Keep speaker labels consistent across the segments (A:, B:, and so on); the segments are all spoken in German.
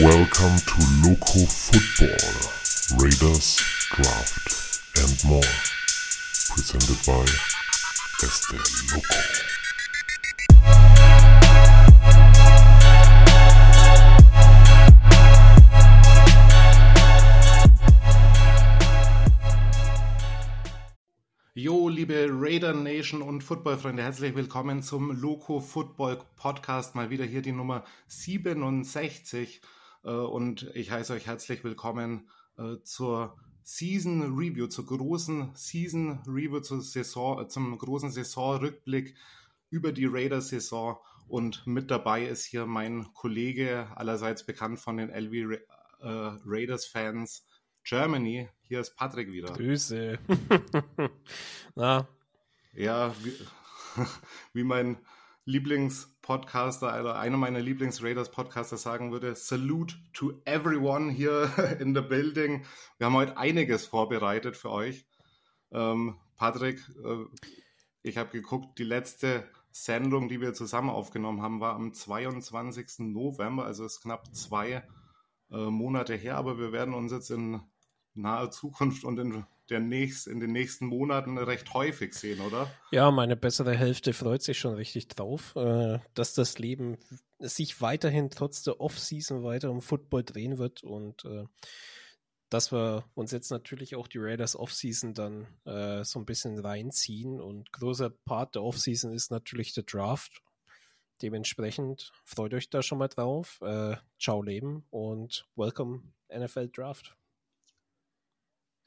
A: Welcome to Loco Football, Raiders, Draft and more. Presented by Este Loco.
B: Jo, liebe Raider Nation und Footballfreunde, herzlich willkommen zum Loco Football Podcast. Mal wieder hier die Nummer 67. Äh, und ich heiße euch herzlich willkommen äh, zur Season Review, zur großen Season Review, zur Saison, äh, zum großen Saisonrückblick über die Raiders-Saison. Und mit dabei ist hier mein Kollege, allerseits bekannt von den LV Raiders-Fans, Germany. Hier ist Patrick wieder.
C: Grüße. Na?
B: Ja, wie, wie mein Lieblingspodcaster, also einer meiner Lieblings-Raiders-Podcaster sagen würde, Salute to everyone here in the building. Wir haben heute einiges vorbereitet für euch. Ähm, Patrick, äh, ich habe geguckt, die letzte Sendung, die wir zusammen aufgenommen haben, war am 22. November, also ist knapp zwei äh, Monate her, aber wir werden uns jetzt in naher Zukunft und in, der nächst, in den nächsten Monaten recht häufig sehen, oder?
C: Ja, meine bessere Hälfte freut sich schon richtig drauf, äh, dass das Leben sich weiterhin trotz der Off-Season weiter um Football drehen wird und äh, dass wir uns jetzt natürlich auch die Raiders Off-Season dann äh, so ein bisschen reinziehen und großer Part der Off-Season ist natürlich der Draft. Dementsprechend freut euch da schon mal drauf. Äh, ciao Leben und welcome NFL Draft.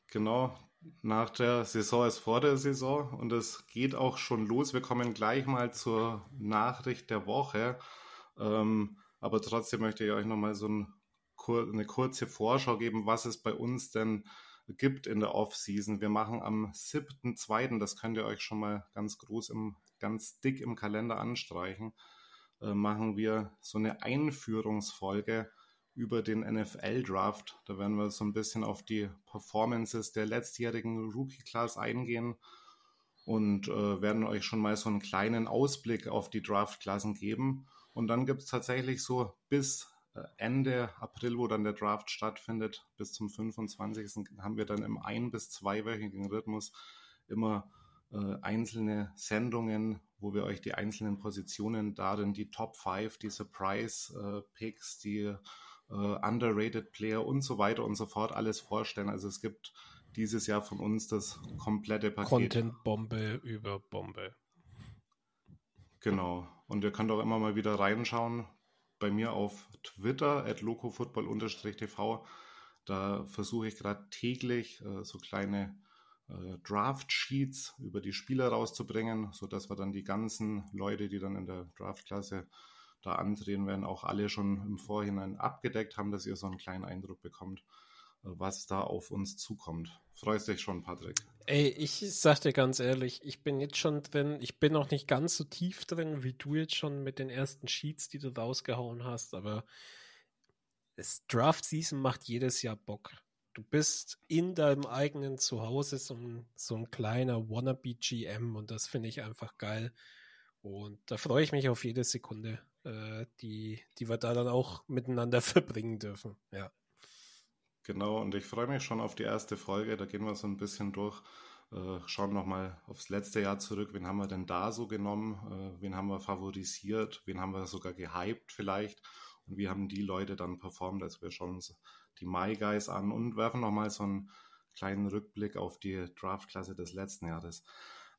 B: Genau, nach der Saison ist vor der Saison und es geht auch schon los. Wir kommen gleich mal zur Nachricht der Woche. Ähm, aber trotzdem möchte ich euch nochmal so ein, eine kurze Vorschau geben, was es bei uns denn gibt in der Off-Season. Wir machen am 7.2., das könnt ihr euch schon mal ganz groß, im, ganz dick im Kalender anstreichen, äh, machen wir so eine Einführungsfolge über den NFL-Draft. Da werden wir so ein bisschen auf die Performances der letztjährigen Rookie-Class eingehen und äh, werden euch schon mal so einen kleinen Ausblick auf die Draft-Klassen geben. Und dann gibt es tatsächlich so bis äh, Ende April, wo dann der Draft stattfindet, bis zum 25. haben wir dann im ein- bis zweiwöchigen Rhythmus immer äh, einzelne Sendungen, wo wir euch die einzelnen Positionen darin, die Top 5, die Surprise-Picks, äh, die underrated Player und so weiter und so fort alles vorstellen. Also es gibt dieses Jahr von uns das komplette Paket.
C: Content-Bombe über Bombe.
B: Genau. Und ihr könnt auch immer mal wieder reinschauen bei mir auf Twitter at locofootball-tv. Da versuche ich gerade täglich äh, so kleine äh, Draft-Sheets über die Spieler rauszubringen, sodass wir dann die ganzen Leute, die dann in der Draft-Klasse da antreten werden, auch alle schon im Vorhinein abgedeckt haben, dass ihr so einen kleinen Eindruck bekommt, äh, was da auf uns zukommt. Freust dich schon, Patrick?
C: Ey, ich sag dir ganz ehrlich, ich bin jetzt schon drin, ich bin noch nicht ganz so tief drin, wie du jetzt schon mit den ersten Sheets, die du rausgehauen hast, aber das Draft Season macht jedes Jahr Bock. Du bist in deinem eigenen Zuhause so ein, so ein kleiner Wannabe GM und das finde ich einfach geil. Und da freue ich mich auf jede Sekunde äh, die, die wir da dann auch miteinander verbringen dürfen. Ja.
B: Genau, und ich freue mich schon auf die erste Folge. Da gehen wir so ein bisschen durch, äh, schauen nochmal aufs letzte Jahr zurück. Wen haben wir denn da so genommen? Äh, wen haben wir favorisiert? Wen haben wir sogar gehypt vielleicht? Und wie haben die Leute dann performt? Also wir schauen uns die My Guys an und werfen nochmal so einen kleinen Rückblick auf die Draftklasse des letzten Jahres.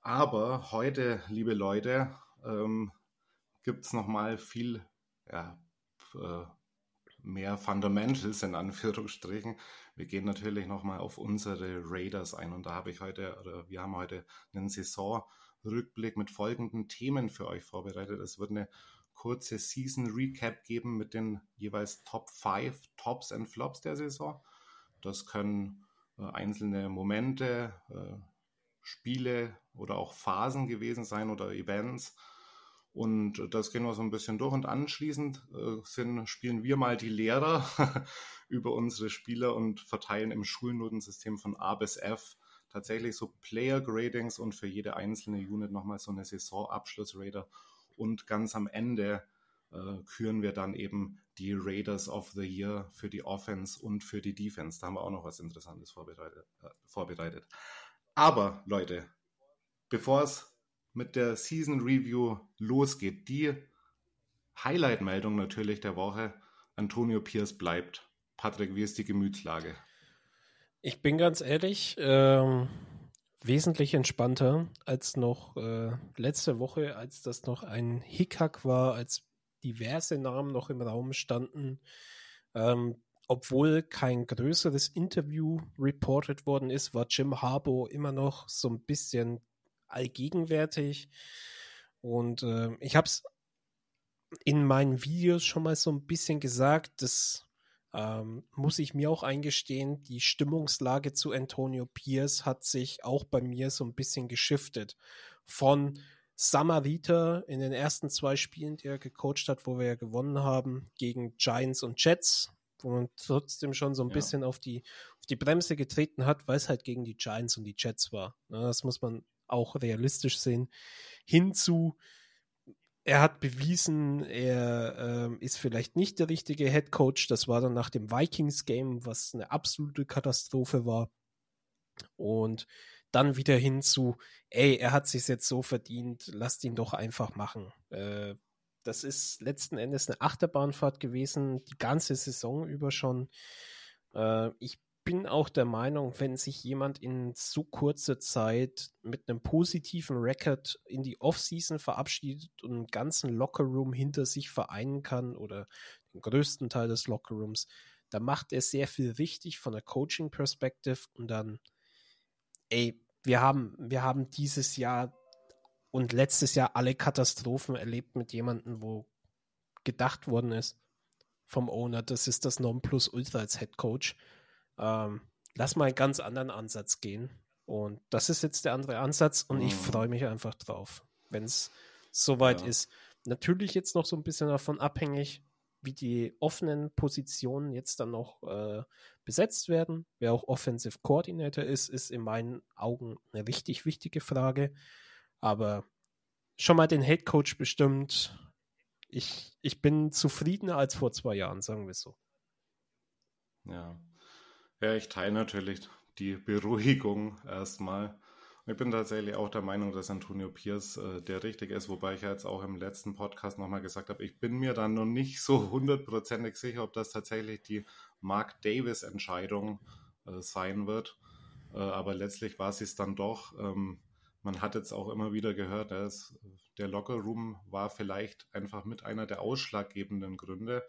B: Aber heute, liebe Leute, ähm, gibt es nochmal viel ja, äh, mehr Fundamentals in Anführungsstrichen. Wir gehen natürlich nochmal auf unsere Raiders ein und da habe ich heute, oder wir haben heute einen Saisonrückblick mit folgenden Themen für euch vorbereitet. Es wird eine kurze Season Recap geben mit den jeweils Top 5 Tops and Flops der Saison. Das können äh, einzelne Momente, äh, Spiele oder auch Phasen gewesen sein oder Events und das gehen wir so ein bisschen durch. Und anschließend äh, sind, spielen wir mal die Lehrer über unsere Spieler und verteilen im Schulnotensystem von A bis F tatsächlich so Player Gradings und für jede einzelne Unit nochmal so eine Saisonabschlussrater. Und ganz am Ende äh, küren wir dann eben die Raiders of the Year für die Offense und für die Defense. Da haben wir auch noch was Interessantes vorbereitet. Äh, vorbereitet. Aber Leute, bevor es mit der Season Review losgeht, die Highlight-Meldung natürlich der Woche, Antonio Pierce bleibt. Patrick, wie ist die Gemütslage?
C: Ich bin ganz ehrlich, ähm, wesentlich entspannter als noch äh, letzte Woche, als das noch ein Hickhack war, als diverse Namen noch im Raum standen. Ähm, obwohl kein größeres Interview reported worden ist, war Jim Harbour immer noch so ein bisschen allgegenwärtig. Und äh, ich habe es in meinen Videos schon mal so ein bisschen gesagt, das ähm, muss ich mir auch eingestehen, die Stimmungslage zu Antonio Pierce hat sich auch bei mir so ein bisschen geschiftet. Von Samarita in den ersten zwei Spielen, die er gecoacht hat, wo wir ja gewonnen haben, gegen Giants und Jets, wo man trotzdem schon so ein ja. bisschen auf die, auf die Bremse getreten hat, weil es halt gegen die Giants und die Jets war. Ja, das muss man auch realistisch sehen. Hinzu, er hat bewiesen, er äh, ist vielleicht nicht der richtige Head Coach. Das war dann nach dem Vikings-Game, was eine absolute Katastrophe war. Und dann wieder hin zu, ey, er hat sich jetzt so verdient, lasst ihn doch einfach machen. Äh, das ist letzten Endes eine Achterbahnfahrt gewesen, die ganze Saison über schon. Äh, ich bin auch der Meinung, wenn sich jemand in so kurzer Zeit mit einem positiven Record in die Offseason verabschiedet und einen ganzen Lockerroom hinter sich vereinen kann oder den größten Teil des Lockerrooms, da macht er sehr viel richtig von der Coaching-Perspective und dann, ey, wir haben, wir haben dieses Jahr und letztes Jahr alle Katastrophen erlebt mit jemandem, wo gedacht worden ist vom Owner, das ist das Nonplusultra als Head Coach. Ähm, lass mal einen ganz anderen Ansatz gehen. Und das ist jetzt der andere Ansatz und mhm. ich freue mich einfach drauf, wenn es soweit ja. ist. Natürlich jetzt noch so ein bisschen davon abhängig, wie die offenen Positionen jetzt dann noch äh, besetzt werden. Wer auch Offensive Coordinator ist, ist in meinen Augen eine richtig wichtige Frage. Aber schon mal den Head Coach bestimmt. Ich, ich bin zufriedener als vor zwei Jahren, sagen wir so.
B: Ja. Ja, ich teile natürlich die Beruhigung erstmal. Ich bin tatsächlich auch der Meinung, dass Antonio Pierce äh, der Richtige ist, wobei ich ja jetzt auch im letzten Podcast nochmal gesagt habe, ich bin mir dann noch nicht so hundertprozentig sicher, ob das tatsächlich die Mark Davis-Entscheidung äh, sein wird. Äh, aber letztlich war sie es dann doch. Ähm, man hat jetzt auch immer wieder gehört, dass der Lockerroom war vielleicht einfach mit einer der ausschlaggebenden Gründe.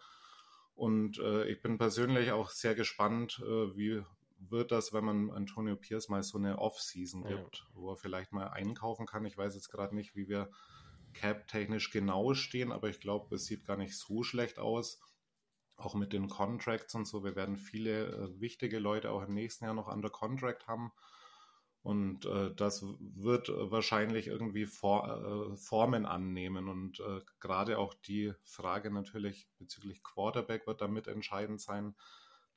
B: Und äh, ich bin persönlich auch sehr gespannt, äh, wie wird das, wenn man Antonio Pierce mal so eine Off-Season gibt, ja. wo er vielleicht mal einkaufen kann. Ich weiß jetzt gerade nicht, wie wir cap-technisch genau stehen, aber ich glaube, es sieht gar nicht so schlecht aus. Auch mit den Contracts und so. Wir werden viele äh, wichtige Leute auch im nächsten Jahr noch under Contract haben. Und äh, das wird wahrscheinlich irgendwie For äh, Formen annehmen. Und äh, gerade auch die Frage natürlich bezüglich Quarterback wird damit entscheidend sein.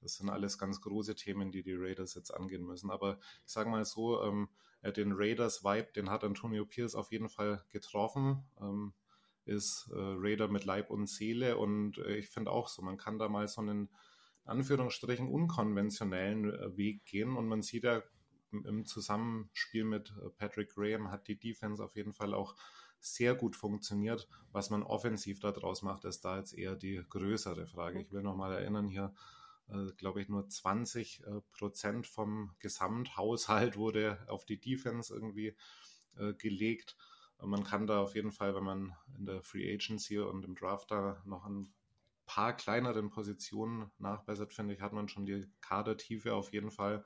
B: Das sind alles ganz große Themen, die die Raiders jetzt angehen müssen. Aber ich sage mal so, ähm, den Raiders-Vibe, den hat Antonio Pierce auf jeden Fall getroffen. Ähm, ist äh, Raider mit Leib und Seele und äh, ich finde auch so, man kann da mal so einen in Anführungsstrichen unkonventionellen äh, Weg gehen und man sieht ja im Zusammenspiel mit äh, Patrick Graham hat die Defense auf jeden Fall auch sehr gut funktioniert. Was man offensiv daraus macht, ist da jetzt eher die größere Frage. Ich will nochmal erinnern, hier äh, glaube ich, nur 20 äh, Prozent vom Gesamthaushalt wurde auf die Defense irgendwie äh, gelegt. Man kann da auf jeden Fall, wenn man in der Free Agency und im Draft da noch ein paar kleineren Positionen nachbessert, finde ich, hat man schon die Kadertiefe auf jeden Fall.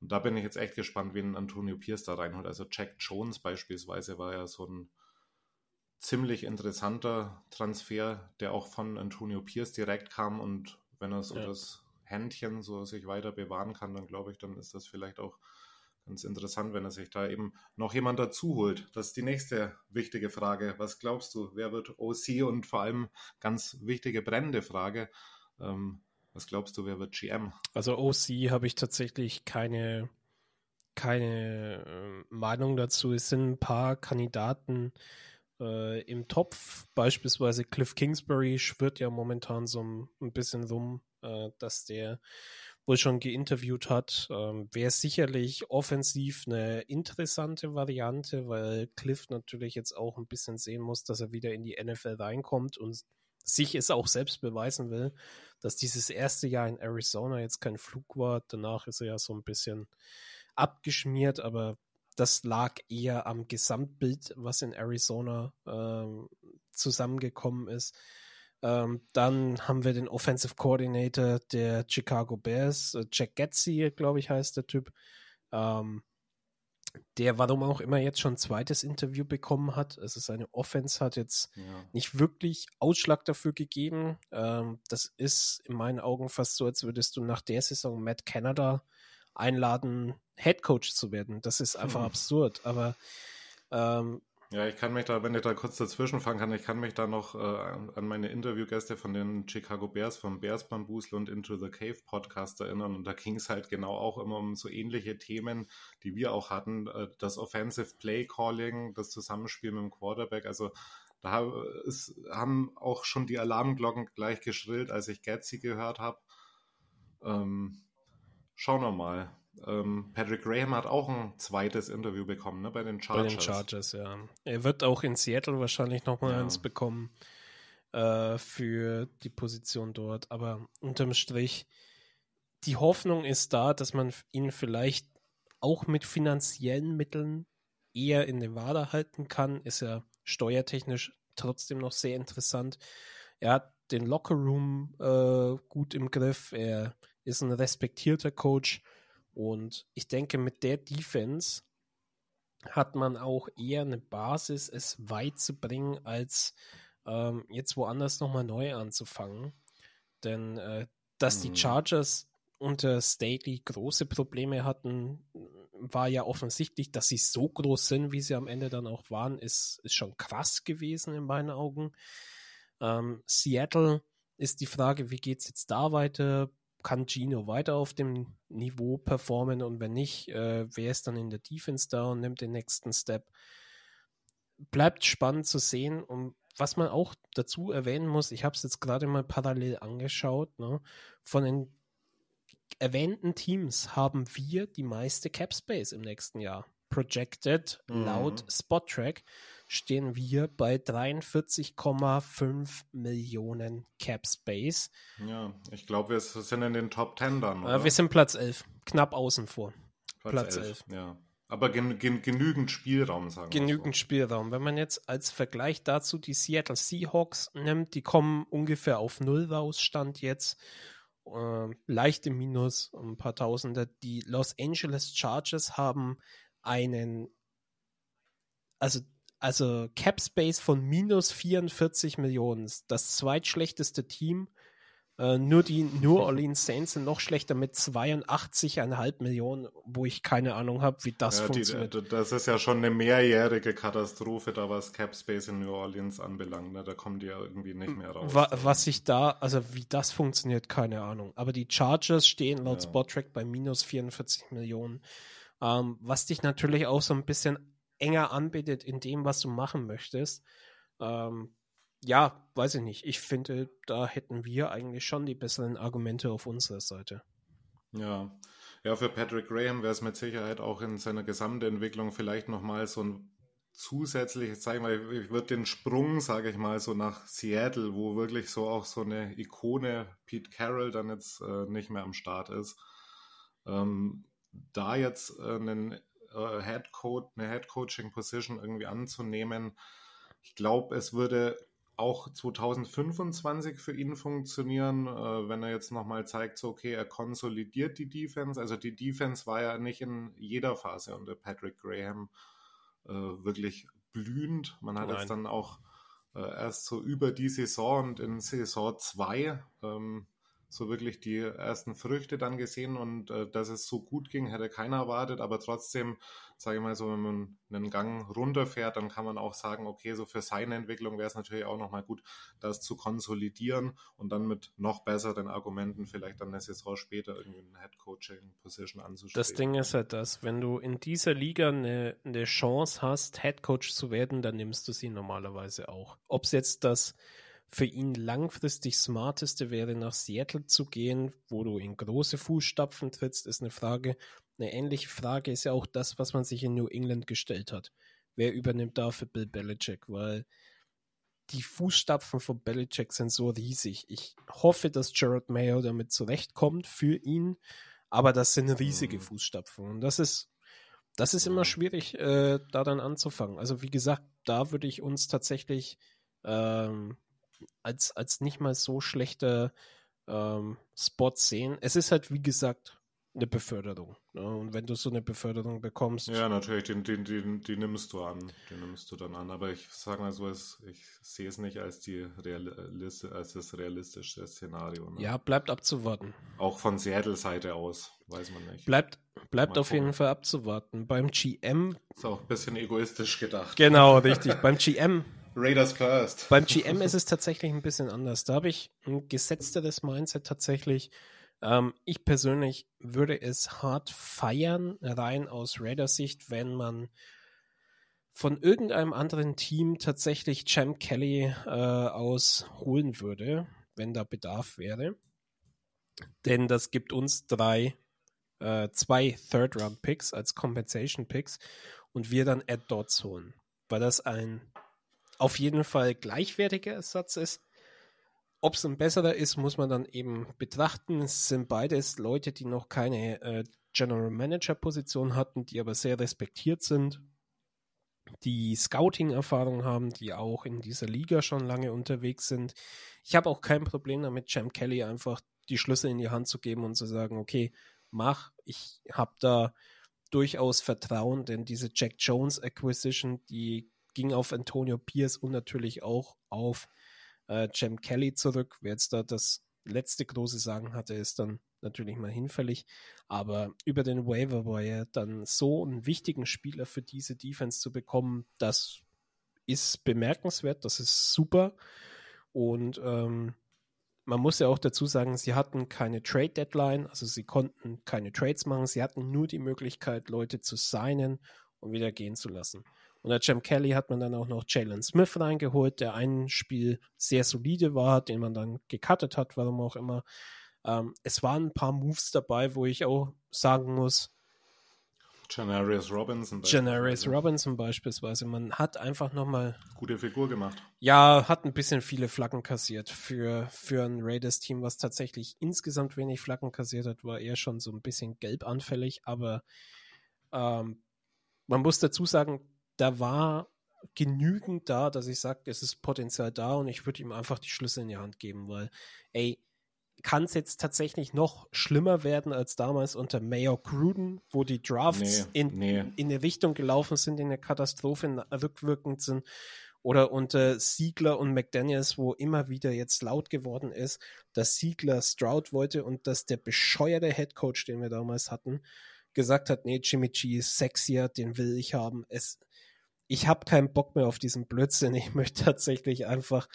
B: Und da bin ich jetzt echt gespannt, wen Antonio Pierce da reinholt. Also Jack Jones beispielsweise war ja so ein ziemlich interessanter Transfer, der auch von Antonio Pierce direkt kam und wenn er so ja. das Händchen so sich weiter bewahren kann, dann glaube ich, dann ist das vielleicht auch ganz interessant, wenn er sich da eben noch jemand dazu holt. Das ist die nächste wichtige Frage. Was glaubst du, wer wird OC und vor allem ganz wichtige brennende Frage, ähm, was glaubst du, wer wird GM?
C: Also OC habe ich tatsächlich keine, keine äh, Meinung dazu. Es sind ein paar Kandidaten äh, im Topf. Beispielsweise Cliff Kingsbury schwirrt ja momentan so ein, ein bisschen rum, äh, dass der wohl schon geinterviewt hat. Ähm, Wäre sicherlich offensiv eine interessante Variante, weil Cliff natürlich jetzt auch ein bisschen sehen muss, dass er wieder in die NFL reinkommt und sich es auch selbst beweisen will, dass dieses erste Jahr in Arizona jetzt kein Flug war. Danach ist er ja so ein bisschen abgeschmiert, aber das lag eher am Gesamtbild, was in Arizona ähm, zusammengekommen ist. Ähm, dann haben wir den Offensive Coordinator der Chicago Bears, äh, Jack Getzi, glaube ich, heißt der Typ. Ähm, der, warum auch immer, jetzt schon ein zweites Interview bekommen hat. Also seine Offense hat jetzt ja. nicht wirklich Ausschlag dafür gegeben. Ähm, das ist in meinen Augen fast so, als würdest du nach der Saison Matt Canada einladen, Head Coach zu werden. Das ist einfach hm. absurd. Aber ähm,
B: ja, ich kann mich da, wenn ich da kurz dazwischen fangen kann, ich kann mich da noch äh, an meine Interviewgäste von den Chicago Bears, vom Bears Bamboozle und Into the Cave Podcast erinnern. Und da ging es halt genau auch immer um so ähnliche Themen, die wir auch hatten. Äh, das Offensive Play Calling, das Zusammenspiel mit dem Quarterback. Also da ist, haben auch schon die Alarmglocken gleich geschrillt, als ich Getzi gehört habe. Ähm, schauen wir mal. Ähm, Patrick Graham hat auch ein zweites Interview bekommen, ne, bei den Chargers.
C: Bei den Chargers, ja. Er wird auch in Seattle wahrscheinlich nochmal ja. eins bekommen äh, für die Position dort. Aber unterm Strich, die Hoffnung ist da, dass man ihn vielleicht auch mit finanziellen Mitteln eher in Nevada halten kann. Ist ja steuertechnisch trotzdem noch sehr interessant. Er hat den Lockerroom äh, gut im Griff. Er ist ein respektierter Coach. Und ich denke, mit der Defense hat man auch eher eine Basis, es weit zu bringen, als ähm, jetzt woanders nochmal neu anzufangen. Denn äh, dass mhm. die Chargers unter Staley große Probleme hatten, war ja offensichtlich, dass sie so groß sind, wie sie am Ende dann auch waren, ist, ist schon krass gewesen in meinen Augen. Ähm, Seattle ist die Frage, wie geht es jetzt da weiter? Kann Gino weiter auf dem Niveau performen und wenn nicht, äh, wer ist dann in der Defense da und nimmt den nächsten Step? Bleibt spannend zu sehen und was man auch dazu erwähnen muss, ich habe es jetzt gerade mal parallel angeschaut, ne, von den erwähnten Teams haben wir die meiste Cap Space im nächsten Jahr. Projected mhm. laut Spottrack stehen wir bei 43,5 Millionen Cap Space.
B: Ja, ich glaube, wir sind in den Top 10 dann.
C: Oder? Wir sind Platz 11, knapp außen vor.
B: Platz, Platz 11. 11. Ja. Aber gen gen genügend Spielraum, sagen
C: wir Genügend so. Spielraum. Wenn man jetzt als Vergleich dazu die Seattle Seahawks nimmt, die kommen ungefähr auf Null raus, Stand jetzt. Äh, leichte Minus, ein paar Tausende. Die Los Angeles Chargers haben einen, also also Cap Space von minus 44 Millionen. Das zweitschlechteste Team. Äh, nur die New Orleans Saints sind noch schlechter mit 82,5 Millionen, wo ich keine Ahnung habe, wie das ja, funktioniert.
B: Die, das ist ja schon eine mehrjährige Katastrophe, da was Cap Space in New Orleans anbelangt. Ne? Da kommen die ja irgendwie nicht mehr raus.
C: Wa was ich da, also wie das funktioniert, keine Ahnung. Aber die Chargers stehen laut ja. Spottrack bei minus 44 Millionen. Ähm, was dich natürlich auch so ein bisschen enger anbietet in dem, was du machen möchtest. Ähm, ja, weiß ich nicht. Ich finde, da hätten wir eigentlich schon die besseren Argumente auf unserer Seite.
B: Ja, ja, für Patrick Graham wäre es mit Sicherheit auch in seiner Gesamtentwicklung vielleicht nochmal so ein zusätzliches Zeichen, weil ich würde den Sprung, sage ich mal, so nach Seattle, wo wirklich so auch so eine Ikone Pete Carroll dann jetzt äh, nicht mehr am Start ist, ähm, da jetzt äh, einen äh, Head Coach, eine Head Coaching Position irgendwie anzunehmen. Ich glaube, es würde auch 2025 für ihn funktionieren, äh, wenn er jetzt nochmal zeigt, so okay, er konsolidiert die Defense. Also die Defense war ja nicht in jeder Phase unter Patrick Graham äh, wirklich blühend. Man hat Nein. jetzt dann auch äh, erst so über die Saison und in Saison 2 ähm, so wirklich die ersten Früchte dann gesehen und äh, dass es so gut ging, hätte keiner erwartet, aber trotzdem, sage ich mal so, wenn man einen Gang runterfährt, dann kann man auch sagen, okay, so für seine Entwicklung wäre es natürlich auch nochmal gut, das zu konsolidieren und dann mit noch besseren Argumenten vielleicht dann eine Saison später irgendwie eine Head-Coaching-Position anzustreben.
C: Das Ding ist halt das, wenn du in dieser Liga eine, eine Chance hast, Head-Coach zu werden, dann nimmst du sie normalerweise auch. Ob es jetzt das für ihn langfristig smarteste wäre, nach Seattle zu gehen, wo du in große Fußstapfen trittst, ist eine Frage. Eine ähnliche Frage ist ja auch das, was man sich in New England gestellt hat. Wer übernimmt da für Bill Belichick? Weil die Fußstapfen von Belichick sind so riesig. Ich hoffe, dass Jared Mayo damit zurechtkommt für ihn, aber das sind riesige mhm. Fußstapfen. Und das ist, das ist immer schwierig, äh, da dann anzufangen. Also wie gesagt, da würde ich uns tatsächlich ähm, als, als nicht mal so schlechter ähm, Spot sehen. Es ist halt, wie gesagt, eine Beförderung. Ne? Und wenn du so eine Beförderung bekommst.
B: Ja, natürlich, die, die, die, die nimmst du an. Die nimmst du dann an. Aber ich sage mal so, ich sehe es nicht als, die Realist, als das realistische Szenario.
C: Ne? Ja, bleibt abzuwarten.
B: Auch von Seattle-Seite aus, weiß man nicht.
C: Bleibt, bleibt auf jeden Fall abzuwarten. Beim GM.
B: Ist auch ein bisschen egoistisch gedacht.
C: Genau, richtig. Beim GM
B: Raiders first.
C: Beim GM ist es tatsächlich ein bisschen anders. Da habe ich ein gesetzteres Mindset tatsächlich. Ähm, ich persönlich würde es hart feiern, rein aus Raiders Sicht, wenn man von irgendeinem anderen Team tatsächlich Champ Kelly äh, aus holen würde, wenn da Bedarf wäre. Denn das gibt uns drei, äh, zwei Third-Round-Picks als Compensation-Picks und wir dann Dodds holen. Weil das ein auf jeden Fall gleichwertiger Ersatz ist. Ob es ein besserer ist, muss man dann eben betrachten. Es sind beides Leute, die noch keine äh, General Manager Position hatten, die aber sehr respektiert sind, die Scouting-Erfahrung haben, die auch in dieser Liga schon lange unterwegs sind. Ich habe auch kein Problem damit, Jam Kelly einfach die Schlüssel in die Hand zu geben und zu sagen, okay, mach, ich habe da durchaus Vertrauen, denn diese Jack Jones Acquisition, die ging auf Antonio Pierce und natürlich auch auf äh, Jem Kelly zurück. Wer jetzt da das letzte große Sagen hatte, ist dann natürlich mal hinfällig. Aber über den Waiver Wire dann so einen wichtigen Spieler für diese Defense zu bekommen, das ist bemerkenswert, das ist super. Und ähm, man muss ja auch dazu sagen, sie hatten keine Trade Deadline, also sie konnten keine Trades machen, sie hatten nur die Möglichkeit, Leute zu signen und wieder gehen zu lassen. Unter Jam Kelly hat man dann auch noch Jalen Smith reingeholt, der ein Spiel sehr solide war, den man dann gecuttet hat, warum auch immer. Ähm, es waren ein paar Moves dabei, wo ich auch sagen muss,
B: Janarius Robinson.
C: Janarius Robinson beispielsweise. Man hat einfach nochmal.
B: Gute Figur gemacht.
C: Ja, hat ein bisschen viele Flaggen kassiert. Für, für ein Raiders-Team, was tatsächlich insgesamt wenig Flaggen kassiert hat, war eher schon so ein bisschen gelb anfällig. Aber ähm, man muss dazu sagen, da war genügend da, dass ich sage, es ist Potenzial da und ich würde ihm einfach die Schlüssel in die Hand geben, weil, ey, kann es jetzt tatsächlich noch schlimmer werden als damals unter Mayor Gruden, wo die Drafts nee, in, nee. in eine Richtung gelaufen sind, in eine Katastrophe rückwirkend sind, oder unter Siegler und McDaniels, wo immer wieder jetzt laut geworden ist, dass Siegler Stroud wollte und dass der bescheuerte Headcoach, den wir damals hatten, gesagt hat, nee, Jimmy G ist sexier, den will ich haben. Es, ich habe keinen Bock mehr auf diesen Blödsinn. Ich möchte tatsächlich einfach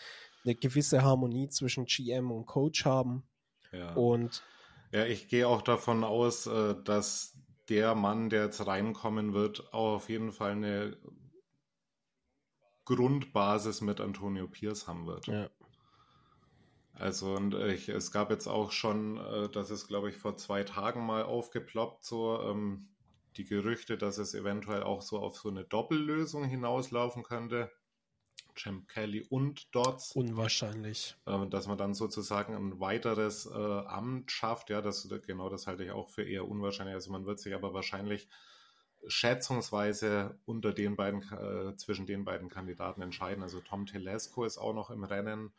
C: eine gewisse Harmonie zwischen GM und Coach haben.
B: Ja.
C: Und
B: ja, ich gehe auch davon aus, äh, dass der Mann, der jetzt reinkommen wird, auch auf jeden Fall eine Grundbasis mit Antonio Pierce haben wird.
C: Ja.
B: Also und ich, es gab jetzt auch schon, äh, das ist glaube ich vor zwei Tagen mal aufgeploppt, so ähm, die Gerüchte, dass es eventuell auch so auf so eine Doppellösung hinauslaufen könnte. Jim Kelly und Dodds.
C: Unwahrscheinlich.
B: Äh, dass man dann sozusagen ein weiteres äh, Amt schafft. Ja, das, genau das halte ich auch für eher unwahrscheinlich. Also man wird sich aber wahrscheinlich schätzungsweise unter den beiden, äh, zwischen den beiden Kandidaten entscheiden. Also Tom Telesco ist auch noch im Rennen.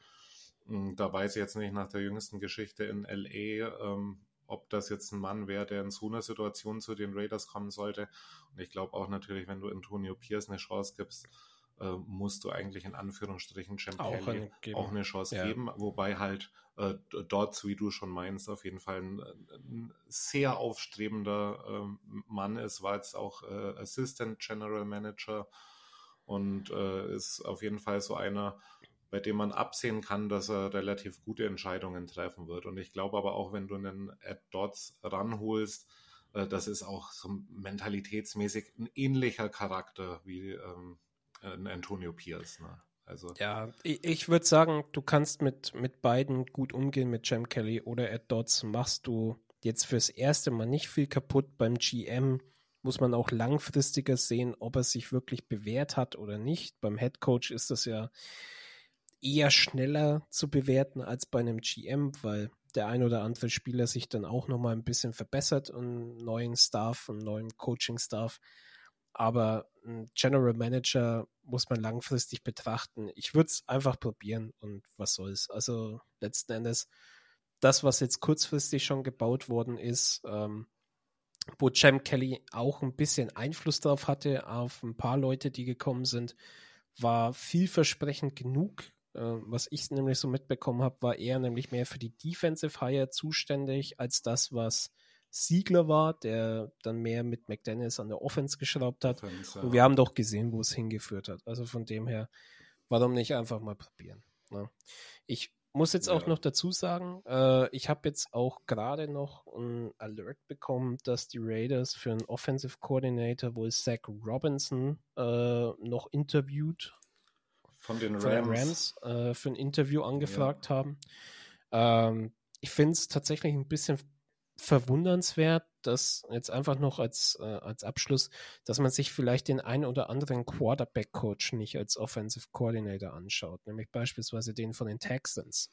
B: Hm, da weiß ich jetzt nicht nach der jüngsten Geschichte in LA, ähm, ob das jetzt ein Mann wäre, der in so einer Situation zu den Raiders kommen sollte. Und ich glaube auch natürlich, wenn du Antonio Pierce eine Chance gibst, äh, musst du eigentlich in Anführungsstrichen Champ
C: auch,
B: auch eine Chance
C: ja.
B: geben, wobei halt äh, dort, wie du schon meinst, auf jeden Fall ein, ein sehr aufstrebender äh, Mann ist, war jetzt auch äh, Assistant General Manager und äh, ist auf jeden Fall so einer, bei dem man absehen kann, dass er relativ gute Entscheidungen treffen wird. Und ich glaube aber auch, wenn du einen Ed Dodds ranholst, äh, das ist auch so mentalitätsmäßig ein ähnlicher Charakter wie ähm, ein Antonio Pierce. Ne? Also
C: ja, ich, ich würde sagen, du kannst mit, mit beiden gut umgehen, mit Jam Kelly oder Ed Dodds. Machst du jetzt fürs erste Mal nicht viel kaputt. Beim GM muss man auch langfristiger sehen, ob er sich wirklich bewährt hat oder nicht. Beim Head Coach ist das ja eher schneller zu bewerten als bei einem GM, weil der ein oder andere Spieler sich dann auch noch mal ein bisschen verbessert und neuen Staff und neuen Coaching-Staff. Aber ein General Manager muss man langfristig betrachten. Ich würde es einfach probieren und was soll's. Also letzten Endes, das, was jetzt kurzfristig schon gebaut worden ist, ähm, wo Jam Kelly auch ein bisschen Einfluss drauf hatte, auf ein paar Leute, die gekommen sind, war vielversprechend genug. Äh, was ich nämlich so mitbekommen habe, war er nämlich mehr für die Defensive Hire zuständig, als das, was Siegler war, der dann mehr mit McDaniels an der Offense geschraubt hat. Offense, ja. Und wir haben doch gesehen, wo es hingeführt hat. Also von dem her, warum nicht einfach mal probieren? Ne? Ich muss jetzt ja. auch noch dazu sagen, äh, ich habe jetzt auch gerade noch ein Alert bekommen, dass die Raiders für einen Offensive Coordinator wohl Zach Robinson äh, noch interviewt.
B: Von den Rams.
C: Von Rams äh, für ein Interview angefragt ja. haben. Ähm, ich finde es tatsächlich ein bisschen verwundernswert, dass jetzt einfach noch als, äh, als Abschluss, dass man sich vielleicht den einen oder anderen Quarterback-Coach nicht als Offensive Coordinator anschaut, nämlich beispielsweise den von den Texans.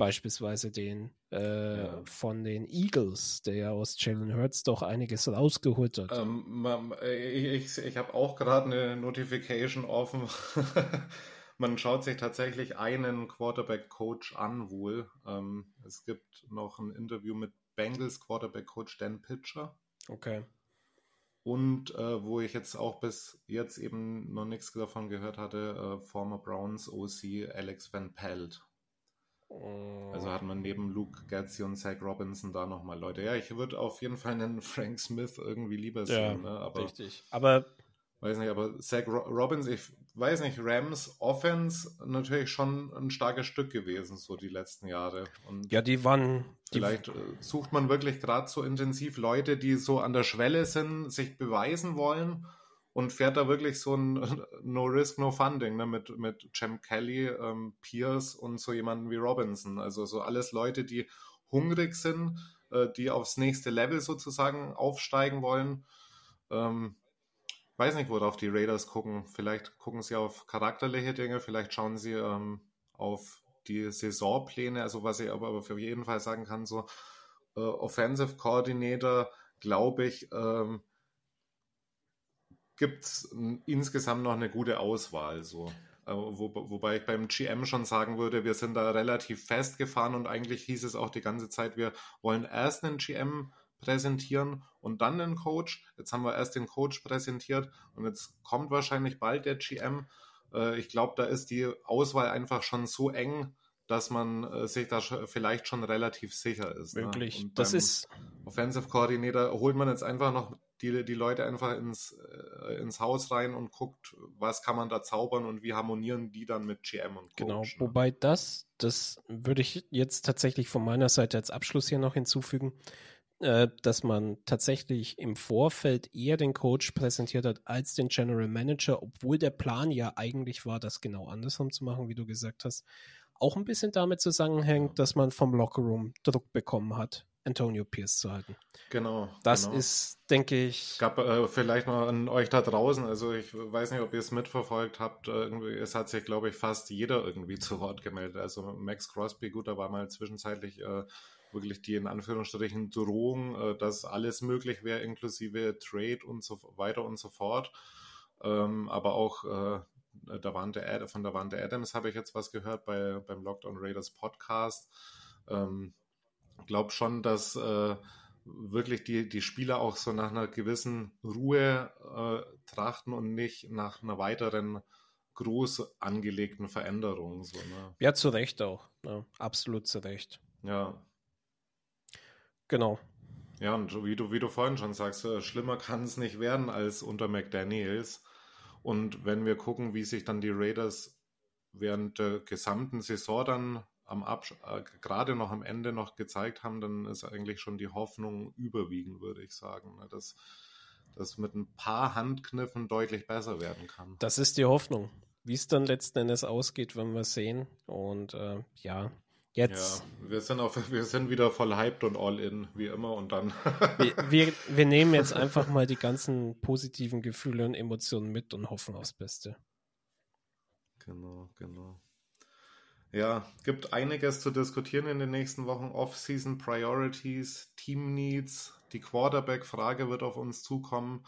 C: Beispielsweise den äh, ja. von den Eagles, der ja aus Jalen Hurts doch einiges rausgeholt hat.
B: Ähm, ich ich habe auch gerade eine Notification offen. man schaut sich tatsächlich einen Quarterback-Coach an wohl. Ähm, es gibt noch ein Interview mit Bengals Quarterback-Coach Dan Pitcher.
C: Okay.
B: Und äh, wo ich jetzt auch bis jetzt eben noch nichts davon gehört hatte, äh, former Browns OC Alex Van Pelt. Also hat man neben Luke Getzi und Zach Robinson da nochmal Leute. Ja, ich würde auf jeden Fall einen Frank Smith irgendwie lieber sehen. Ja, ne?
C: aber, richtig. Aber
B: weiß nicht, aber Zach Robbins, ich weiß nicht, Rams Offense natürlich schon ein starkes Stück gewesen, so die letzten Jahre.
C: Und ja, die waren.
B: Vielleicht
C: die...
B: Äh, sucht man wirklich gerade so intensiv Leute, die so an der Schwelle sind, sich beweisen wollen und fährt da wirklich so ein No Risk, No Funding ne, mit, mit Cem Kelly, ähm, Pierce und so jemanden wie Robinson. Also so alles Leute, die hungrig sind, äh, die aufs nächste Level sozusagen aufsteigen wollen. Ähm, weiß nicht, worauf die Raiders gucken. Vielleicht gucken sie auf charakterliche Dinge, vielleicht schauen sie ähm, auf die Saisonpläne. Also was ich aber auf jeden Fall sagen kann, so äh, Offensive Coordinator, glaube ich, ähm, gibt es insgesamt noch eine gute Auswahl. So. Äh, wo, wobei ich beim GM schon sagen würde, wir sind da relativ festgefahren und eigentlich hieß es auch die ganze Zeit, wir wollen erst einen GM präsentieren und dann den Coach. Jetzt haben wir erst den Coach präsentiert und jetzt kommt wahrscheinlich bald der GM. Äh, ich glaube, da ist die Auswahl einfach schon so eng, dass man äh, sich da vielleicht schon relativ sicher ist.
C: Ne? Wirklich. Ne? das ist.
B: Offensive Coordinator holt man jetzt einfach noch die, die Leute einfach ins, äh, ins Haus rein und guckt, was kann man da zaubern und wie harmonieren die dann mit GM und Coach.
C: Genau, ne? wobei das, das würde ich jetzt tatsächlich von meiner Seite als Abschluss hier noch hinzufügen. Äh, dass man tatsächlich im Vorfeld eher den Coach präsentiert hat als den General Manager, obwohl der Plan ja eigentlich war, das genau andersrum zu machen, wie du gesagt hast. Auch ein bisschen damit zusammenhängt, dass man vom Lockerroom Druck bekommen hat, Antonio Pierce zu halten.
B: Genau.
C: Das
B: genau.
C: ist, denke ich.
B: Gab äh, vielleicht mal an euch da draußen, also ich weiß nicht, ob ihr es mitverfolgt habt, äh, irgendwie, es hat sich, glaube ich, fast jeder irgendwie zu Wort gemeldet. Also Max Crosby, gut, da war mal zwischenzeitlich äh, wirklich die in Anführungsstrichen Drohung, äh, dass alles möglich wäre, inklusive Trade und so weiter und so fort. Ähm, aber auch äh, da waren der von der Wand Adams habe ich jetzt was gehört bei, beim Lockdown Raiders Podcast. Ähm, glaube schon, dass äh, wirklich die, die Spieler auch so nach einer gewissen Ruhe äh, trachten und nicht nach einer weiteren groß angelegten Veränderung. So, ne?
C: Ja, zu Recht auch. Ja, absolut zu Recht.
B: Ja.
C: Genau.
B: Ja, und wie du, wie du vorhin schon sagst, äh, schlimmer kann es nicht werden als unter McDaniels. Und wenn wir gucken, wie sich dann die Raiders während der gesamten Saison dann am Absch äh, gerade noch am Ende noch gezeigt haben, dann ist eigentlich schon die Hoffnung überwiegend, würde ich sagen, ne, dass das mit ein paar Handkniffen deutlich besser werden kann.
C: Das ist die Hoffnung. Wie es dann letzten Endes ausgeht, werden wir sehen. Und äh, ja, jetzt.
B: Ja, wir sind, auf, wir sind wieder voll hyped und all in, wie immer. Und dann.
C: wir, wir, wir nehmen jetzt einfach mal die ganzen positiven Gefühle und Emotionen mit und hoffen aufs Beste.
B: Genau, genau. Ja, gibt einiges zu diskutieren in den nächsten Wochen. Off-Season Priorities, Team Needs, die Quarterback-Frage wird auf uns zukommen.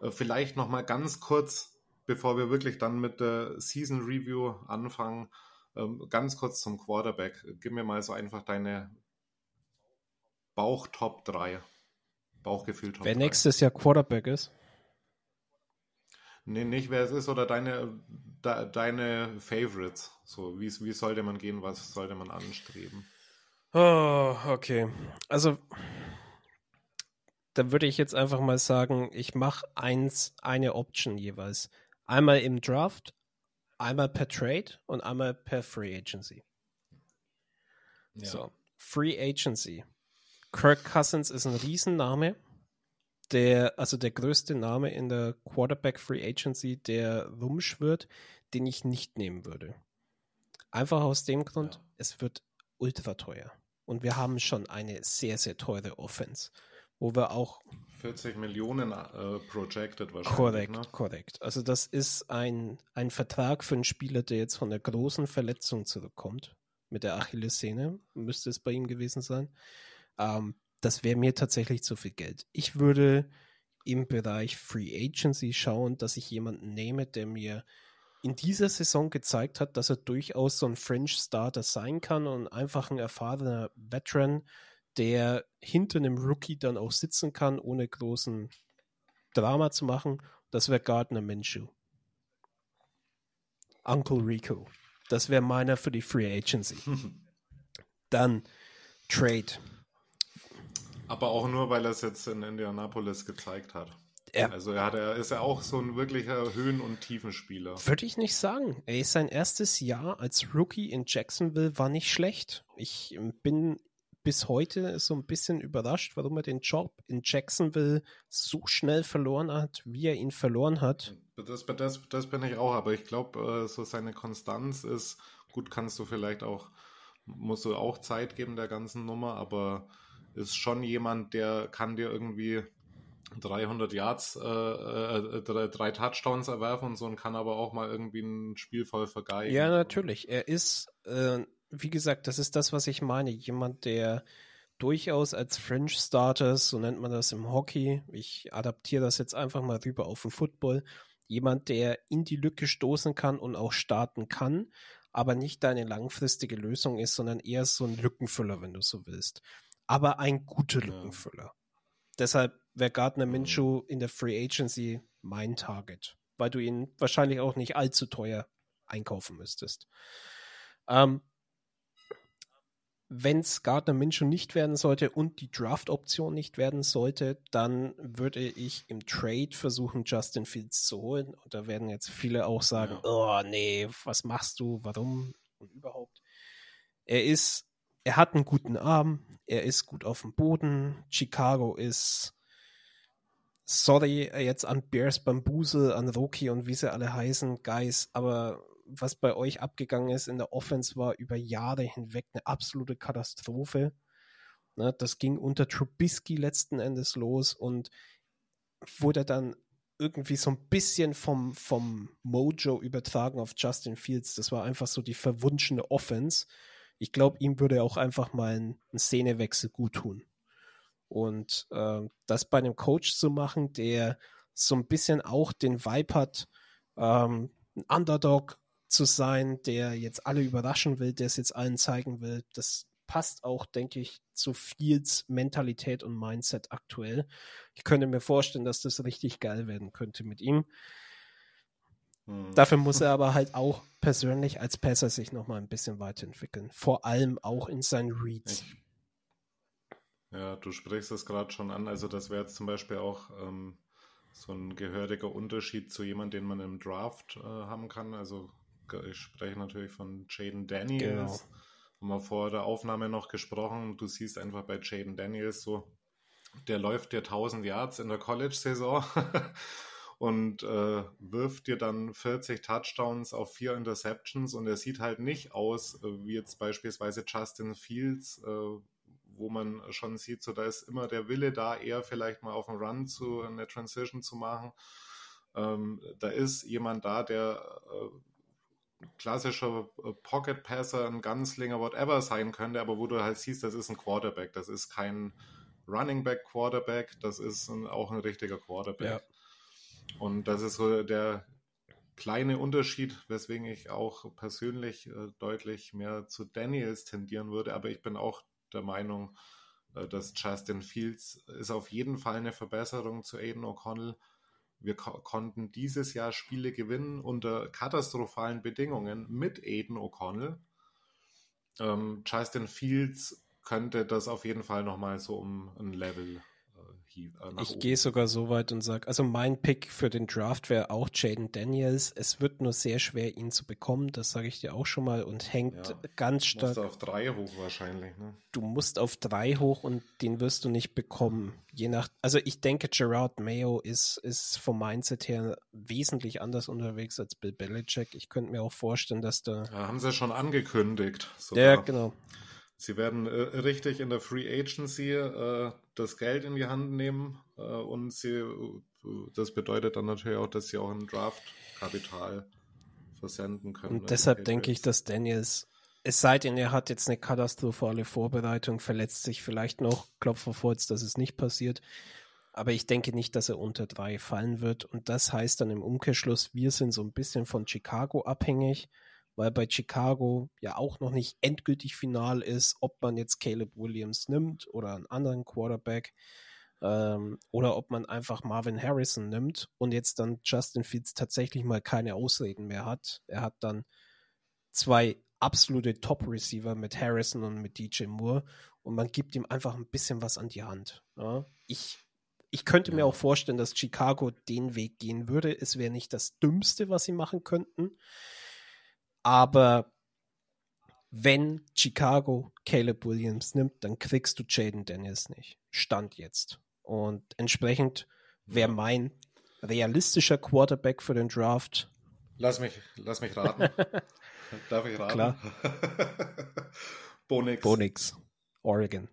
B: Äh, vielleicht noch mal ganz kurz, bevor wir wirklich dann mit der Season Review anfangen, ähm, ganz kurz zum Quarterback. Gib mir mal so einfach deine Bauch-Top 3. Bauchgefühl Top
C: Wer 3. nächstes Jahr Quarterback ist?
B: Nee, nicht wer es ist oder deine, de, deine Favorites. So, wie, wie sollte man gehen, was sollte man anstreben?
C: Oh, okay. Also, da würde ich jetzt einfach mal sagen, ich mache eins, eine Option jeweils. Einmal im Draft, einmal per Trade und einmal per Free Agency. Ja. So, Free Agency. Kirk Cousins ist ein Riesenname. Der, also der größte Name in der Quarterback Free Agency, der rumschwirrt, den ich nicht nehmen würde. Einfach aus dem Grund, ja. es wird ultra teuer. Und wir haben schon eine sehr, sehr teure Offense wo wir auch
B: 40 Millionen äh, projected wahrscheinlich.
C: Korrekt, ne? korrekt. Also das ist ein, ein Vertrag für einen Spieler, der jetzt von der großen Verletzung zurückkommt. Mit der Achillessehne müsste es bei ihm gewesen sein. Ähm, das wäre mir tatsächlich zu viel Geld. Ich würde im Bereich Free Agency schauen, dass ich jemanden nehme, der mir in dieser Saison gezeigt hat, dass er durchaus so ein French Starter sein kann und einfach ein erfahrener Veteran, der hinter einem Rookie dann auch sitzen kann, ohne großen Drama zu machen. Das wäre Gardner Minshew. Uncle Rico. Das wäre meiner für die Free Agency. dann Trade.
B: Aber auch nur, weil er es jetzt in Indianapolis gezeigt hat. Er, also er, hat, er ist ja auch so ein wirklicher Höhen- und Tiefenspieler.
C: Würde ich nicht sagen. Ist sein erstes Jahr als Rookie in Jacksonville war nicht schlecht. Ich bin bis heute so ein bisschen überrascht, warum er den Job in Jacksonville so schnell verloren hat, wie er ihn verloren hat.
B: Das, das, das bin ich auch, aber ich glaube, äh, so seine Konstanz ist, gut, kannst du vielleicht auch, musst du auch Zeit geben der ganzen Nummer, aber ist schon jemand, der kann dir irgendwie 300 Yards, äh, äh, drei, drei, Touchdowns erwerfen und so und kann aber auch mal irgendwie ein Spiel voll vergeigen.
C: Ja, natürlich. Er ist äh, wie gesagt, das ist das, was ich meine. Jemand, der durchaus als French Starters, so nennt man das im Hockey, ich adaptiere das jetzt einfach mal rüber auf den Football, jemand, der in die Lücke stoßen kann und auch starten kann, aber nicht deine langfristige Lösung ist, sondern eher so ein Lückenfüller, wenn du so willst. Aber ein guter Lückenfüller. Ja. Deshalb wäre Gardner Minshew in der Free Agency mein Target, weil du ihn wahrscheinlich auch nicht allzu teuer einkaufen müsstest. Ähm, wenn es Gardner Minshew nicht werden sollte und die Draft-Option nicht werden sollte, dann würde ich im Trade versuchen, Justin Fields zu holen. Und da werden jetzt viele auch sagen, ja. oh nee, was machst du, warum und überhaupt. Er ist, er hat einen guten Arm, er ist gut auf dem Boden. Chicago ist, sorry, jetzt an Bears Bambusel, an Roki und wie sie alle heißen, Guys, aber was bei euch abgegangen ist in der Offense, war über Jahre hinweg eine absolute Katastrophe. Ne, das ging unter Trubisky letzten Endes los und wurde dann irgendwie so ein bisschen vom, vom Mojo übertragen auf Justin Fields. Das war einfach so die verwunschene Offense. Ich glaube, ihm würde auch einfach mal ein, ein Szenewechsel gut tun. Und äh, das bei einem Coach zu machen, der so ein bisschen auch den Vibe hat, ähm, ein Underdog zu sein, der jetzt alle überraschen will, der es jetzt allen zeigen will, das passt auch, denke ich, zu Fields Mentalität und Mindset aktuell. Ich könnte mir vorstellen, dass das richtig geil werden könnte mit ihm. Hm. Dafür muss er aber halt auch persönlich als Passer sich nochmal ein bisschen weiterentwickeln. Vor allem auch in seinen Reads.
B: Ja, du sprichst es gerade schon an. Also, das wäre jetzt zum Beispiel auch ähm, so ein gehöriger Unterschied zu jemandem, den man im Draft äh, haben kann. Also, ich spreche natürlich von Jaden Daniels. Genau. Haben wir vor der Aufnahme noch gesprochen. Du siehst einfach bei Jaden Daniels so, der läuft dir 1000 Yards in der College-Saison und äh, wirft dir dann 40 Touchdowns auf vier Interceptions und er sieht halt nicht aus äh, wie jetzt beispielsweise Justin Fields, äh, wo man schon sieht, so da ist immer der Wille da, eher vielleicht mal auf einen Run zu eine Transition zu machen. Ähm, da ist jemand da, der äh, klassischer äh, Pocket Passer, ein Ganzlinger, whatever sein könnte, aber wo du halt siehst, das ist ein Quarterback, das ist kein Running Back Quarterback, das ist ein, auch ein richtiger Quarterback. Ja. Und das ist so der kleine Unterschied, weswegen ich auch persönlich äh, deutlich mehr zu Daniels tendieren würde, aber ich bin auch der Meinung, äh, dass Justin Fields ist auf jeden Fall eine Verbesserung zu Aiden O'Connell. Wir ko konnten dieses Jahr Spiele gewinnen unter katastrophalen Bedingungen mit Aiden O'Connell. Ähm, Justin Fields könnte das auf jeden Fall nochmal so um ein Level
C: äh, ich gehe sogar so weit und sage, also mein Pick für den Draft wäre auch Jaden Daniels. Es wird nur sehr schwer, ihn zu bekommen, das sage ich dir auch schon mal und hängt ja, ganz stark. Du
B: musst auf drei hoch wahrscheinlich. Ne?
C: Du musst auf drei hoch und den wirst du nicht bekommen. Je nach, also ich denke, Gerard Mayo ist, ist vom Mindset her wesentlich anders unterwegs als Bill Belichick. Ich könnte mir auch vorstellen, dass da.
B: Ja, haben sie schon angekündigt.
C: Sogar. Ja, genau.
B: Sie werden äh, richtig in der Free Agency äh, das Geld in die Hand nehmen äh, und sie, äh, das bedeutet dann natürlich auch, dass sie auch ein Draft-Kapital versenden können.
C: Und deshalb denke ich, dass Daniels, es sei denn, er hat jetzt eine katastrophale Vorbereitung, verletzt sich vielleicht noch, Klopfer vorz, dass es nicht passiert. Aber ich denke nicht, dass er unter drei fallen wird. Und das heißt dann im Umkehrschluss, wir sind so ein bisschen von Chicago abhängig weil bei Chicago ja auch noch nicht endgültig final ist, ob man jetzt Caleb Williams nimmt oder einen anderen Quarterback ähm, oder ob man einfach Marvin Harrison nimmt und jetzt dann Justin Fields tatsächlich mal keine Ausreden mehr hat. Er hat dann zwei absolute Top-Receiver mit Harrison und mit DJ Moore und man gibt ihm einfach ein bisschen was an die Hand. Ja? Ich ich könnte mir auch vorstellen, dass Chicago den Weg gehen würde. Es wäre nicht das Dümmste, was sie machen könnten. Aber wenn Chicago Caleb Williams nimmt, dann kriegst du Jaden Daniels nicht. Stand jetzt. Und entsprechend wäre mein realistischer Quarterback für den Draft.
B: Lass mich, lass mich raten. Darf ich raten? Klar.
C: Bonix. Bonix. Oregon.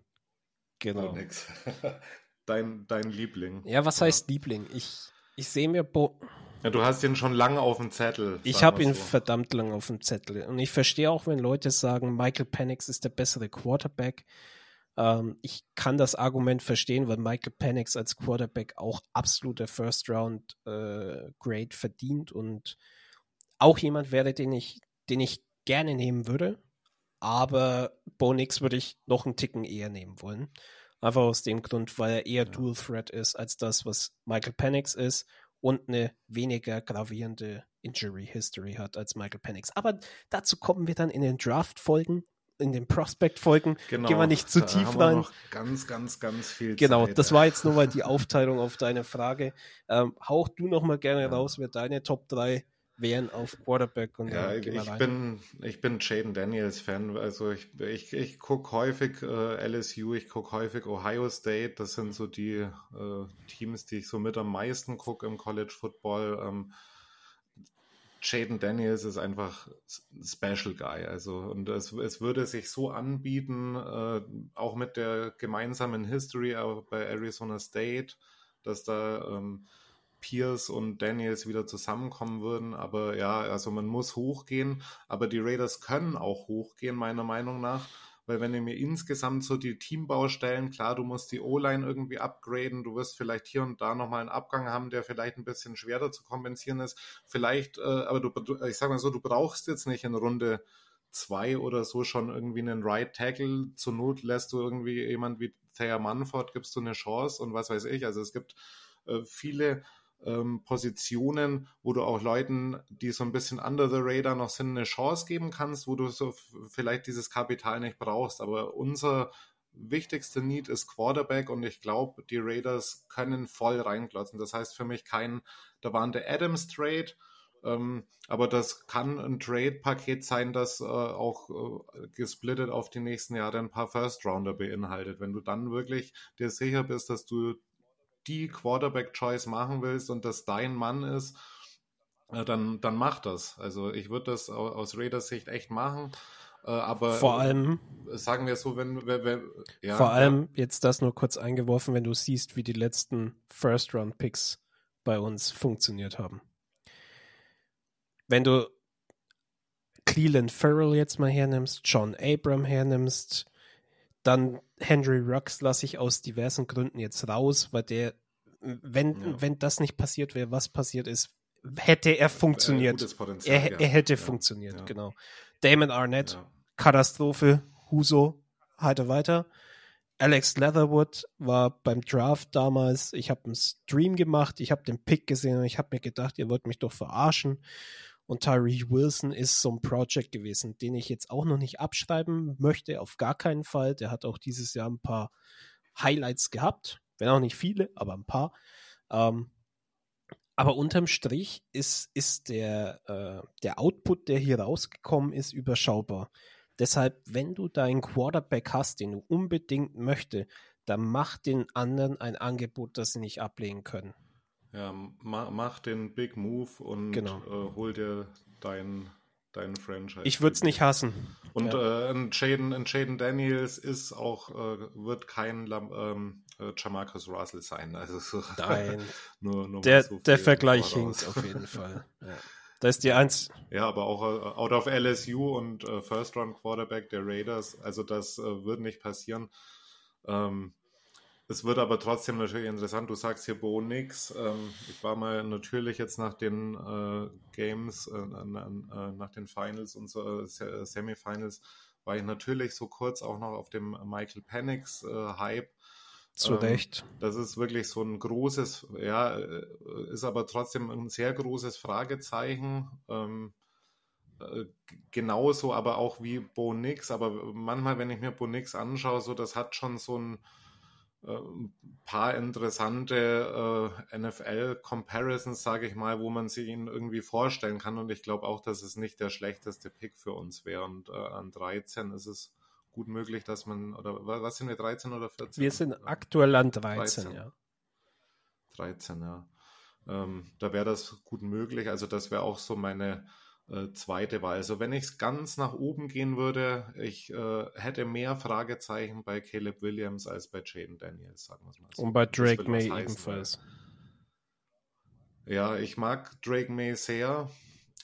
C: Genau.
B: Bonix. dein, dein Liebling.
C: Ja, was heißt ja. Liebling? Ich, ich sehe mir Bo
B: ja, du hast ihn schon lange auf dem Zettel.
C: Ich habe ihn so. verdammt lange auf dem Zettel. Und ich verstehe auch, wenn Leute sagen, Michael Penix ist der bessere Quarterback. Ähm, ich kann das Argument verstehen, weil Michael Penix als Quarterback auch absolute First Round äh, Grade verdient und auch jemand wäre, den ich, den ich gerne nehmen würde. Aber Bo Nix würde ich noch einen Ticken eher nehmen wollen. Einfach aus dem Grund, weil er eher ja. Dual Threat ist als das, was Michael Penix ist und eine weniger gravierende Injury History hat als Michael Penix. Aber dazu kommen wir dann in den Draft-Folgen, in den Prospect-Folgen. Genau, Gehen wir nicht zu tief rein. Noch
B: ganz, ganz, ganz viel
C: Genau, Zeit, das war jetzt nur mal die Aufteilung auf deine Frage. Ähm, hauch du noch mal gerne ja. raus, wer deine Top 3 wären auf Quarterback. Und
B: ja, ich, bin, ich bin Jaden Daniels Fan. Also ich, ich, ich gucke häufig äh, LSU, ich gucke häufig Ohio State. Das sind so die äh, Teams, die ich so mit am meisten gucke im College Football. Ähm, Jaden Daniels ist einfach Special Guy. Also, und es, es würde sich so anbieten, äh, auch mit der gemeinsamen History bei Arizona State, dass da ähm, Pierce und Daniels wieder zusammenkommen würden. Aber ja, also man muss hochgehen. Aber die Raiders können auch hochgehen, meiner Meinung nach. Weil wenn ihr mir insgesamt so die Teambaustellen, klar, du musst die O-Line irgendwie upgraden, du wirst vielleicht hier und da nochmal einen Abgang haben, der vielleicht ein bisschen schwerer zu kompensieren ist. Vielleicht, äh, aber du, ich sag mal so, du brauchst jetzt nicht in Runde 2 oder so schon irgendwie einen Right Tackle. Zur Not lässt du irgendwie jemand wie Thayer Manford, gibst du eine Chance und was weiß ich. Also es gibt äh, viele ähm, Positionen, wo du auch Leuten, die so ein bisschen under the radar noch sind, eine Chance geben kannst, wo du so vielleicht dieses Kapital nicht brauchst. Aber unser wichtigste Need ist Quarterback und ich glaube, die Raiders können voll reinklotzen. Das heißt für mich kein da waren der Adams Trade, ähm, aber das kann ein Trade-Paket sein, das äh, auch äh, gesplittet auf die nächsten Jahre ein paar First-Rounder beinhaltet. Wenn du dann wirklich dir sicher bist, dass du die Quarterback-Choice machen willst und das dein Mann ist, äh, dann, dann mach das. Also ich würde das aus Raiders Sicht echt machen. Äh, aber
C: vor allem
B: sagen wir so, wenn, wenn, wenn
C: ja, vor allem ja. jetzt das nur kurz eingeworfen, wenn du siehst, wie die letzten First Round Picks bei uns funktioniert haben. Wenn du Cleland Farrell jetzt mal hernimmst, John Abram hernimmst, dann Henry Rux lasse ich aus diversen Gründen jetzt raus, weil der, wenn, ja. wenn das nicht passiert wäre, was passiert ist, hätte er funktioniert. Äh, er, er, hätte ja. funktioniert, genau. Damon Arnett, Katastrophe, Huso, heiter weiter. Alex Leatherwood war beim Draft damals, ich habe einen Stream gemacht, ich habe den Pick gesehen und ich habe mir gedacht, ihr wollt mich doch verarschen. Und Tyree Wilson ist so ein Project gewesen, den ich jetzt auch noch nicht abschreiben möchte, auf gar keinen Fall. Der hat auch dieses Jahr ein paar Highlights gehabt, wenn auch nicht viele, aber ein paar. Ähm, aber unterm Strich ist, ist der, äh, der Output, der hier rausgekommen ist, überschaubar. Deshalb, wenn du deinen Quarterback hast, den du unbedingt möchtest, dann mach den anderen ein Angebot, das sie nicht ablehnen können.
B: Ja, ma mach den Big Move und genau. äh, hol dir dein, dein Franchise.
C: Ich würde es nicht hassen.
B: Und ja. äh, ein, Jaden, ein Jaden Daniels ist auch, äh, wird kein ähm, äh, Jamarcus Russell sein. Also so
C: Nein. nur, nur der, so der Vergleich hinkt auf jeden Fall. Ja. Da ist die eins.
B: Ja, aber auch uh, out of LSU und uh, First Round Quarterback der Raiders. Also das uh, wird nicht passieren. Ähm, es wird aber trotzdem natürlich interessant. Du sagst hier Bo nix. Ähm, ich war mal natürlich jetzt nach den äh, Games, äh, äh, nach den Finals und so, Semifinals, war ich natürlich so kurz auch noch auf dem Michael Penix Hype.
C: Zu ähm, Recht.
B: Das ist wirklich so ein großes, ja, äh, ist aber trotzdem ein sehr großes Fragezeichen. Ähm, äh, genauso aber auch wie Bo Nix. Aber manchmal, wenn ich mir Bo Nix anschaue, so das hat schon so ein, äh, paar interessante äh, NFL-Comparisons, sage ich mal, wo man sich ihn irgendwie vorstellen kann. Und ich glaube auch, dass es nicht der schlechteste Pick für uns wäre. Und äh, an 13 ist es gut möglich, dass man, oder was sind wir, 13 oder 14?
C: Wir sind aktuell an 13, 13. ja.
B: 13, ja. Ähm, da wäre das gut möglich. Also das wäre auch so meine äh, zweite Wahl. Also wenn ich es ganz nach oben gehen würde, ich äh, hätte mehr Fragezeichen bei Caleb Williams als bei Jaden Daniels, sagen wir es mal
C: so. Und bei Drake May ebenfalls.
B: Ja, ich mag Drake May sehr.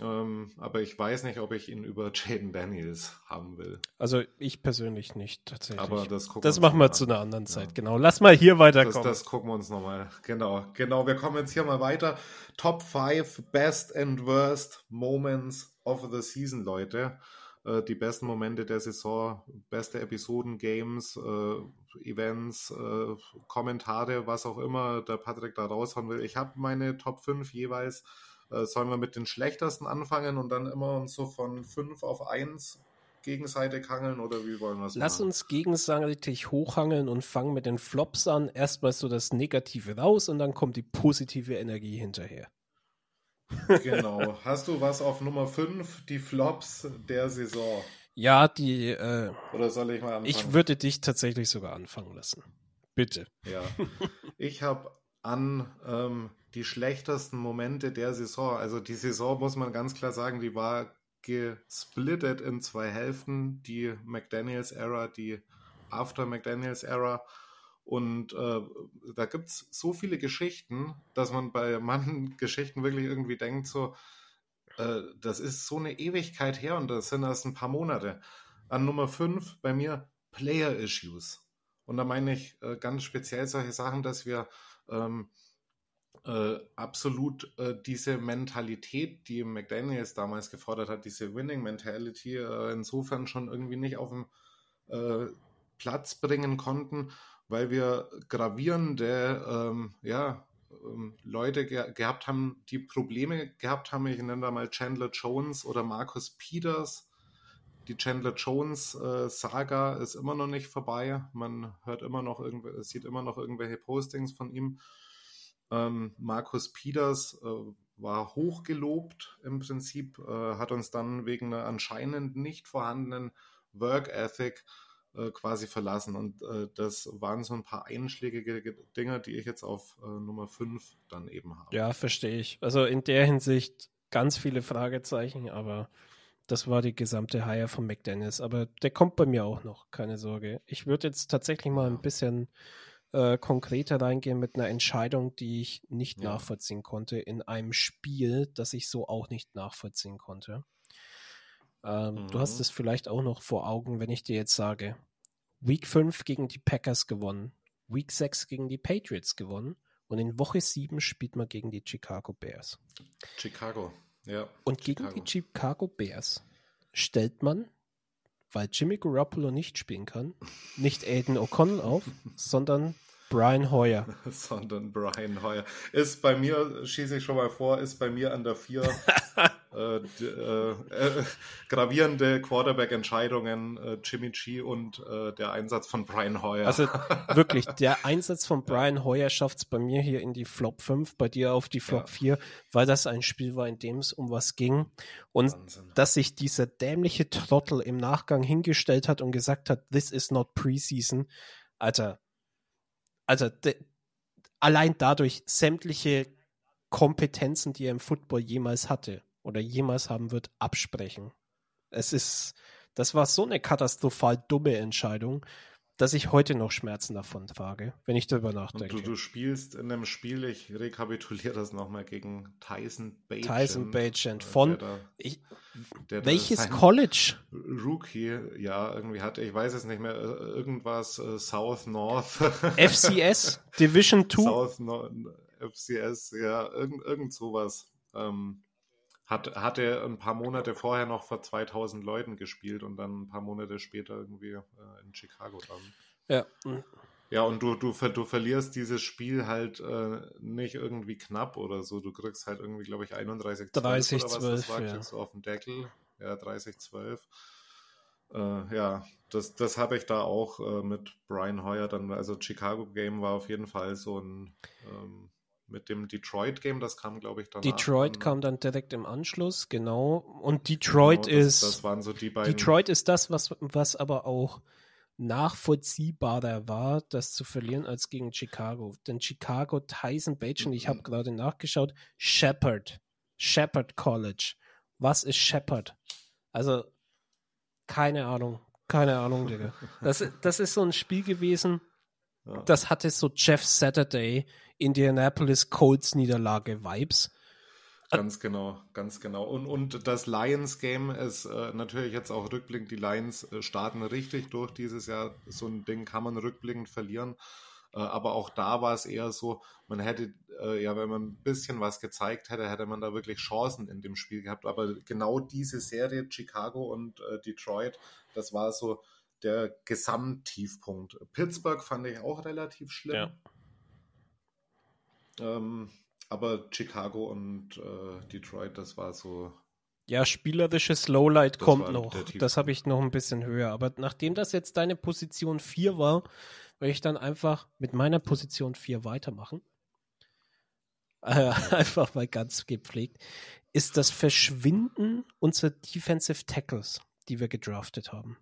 B: Ähm, aber ich weiß nicht, ob ich ihn über Jaden Daniels haben will.
C: Also ich persönlich nicht, tatsächlich.
B: Aber das,
C: das machen wir an. zu einer anderen Zeit, ja. genau. Lass mal hier weiterkommen.
B: Das, das gucken wir uns nochmal. Genau, genau. Wir kommen jetzt hier mal weiter. Top 5 Best and Worst Moments of the Season, Leute. Äh, die besten Momente der Saison, beste Episoden, Games, äh, Events, äh, Kommentare, was auch immer der Patrick da raushauen will. Ich habe meine Top 5 jeweils äh, sollen wir mit den schlechtesten anfangen und dann immer uns so von 5 auf 1 gegenseitig hangeln oder wie wollen wir es
C: machen? Lass uns gegenseitig hochhangeln und fangen mit den Flops an. Erstmal so das Negative raus und dann kommt die positive Energie hinterher.
B: Genau. Hast du was auf Nummer 5, die Flops der Saison?
C: Ja, die. Äh,
B: Oder soll ich mal
C: anfangen? Ich würde dich tatsächlich sogar anfangen lassen. Bitte.
B: Ja. Ich habe an ähm, die schlechtesten Momente der Saison. Also die Saison muss man ganz klar sagen, die war gesplittet in zwei Hälften. Die McDaniels Era, die After McDaniels Era. Und äh, da gibt es so viele Geschichten, dass man bei manchen Geschichten wirklich irgendwie denkt, so, äh, das ist so eine Ewigkeit her und das sind erst ein paar Monate. An Nummer 5 bei mir Player Issues. Und da meine ich äh, ganz speziell solche Sachen, dass wir ähm, äh, absolut äh, diese Mentalität, die McDaniels damals gefordert hat, diese Winning Mentality, äh, insofern schon irgendwie nicht auf dem äh, Platz bringen konnten, weil wir gravierende ähm, ja, ähm, Leute ge gehabt haben, die Probleme gehabt haben. Ich nenne da mal Chandler Jones oder Marcus Peters. Die Chandler Jones äh, Saga ist immer noch nicht vorbei. Man hört immer noch sieht immer noch irgendwelche Postings von ihm. Ähm, Markus Peters äh, war hochgelobt im Prinzip, äh, hat uns dann wegen einer anscheinend nicht vorhandenen Work Ethic äh, quasi verlassen. Und äh, das waren so ein paar einschlägige Dinge, die ich jetzt auf äh, Nummer 5 dann eben habe.
C: Ja, verstehe ich. Also in der Hinsicht ganz viele Fragezeichen, aber das war die gesamte Hire von McDennis. Aber der kommt bei mir auch noch, keine Sorge. Ich würde jetzt tatsächlich mal ein bisschen äh, konkreter reingehen mit einer Entscheidung, die ich nicht ja. nachvollziehen konnte, in einem Spiel, das ich so auch nicht nachvollziehen konnte. Ähm, mhm. Du hast mhm. es vielleicht auch noch vor Augen, wenn ich dir jetzt sage, Week 5 gegen die Packers gewonnen, Week 6 gegen die Patriots gewonnen und in Woche 7 spielt man gegen die Chicago Bears.
B: Chicago, ja.
C: Und gegen Chicago. die Chicago Bears stellt man, weil Jimmy Garoppolo nicht spielen kann, nicht Aiden O'Connell auf, sondern Brian Hoyer.
B: sondern Brian Hoyer. Ist bei mir, schieße ich schon mal vor, ist bei mir an der 4 äh, äh, äh, gravierende Quarterback-Entscheidungen, äh, Jimmy G und äh, der Einsatz von Brian Hoyer.
C: Also wirklich, der Einsatz von Brian Hoyer schafft es bei mir hier in die Flop 5, bei dir auf die Flop ja. 4, weil das ein Spiel war, in dem es um was ging. Und Wahnsinn. dass sich dieser dämliche Trottel im Nachgang hingestellt hat und gesagt hat, this is not preseason. Alter, also allein dadurch sämtliche Kompetenzen, die er im Football jemals hatte oder jemals haben wird, absprechen. Es ist, das war so eine katastrophal dumme Entscheidung, dass ich heute noch Schmerzen davon trage, wenn ich darüber nachdenke.
B: Du, du spielst in einem Spiel, ich rekapituliere das nochmal, gegen Tyson Bagent.
C: Tyson Bagent von der da, ich, der welches College?
B: Rookie, ja, irgendwie hatte, ich weiß es nicht mehr, äh, irgendwas uh, South North.
C: FCS Division 2.
B: South North, FCS, ja, irgend, irgend sowas. Ähm, hat, hatte ein paar Monate vorher noch vor 2000 Leuten gespielt und dann ein paar Monate später irgendwie äh, in Chicago dann.
C: Ja.
B: Ja, und du, du, du verlierst dieses Spiel halt äh, nicht irgendwie knapp oder so. Du kriegst halt irgendwie, glaube ich, 31
C: 30 oder was 12, das
B: war, ja. kriegst du auf den Deckel. Ja, 30 12. Äh, ja, das, das habe ich da auch äh, mit Brian Hoyer dann, also Chicago Game war auf jeden Fall so ein ähm, mit dem Detroit-Game, das kam, glaube ich, dann.
C: Detroit an. kam dann direkt im Anschluss, genau. Und Detroit genau, das, ist.
B: Das waren so die beiden.
C: Detroit ist das, was, was aber auch nachvollziehbarer war, das zu verlieren als gegen Chicago. Denn Chicago, Tyson Bajan, ich habe mhm. gerade nachgeschaut, Shepard. Shepard College. Was ist Shepard? Also, keine Ahnung. Keine Ahnung, Digga. Das, das ist so ein Spiel gewesen, ja. das hatte so Jeff Saturday Indianapolis Colts Niederlage Vibes.
B: Ganz genau, ganz genau. Und, und das Lions-Game ist äh, natürlich jetzt auch rückblickend. Die Lions äh, starten richtig durch dieses Jahr. So ein Ding kann man rückblickend verlieren. Äh, aber auch da war es eher so, man hätte, äh, ja, wenn man ein bisschen was gezeigt hätte, hätte man da wirklich Chancen in dem Spiel gehabt. Aber genau diese Serie, Chicago und äh, Detroit, das war so der Gesamttiefpunkt. Pittsburgh fand ich auch relativ schlimm. Ja. Ähm, aber Chicago und äh, Detroit, das war so.
C: Ja, spielerisches Lowlight kommt noch. Das habe ich noch ein bisschen höher. Aber nachdem das jetzt deine Position 4 war, werde ich dann einfach mit meiner Position 4 weitermachen. Äh, einfach mal ganz gepflegt. Ist das Verschwinden unserer Defensive Tackles, die wir gedraftet haben.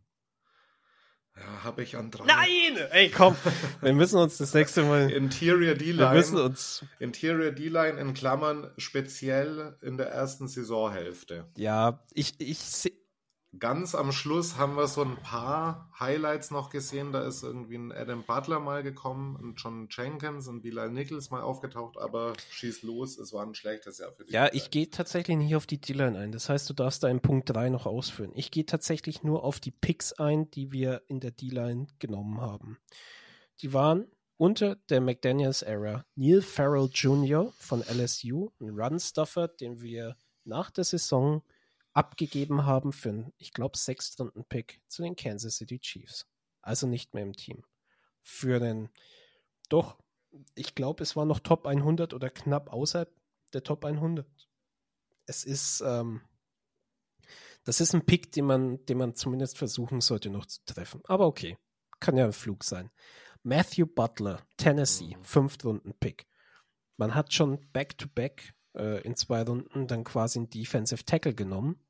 B: Ja, habe ich an drei.
C: Nein! Ey, komm, wir müssen uns das nächste Mal.
B: Interior D-Line. Wir
C: müssen uns.
B: Interior D-Line in Klammern speziell in der ersten Saisonhälfte.
C: Ja, ich, ich,
B: Ganz am Schluss haben wir so ein paar Highlights noch gesehen. Da ist irgendwie ein Adam Butler mal gekommen, ein John Jenkins und Bilal Nichols mal aufgetaucht, aber schieß los, es war ein schlechtes Jahr für
C: die. Ja, ich gehe tatsächlich nicht auf die D-Line ein. Das heißt, du darfst da in Punkt 3 noch ausführen. Ich gehe tatsächlich nur auf die Picks ein, die wir in der D-Line genommen haben. Die waren unter der McDaniels-Ära Neil Farrell Jr. von LSU, ein Runstuffer, den wir nach der Saison abgegeben haben für einen, ich glaube, Sechstrunden-Pick zu den Kansas City Chiefs. Also nicht mehr im Team. Für den, doch, ich glaube, es war noch Top 100 oder knapp außerhalb der Top 100. Es ist, ähm, das ist ein Pick, den man, den man zumindest versuchen sollte noch zu treffen. Aber okay, kann ja ein Flug sein. Matthew Butler, Tennessee, mhm. Fünftrunden-Pick. Man hat schon Back-to-Back -back, äh, in zwei Runden dann quasi einen Defensive Tackle genommen,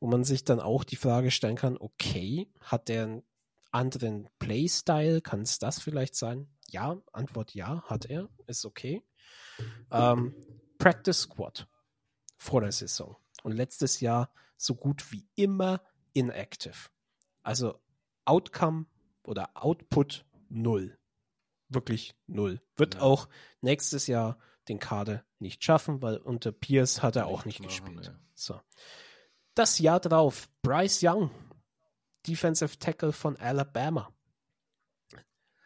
C: wo man sich dann auch die Frage stellen kann, okay, hat der einen anderen Playstyle? Kann es das vielleicht sein? Ja, Antwort ja, hat er, ist okay. Ähm, Practice Squad vor der Saison. Und letztes Jahr so gut wie immer inactive. Also Outcome oder Output null. Wirklich null. Wird ja. auch nächstes Jahr den Kader nicht schaffen, weil unter Pierce hat er auch nicht, nicht gespielt. ja. So. Das Jahr drauf, Bryce Young, Defensive Tackle von Alabama.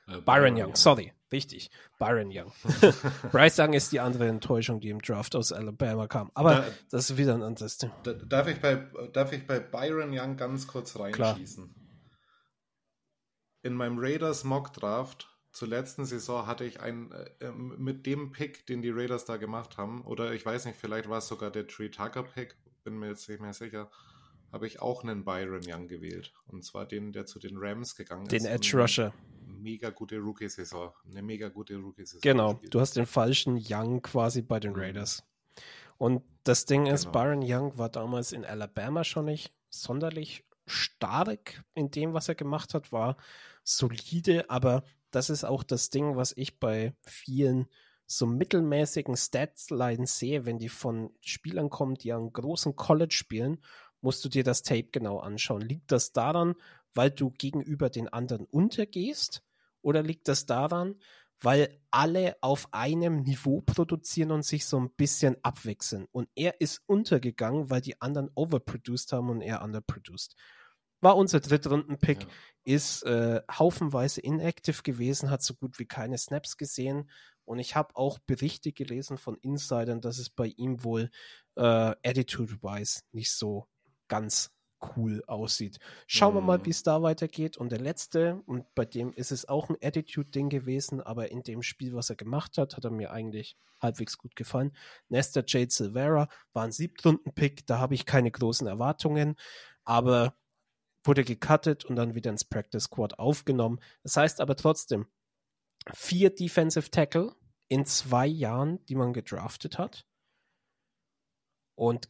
C: Äh, Byron Young, sorry, richtig. Byron Young. Bryce Young ist die andere Enttäuschung, die im Draft aus Alabama kam. Aber da, das ist wieder ein anderes Thema.
B: Darf ich bei, darf ich bei Byron Young ganz kurz reinschießen? Klar in meinem Raiders Mock Draft zur letzten Saison hatte ich einen äh, mit dem Pick, den die Raiders da gemacht haben, oder ich weiß nicht, vielleicht war es sogar der Tree Tucker Pick, bin mir jetzt nicht mehr sicher, habe ich auch einen Byron Young gewählt. Und zwar den, der zu den Rams gegangen
C: den ist. Den Edge Rusher.
B: Mega gute Rookie-Saison. Eine mega gute Rookie-Saison.
C: Genau, gespielt. du hast den falschen Young quasi bei den mhm. Raiders. Und das Ding ist, genau. Byron Young war damals in Alabama schon nicht sonderlich stark in dem, was er gemacht hat, war solide, aber das ist auch das Ding, was ich bei vielen so mittelmäßigen Statslines sehe, wenn die von Spielern kommen, die an großen College spielen, musst du dir das Tape genau anschauen. Liegt das daran, weil du gegenüber den anderen untergehst? Oder liegt das daran, weil alle auf einem Niveau produzieren und sich so ein bisschen abwechseln? Und er ist untergegangen, weil die anderen overproduced haben und er underproduced. War unser Drittrunden-Pick, ja. ist äh, haufenweise inactive gewesen, hat so gut wie keine Snaps gesehen. Und ich habe auch Berichte gelesen von Insidern, dass es bei ihm wohl äh, attitude-wise nicht so ganz cool aussieht. Schauen mm. wir mal, mhm. wie es da weitergeht. Und der letzte, und bei dem ist es auch ein Attitude-Ding gewesen, aber in dem Spiel, was er gemacht hat, hat er mir eigentlich halbwegs gut gefallen. Nesta Jade Silvera war ein Siebtrunden-Pick, da habe ich keine großen Erwartungen, aber wurde gecuttet und dann wieder ins Practice Squad aufgenommen. Das heißt aber trotzdem, vier Defensive Tackle in zwei Jahren, die man gedraftet hat. Und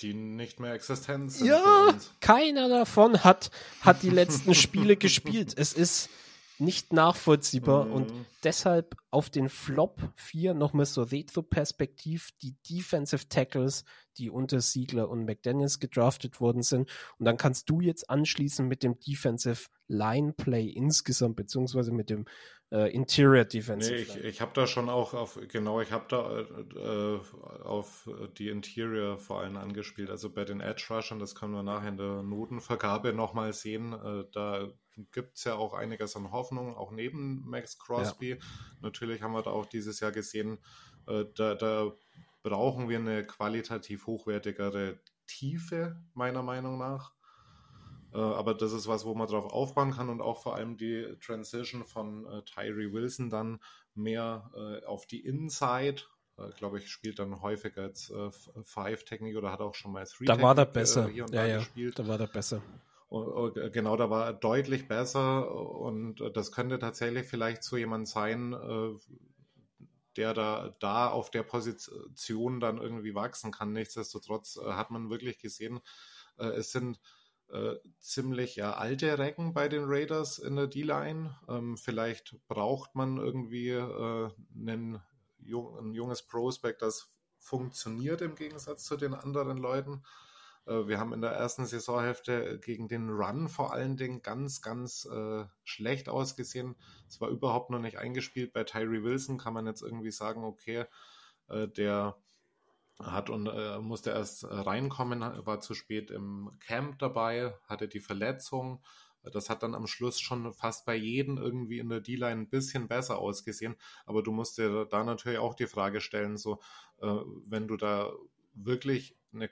B: die nicht mehr existent sind.
C: Ja, keiner davon hat, hat die letzten Spiele gespielt. Es ist nicht nachvollziehbar mhm. und deshalb auf den Flop 4 nochmal so Retro-Perspektiv die Defensive Tackles, die unter Siegler und McDaniels gedraftet worden sind. Und dann kannst du jetzt anschließen mit dem Defensive Line Play insgesamt, beziehungsweise mit dem äh, Interior Defensive.
B: Nee, ich, ich habe da schon auch auf, genau, ich habe da äh, auf die Interior vor allem angespielt. Also bei den Edge Rushern, das können wir nachher in der Notenvergabe nochmal sehen. Äh, da gibt es ja auch einiges an Hoffnung, auch neben Max Crosby. Ja. Natürlich haben wir da auch dieses Jahr gesehen, äh, da, da brauchen wir eine qualitativ hochwertigere Tiefe, meiner Meinung nach. Äh, aber das ist was, wo man drauf aufbauen kann und auch vor allem die Transition von äh, Tyree Wilson dann mehr äh, auf die Inside. Äh, glaube ich, spielt dann häufiger als äh, Five-Technik oder hat auch schon mal
C: Three. Da war er besser. hier und ja, da ja, gespielt. Da war er besser.
B: Genau, da war er deutlich besser und das könnte tatsächlich vielleicht so jemand sein, der da, da auf der Position dann irgendwie wachsen kann. Nichtsdestotrotz hat man wirklich gesehen, es sind äh, ziemlich ja, alte Recken bei den Raiders in der D-Line. Ähm, vielleicht braucht man irgendwie äh, einen, ein junges Prospect, das funktioniert im Gegensatz zu den anderen Leuten. Äh, wir haben in der ersten Saisonhälfte gegen den Run vor allen Dingen ganz, ganz äh, schlecht ausgesehen. Es war überhaupt noch nicht eingespielt. Bei Tyree Wilson kann man jetzt irgendwie sagen, okay, äh, der hat und äh, musste erst reinkommen, war zu spät im Camp dabei, hatte die Verletzung, Das hat dann am Schluss schon fast bei jedem irgendwie in der D-Line ein bisschen besser ausgesehen. Aber du musst dir da natürlich auch die Frage stellen, so, äh, wenn du da wirklich eine,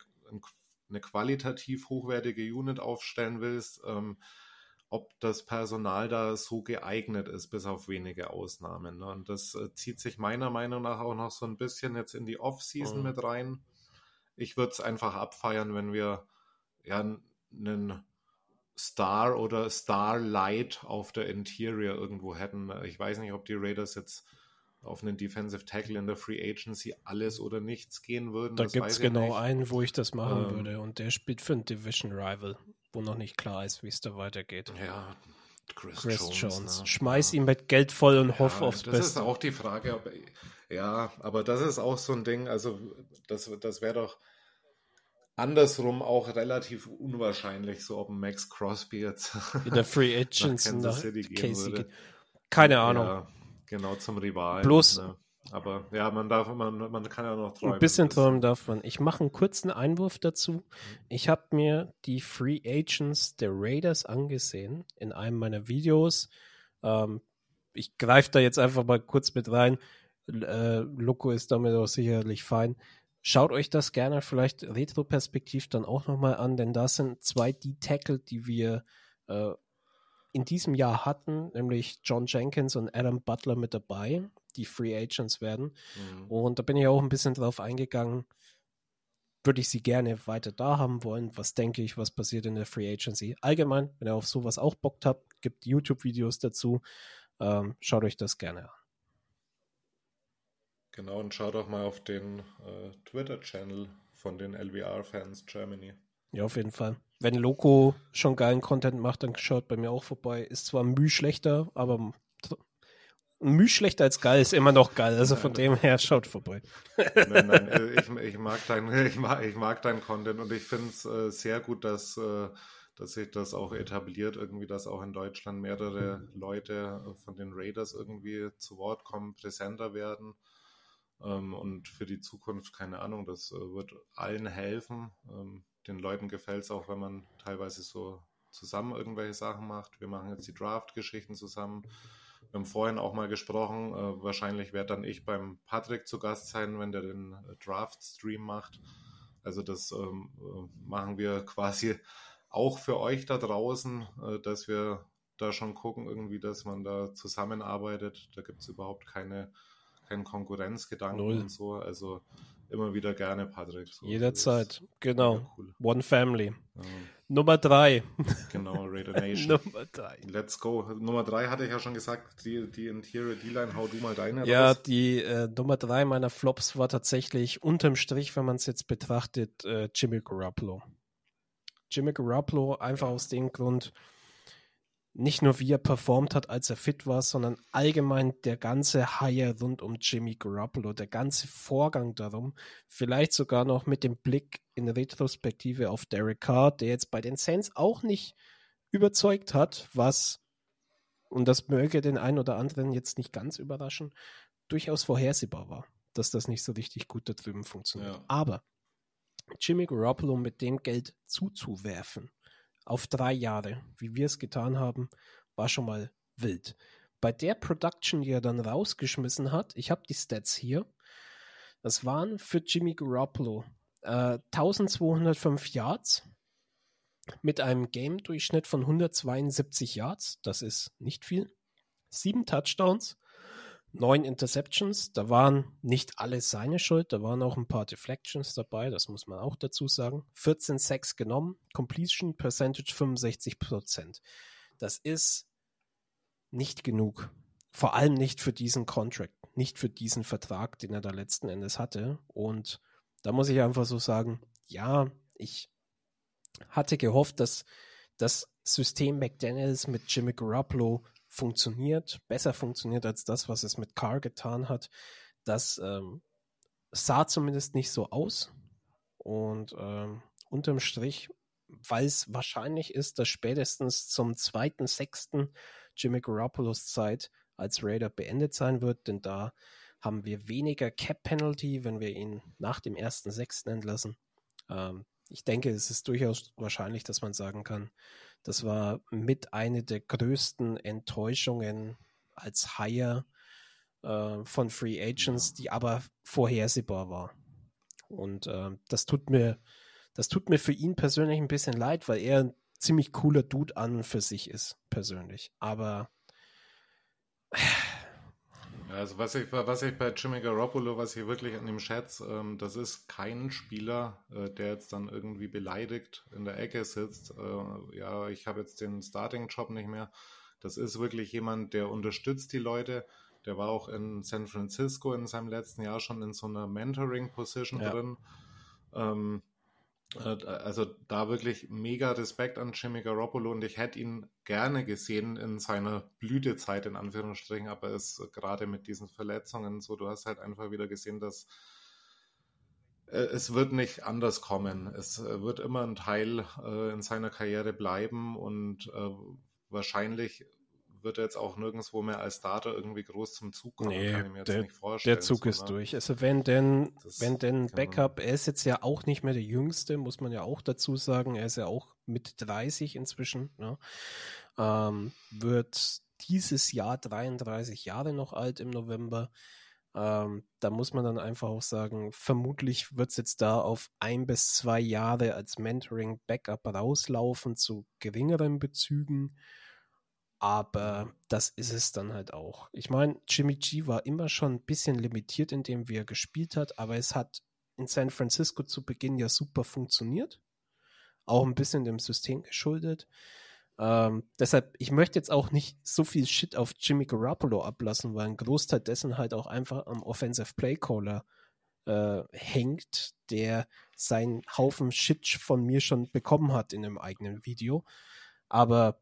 B: eine qualitativ hochwertige Unit aufstellen willst, ähm, ob das Personal da so geeignet ist, bis auf wenige Ausnahmen. Ne? Und das äh, zieht sich meiner Meinung nach auch noch so ein bisschen jetzt in die Off-Season mhm. mit rein. Ich würde es einfach abfeiern, wenn wir ja einen Star oder Starlight auf der Interior irgendwo hätten. Ich weiß nicht, ob die Raiders jetzt auf einen Defensive Tackle in der Free Agency alles oder nichts gehen würden.
C: Da gibt es genau nicht. einen, wo ich das machen ähm, würde und der spielt für einen Division Rival wo noch nicht klar ist, wie es da weitergeht.
B: Ja, Chris,
C: Chris Jones. Jones. Ne? Schmeiß ja. ihn mit Geld voll und ja, hoff aufs
B: das
C: Beste.
B: Das ist auch die Frage, ob, ja, aber das ist auch so ein Ding, also das, das wäre doch andersrum auch relativ unwahrscheinlich, so ob ein Max Crosby jetzt
C: in der Free Agents nach Kansas City gehen Casey würde. Keine Ahnung. Ja,
B: genau zum Rivalen.
C: Bloß,
B: ne? Aber ja, man darf, man, man kann ja noch
C: träumen. Ein bisschen träumen darf man. Ich mache einen kurzen Einwurf dazu. Mhm. Ich habe mir die Free Agents der Raiders angesehen in einem meiner Videos. Ähm, ich greife da jetzt einfach mal kurz mit rein. Äh, Loco ist damit auch sicherlich fein. Schaut euch das gerne vielleicht retroperspektiv dann auch nochmal an, denn da sind zwei D-Tackle, die wir äh, in diesem Jahr hatten, nämlich John Jenkins und Adam Butler mit dabei die Free Agents werden. Mhm. Und da bin ich auch ein bisschen drauf eingegangen. Würde ich sie gerne weiter da haben wollen? Was denke ich, was passiert in der Free Agency? Allgemein, wenn ihr auf sowas auch Bock habt, gibt YouTube-Videos dazu. Ähm, schaut euch das gerne an.
B: Genau, und schaut auch mal auf den äh, Twitter-Channel von den LVR-Fans Germany.
C: Ja, auf jeden Fall. Wenn Loco schon geilen Content macht, dann schaut bei mir auch vorbei. Ist zwar müh schlechter, aber Müh schlechter als geil ist immer noch geil. Also von dem her schaut vorbei.
B: Nein, nein, äh, ich, ich, mag dein, ich, mag, ich mag deinen Content und ich finde es äh, sehr gut, dass, äh, dass sich das auch etabliert, irgendwie, dass auch in Deutschland mehrere Leute von den Raiders irgendwie zu Wort kommen, präsenter werden. Ähm, und für die Zukunft, keine Ahnung, das äh, wird allen helfen. Ähm, den Leuten gefällt es auch, wenn man teilweise so zusammen irgendwelche Sachen macht. Wir machen jetzt die Draft-Geschichten zusammen. Wir haben vorhin auch mal gesprochen, äh, wahrscheinlich werde dann ich beim Patrick zu Gast sein, wenn der den äh, Draft-Stream macht. Also das ähm, äh, machen wir quasi auch für euch da draußen, äh, dass wir da schon gucken, irgendwie, dass man da zusammenarbeitet. Da gibt es überhaupt keine, keinen Konkurrenzgedanken Null. und so. Also immer wieder gerne, Patrick.
C: So, Jederzeit, genau. Cool. One Family. Ja. Nummer drei.
B: Genau, Raider Nation. Nummer drei. Let's go. Nummer drei hatte ich ja schon gesagt, die, die Interior D-Line, hau du mal deine
C: Ja, raus. die äh, Nummer drei meiner Flops war tatsächlich unterm Strich, wenn man es jetzt betrachtet, äh, Jimmy Garoppolo. Jimmy Garoppolo einfach aus dem Grund, nicht nur wie er performt hat, als er fit war, sondern allgemein der ganze Hire rund um Jimmy Garoppolo, der ganze Vorgang darum, vielleicht sogar noch mit dem Blick in Retrospektive auf Derek Carr, der jetzt bei den Saints auch nicht überzeugt hat, was, und das möge den einen oder anderen jetzt nicht ganz überraschen, durchaus vorhersehbar war, dass das nicht so richtig gut da drüben funktioniert. Ja. Aber Jimmy Garoppolo mit dem Geld zuzuwerfen, auf drei Jahre, wie wir es getan haben, war schon mal wild. Bei der Production, die er dann rausgeschmissen hat, ich habe die Stats hier, das waren für Jimmy Garoppolo äh, 1205 Yards mit einem Game-Durchschnitt von 172 Yards, das ist nicht viel, sieben Touchdowns, neun Interceptions. Da waren nicht alle seine Schuld, da waren auch ein paar Deflections dabei, das muss man auch dazu sagen. 14 Sacks genommen, Completion Percentage 65%. Das ist nicht genug. Vor allem nicht für diesen Contract, nicht für diesen Vertrag, den er da letzten Endes hatte. Und da muss ich einfach so sagen, ja, ich hatte gehofft, dass das System McDaniels mit Jimmy Garoppolo funktioniert, besser funktioniert als das, was es mit Carr getan hat. Das ähm, sah zumindest nicht so aus. Und ähm, unterm Strich, weil es wahrscheinlich ist, dass spätestens zum zweiten, sechsten Jimmy Garoppolos Zeit als Raider beendet sein wird, denn da haben wir weniger Cap Penalty, wenn wir ihn nach dem ersten sechsten entlassen. Ähm, ich denke, es ist durchaus wahrscheinlich, dass man sagen kann, das war mit eine der größten Enttäuschungen als Hire äh, von Free Agents, die aber vorhersehbar war. Und äh, das tut mir, das tut mir für ihn persönlich ein bisschen leid, weil er ein ziemlich cooler Dude an und für sich ist, persönlich. Aber
B: also was ich, was ich bei Jimmy Garoppolo, was ich wirklich an ihm schätze, ähm, das ist kein Spieler, äh, der jetzt dann irgendwie beleidigt in der Ecke sitzt. Äh, ja, ich habe jetzt den Starting-Job nicht mehr. Das ist wirklich jemand, der unterstützt die Leute. Der war auch in San Francisco in seinem letzten Jahr schon in so einer Mentoring-Position ja. drin. Ähm, äh, also da wirklich mega Respekt an Jimmy Garoppolo und ich hätte ihn gerne gesehen in seiner Blütezeit in Anführungsstrichen, aber es gerade mit diesen Verletzungen so, du hast halt einfach wieder gesehen, dass äh, es wird nicht anders kommen. Es äh, wird immer ein Teil in seiner Karriere bleiben und wahrscheinlich wird er jetzt auch nirgendwo mehr als Starter irgendwie groß zum Zug kommen.
C: Nee, kann ich mir jetzt der, nicht vorstellen. Der Zug ist durch. Also wenn denn, das, wenn denn genau. Backup, er ist jetzt ja auch nicht mehr der Jüngste, muss man ja auch dazu sagen. Er ist ja auch mit 30 inzwischen. Ne? Ähm, wird dieses Jahr 33 Jahre noch alt im November. Ähm, da muss man dann einfach auch sagen, vermutlich wird es jetzt da auf ein bis zwei Jahre als Mentoring-Backup rauslaufen zu geringeren Bezügen. Aber das ist es dann halt auch. Ich meine, Jimmy G war immer schon ein bisschen limitiert in dem, wie er gespielt hat, aber es hat in San Francisco zu Beginn ja super funktioniert. Auch ein bisschen dem System geschuldet. Ähm, deshalb, ich möchte jetzt auch nicht so viel Shit auf Jimmy Garoppolo ablassen, weil ein Großteil dessen halt auch einfach am Offensive Play Caller äh, hängt, der seinen Haufen Shit von mir schon bekommen hat in einem eigenen Video. Aber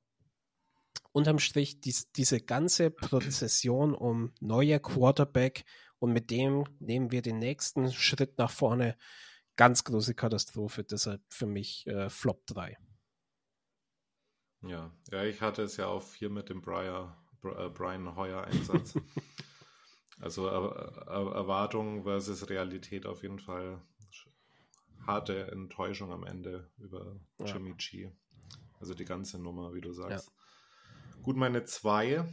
C: unterm Strich dies, diese ganze Prozession um neuer Quarterback und mit dem nehmen wir den nächsten Schritt nach vorne. Ganz große Katastrophe, deshalb für mich äh, Flop 3.
B: Ja, ja, ich hatte es ja auf vier mit dem Brian, äh, Brian Hoyer Einsatz. also er, er, Erwartung versus Realität auf jeden Fall harte Enttäuschung am Ende über Jimmy ja. G. Also die ganze Nummer, wie du sagst. Ja. Gut, meine zwei.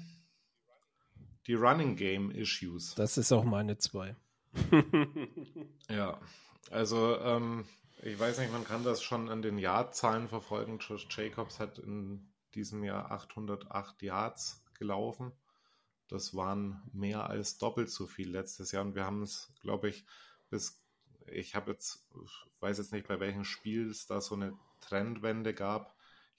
B: Die Running Game Issues.
C: Das ist auch meine zwei.
B: ja, also ähm, ich weiß nicht, man kann das schon an den Yardzahlen verfolgen. Josh Jacobs hat in diesem Jahr 808 Yards gelaufen. Das waren mehr als doppelt so viel letztes Jahr und wir haben es, glaube ich, bis ich habe jetzt, weiß jetzt nicht, bei welchem Spiel es da so eine Trendwende gab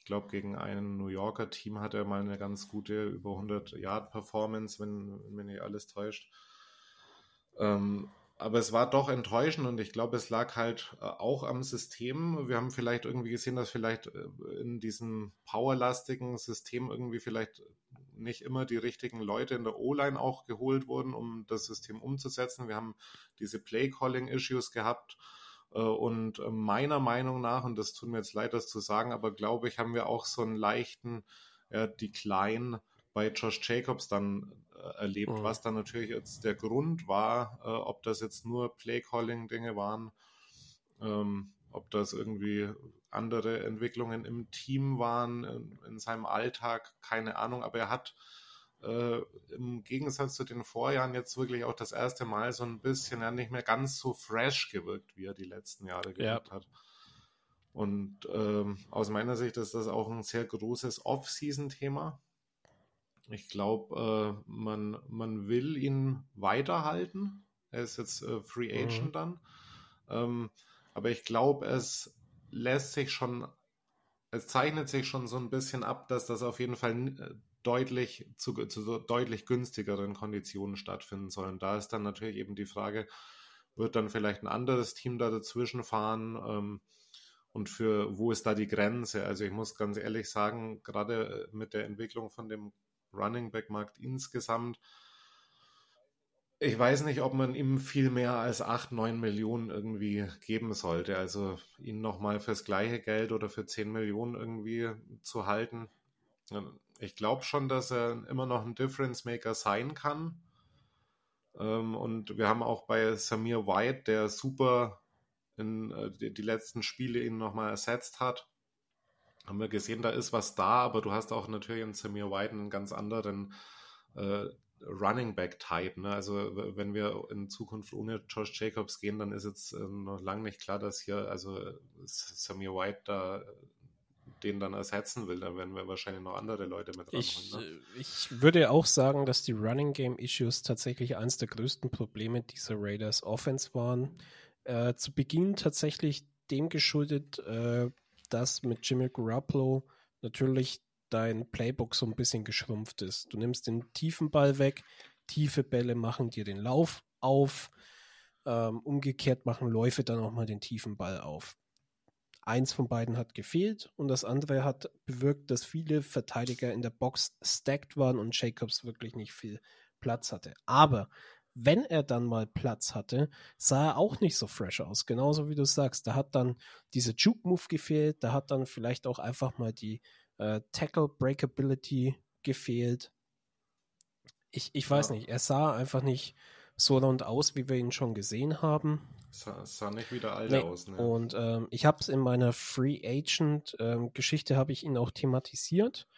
B: glaube, gegen ein New Yorker Team hat er mal eine ganz gute über 100 Yard Performance, wenn, wenn nicht alles täuscht. Ähm, aber es war doch enttäuschend und ich glaube, es lag halt äh, auch am System. Wir haben vielleicht irgendwie gesehen, dass vielleicht äh, in diesem powerlastigen System irgendwie vielleicht nicht immer die richtigen Leute in der O-Line auch geholt wurden, um das System umzusetzen. Wir haben diese Play-Calling-Issues gehabt und äh, meiner Meinung nach, und das tut mir jetzt leid, das zu sagen, aber glaube ich, haben wir auch so einen leichten ja, Decline bei Josh Jacobs dann äh, erlebt, mhm. was dann natürlich jetzt der Grund war, äh, ob das jetzt nur Play-Calling-Dinge waren, ähm, ob das irgendwie andere Entwicklungen im Team waren, in, in, seinem Alltag, keine Ahnung, aber er hat äh, im Gegensatz zu den Vorjahren jetzt wirklich auch das erste Mal so ein bisschen ja nicht mehr ganz so fresh gewirkt, wie er die letzten Jahre gewirkt ja. hat. Und ähm, aus meiner Sicht ist das auch ein sehr großes Off-Season-Thema. Ich glaube, äh, man, man will ihn weiterhalten. Er ist jetzt äh, Free mhm. Agent mhm. dann. Ähm, aber ich glaube, es lässt sich schon, es zeichnet sich schon so ein bisschen ab, dass das auf jeden Fall äh, deutlich zu, zu deutlich günstigeren Konditionen stattfinden sollen. Da ist dann natürlich eben die Frage, wird dann vielleicht ein anderes Team da dazwischen fahren ähm, und für wo ist da die Grenze? Also ich muss ganz ehrlich sagen, gerade mit der Entwicklung von dem Running Back Markt insgesamt, ich weiß nicht, ob man ihm viel mehr als 8, 9 Millionen irgendwie geben sollte. Also ihn nochmal fürs gleiche Geld oder für 10 Millionen irgendwie zu halten ich glaube schon, dass er immer noch ein Difference Maker sein kann. Ähm, und wir haben auch bei Samir White, der super in äh, die, die, letzten Spiele ihn nochmal ersetzt hat, haben wir gesehen, da ist was da, aber du hast auch natürlich in Samir White einen ganz anderen äh, Running Back Type. Ne? Also wenn wir in Zukunft ohne Josh Jacobs gehen, dann ist jetzt äh, noch lange nicht klar, dass hier also Samir White da den dann ersetzen will, dann werden wir wahrscheinlich noch andere Leute mit ranholen.
C: Ich, ne? Äh, ich würde auch sagen, dass die Running Game Issues tatsächlich eines der größten Probleme dieser Raiders Offense waren. Äh, zu Beginn tatsächlich dem geschuldet, äh, dass mit Jimmy Garoppolo natürlich dein Playbook so ein bisschen geschrumpft ist. Du nimmst den tiefen Ball weg, tiefe Bälle machen dir den Lauf auf, ähm, umgekehrt machen Läufe dann auch mal den tiefen Ball auf. Eins von beiden hat gefehlt und das andere hat bewirkt, dass viele Verteidiger in der Box stacked waren und Jacobs wirklich nicht viel Platz hatte. Aber wenn er dann mal Platz hatte, sah er auch nicht so fresh aus. Genauso wie du sagst, da hat dann diese Juke-Move gefehlt, da hat dann vielleicht auch einfach mal die äh, Tackle Breakability gefehlt. Ich, ich weiß ja. nicht, er sah einfach nicht so rund aus, wie wir ihn schon gesehen haben.
B: Sah, sah nicht wieder alt nee. aus.
C: Ne? Und ähm, ich habe es in meiner Free Agent ähm, Geschichte habe ich ihn auch thematisiert.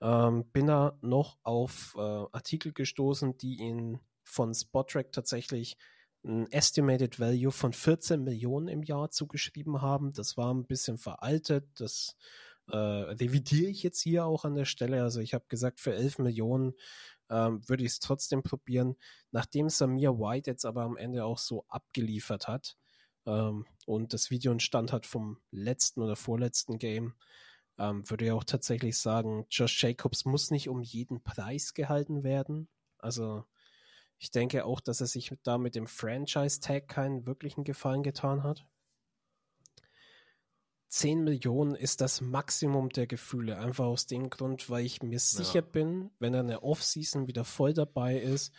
C: Ähm, bin da noch auf äh, Artikel gestoßen, die ihn von Spottrack tatsächlich ein Estimated Value von 14 Millionen im Jahr zugeschrieben haben. Das war ein bisschen veraltet. Das äh, revidiere ich jetzt hier auch an der Stelle. Also ich habe gesagt, für 11 Millionen ähm, würde ich es trotzdem probieren. Nachdem Samir White jetzt aber am Ende auch so abgeliefert hat ähm, und das Video entstand hat vom letzten oder vorletzten Game, ähm, würde ich auch tatsächlich sagen, Josh Jacobs muss nicht um jeden Preis gehalten werden. Also ich denke auch, dass er sich da mit dem Franchise-Tag keinen wirklichen Gefallen getan hat. 10 Millionen ist das Maximum der Gefühle. Einfach aus dem Grund, weil ich mir sicher ja. bin, wenn er in der Offseason wieder voll dabei ist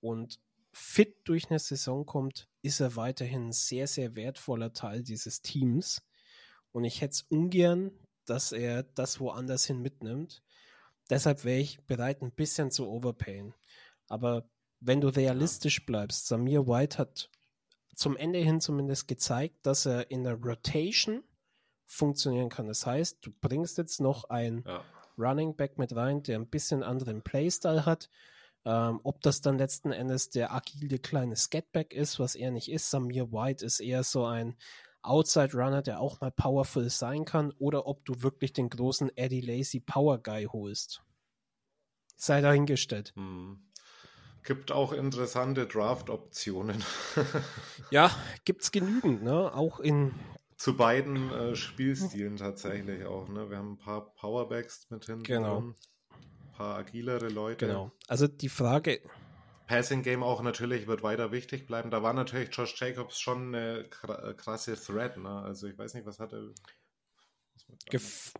C: und fit durch eine Saison kommt, ist er weiterhin ein sehr, sehr wertvoller Teil dieses Teams. Und ich hätte es ungern, dass er das woanders hin mitnimmt. Deshalb wäre ich bereit, ein bisschen zu overpayen. Aber wenn du realistisch bleibst, Samir White hat zum Ende hin zumindest gezeigt, dass er in der Rotation funktionieren kann. Das heißt, du bringst jetzt noch ein ja. Running Back mit rein, der ein bisschen anderen Playstyle hat. Ähm, ob das dann letzten Endes der agile kleine Skatback ist, was er nicht ist. Samir White ist eher so ein Outside Runner, der auch mal powerful sein kann, oder ob du wirklich den großen Eddie Lacy Power Guy holst. Sei dahingestellt. Hm.
B: Gibt auch interessante Draft-Optionen.
C: ja, gibt es genügend, ne? Auch in
B: zu beiden äh, Spielstilen tatsächlich auch. Ne? Wir haben ein paar Powerbacks mit hinten.
C: Genau. Ein
B: paar agilere Leute.
C: Genau. Also die Frage.
B: Passing Game auch natürlich wird weiter wichtig bleiben. Da war natürlich Josh Jacobs schon eine äh, krasse Threat. Ne? Also ich weiß nicht, was hat er.
C: Gef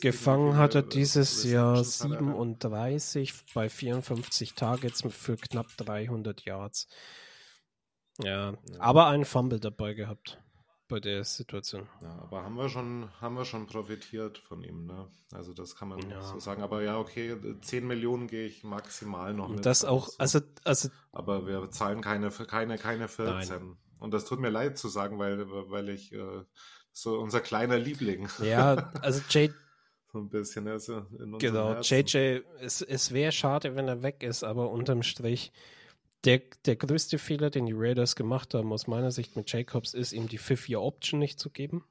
C: Gefangen hat er dieses Jahr 37 bei 54 Targets für knapp 300 Yards. Ja, ja, aber einen Fumble dabei gehabt bei der Situation.
B: Ja, aber haben wir schon, haben wir schon profitiert von ihm, ne? Also das kann man ja. so sagen. Aber ja, okay, 10 Millionen gehe ich maximal noch
C: mit. Das auch, also, also.
B: Aber wir zahlen keine, keine, keine 14. Nein. Und das tut mir leid zu sagen, weil, weil ich äh, so unser kleiner Liebling.
C: Ja, also Jay.
B: so ein bisschen, also
C: in Genau, Herzen. JJ, es, es wäre schade, wenn er weg ist, aber unterm Strich der, der größte Fehler, den die Raiders gemacht haben, aus meiner Sicht mit Jacobs, ist ihm die Fifth-Year-Option nicht zu geben.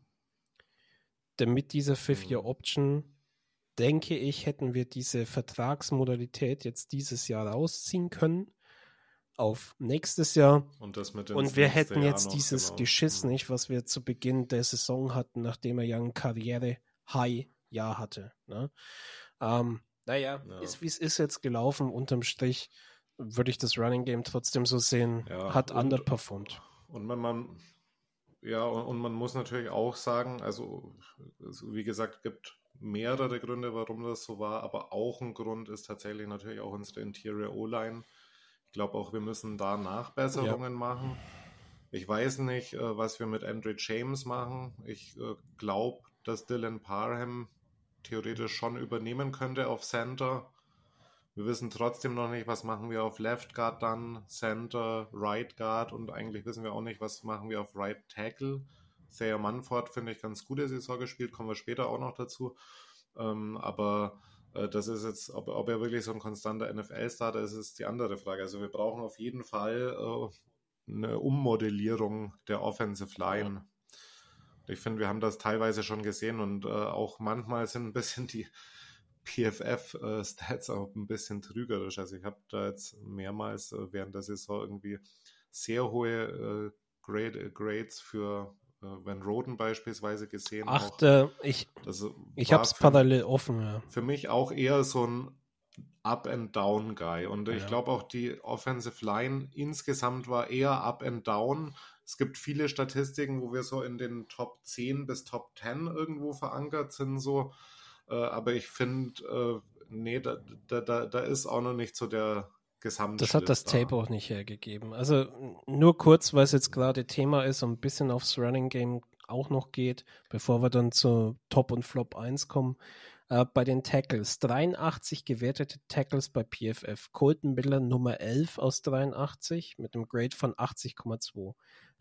C: Denn mit dieser Fifth-Year-Option, denke ich, hätten wir diese Vertragsmodalität jetzt dieses Jahr rausziehen können auf nächstes Jahr.
B: Und,
C: und wir hätten jetzt dieses genau. Geschiss mhm. nicht, was wir zu Beginn der Saison hatten, nachdem er ja ein Karriere-High-Jahr hatte. Ne? Ähm, naja, ja. ist wie es ist jetzt gelaufen, unterm Strich würde ich das Running Game trotzdem so sehen, ja, hat und, underperformed.
B: Und man, man, ja, und, und, man muss natürlich auch sagen, also, also wie gesagt, gibt mehrere Gründe, warum das so war, aber auch ein Grund ist tatsächlich natürlich auch unsere Interior O-Line. Ich glaube auch, wir müssen da Nachbesserungen ja. machen. Ich weiß nicht, äh, was wir mit Andre James machen. Ich äh, glaube, dass Dylan Parham theoretisch schon übernehmen könnte auf Center Wir wissen trotzdem noch nicht, was machen wir auf Left Guard dann, Center, Right Guard und eigentlich wissen wir auch nicht, was machen wir auf Right Tackle. Thayer Manford finde ich ganz gute Saison gespielt, kommen wir später auch noch dazu. Ähm, aber äh, das ist jetzt, ob, ob, er wirklich so ein konstanter NFL-Starter ist, ist die andere Frage. Also wir brauchen auf jeden Fall äh, eine Ummodellierung der Offensive Line. Ich finde, wir haben das teilweise schon gesehen und äh, auch manchmal sind ein bisschen die PFF-Stats auch ein bisschen trügerisch. Also ich habe da jetzt mehrmals äh, während der Saison irgendwie sehr hohe äh, Grade, Grades für äh, Van Roden beispielsweise gesehen.
C: Ach, auch, ich, ich habe es parallel offen. Ja.
B: Für mich auch eher so ein Up-and-Down-Guy. Und ja. ich glaube auch die Offensive Line insgesamt war eher Up-and-Down. Es gibt viele Statistiken, wo wir so in den Top 10 bis Top 10 irgendwo verankert sind, so. Äh, aber ich finde, äh, nee, da, da, da ist auch noch nicht so der Gesamt.
C: Das hat das da. Tape auch nicht hergegeben. Also nur kurz, weil es jetzt gerade Thema ist und ein bisschen aufs Running Game auch noch geht, bevor wir dann zu Top und Flop 1 kommen. Äh, bei den Tackles, 83 gewertete Tackles bei PFF. Colton Miller Nummer 11 aus 83 mit einem Grade von 80,2.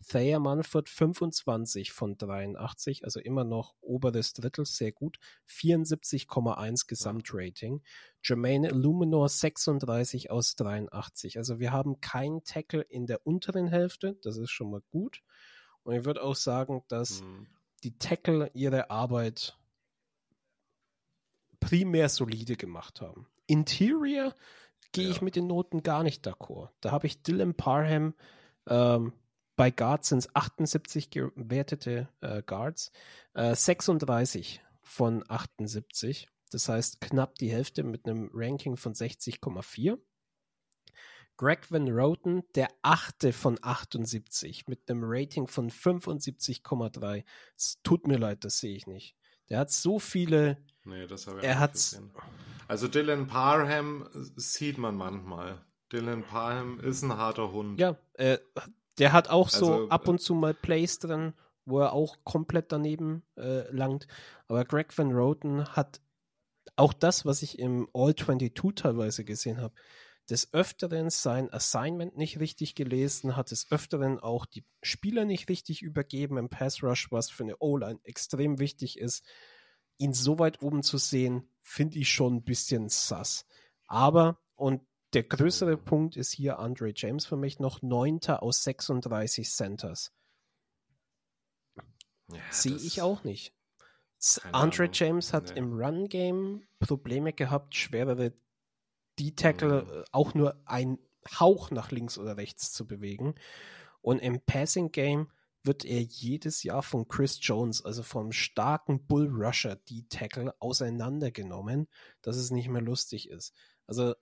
C: Thayer Manford 25 von 83, also immer noch oberes Drittel, sehr gut. 74,1 Gesamtrating. Jermaine Illuminor 36 aus 83. Also wir haben keinen Tackle in der unteren Hälfte, das ist schon mal gut. Und ich würde auch sagen, dass mhm. die Tackle ihre Arbeit primär solide gemacht haben. Interior gehe ja. ich mit den Noten gar nicht d'accord. Da habe ich Dylan Parham ähm, bei Guards sind es 78 gewertete äh, Guards, äh, 36 von 78. Das heißt knapp die Hälfte mit einem Ranking von 60,4. Greg Van Roten, der achte von 78 mit einem Rating von 75,3. Es tut mir leid, das sehe ich nicht. Der hat so viele.
B: Nee, das habe
C: ich er hat
B: Also Dylan Parham sieht man manchmal. Dylan Parham ist ein harter Hund.
C: Ja, äh, der hat auch so also, ab und zu mal Plays drin, wo er auch komplett daneben äh, langt. Aber Greg Van Roten hat auch das, was ich im All-22 teilweise gesehen habe, des Öfteren sein Assignment nicht richtig gelesen, hat des Öfteren auch die Spieler nicht richtig übergeben im Pass Rush, was für eine O-Line extrem wichtig ist. Ihn so weit oben zu sehen, finde ich schon ein bisschen sass. Aber, und der größere Punkt ist hier Andre James für mich noch neunter aus 36 Centers. Ja, Sehe ich auch nicht. Andre Ahnung. James hat nee. im Run-Game Probleme gehabt, schwerere D-Tackle mhm. auch nur ein Hauch nach links oder rechts zu bewegen. Und im Passing-Game wird er jedes Jahr von Chris Jones, also vom starken Bull Rusher D-Tackle, auseinandergenommen, dass es nicht mehr lustig ist. Also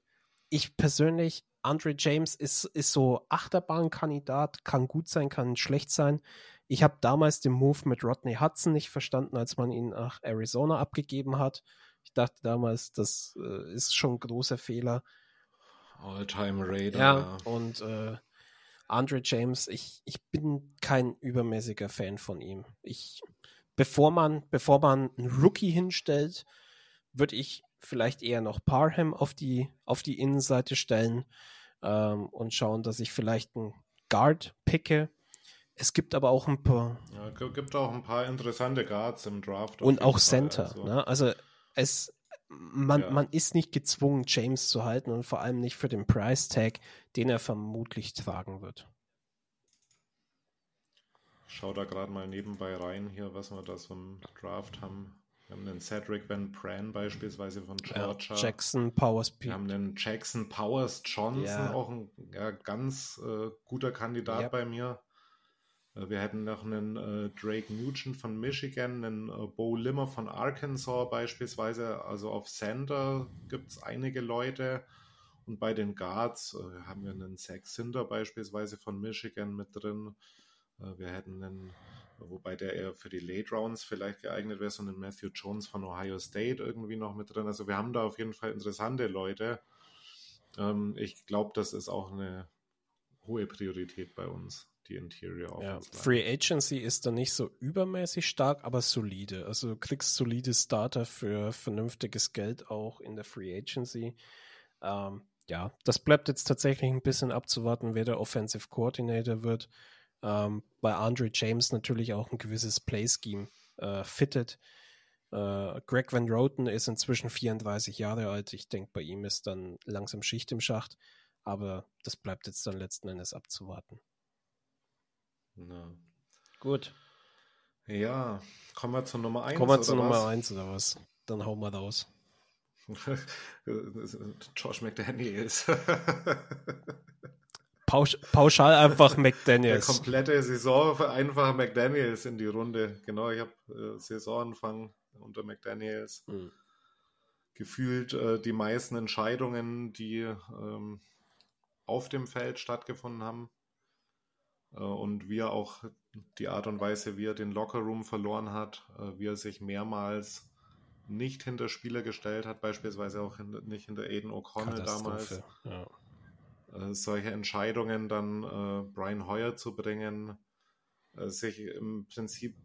C: ich persönlich, Andre James ist, ist so Achterbahnkandidat, kann gut sein, kann schlecht sein. Ich habe damals den Move mit Rodney Hudson nicht verstanden, als man ihn nach Arizona abgegeben hat. Ich dachte damals, das äh, ist schon ein großer Fehler.
B: All-Time Raider.
C: Ja, und äh, Andre James, ich, ich bin kein übermäßiger Fan von ihm. Ich, bevor man, bevor man einen Rookie hinstellt, würde ich vielleicht eher noch Parham auf die, auf die Innenseite stellen ähm, und schauen, dass ich vielleicht einen Guard picke. Es gibt aber auch ein paar.
B: Ja, gibt auch ein paar interessante Guards im Draft.
C: Und auch Center. Also. Ne? also es, man, ja. man ist nicht gezwungen, James zu halten und vor allem nicht für den Price Tag, den er vermutlich tragen wird.
B: schau da gerade mal nebenbei rein hier, was wir da so im Draft haben. Wir haben einen Cedric Van Pran beispielsweise von Georgia.
C: Ja, Jackson Powers.
B: Wir haben einen Jackson Powers Johnson, ja. auch ein ja, ganz äh, guter Kandidat bei mir. Äh, wir hätten noch einen äh, Drake Nugent von Michigan, einen äh, Bo Limmer von Arkansas beispielsweise. Also auf Center gibt es einige Leute. Und bei den Guards äh, haben wir einen Zach Sinter beispielsweise von Michigan mit drin. Äh, wir hätten einen wobei der eher für die Late Rounds vielleicht geeignet wäre, so einen Matthew Jones von Ohio State irgendwie noch mit drin. Also wir haben da auf jeden Fall interessante Leute. Ähm, ich glaube, das ist auch eine hohe Priorität bei uns, die Interior
C: Offense. Ja, Free Agency ist da nicht so übermäßig stark, aber solide. Also du kriegst solide Starter für vernünftiges Geld auch in der Free Agency. Ähm, ja, das bleibt jetzt tatsächlich ein bisschen abzuwarten, wer der Offensive Coordinator wird. Ähm, bei Andre James natürlich auch ein gewisses Play-Scheme äh, fittet. Äh, Greg Van Roten ist inzwischen 34 Jahre alt. Ich denke, bei ihm ist dann langsam Schicht im Schacht. Aber das bleibt jetzt dann letzten Endes abzuwarten.
B: Na.
C: Gut.
B: Ja, kommen wir zur Nummer 1.
C: Kommen wir zur Nummer 1 oder was? Dann hauen wir raus.
B: Josh McDaniels.
C: Pausch, pauschal einfach McDaniels.
B: Der komplette Saison einfach McDaniels in die Runde. Genau, ich habe äh, Saisonanfang unter McDaniels. Mhm. Gefühlt äh, die meisten Entscheidungen, die ähm, auf dem Feld stattgefunden haben. Äh, und wie er auch die Art und Weise, wie er den Lockerroom verloren hat, äh, wie er sich mehrmals nicht hinter Spieler gestellt hat, beispielsweise auch nicht hinter Aiden O'Connell damals. Ja. Äh, solche Entscheidungen dann Brian Hoyer zu bringen, sich im Prinzip,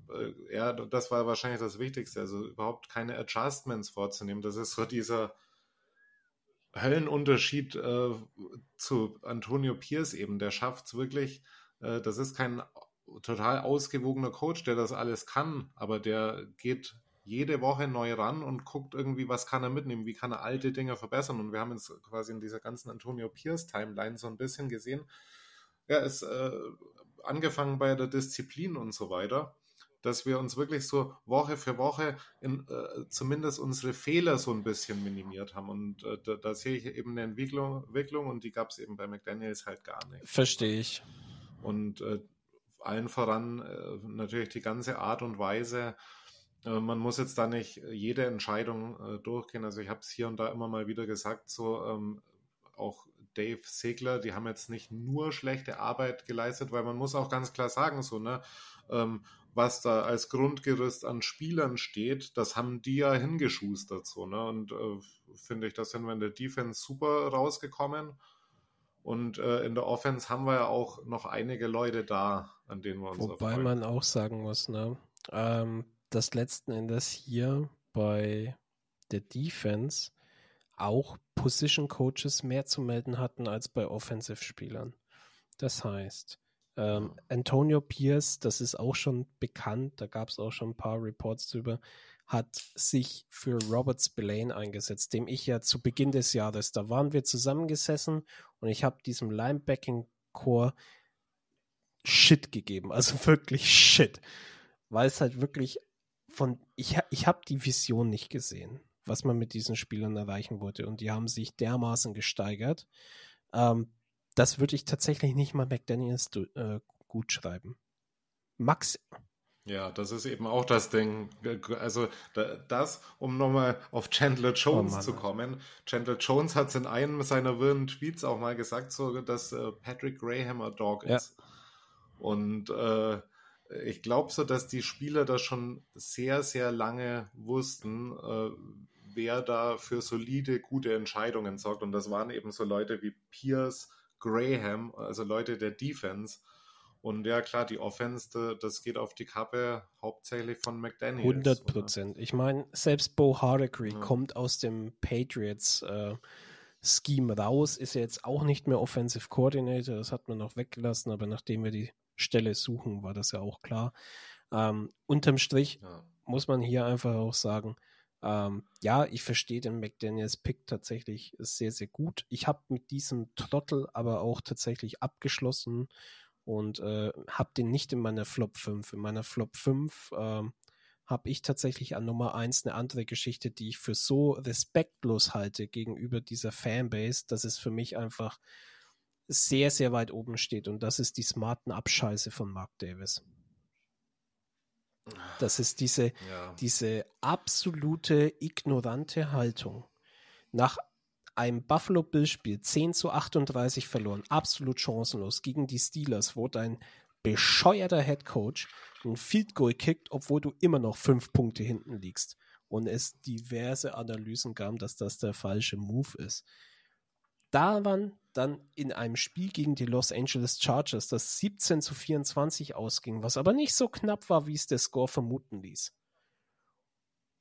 B: ja, das war wahrscheinlich das Wichtigste, also überhaupt keine Adjustments vorzunehmen. Das ist so dieser Höllenunterschied äh, zu Antonio Pierce eben. Der schafft es wirklich, äh, das ist kein total ausgewogener Coach, der das alles kann, aber der geht jede Woche neu ran und guckt irgendwie, was kann er mitnehmen, wie kann er alte Dinge verbessern. Und wir haben jetzt quasi in dieser ganzen Antonio Pierce Timeline so ein bisschen gesehen, ja, ist äh, angefangen bei der Disziplin und so weiter, dass wir uns wirklich so Woche für Woche in, äh, zumindest unsere Fehler so ein bisschen minimiert haben. Und äh, da, da, sehe ich eben eine Entwicklung, Entwicklung und die gab es eben bei McDaniels halt gar nicht.
C: Verstehe ich.
B: Und äh, allen voran äh, natürlich die ganze Art und Weise, äh, man muss jetzt da nicht jede Entscheidung äh, durchgehen. Also ich habe es hier und da immer mal wieder gesagt, so ähm, auch Dave Segler, die haben jetzt nicht nur schlechte Arbeit geleistet, weil man muss auch ganz klar sagen, so, ne, ähm, was da als Grundgerüst an Spielern steht, das haben die ja hingeschustert, so, ne, und äh, finde ich, da sind wir in der Defense super rausgekommen. Und äh, in der Offense haben wir ja auch noch einige Leute da, an denen wir uns
C: Wobei erfreuen. man auch sagen muss, ne, ähm, dass letzten Endes hier bei der Defense auch Position Coaches mehr zu melden hatten als bei Offensive-Spielern. Das heißt, ähm, Antonio Pierce, das ist auch schon bekannt, da gab es auch schon ein paar Reports drüber, hat sich für Robert Spillane eingesetzt, dem ich ja zu Beginn des Jahres, da waren wir zusammengesessen und ich habe diesem Linebacking-Core Shit gegeben, also wirklich Shit, weil es halt wirklich von, ich, ich habe die Vision nicht gesehen, was man mit diesen Spielern erreichen wollte. Und die haben sich dermaßen gesteigert. Ähm, das würde ich tatsächlich nicht mal McDaniels äh, gut schreiben. Max.
B: Ja, das ist eben auch das Ding. Also das, um nochmal auf Chandler Jones oh zu kommen. Chandler Jones hat es in einem seiner wirren Tweets auch mal gesagt, so, dass äh, Patrick Graham ein Dog ist. Ja. Und äh, ich glaube so, dass die Spieler das schon sehr, sehr lange wussten, äh, wer da für solide, gute Entscheidungen sorgt. Und das waren eben so Leute wie Pierce, Graham, also Leute der Defense. Und ja, klar, die Offense, das geht auf die Kappe hauptsächlich von McDaniels.
C: 100 Prozent. Ich meine, selbst Bo Hardegree ja. kommt aus dem Patriots äh, Scheme raus, ist ja jetzt auch nicht mehr Offensive Coordinator, das hat man noch weggelassen, aber nachdem wir die Stelle suchen, war das ja auch klar. Ähm, unterm Strich ja. muss man hier einfach auch sagen, ähm, ja, ich verstehe den McDaniels Pick tatsächlich sehr, sehr gut. Ich habe mit diesem Trottel aber auch tatsächlich abgeschlossen und äh, habe den nicht in meiner Flop 5. In meiner Flop 5 äh, habe ich tatsächlich an Nummer 1 eine andere Geschichte, die ich für so respektlos halte gegenüber dieser Fanbase, dass es für mich einfach sehr, sehr weit oben steht. Und das ist die smarten Abscheiße von Mark Davis. Das ist diese, ja. diese absolute ignorante Haltung. Nach einem Buffalo Bills Spiel 10 zu 38 verloren, absolut chancenlos gegen die Steelers, wo dein bescheuerter Head Coach ein Field Goal kickt, obwohl du immer noch fünf Punkte hinten liegst und es diverse Analysen gab, dass das der falsche Move ist. Da waren dann in einem Spiel gegen die Los Angeles Chargers, das 17 zu 24 ausging, was aber nicht so knapp war, wie es der Score vermuten ließ.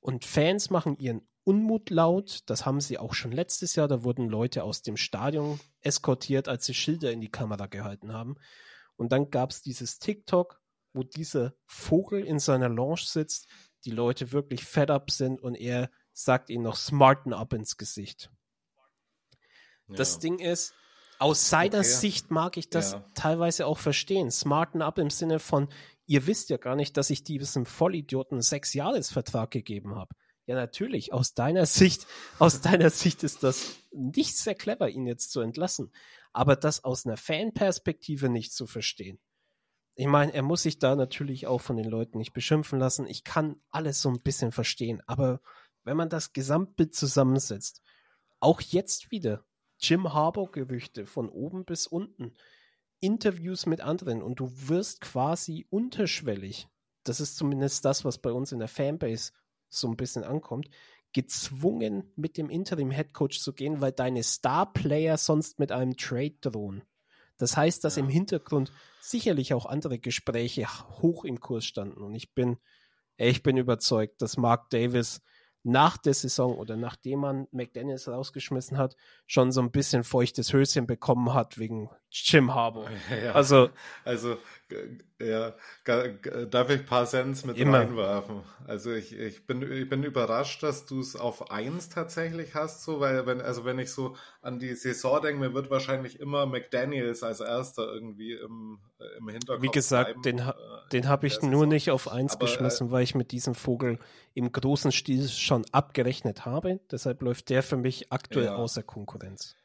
C: Und Fans machen ihren Unmut laut. Das haben sie auch schon letztes Jahr. Da wurden Leute aus dem Stadion eskortiert, als sie Schilder in die Kamera gehalten haben. Und dann gab es dieses TikTok, wo dieser Vogel in seiner Lounge sitzt, die Leute wirklich fed up sind und er sagt ihnen noch smarten up ins Gesicht. Ja. Das Ding ist, aus seiner okay. Sicht mag ich das ja. teilweise auch verstehen. Smarten up im Sinne von, ihr wisst ja gar nicht, dass ich diesem Vollidioten einen Sechs-Jahres-Vertrag gegeben habe. Ja, natürlich. Aus deiner Sicht, aus deiner Sicht ist das nicht sehr clever, ihn jetzt zu entlassen. Aber das aus einer Fanperspektive nicht zu verstehen. Ich meine, er muss sich da natürlich auch von den Leuten nicht beschimpfen lassen. Ich kann alles so ein bisschen verstehen. Aber wenn man das Gesamtbild zusammensetzt, auch jetzt wieder Jim Harbour-Gerüchte von oben bis unten, Interviews mit anderen und du wirst quasi unterschwellig, das ist zumindest das, was bei uns in der Fanbase so ein bisschen ankommt, gezwungen mit dem Interim-Headcoach zu gehen, weil deine Star-Player sonst mit einem Trade drohen. Das heißt, dass ja. im Hintergrund sicherlich auch andere Gespräche hoch im Kurs standen. Und ich bin, ich bin überzeugt, dass Mark Davis nach der Saison oder nachdem man McDaniels rausgeschmissen hat, schon so ein bisschen feuchtes Höschen bekommen hat wegen Jim Harbour.
B: Ja, also, also ja, darf ich ein paar Cents mit immer. reinwerfen? Also ich, ich, bin, ich bin überrascht, dass du es auf eins tatsächlich hast, so, weil wenn, also wenn ich so an die Saison denke, mir wird wahrscheinlich immer McDaniels als erster irgendwie im, im Hinterkopf.
C: Wie gesagt, bleiben, den, äh, den habe ich nur Saison. nicht auf eins Aber, geschmissen, äh, weil ich mit diesem Vogel im großen Stil schon abgerechnet habe. Deshalb läuft der für mich aktuell ja. außer Konkurrenz.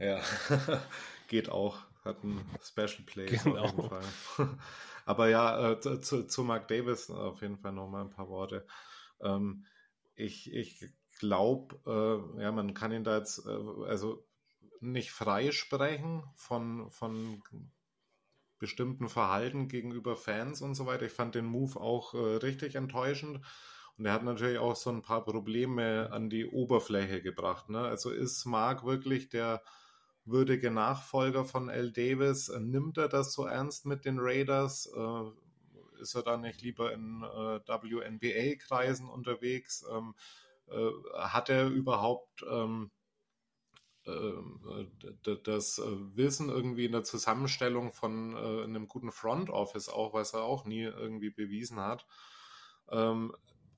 B: Ja, geht auch. Hat ein Special Place genau. auf jeden Fall. Aber ja, äh, zu, zu Mark Davis auf jeden Fall nochmal ein paar Worte. Ähm, ich ich glaube, äh, ja, man kann ihn da jetzt äh, also nicht freisprechen von, von bestimmten Verhalten gegenüber Fans und so weiter. Ich fand den Move auch äh, richtig enttäuschend. Und er hat natürlich auch so ein paar Probleme an die Oberfläche gebracht. Ne? Also ist Mark wirklich der würdige Nachfolger von L. Davis? Äh, nimmt er das so ernst mit den Raiders? Äh, ist er da nicht lieber in äh, WNBA-Kreisen unterwegs? Ähm, hat er überhaupt ähm, das Wissen irgendwie in der Zusammenstellung von einem guten Front Office auch, was er auch nie irgendwie bewiesen hat. Ähm,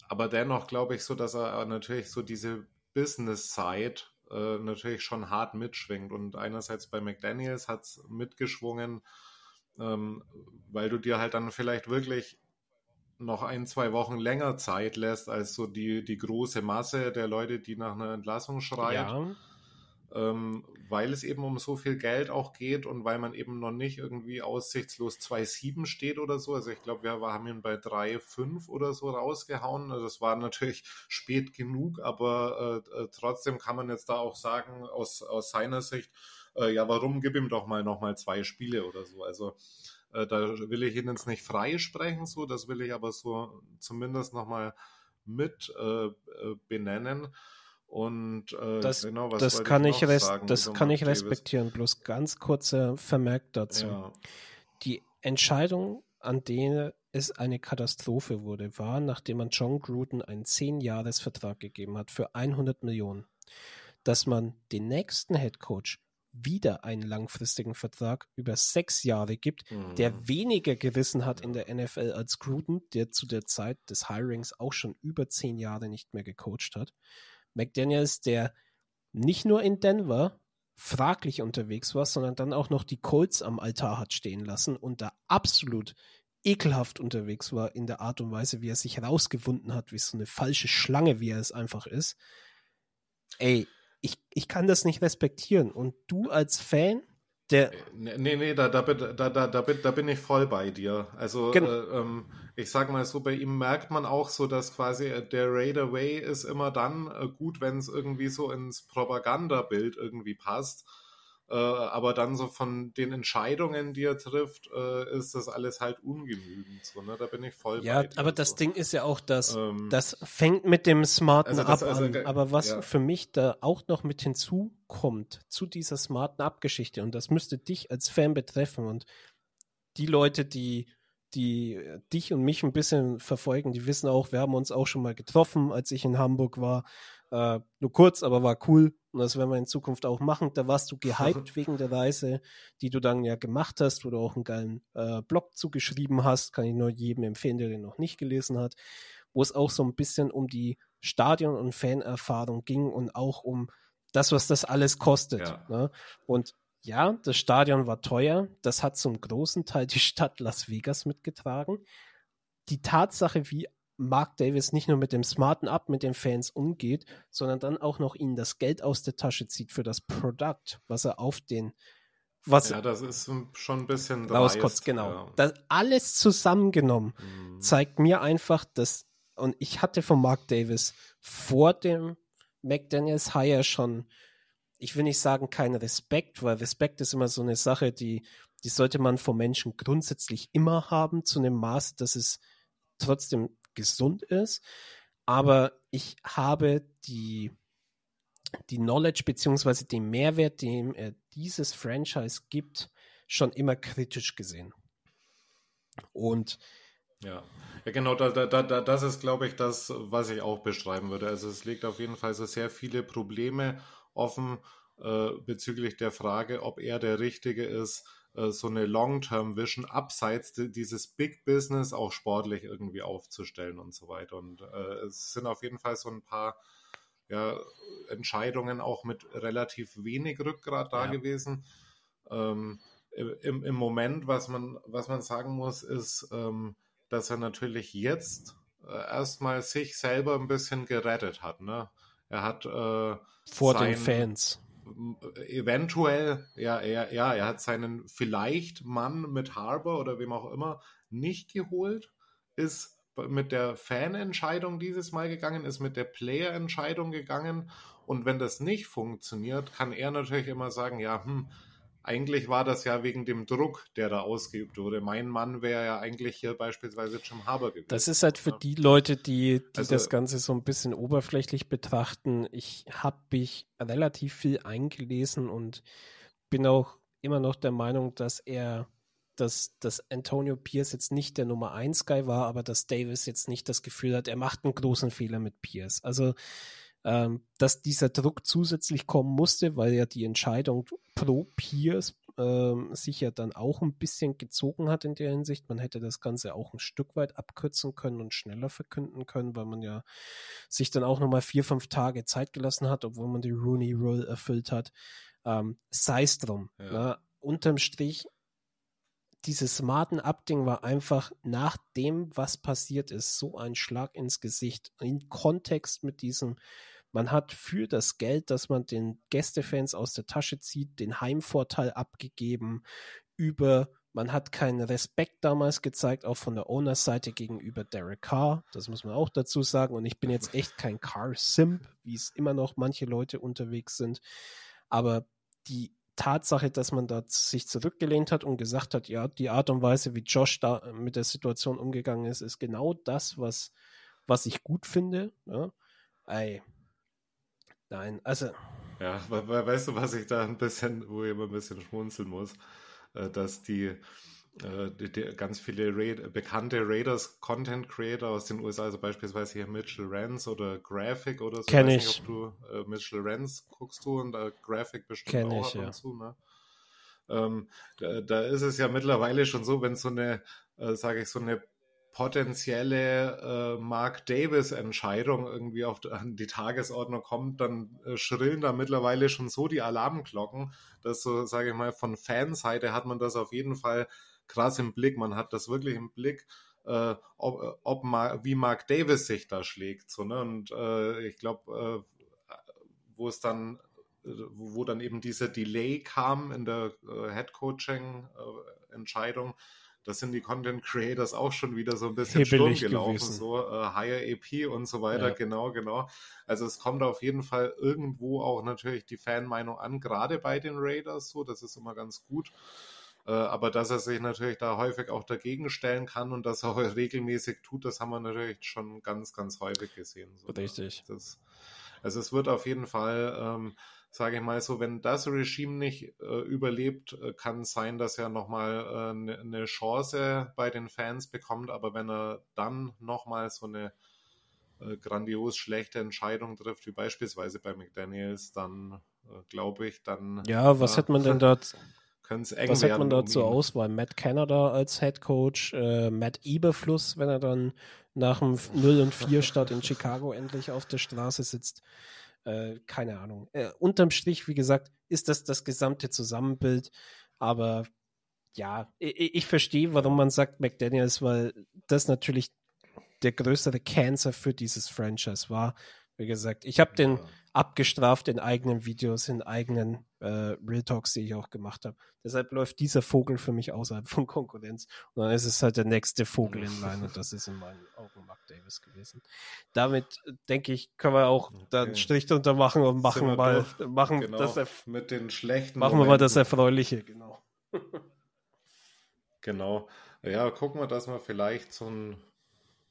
B: aber dennoch glaube ich so, dass er natürlich so diese Business-Side äh, natürlich schon hart mitschwingt. Und einerseits bei McDaniels hat es mitgeschwungen, ähm, weil du dir halt dann vielleicht wirklich noch ein, zwei Wochen länger Zeit lässt als so die, die große Masse der Leute, die nach einer Entlassung schreit. Ja ähm, weil es eben um so viel Geld auch geht und weil man eben noch nicht irgendwie aussichtslos 2,7 steht oder so. Also ich glaube, wir haben ihn bei 3,5 oder so rausgehauen. Also das war natürlich spät genug, aber äh, äh, trotzdem kann man jetzt da auch sagen, aus, aus seiner Sicht, äh, ja, warum gib ihm doch mal nochmal zwei Spiele oder so. Also äh, da will ich ihn jetzt nicht freisprechen, so, das will ich aber so zumindest nochmal mit äh, äh, benennen. Und äh,
C: das, genau, das kann ich, ich sagen, das kann ich respektieren. Bloß ganz kurzer Vermerk dazu. Ja. Die Entscheidung, an der es eine Katastrophe wurde, war, nachdem man John Gruden einen 10-Jahres-Vertrag gegeben hat für 100 Millionen, dass man den nächsten Head Coach wieder einen langfristigen Vertrag über sechs Jahre gibt, mhm. der weniger gerissen hat in der NFL als Gruden, der zu der Zeit des Hirings auch schon über zehn Jahre nicht mehr gecoacht hat. McDaniels, der nicht nur in Denver fraglich unterwegs war, sondern dann auch noch die Colts am Altar hat stehen lassen und da absolut ekelhaft unterwegs war in der Art und Weise, wie er sich herausgewunden hat, wie so eine falsche Schlange, wie er es einfach ist. Ey, ich, ich kann das nicht respektieren. Und du als Fan, der.
B: Äh, nee, nee, da, da, da, da, da, bin, da bin ich voll bei dir. Also, genau. äh, ähm, ich sag mal so, bei ihm merkt man auch so, dass quasi äh, der Raider Way ist immer dann äh, gut, wenn es irgendwie so ins Propagandabild irgendwie passt. Äh, aber dann so von den Entscheidungen, die er trifft, äh, ist das alles halt ungenügend. So, ne? Da bin ich voll
C: ja, aber das so. Ding ist ja auch, dass ähm, das fängt mit dem smarten also das, Up also, an. Aber was ja. für mich da auch noch mit hinzukommt zu dieser smarten Up-Geschichte, und das müsste dich als Fan betreffen und die Leute, die die dich und mich ein bisschen verfolgen, die wissen auch, wir haben uns auch schon mal getroffen, als ich in Hamburg war. Äh, nur kurz, aber war cool. Und das werden wir in Zukunft auch machen. Da warst du gehypt wegen der Reise, die du dann ja gemacht hast, wo du auch einen geilen äh, Blog zugeschrieben hast. Kann ich nur jedem empfehlen, der den noch nicht gelesen hat. Wo es auch so ein bisschen um die Stadion- und Fanerfahrung ging und auch um das, was das alles kostet. Ja. Ne? Und ja, das Stadion war teuer. Das hat zum großen Teil die Stadt Las Vegas mitgetragen. Die Tatsache, wie Mark Davis nicht nur mit dem smarten Up mit den Fans umgeht, sondern dann auch noch ihnen das Geld aus der Tasche zieht für das Produkt, was er auf den was
B: ja, das ist schon ein bisschen
C: rauskotzt, genau. Ja. Das alles zusammengenommen mhm. zeigt mir einfach, dass und ich hatte von Mark Davis vor dem McDaniels Hire schon ich will nicht sagen keinen Respekt, weil Respekt ist immer so eine Sache, die, die sollte man von Menschen grundsätzlich immer haben, zu einem Maß, dass es trotzdem gesund ist. Aber ich habe die, die Knowledge beziehungsweise den Mehrwert, den er dieses Franchise gibt, schon immer kritisch gesehen. Und
B: ja. Ja, genau, da, da, da, das ist, glaube ich, das, was ich auch beschreiben würde. Also es liegt auf jeden Fall so sehr viele Probleme offen äh, bezüglich der Frage, ob er der Richtige ist, äh, so eine Long-Term-Vision abseits dieses Big Business auch sportlich irgendwie aufzustellen und so weiter. Und äh, es sind auf jeden Fall so ein paar ja, Entscheidungen auch mit relativ wenig Rückgrat da ja. gewesen. Ähm, im, Im Moment, was man, was man sagen muss, ist, ähm, dass er natürlich jetzt äh, erstmal sich selber ein bisschen gerettet hat. Ne? Er hat äh,
C: vor sein, den Fans
B: eventuell, ja, er, ja, er hat seinen vielleicht Mann mit Harbour oder wem auch immer nicht geholt, ist mit der Fanentscheidung dieses Mal gegangen, ist mit der Player-Entscheidung gegangen. Und wenn das nicht funktioniert, kann er natürlich immer sagen, ja, hm, eigentlich war das ja wegen dem Druck, der da ausgeübt wurde. Mein Mann wäre ja eigentlich hier beispielsweise Jim Harbour gewesen.
C: Das ist halt für ja. die Leute, die, die also, das Ganze so ein bisschen oberflächlich betrachten. Ich habe mich relativ viel eingelesen und bin auch immer noch der Meinung, dass er, dass, dass Antonio Pierce jetzt nicht der Nummer 1 Guy war, aber dass Davis jetzt nicht das Gefühl hat, er macht einen großen Fehler mit Pierce. Also ähm, dass dieser Druck zusätzlich kommen musste, weil ja die Entscheidung pro Peers ähm, sich ja dann auch ein bisschen gezogen hat in der Hinsicht. Man hätte das Ganze auch ein Stück weit abkürzen können und schneller verkünden können, weil man ja sich dann auch nochmal vier, fünf Tage Zeit gelassen hat, obwohl man die Rooney Rule erfüllt hat. Ähm, Sei es drum. Ja. Ne? Unterm Strich dieses smarten Up-Ding war einfach nach dem, was passiert ist, so ein Schlag ins Gesicht. In Kontext mit diesem man hat für das Geld, das man den Gästefans aus der Tasche zieht, den Heimvorteil abgegeben über man hat keinen Respekt damals gezeigt, auch von der Owner-Seite gegenüber Derek Carr. Das muss man auch dazu sagen. Und ich bin jetzt echt kein Car-Simp, wie es immer noch manche Leute unterwegs sind. Aber die Tatsache, dass man da sich zurückgelehnt hat und gesagt hat, ja, die Art und Weise, wie Josh da mit der Situation umgegangen ist, ist genau das, was, was ich gut finde. Ja. Ey, Nein, also.
B: Ja, weißt du, was ich da ein bisschen, wo ich immer ein bisschen schmunzeln muss, äh, dass die, äh, die, die ganz viele Raid, bekannte Raiders Content Creator aus den USA, also beispielsweise hier Mitchell Rance oder Graphic oder so.
C: Kenn ich. Nicht,
B: ob du äh, Mitchell Rance guckst du und äh, Graphic bestimmt Kenn auch ich, ab und zu, ne? Ähm, da, da, ist es ja mittlerweile schon so, wenn so eine, äh, sage ich, so eine potenzielle äh, Mark Davis-Entscheidung irgendwie auf die Tagesordnung kommt, dann äh, schrillen da mittlerweile schon so die Alarmglocken, dass so, sage ich mal, von Fanseite hat man das auf jeden Fall krass im Blick. Man hat das wirklich im Blick, äh, ob, ob wie Mark Davis sich da schlägt. So, ne? Und äh, ich glaube, äh, wo es dann wo dann eben dieser Delay kam in der äh, Head Coaching Entscheidung, das sind die Content Creators auch schon wieder so ein bisschen Hebelig Sturm gelaufen, gewesen. so äh, Higher AP und so weiter, ja. genau, genau. Also es kommt auf jeden Fall irgendwo auch natürlich die Fanmeinung an, gerade bei den Raiders so, das ist immer ganz gut. Äh, aber dass er sich natürlich da häufig auch dagegen stellen kann und das auch regelmäßig tut, das haben wir natürlich schon ganz, ganz häufig gesehen. So,
C: Richtig.
B: Das, also es wird auf jeden Fall ähm, sage ich mal so, wenn das Regime nicht äh, überlebt, äh, kann es sein, dass er nochmal eine äh, ne Chance bei den Fans bekommt, aber wenn er dann nochmal so eine äh, grandios schlechte Entscheidung trifft, wie beispielsweise bei McDaniels, dann äh, glaube ich, dann.
C: Ja, was hätte man denn da?
B: Was
C: hätte man da zur Auswahl? Matt Canada als Head Coach, äh, Matt Eberfluss, wenn er dann nach dem 0 und 4 Start in Chicago endlich auf der Straße sitzt. Äh, keine Ahnung. Äh, unterm Strich, wie gesagt, ist das das gesamte Zusammenbild. Aber ja, ich, ich verstehe, warum man sagt McDaniels, weil das natürlich der größere Cancer für dieses Franchise war. Wie gesagt, ich habe den abgestraft in eigenen Videos, in eigenen äh, Real Talks, die ich auch gemacht habe. Deshalb läuft dieser Vogel für mich außerhalb von Konkurrenz. Und dann ist es halt der nächste Vogel in Line und das ist in meinen Augen Mark Davis gewesen. Damit äh, denke ich, können wir auch okay. dann Strich drunter machen und machen mal machen
B: genau,
C: das
B: mit den schlechten
C: machen Momenten. wir mal das Erfreuliche, genau.
B: genau. Ja, gucken wir, dass wir vielleicht so ein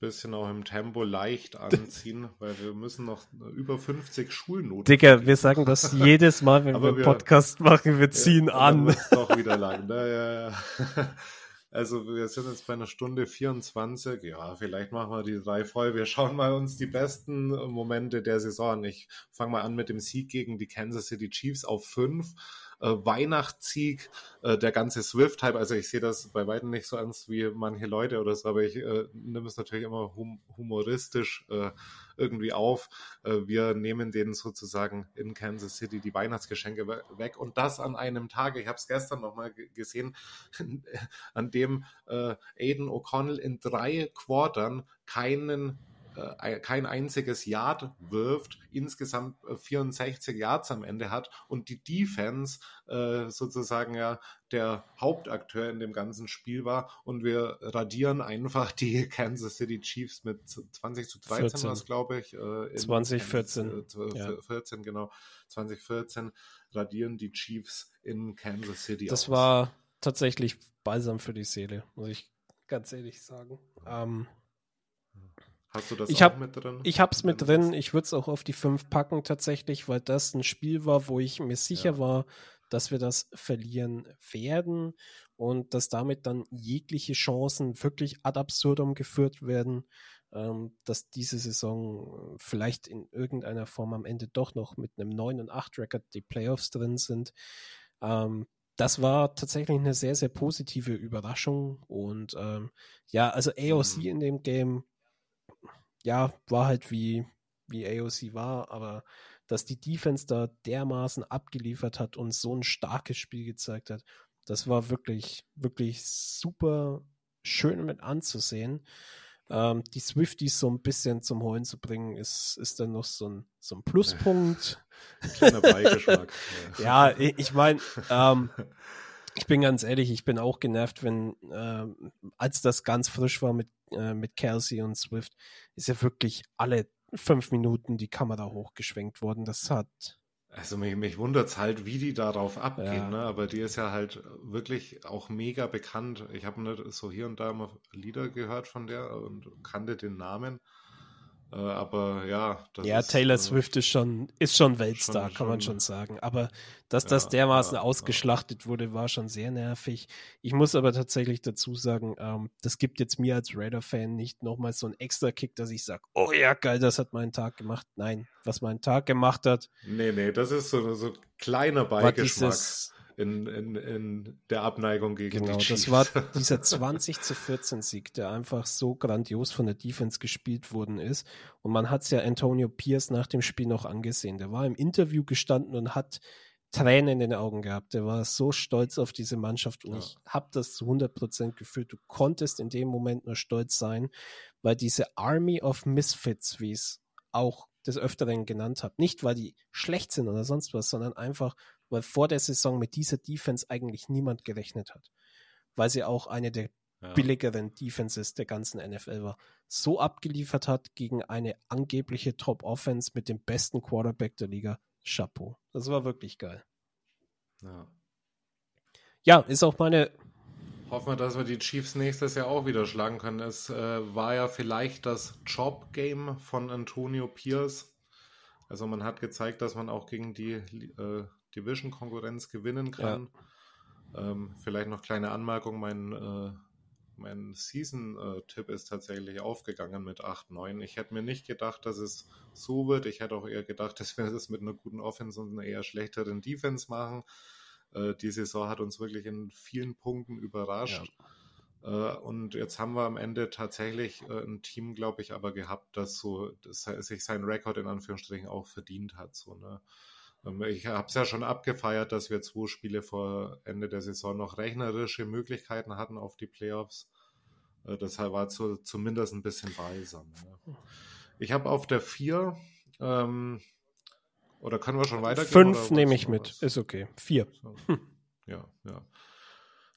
B: bisschen auch im Tempo leicht anziehen, weil wir müssen noch über 50 Schulnoten.
C: Digga, wir sagen das jedes Mal, wenn wir, wir Podcast machen, wir ziehen ja, an.
B: Doch wieder lang. Ne? Ja, ja. Also wir sind jetzt bei einer Stunde 24. Ja, vielleicht machen wir die drei voll. Wir schauen mal uns die besten Momente der Saison. Ich fange mal an mit dem Sieg gegen die Kansas City Chiefs auf fünf äh, Weihnachtssieg, äh, der ganze Swift-Hype. Also ich sehe das bei weitem nicht so ernst wie manche Leute oder so, aber ich äh, nehme es natürlich immer hum humoristisch äh, irgendwie auf. Äh, wir nehmen denen sozusagen in Kansas City die Weihnachtsgeschenke weg und das an einem Tag. Ich habe es gestern nochmal gesehen, an dem äh, Aiden O'Connell in drei Quartern keinen äh, kein einziges Yard wirft, insgesamt 64 äh, Yards am Ende hat und die Defense äh, sozusagen ja der Hauptakteur in dem ganzen Spiel war und wir radieren einfach die Kansas City Chiefs mit 20 zu 13 was glaube ich.
C: Äh, 2014.
B: Äh, ja. 14, genau. 2014 radieren die Chiefs in Kansas City.
C: Das aus. war tatsächlich balsam für die Seele, muss ich ganz ehrlich sagen. Ähm,
B: Hast du das
C: ich
B: auch
C: hab,
B: mit drin?
C: Ich habe es mit drin. Ich würde es auch auf die 5 packen tatsächlich, weil das ein Spiel war, wo ich mir sicher ja. war, dass wir das verlieren werden und dass damit dann jegliche Chancen wirklich ad absurdum geführt werden, ähm, dass diese Saison vielleicht in irgendeiner Form am Ende doch noch mit einem 9 und 8 Record die Playoffs drin sind. Ähm, das war tatsächlich eine sehr, sehr positive Überraschung und ähm, ja, also AOC mhm. in dem Game ja, war halt wie, wie AOC war, aber dass die Defense da dermaßen abgeliefert hat und so ein starkes Spiel gezeigt hat, das war wirklich, wirklich super schön mit anzusehen. Ähm, die Swifties so ein bisschen zum Heulen zu bringen, ist, ist dann noch so ein, so ein Pluspunkt.
B: Kleiner Beigeschmack.
C: ja, ich, meine, ähm, ich bin ganz ehrlich, ich bin auch genervt, wenn, äh, als das ganz frisch war mit, äh, mit Kelsey und Swift, ist ja wirklich alle fünf Minuten die Kamera hochgeschwenkt worden. Das hat.
B: Also mich, mich wundert es halt, wie die darauf abgehen, ja. ne? aber die ist ja halt wirklich auch mega bekannt. Ich habe so hier und da mal Lieder gehört von der und kannte den Namen. Äh, aber ja,
C: ja, ist, Taylor äh, Swift ist schon, ist schon Weltstar, schon, kann man schon sagen. Aber dass ja, das dermaßen ja, ausgeschlachtet ja. wurde, war schon sehr nervig. Ich muss aber tatsächlich dazu sagen, ähm, das gibt jetzt mir als Raider-Fan nicht nochmal so einen extra Kick, dass ich sage, oh ja, geil, das hat meinen Tag gemacht. Nein, was meinen Tag gemacht hat.
B: Nee, nee, das ist so, so kleiner Beigeschmack. Dieses, in, in, in der Abneigung gegen genau, die Chiefs.
C: das war dieser 20 zu 14 Sieg, der einfach so grandios von der Defense gespielt worden ist. Und man hat es ja Antonio Pierce nach dem Spiel noch angesehen. Der war im Interview gestanden und hat Tränen in den Augen gehabt. Der war so stolz auf diese Mannschaft und ja. ich habe das zu 100% gefühlt. Du konntest in dem Moment nur stolz sein, weil diese Army of Misfits, wie es auch des Öfteren genannt habe, nicht weil die schlecht sind oder sonst was, sondern einfach, weil vor der Saison mit dieser Defense eigentlich niemand gerechnet hat. Weil sie auch eine der ja. billigeren Defenses der ganzen NFL war. So abgeliefert hat gegen eine angebliche Top-Offense mit dem besten Quarterback der Liga. Chapeau. Das war wirklich geil.
B: Ja.
C: Ja, ist auch meine.
B: Hoffen wir, dass wir die Chiefs nächstes Jahr auch wieder schlagen können. Es äh, war ja vielleicht das Job-Game von Antonio Pierce Also man hat gezeigt, dass man auch gegen die äh, Division-Konkurrenz gewinnen kann. Ja. Ähm, vielleicht noch kleine Anmerkung, mein, äh, mein Season-Tipp ist tatsächlich aufgegangen mit 8-9. Ich hätte mir nicht gedacht, dass es so wird. Ich hätte auch eher gedacht, dass wir das mit einer guten Offense und einer eher schlechteren Defense machen. Äh, die Saison hat uns wirklich in vielen Punkten überrascht. Ja. Äh, und jetzt haben wir am Ende tatsächlich äh, ein Team, glaube ich, aber gehabt, das so das sich seinen Rekord in Anführungsstrichen auch verdient hat. So, ne? Ähm, ich habe es ja schon abgefeiert, dass wir zwei Spiele vor Ende der Saison noch rechnerische Möglichkeiten hatten auf die Playoffs. Äh, deshalb war zu, zumindest ein bisschen balsam. Ne? Ich habe auf der 4, ähm, oder können wir schon weitergehen?
C: Fünf nehme ich mit, was? ist okay. Vier. So.
B: Ja, ja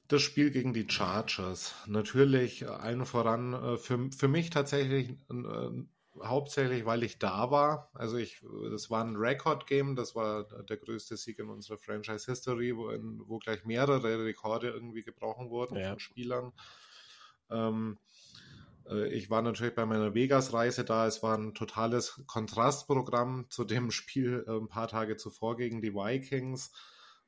B: das Spiel gegen die Chargers. Natürlich allen voran äh, für, für mich tatsächlich äh, hauptsächlich, weil ich da war. Also ich, das war ein Record-Game, das war der größte Sieg in unserer Franchise-History, wo, wo gleich mehrere Rekorde irgendwie gebrochen wurden ja. von Spielern. Ähm, äh, ich war natürlich bei meiner Vegas-Reise da. Es war ein totales Kontrastprogramm zu dem Spiel ein paar Tage zuvor gegen die Vikings.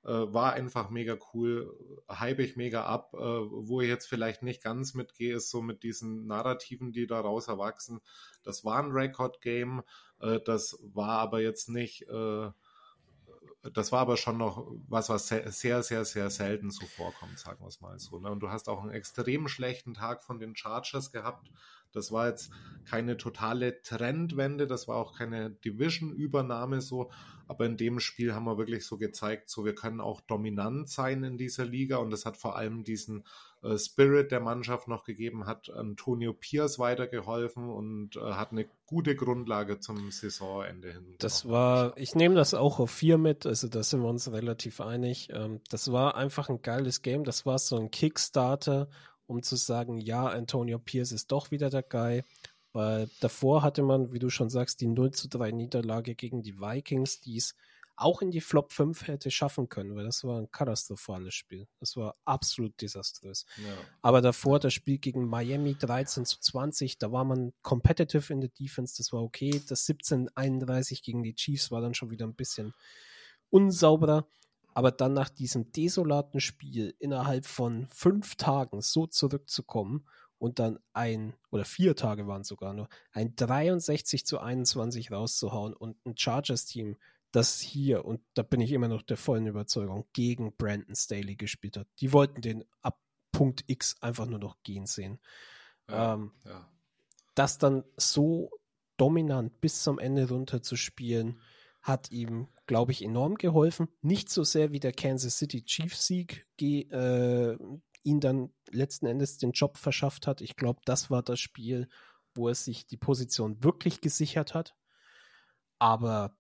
B: Äh, war einfach mega cool, hype ich mega ab. Äh, wo ich jetzt vielleicht nicht ganz mitgehe, ist so mit diesen Narrativen, die daraus erwachsen. Das war ein Record-Game, äh, das war aber jetzt nicht, das war aber schon noch was, was sehr, sehr, sehr, sehr selten so vorkommt, sagen wir es mal so. Ne? Und du hast auch einen extrem schlechten Tag von den Chargers gehabt. Das war jetzt keine totale Trendwende, das war auch keine Division-Übernahme so, aber in dem Spiel haben wir wirklich so gezeigt, so wir können auch dominant sein in dieser Liga und das hat vor allem diesen äh, Spirit der Mannschaft noch gegeben, hat Antonio Pierce weitergeholfen und äh, hat eine gute Grundlage zum Saisonende hin.
C: Das war, ich nehme das auch auf vier mit, also da sind wir uns relativ einig. Ähm, das war einfach ein geiles Game, das war so ein Kickstarter um zu sagen, ja, Antonio Pierce ist doch wieder der Guy. Weil davor hatte man, wie du schon sagst, die 0 zu 3 Niederlage gegen die Vikings, die es auch in die Flop 5 hätte schaffen können, weil das war ein katastrophales Spiel. Das war absolut desaströs. Ja. Aber davor das Spiel gegen Miami 13 zu 20, da war man competitive in der Defense, das war okay. Das 17 31 gegen die Chiefs war dann schon wieder ein bisschen unsauberer. Aber dann nach diesem desolaten Spiel innerhalb von fünf Tagen so zurückzukommen und dann ein, oder vier Tage waren es sogar nur, ein 63 zu 21 rauszuhauen und ein Chargers-Team, das hier, und da bin ich immer noch der vollen Überzeugung, gegen Brandon Staley gespielt hat. Die wollten den ab Punkt X einfach nur noch gehen sehen. Ja, ähm, ja. Das dann so dominant bis zum Ende runter zu spielen, hat ihm, glaube ich, enorm geholfen. Nicht so sehr wie der Kansas City Chiefs Sieg äh, ihn dann letzten Endes den Job verschafft hat. Ich glaube, das war das Spiel, wo er sich die Position wirklich gesichert hat. Aber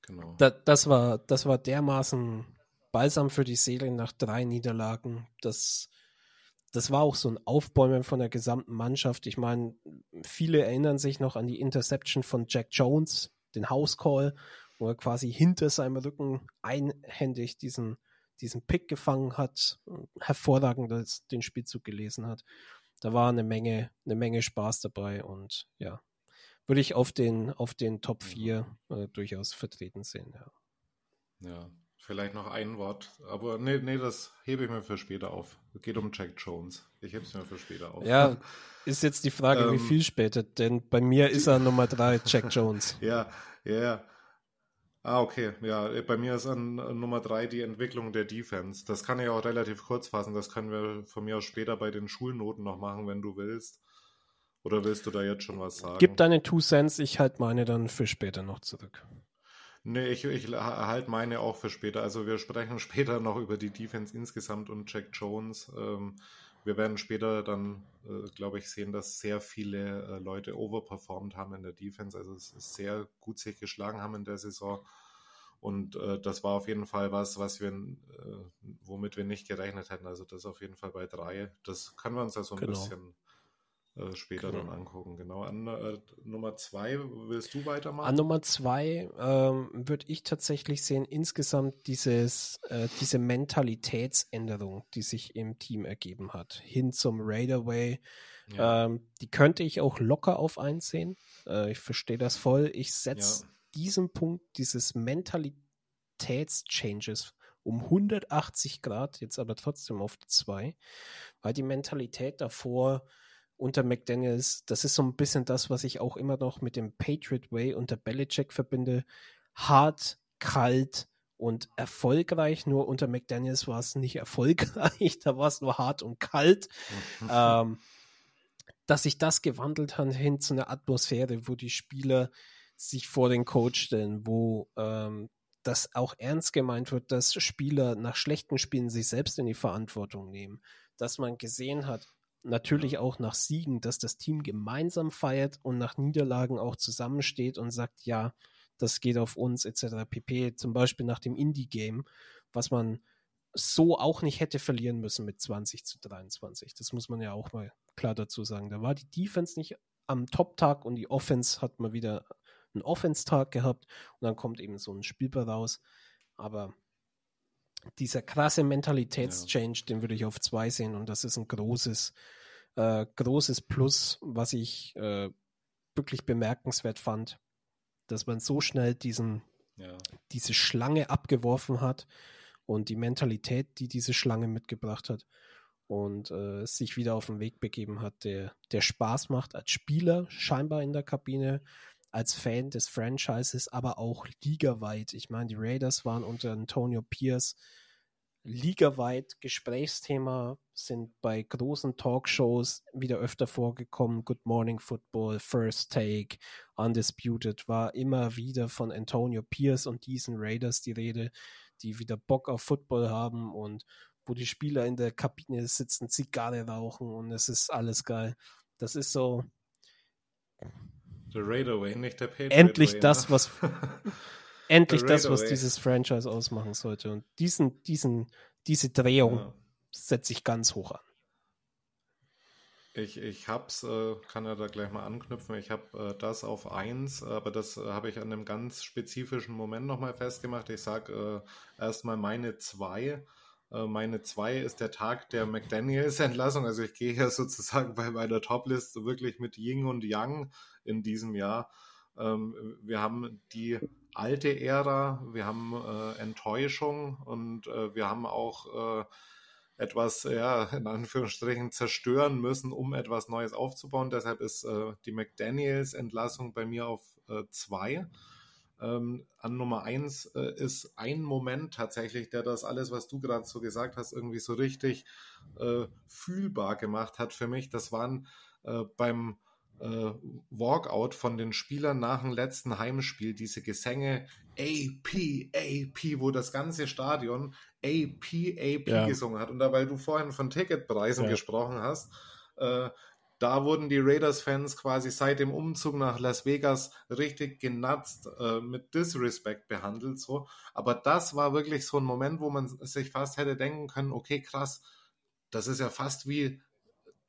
C: genau. da, das, war, das war dermaßen balsam für die Seele nach drei Niederlagen. Das, das war auch so ein Aufbäumen von der gesamten Mannschaft. Ich meine, viele erinnern sich noch an die Interception von Jack Jones, den House Call, wo er quasi hinter seinem Rücken einhändig diesen, diesen Pick gefangen hat, hervorragend den Spielzug gelesen hat. Da war eine Menge, eine Menge Spaß dabei und ja, würde ich auf den, auf den Top 4 äh, durchaus vertreten sehen, ja.
B: Ja, vielleicht noch ein Wort, aber nee, nee, das hebe ich mir für später auf. Es geht um Jack Jones. Ich hebe es mir für später auf.
C: Ja, ist jetzt die Frage, ähm, wie viel später, denn bei mir ist er Nummer 3, Jack Jones.
B: ja, ja, Ah, okay. Ja, bei mir ist an, Nummer drei die Entwicklung der Defense. Das kann ich auch relativ kurz fassen. Das können wir von mir aus später bei den Schulnoten noch machen, wenn du willst. Oder willst du da jetzt schon was sagen?
C: Gib deine Two Cents, ich halte meine dann für später noch zurück.
B: Nee, ich, ich halte meine auch für später. Also wir sprechen später noch über die Defense insgesamt und Jack Jones. Ähm, wir werden später dann, äh, glaube ich, sehen, dass sehr viele äh, Leute overperformed haben in der Defense. Also es ist sehr gut sich geschlagen haben in der Saison. Und äh, das war auf jeden Fall was, was wir, äh, womit wir nicht gerechnet hätten. Also das auf jeden Fall bei drei. Das können wir uns ja so ein genau. bisschen äh, später genau. dann angucken. Genau. An äh, Nummer zwei willst du weitermachen?
C: An Nummer zwei ähm, würde ich tatsächlich sehen, insgesamt dieses, äh, diese Mentalitätsänderung, die sich im Team ergeben hat, hin zum Raider Way. Ja. Ähm, die könnte ich auch locker auf einsehen. Äh, ich verstehe das voll. Ich setze ja. diesem Punkt dieses Mentalitätschanges um 180 Grad, jetzt aber trotzdem auf die zwei, weil die Mentalität davor unter McDaniels, das ist so ein bisschen das, was ich auch immer noch mit dem Patriot Way unter Belichick verbinde. Hart, kalt und erfolgreich. Nur unter McDaniels war es nicht erfolgreich, da war es nur hart und kalt. ähm, dass sich das gewandelt hat hin zu einer Atmosphäre, wo die Spieler sich vor den Coach stellen, wo ähm, das auch ernst gemeint wird, dass Spieler nach schlechten Spielen sich selbst in die Verantwortung nehmen, dass man gesehen hat, natürlich auch nach Siegen, dass das Team gemeinsam feiert und nach Niederlagen auch zusammensteht und sagt, ja, das geht auf uns etc. pp. Zum Beispiel nach dem Indie-Game, was man so auch nicht hätte verlieren müssen mit 20 zu 23. Das muss man ja auch mal klar dazu sagen. Da war die Defense nicht am Top-Tag und die Offense hat mal wieder einen Offense-Tag gehabt und dann kommt eben so ein Spielbar raus. Aber dieser krasse Mentalitätschange, ja. den würde ich auf zwei sehen und das ist ein großes, äh, großes Plus, was ich äh, wirklich bemerkenswert fand, dass man so schnell diesen, ja. diese Schlange abgeworfen hat und die Mentalität, die diese Schlange mitgebracht hat und äh, sich wieder auf den Weg begeben hat, der, der Spaß macht als Spieler scheinbar in der Kabine, als Fan des Franchises, aber auch ligaweit. Ich meine, die Raiders waren unter Antonio Pierce ligaweit Gesprächsthema, sind bei großen Talkshows wieder öfter vorgekommen. Good Morning Football, First Take, Undisputed war immer wieder von Antonio Pierce und diesen Raiders die Rede, die wieder Bock auf Football haben und wo die Spieler in der Kabine sitzen, Zigarre rauchen und es ist alles geil. Das ist so.
B: The Raidaway, nicht der Patriot.
C: Endlich
B: Way,
C: das,
B: ne?
C: was. endlich das, was dieses Franchise ausmachen sollte. Und diesen, diesen, diese Drehung
B: ja.
C: setze ich ganz hoch an.
B: Ich, ich hab's, äh, kann ja da gleich mal anknüpfen. Ich habe äh, das auf 1, aber das äh, habe ich an einem ganz spezifischen Moment nochmal festgemacht. Ich sage äh, erstmal meine 2 meine zwei ist der Tag der McDaniels-Entlassung. Also ich gehe hier sozusagen bei meiner Toplist wirklich mit Ying und Yang in diesem Jahr. Ähm, wir haben die alte Ära, wir haben äh, Enttäuschung und äh, wir haben auch äh, etwas, ja, in Anführungsstrichen zerstören müssen, um etwas Neues aufzubauen. Deshalb ist äh, die McDaniels-Entlassung bei mir auf äh, zwei. Ähm, an Nummer eins äh, ist ein Moment tatsächlich, der das alles, was du gerade so gesagt hast, irgendwie so richtig äh, fühlbar gemacht hat für mich. Das waren äh, beim äh, Walkout von den Spielern nach dem letzten Heimspiel diese Gesänge AP, AP, wo das ganze Stadion AP, AP
C: Ja.
B: gesungen hat. Und da, weil du vorhin von Ticketpreisen
C: Ja.
B: gesprochen hast, äh, da wurden die Raiders-Fans quasi seit dem Umzug nach Las Vegas richtig genatzt, äh, mit Disrespect behandelt. So. Aber das war wirklich so ein Moment, wo man sich fast hätte denken können, okay, krass, das ist ja fast wie,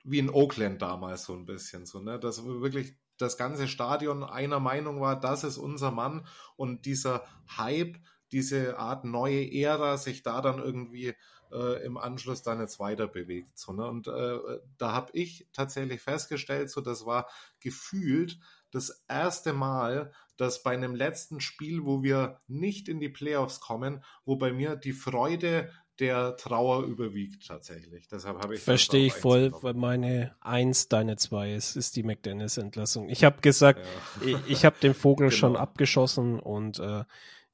B: wie in Oakland damals so ein bisschen. So, ne? Dass wirklich das ganze Stadion einer Meinung war, das ist unser Mann und dieser Hype, diese Art neue Ära sich da dann irgendwie äh, im Anschluss dann jetzt weiter bewegt. So, ne? Und äh, da habe ich tatsächlich festgestellt, so das war gefühlt das erste Mal, dass bei einem letzten Spiel, wo wir nicht in die Playoffs kommen, wo bei mir die Freude der Trauer überwiegt tatsächlich. Deshalb habe ich
C: Verstehe ich voll, weil meine Eins deine Zwei ist, ist die McDennis-Entlassung. Ich habe gesagt,
B: Ja.
C: ich, ich habe den Vogel schon
B: Genau.
C: abgeschossen und äh,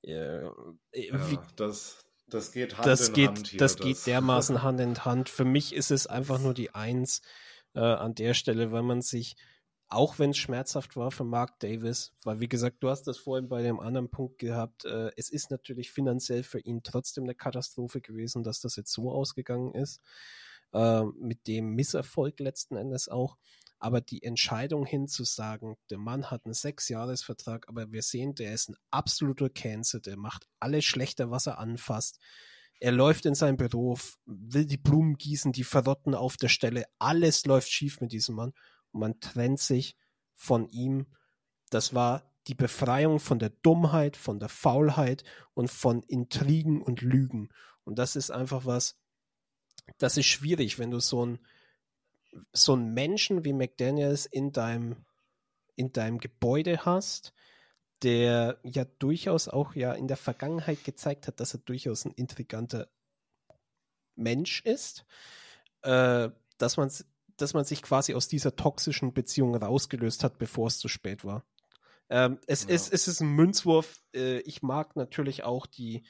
C: äh, wie,
B: Ja, das, das geht Hand
C: das
B: in
C: geht,
B: Hand hier.
C: das geht dermaßen Hand in Hand. Für mich ist es einfach nur die Eins äh, an der Stelle, weil man sich, auch wenn es schmerzhaft war für Mark Davis, weil wie gesagt, du hast das vorhin bei dem anderen Punkt gehabt, äh, es ist natürlich finanziell für ihn trotzdem eine Katastrophe gewesen, dass das jetzt so ausgegangen ist, äh, mit dem Misserfolg letzten Endes auch. Aber die Entscheidung hinzusagen, der Mann hat einen Sechsjahresvertrag, aber wir sehen, der ist ein absoluter Cancer, der macht alles schlechter, was er anfasst. Er läuft in sein Büro, will die Blumen gießen, die verrotten auf der Stelle. Alles läuft schief mit diesem Mann. Und man trennt sich von ihm. Das war die Befreiung von der Dummheit, von der Faulheit und von Intrigen und Lügen. Und das ist einfach was, das ist schwierig, wenn du so ein so einen Menschen wie McDaniels in deinem, in deinem Gebäude hast, der ja durchaus auch ja in der Vergangenheit gezeigt hat, dass er durchaus ein intriganter Mensch ist, äh, dass man dass man sich quasi aus dieser toxischen Beziehung rausgelöst hat, bevor es zu spät war. Ähm, es, ja. ist, es ist ein Münzwurf. Äh, ich mag natürlich auch die,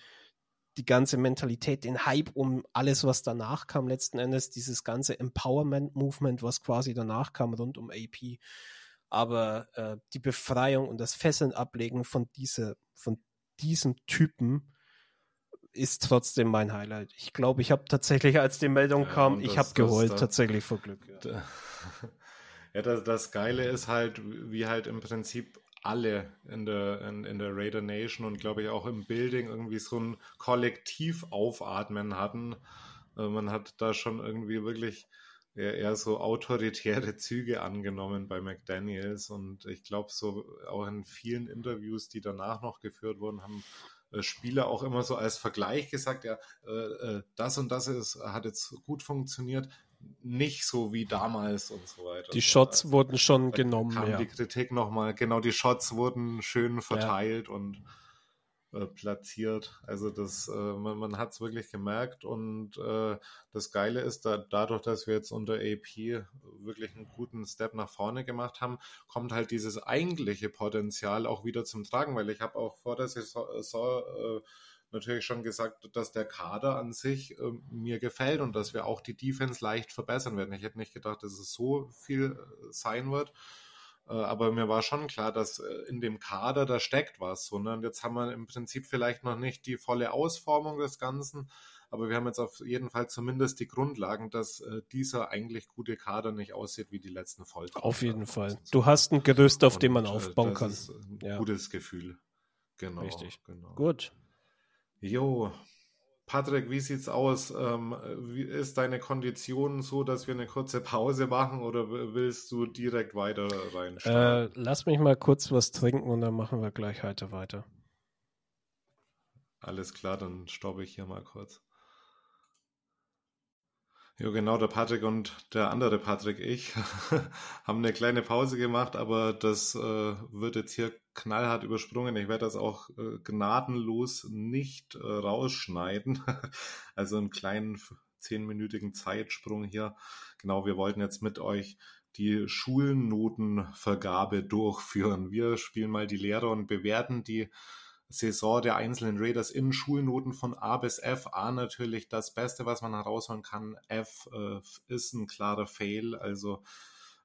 C: die ganze Mentalität, den Hype um alles, was danach kam, letzten Endes, dieses ganze Empowerment-Movement, was quasi danach kam rund um AP. Aber äh, die Befreiung und das Fesseln ablegen von, diese, von diesem Typen ist trotzdem mein Highlight. Ich glaube, ich habe tatsächlich, als die Meldung ja, kam, ich habe geheult das, tatsächlich vor Glück.
B: Ja, ja das, das Geile ist halt, wie halt im Prinzip alle in der, in, in der Raider Nation und glaube ich auch im Building irgendwie so ein Kollektiv aufatmen hatten. Äh, man hat da schon irgendwie wirklich eher, eher so autoritäre Züge angenommen bei McDaniels und ich glaube so auch in vielen Interviews, die danach noch geführt wurden, haben äh, Spieler auch immer so als Vergleich gesagt, ja, äh, äh, das und das ist, hat jetzt gut funktioniert, nicht so wie damals und so weiter.
C: Die Shots also, wurden schon genommen.
B: Kam ja. die Kritik nochmal, genau, die Shots wurden schön verteilt ja. und äh, platziert. Also das, äh, man, man hat es wirklich gemerkt und äh, das Geile ist, da, dadurch, dass wir jetzt unter AP wirklich einen guten Step nach vorne gemacht haben, kommt halt dieses eigentliche Potenzial auch wieder zum Tragen, weil ich habe auch vor der Saison, Saison äh, natürlich schon gesagt, dass der Kader an sich äh, mir gefällt und dass wir auch die Defense leicht verbessern werden. Ich hätte nicht gedacht, dass es so viel äh, sein wird. Äh, aber mir war schon klar, dass äh, in dem Kader da steckt was. So, ne? Und jetzt haben wir im Prinzip vielleicht noch nicht die volle Ausformung des Ganzen, aber wir haben jetzt auf jeden Fall zumindest die Grundlagen, dass äh, dieser eigentlich gute Kader nicht aussieht wie die letzten Folter.
C: Auf jeden Fall. Du hast ein Gerüst, auf dem man aufbauen kann.
B: Ein ja. gutes Gefühl. Genau.
C: Richtig.
B: Genau.
C: Gut.
B: Jo, Patrick, wie sieht's aus? Ähm, wie ist deine Kondition so, dass wir eine kurze Pause machen oder willst du direkt weiter rein?
C: Äh, lass mich mal kurz was trinken und dann machen wir gleich heute weiter.
B: Alles klar, dann stoppe ich hier mal kurz. Ja, genau, der Patrick und der andere Patrick, ich, haben eine kleine Pause gemacht, aber das äh, wird jetzt hier knallhart übersprungen. Ich werde das auch äh, gnadenlos nicht äh, rausschneiden. also einen kleinen zehnminütigen Zeitsprung hier. Genau, wir wollten jetzt mit euch die Schulnotenvergabe durchführen. Wir spielen mal die Lehrer und bewerten die Saison der einzelnen Raiders in Schulnoten von A bis F. A natürlich das Beste, was man herausholen kann. F äh, ist ein klarer Fail, also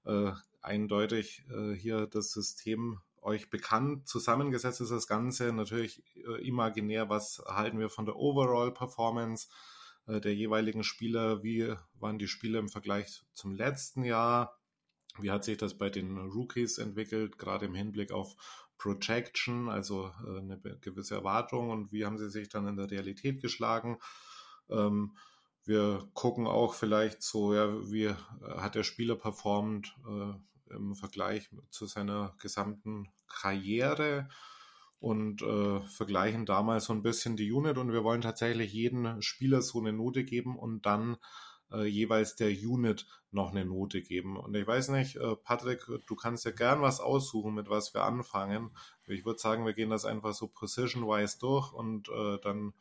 B: äh, eindeutig äh, hier das System euch bekannt. Zusammengesetzt ist das Ganze natürlich äh, imaginär. Was halten wir von der Overall Performance äh, der jeweiligen Spieler? Wie waren die Spiele im Vergleich zum letzten Jahr? Wie hat sich das bei den Rookies entwickelt, gerade im Hinblick auf Projection, also äh, eine gewisse Erwartung und wie haben sie sich dann in der Realität geschlagen. Ähm, wir gucken auch vielleicht so, ja, wie hat der Spieler performt äh, im Vergleich zu seiner gesamten Karriere und äh, vergleichen damals so ein bisschen die Unit und wir wollen tatsächlich jeden Spieler so eine Note geben und dann äh, jeweils der Unit noch eine Note geben. Und ich weiß nicht, äh, Patrick, du kannst ja gern was aussuchen, mit was wir anfangen. Ich würde sagen, wir gehen das einfach so position-wise durch und äh, dann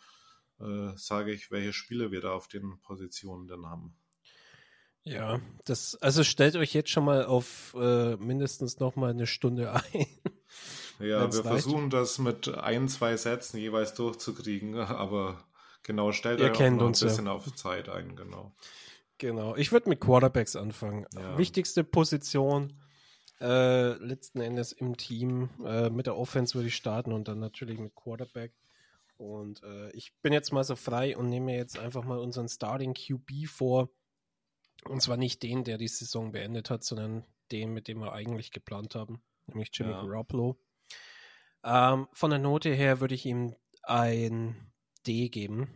B: äh, sage ich, welche Spiele wir da auf den Positionen denn haben.
C: Ja, das, also stellt euch jetzt schon mal auf mindestens noch mal eine Stunde ein.
B: Ja, wir versuchen das mit ein, zwei Sätzen jeweils durchzukriegen, aber Genau, stellt
C: Ihr euch kennt uns
B: ein bisschen ja. auf Zeit ein, genau.
C: Genau, ich würde mit Quarterbacks anfangen. Ja. Wichtigste Position äh, letzten Endes im Team. Äh, mit der Offense würde ich starten und dann natürlich mit Quarterback. Und äh, ich bin jetzt mal so frei und nehme jetzt einfach mal unseren Starting QB vor. Und zwar nicht den, der die Saison beendet hat, sondern den, mit dem wir eigentlich geplant haben, nämlich Jimmy ja. Garoppolo. Ähm, von der Note her würde ich ihm ein D geben.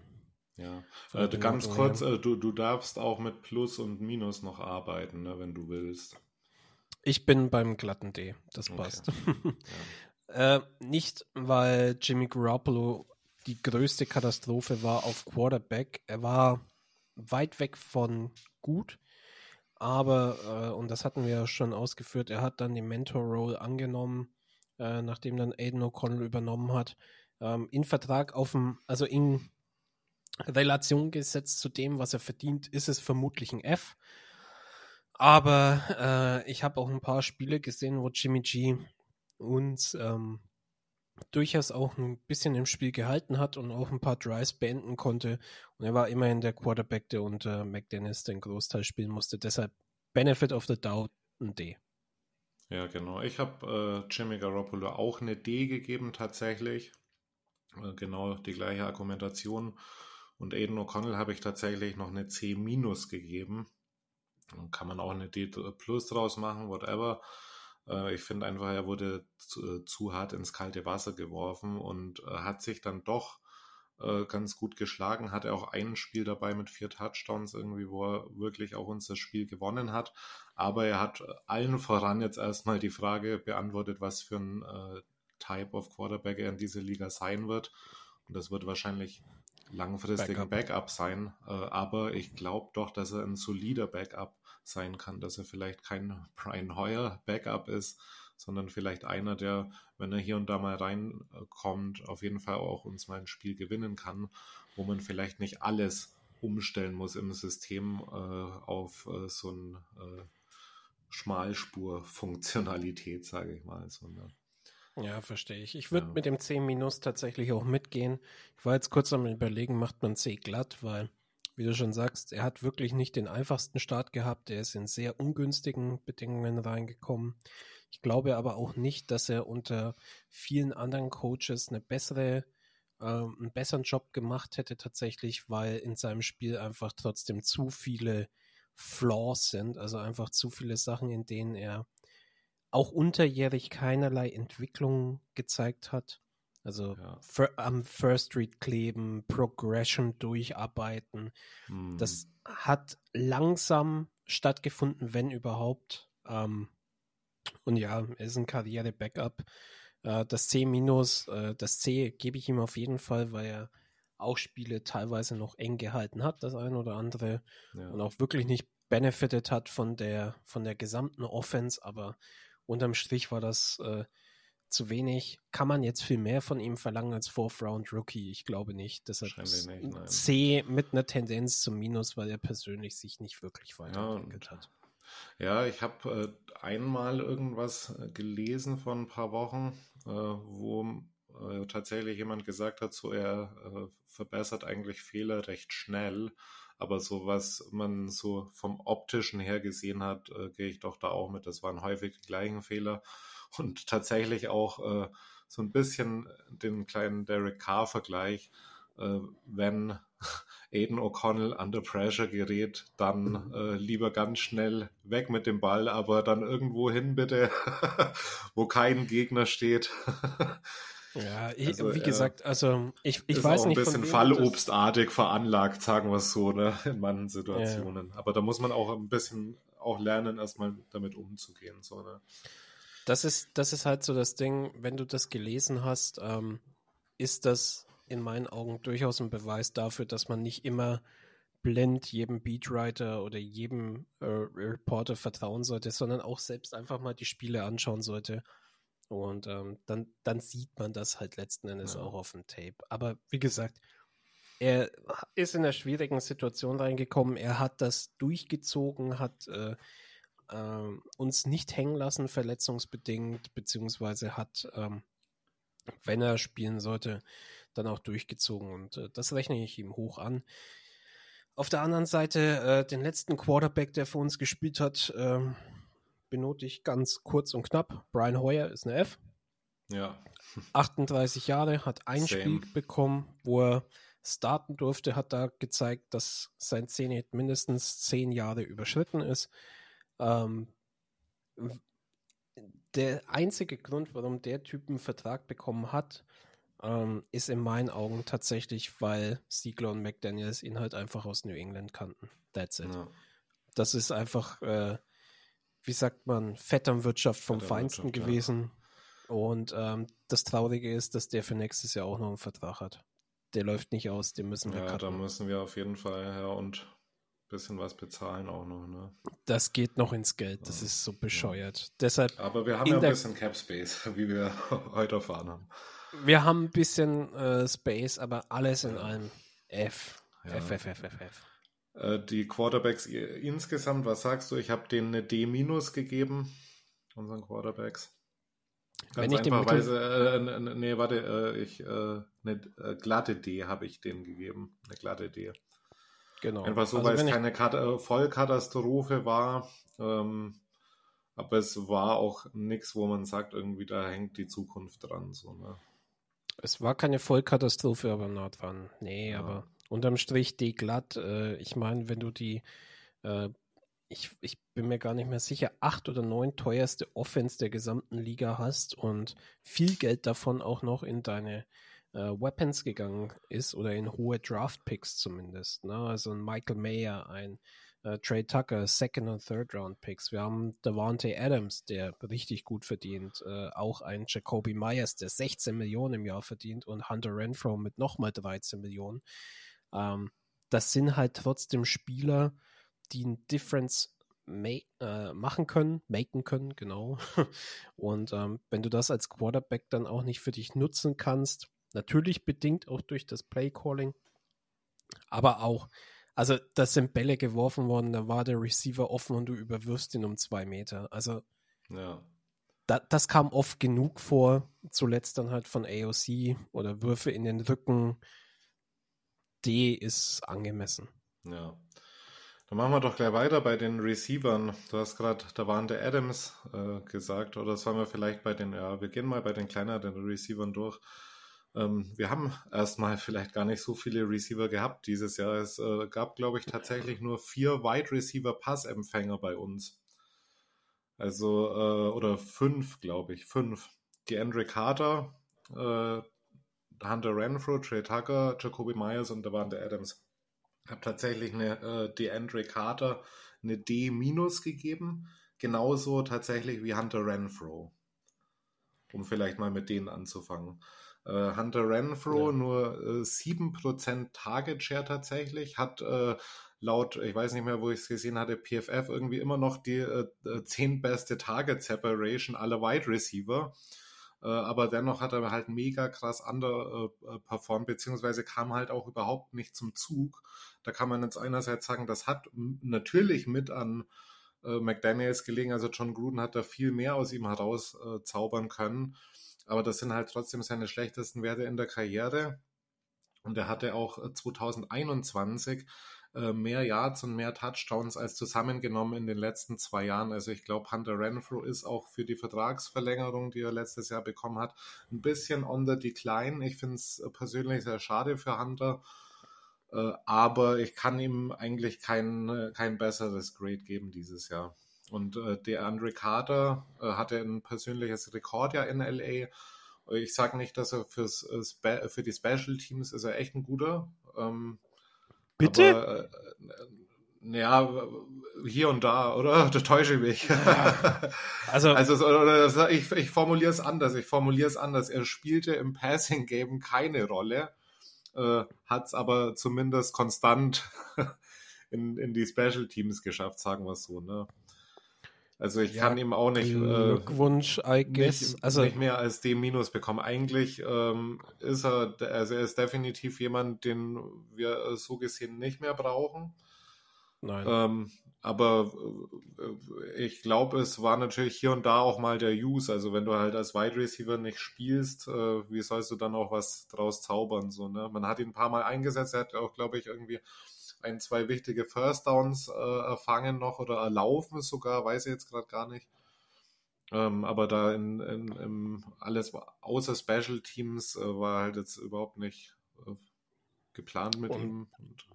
B: Ja, äh, ganz kurz, äh, du, du darfst auch mit Plus und Minus noch arbeiten, ne, wenn du willst.
C: Ich bin beim glatten D, das passt. Okay. ja. äh, nicht, weil Jimmy Garoppolo die größte Katastrophe war auf Quarterback. Er war weit weg von gut, aber, äh, und das hatten wir ja schon ausgeführt, er hat dann die Mentor-Role angenommen äh, nachdem dann Aiden O'Connell übernommen hat, ähm, in Vertrag auf dem, also in Relation gesetzt zu dem, was er verdient, ist es vermutlich ein F. Aber äh, ich habe auch ein paar Spiele gesehen, wo Jimmy G uns ähm, durchaus auch ein bisschen im Spiel gehalten hat und auch ein paar Drives beenden konnte. Und er war immerhin der Quarterback, der unter McDennis den Großteil spielen musste. Deshalb Benefit of the Doubt ein D.
B: Ja, genau. Ich habe äh, Jimmy Garoppolo auch eine D gegeben tatsächlich. Äh, genau die gleiche Argumentation. Und Aiden O'Connell habe ich tatsächlich noch eine C- gegeben. Kann man auch eine D plus draus machen, whatever. Äh, ich finde einfach, er wurde zu, äh, zu, hart ins kalte Wasser geworfen und hat sich dann doch ganz gut geschlagen. Hatte auch ein Spiel dabei mit vier Touchdowns irgendwie, wo er wirklich auch uns das Spiel gewonnen hat. Aber er hat allen voran jetzt erstmal die Frage beantwortet, was für ein Type of Quarterback er in dieser Liga sein wird. Und das wird wahrscheinlich langfristig Backup. ein Backup sein. Äh, aber ich glaube doch, dass er ein solider Backup sein kann, dass er vielleicht kein Brian Hoyer Backup ist, sondern vielleicht einer, der, wenn er hier und da mal reinkommt, auf jeden Fall auch uns mal ein Spiel gewinnen kann, wo man vielleicht nicht alles umstellen muss im System äh, auf äh, so ein äh, Schmalspur-Funktionalität, sage ich mal. Sondern
C: ja, verstehe ich. Ich würde ja. mit dem C- tatsächlich auch mitgehen. Ich war jetzt kurz am Überlegen, macht man C glatt, weil wie du schon sagst, er hat wirklich nicht den einfachsten Start gehabt. Er ist in sehr ungünstigen Bedingungen reingekommen. Ich glaube aber auch nicht, dass er unter vielen anderen Coaches eine bessere, äh, einen besseren Job gemacht hätte tatsächlich, weil in seinem Spiel einfach trotzdem zu viele Flaws sind, also einfach zu viele Sachen, in denen er auch unterjährig keinerlei Entwicklung gezeigt hat. Also ja. am First Street kleben, Progression durcharbeiten. Hm. Das hat langsam stattgefunden, wenn überhaupt. Ähm, und ja, er ist ein Karriere-Backup. Äh, das C minus, äh, das C gebe ich ihm auf jeden Fall, weil er auch Spiele teilweise noch eng gehalten hat, das ein oder andere. Ja. Und auch wirklich nicht benefited hat von der, von der gesamten Offense, aber unterm Strich war das äh, zu wenig. Kann man jetzt viel mehr von ihm verlangen als Fourth Round Rookie? Ich glaube nicht. Deshalb nicht. C mit einer Tendenz zum Minus, weil er persönlich sich nicht wirklich weiterentwickelt ja, hat.
B: Ja, ich habe äh, einmal irgendwas äh, gelesen vor ein paar Wochen, äh, wo äh, tatsächlich jemand gesagt hat, so er äh, verbessert eigentlich Fehler recht schnell. Aber so was man so vom optischen her gesehen hat, äh, gehe ich doch da auch mit. Das waren häufig die gleichen Fehler und tatsächlich auch äh, so ein bisschen den kleinen Derek Carr-Vergleich. Äh, wenn Aiden O'Connell under pressure gerät, dann äh, lieber ganz schnell weg mit dem Ball, aber dann irgendwo hin bitte, wo kein Gegner steht.
C: Ja, ich, also, wie gesagt, also ich, ich weiß nicht.
B: Ist ein bisschen fallobstartig veranlagt, sagen wir es so, ne, in manchen Situationen. Ja. Aber da muss man auch ein bisschen auch lernen, erstmal damit umzugehen. So, ne?
C: Das ist, das ist halt so das Ding, wenn du das gelesen hast, ähm, ist das in meinen Augen durchaus ein Beweis dafür, dass man nicht immer blind jedem Beatwriter oder jedem äh, Reporter vertrauen sollte, sondern auch selbst einfach mal die Spiele anschauen sollte. Und ähm, dann, dann sieht man das halt letzten Endes ja. auch auf dem Tape. Aber wie gesagt, er ist in einer schwierigen Situation reingekommen. Er hat das durchgezogen, hat äh, äh, uns nicht hängen lassen, verletzungsbedingt, beziehungsweise hat, ähm, wenn er spielen sollte, dann auch durchgezogen. Und äh, das rechne ich ihm hoch an. Auf der anderen Seite, äh, den letzten Quarterback, der für uns gespielt hat, ähm, benote ich ganz kurz und knapp. Brian Hoyer ist eine F.
B: Ja.
C: 38 Jahre, hat ein Same. Spiel bekommen, wo er starten durfte, hat da gezeigt, dass sein Zenit mindestens zehn Jahre überschritten ist. Ähm, der einzige Grund, warum der Typ einen Vertrag bekommen hat, ähm, ist in meinen Augen tatsächlich, weil Siegler und McDaniels ihn halt einfach aus New England kannten. That's it. Ja. Das ist einfach, äh, wie sagt man, Vetternwirtschaft vom Feinsten gewesen. Ja. Und ähm, das Traurige ist, dass der für nächstes Jahr auch noch einen Vertrag hat. Der läuft nicht aus, den müssen wir
B: Ja, cutten. da müssen wir auf jeden Fall, ja, und bisschen was bezahlen auch noch, ne?
C: Das geht noch ins Geld, das ja. ist so bescheuert. Deshalb
B: Aber wir haben ja ein bisschen Cap Space, wie wir heute erfahren haben.
C: Wir haben ein bisschen äh, Space, aber alles in allem F. F, F, F, F, F.
B: Äh, die Quarterbacks insgesamt, was sagst du? Ich habe denen eine D- gegeben, unseren Quarterbacks. Ganz einfacherweise, äh, nee, warte, äh, ich, äh, eine äh, glatte D habe ich denen gegeben. Eine glatte D. Genau. Einfach so, also weil es keine Kat äh, Vollkatastrophe war. Ähm, aber es war auch nichts, wo man sagt, irgendwie da hängt die Zukunft dran. So, ne?
C: Es war keine Vollkatastrophe, aber nah dran. Nee, ja. aber unterm Strich D glatt. Äh, ich meine, wenn du die, äh, ich, ich bin mir gar nicht mehr sicher, acht oder neun teuerste Offense der gesamten Liga hast und viel Geld davon auch noch in deine äh, Weapons gegangen ist oder in hohe Draft-Picks zumindest. Ne? Also ein Michael Mayer, ein äh, Trey Tucker, Second- und Third-Round-Picks. Wir haben Devante Adams, der richtig gut verdient. Äh, auch ein Jacoby Myers, der 16 Millionen im Jahr verdient und Hunter Renfro mit nochmal 13 Millionen. Ähm, das sind halt trotzdem Spieler, die ein Difference äh, machen können, maken können, genau. Und ähm, wenn du das als Quarterback dann auch nicht für dich nutzen kannst, Natürlich bedingt auch durch das Playcalling, aber auch, also das sind Bälle geworfen worden, da war der Receiver offen und du überwirfst ihn um zwei Meter. Also ja. da, das kam oft genug vor, zuletzt dann halt von AOC oder Würfe in den Rücken. D ist angemessen.
B: Ja. Dann machen wir doch gleich weiter bei den Receivern. Du hast gerade, da waren der Adams äh, gesagt, oder sollen wir vielleicht bei den, ja, wir gehen mal bei den kleineren Receivern durch. Ähm, wir haben erstmal vielleicht gar nicht so viele Receiver gehabt dieses Jahr. Es äh, gab, glaube ich, tatsächlich nur vier Wide Receiver Passempfänger bei uns. Also, äh, oder fünf, glaube ich, fünf. Die Andre Carter, äh, Hunter Renfro, Trey Tucker, Jacoby Myers und da waren der Adams. Ich habe tatsächlich eine äh, DeAndre Carter eine D- gegeben. Genauso tatsächlich wie Hunter Renfro. Um vielleicht mal mit denen anzufangen. Äh, Hunter Renfro ja. nur äh, 7% Target Share tatsächlich, hat äh, laut, ich weiß nicht mehr, wo ich es gesehen hatte, PFF irgendwie immer noch die äh, 10 äh, beste Target Separation aller Wide Receiver. Äh, aber dennoch hat er halt mega krass under äh, performt, beziehungsweise kam halt auch überhaupt nicht zum Zug. Da kann man jetzt einerseits sagen, das hat natürlich mit an äh, McDaniels gelegen. Also John Gruden hat da viel mehr aus ihm herauszaubern können aber das sind halt trotzdem seine schlechtesten Werte in der Karriere. Und er hatte auch 2021 äh, mehr Yards und mehr Touchdowns als zusammengenommen in den letzten zwei Jahren. Also ich glaube, Hunter Renfro ist auch für die Vertragsverlängerung, die er letztes Jahr bekommen hat, ein bisschen on the decline. Ich finde es persönlich sehr schade für Hunter. Äh, aber ich kann ihm eigentlich kein, kein besseres Grade geben dieses Jahr. Und äh, der Andre Carter hatte ein persönliches Rekordjahr in LA. Ich sage nicht, dass er fürs, für die Special Teams ist er echt ein guter. Ähm,
C: Bitte? Aber, äh,
B: ja, hier und da, oder? Da täusche ich mich. Ja. Also, also ich, ich formuliere es anders. Ich formuliere es anders. Er spielte im Passing Game keine Rolle, äh, hat es aber zumindest konstant in, in die Special Teams geschafft, sagen wir es so. Ne? Also ich ja, kann ihm auch nicht,
C: äh, Glückwunsch, I guess.
B: Nicht, also, nicht mehr als D- bekommen. Eigentlich ähm, ist er, also er ist definitiv jemand, den wir so gesehen nicht mehr brauchen. Nein. Ähm, aber äh, ich glaube, es war natürlich hier und da auch mal der Use. Also wenn du halt als Wide Receiver nicht spielst, äh, wie sollst du dann auch was draus zaubern? So, ne? Man hat ihn ein paar Mal eingesetzt, er hat auch, glaube ich, irgendwie ein, zwei wichtige First Downs äh, erfangen noch oder erlaufen sogar, weiß ich jetzt gerade gar nicht. Ähm, aber da in, in, in, alles außer Special Teams äh, war halt jetzt überhaupt nicht äh, geplant mit und, ihm.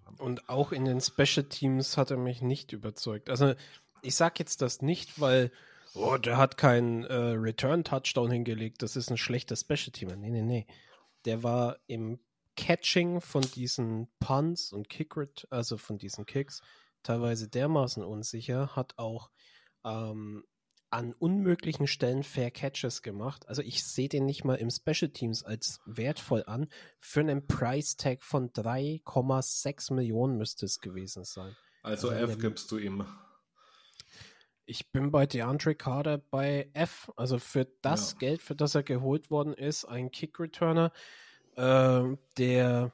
C: Und, und, auch in den Special Teams hat er mich nicht überzeugt. Also ich sage jetzt das nicht, weil oh, der hat keinen äh, Return Touchdown hingelegt, das ist ein schlechter Special Teamer. Nee, nee, nee. Der war im Catching von diesen Punts und Kick, also von diesen Kicks, teilweise dermaßen unsicher, hat auch ähm, an unmöglichen Stellen Fair Catches gemacht. Also ich sehe den nicht mal im Special Teams als wertvoll an. Für einen Price Tag von 3,6 Millionen müsste es gewesen sein.
B: Also, also F gibst du ihm.
C: Ich bin bei DeAndre Carter bei F. Also für das ja. Geld, für das er geholt worden ist, ein Kick-Returner, äh, der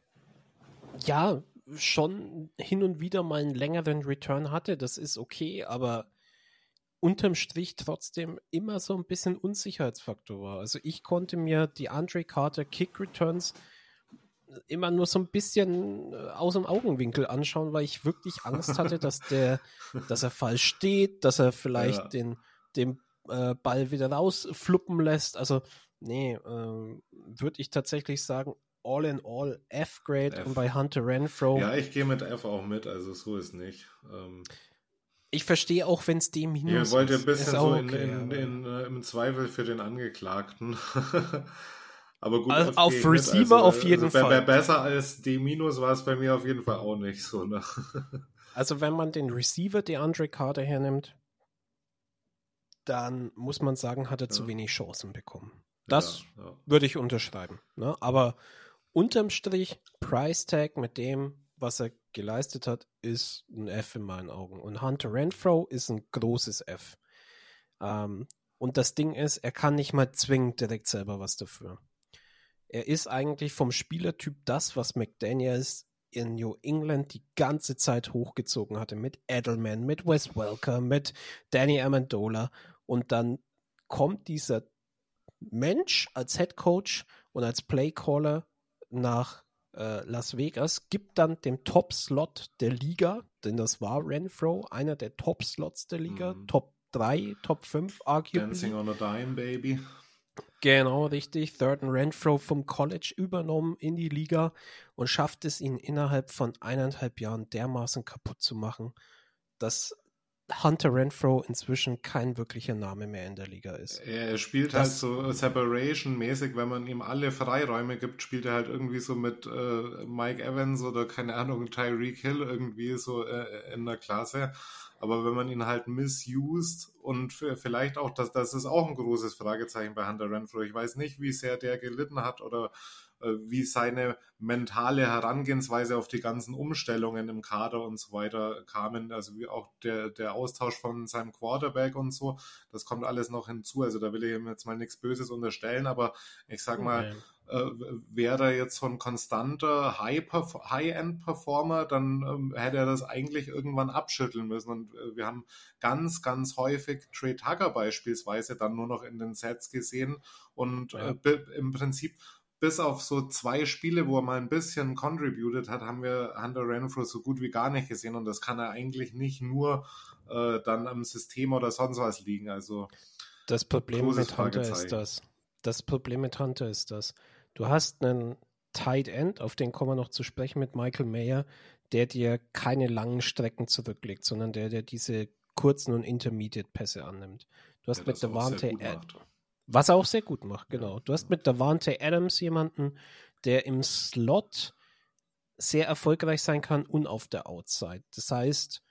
C: ja schon hin und wieder mal einen längeren Return hatte. Das ist okay, aber unterm Strich trotzdem immer so ein bisschen Unsicherheitsfaktor war. Also ich konnte mir die Andre Carter Kick Returns immer nur so ein bisschen äh, aus dem Augenwinkel anschauen, weil ich wirklich Angst hatte, dass der, dass er falsch steht, dass er vielleicht ja. den, den äh, Ball wieder rausfluppen lässt. Also, nee, äh, würde ich tatsächlich sagen, all in all F-Grade und bei Hunter Renfro.
B: Ja, ich gehe mit F auch mit, also so ist nicht. Ähm,
C: ich verstehe auch, wenn es D minus
B: ist. Ihr wollt ein bisschen so in, okay, in, in, in, äh, im Zweifel für den Angeklagten. Aber gut,
C: also auf Receiver also, auf jeden
B: also,
C: Fall.
B: Besser als D- war es bei mir auf jeden Fall auch nicht so. Ne?
C: Also wenn man den Receiver der Andre Carter hernimmt, dann muss man sagen, hat er ja. zu wenig Chancen bekommen. Das ja, ja. würde ich unterschreiben. Ne? Aber unterm Strich, Price Tag mit dem, was er geleistet hat, ist ein F in meinen Augen. Und Hunter Renfro ist ein großes F. Ähm, und das Ding ist, er kann nicht mal zwingend direkt selber was dafür. Er ist eigentlich vom Spielertyp das, was McDaniels in New England die ganze Zeit hochgezogen hatte. Mit Edelman, mit Wes Welker, mit Danny Amendola. Und dann kommt dieser Mensch als Head Coach und als Playcaller nach äh, Las Vegas, gibt dann dem Top-Slot der Liga, denn das war Renfro, einer der Top-Slots der Liga, mhm. Top 3, Top 5 arguably.
B: Dancing on a Dime, Baby.
C: Genau, richtig. Third and Renfro vom College übernommen in die Liga und schafft es ihn innerhalb von eineinhalb Jahren dermaßen kaputt zu machen, dass Hunter Renfro inzwischen kein wirklicher Name mehr in der Liga ist.
B: Er spielt halt das, halt so Separation-mäßig, wenn man ihm alle Freiräume gibt, spielt er halt irgendwie so mit äh, Mike Evans oder keine Ahnung, Tyreek Hill irgendwie so äh, in der Klasse. Aber wenn man ihn halt misused und vielleicht auch, das, das ist auch ein großes Fragezeichen bei Hunter Renfro. Ich weiß nicht, wie sehr der gelitten hat oder äh, wie seine mentale Herangehensweise auf die ganzen Umstellungen im Kader und so weiter kamen. Also wie auch der, der Austausch von seinem Quarterback und so. Das kommt alles noch hinzu. Also da will ich ihm jetzt mal nichts Böses unterstellen, aber ich sag mal, okay äh, wäre er jetzt so ein konstanter High-End-Performer, dann ähm, hätte er das eigentlich irgendwann abschütteln müssen. Und äh, wir haben ganz, ganz häufig Trey Tucker beispielsweise dann nur noch in den Sets gesehen und ja. äh, im Prinzip bis auf so zwei Spiele, wo er mal ein bisschen contributed hat, haben wir Hunter Renfro so gut wie gar nicht gesehen und das kann er eigentlich nicht nur äh, dann am System oder sonst was liegen. Also
C: das Problem mit Hunter ist das. Das Problem mit Hunter ist das. Du hast einen Tight End, auf den kommen wir noch zu sprechen mit Michael Mayer, der dir keine langen Strecken zurücklegt, sondern der dir diese kurzen und Intermediate-Pässe annimmt. Du hast ja, mit Davante was er auch sehr gut macht, genau. Du hast mit Davante Adams jemanden, der im Slot sehr erfolgreich sein kann und auf der Outside. Das heißt,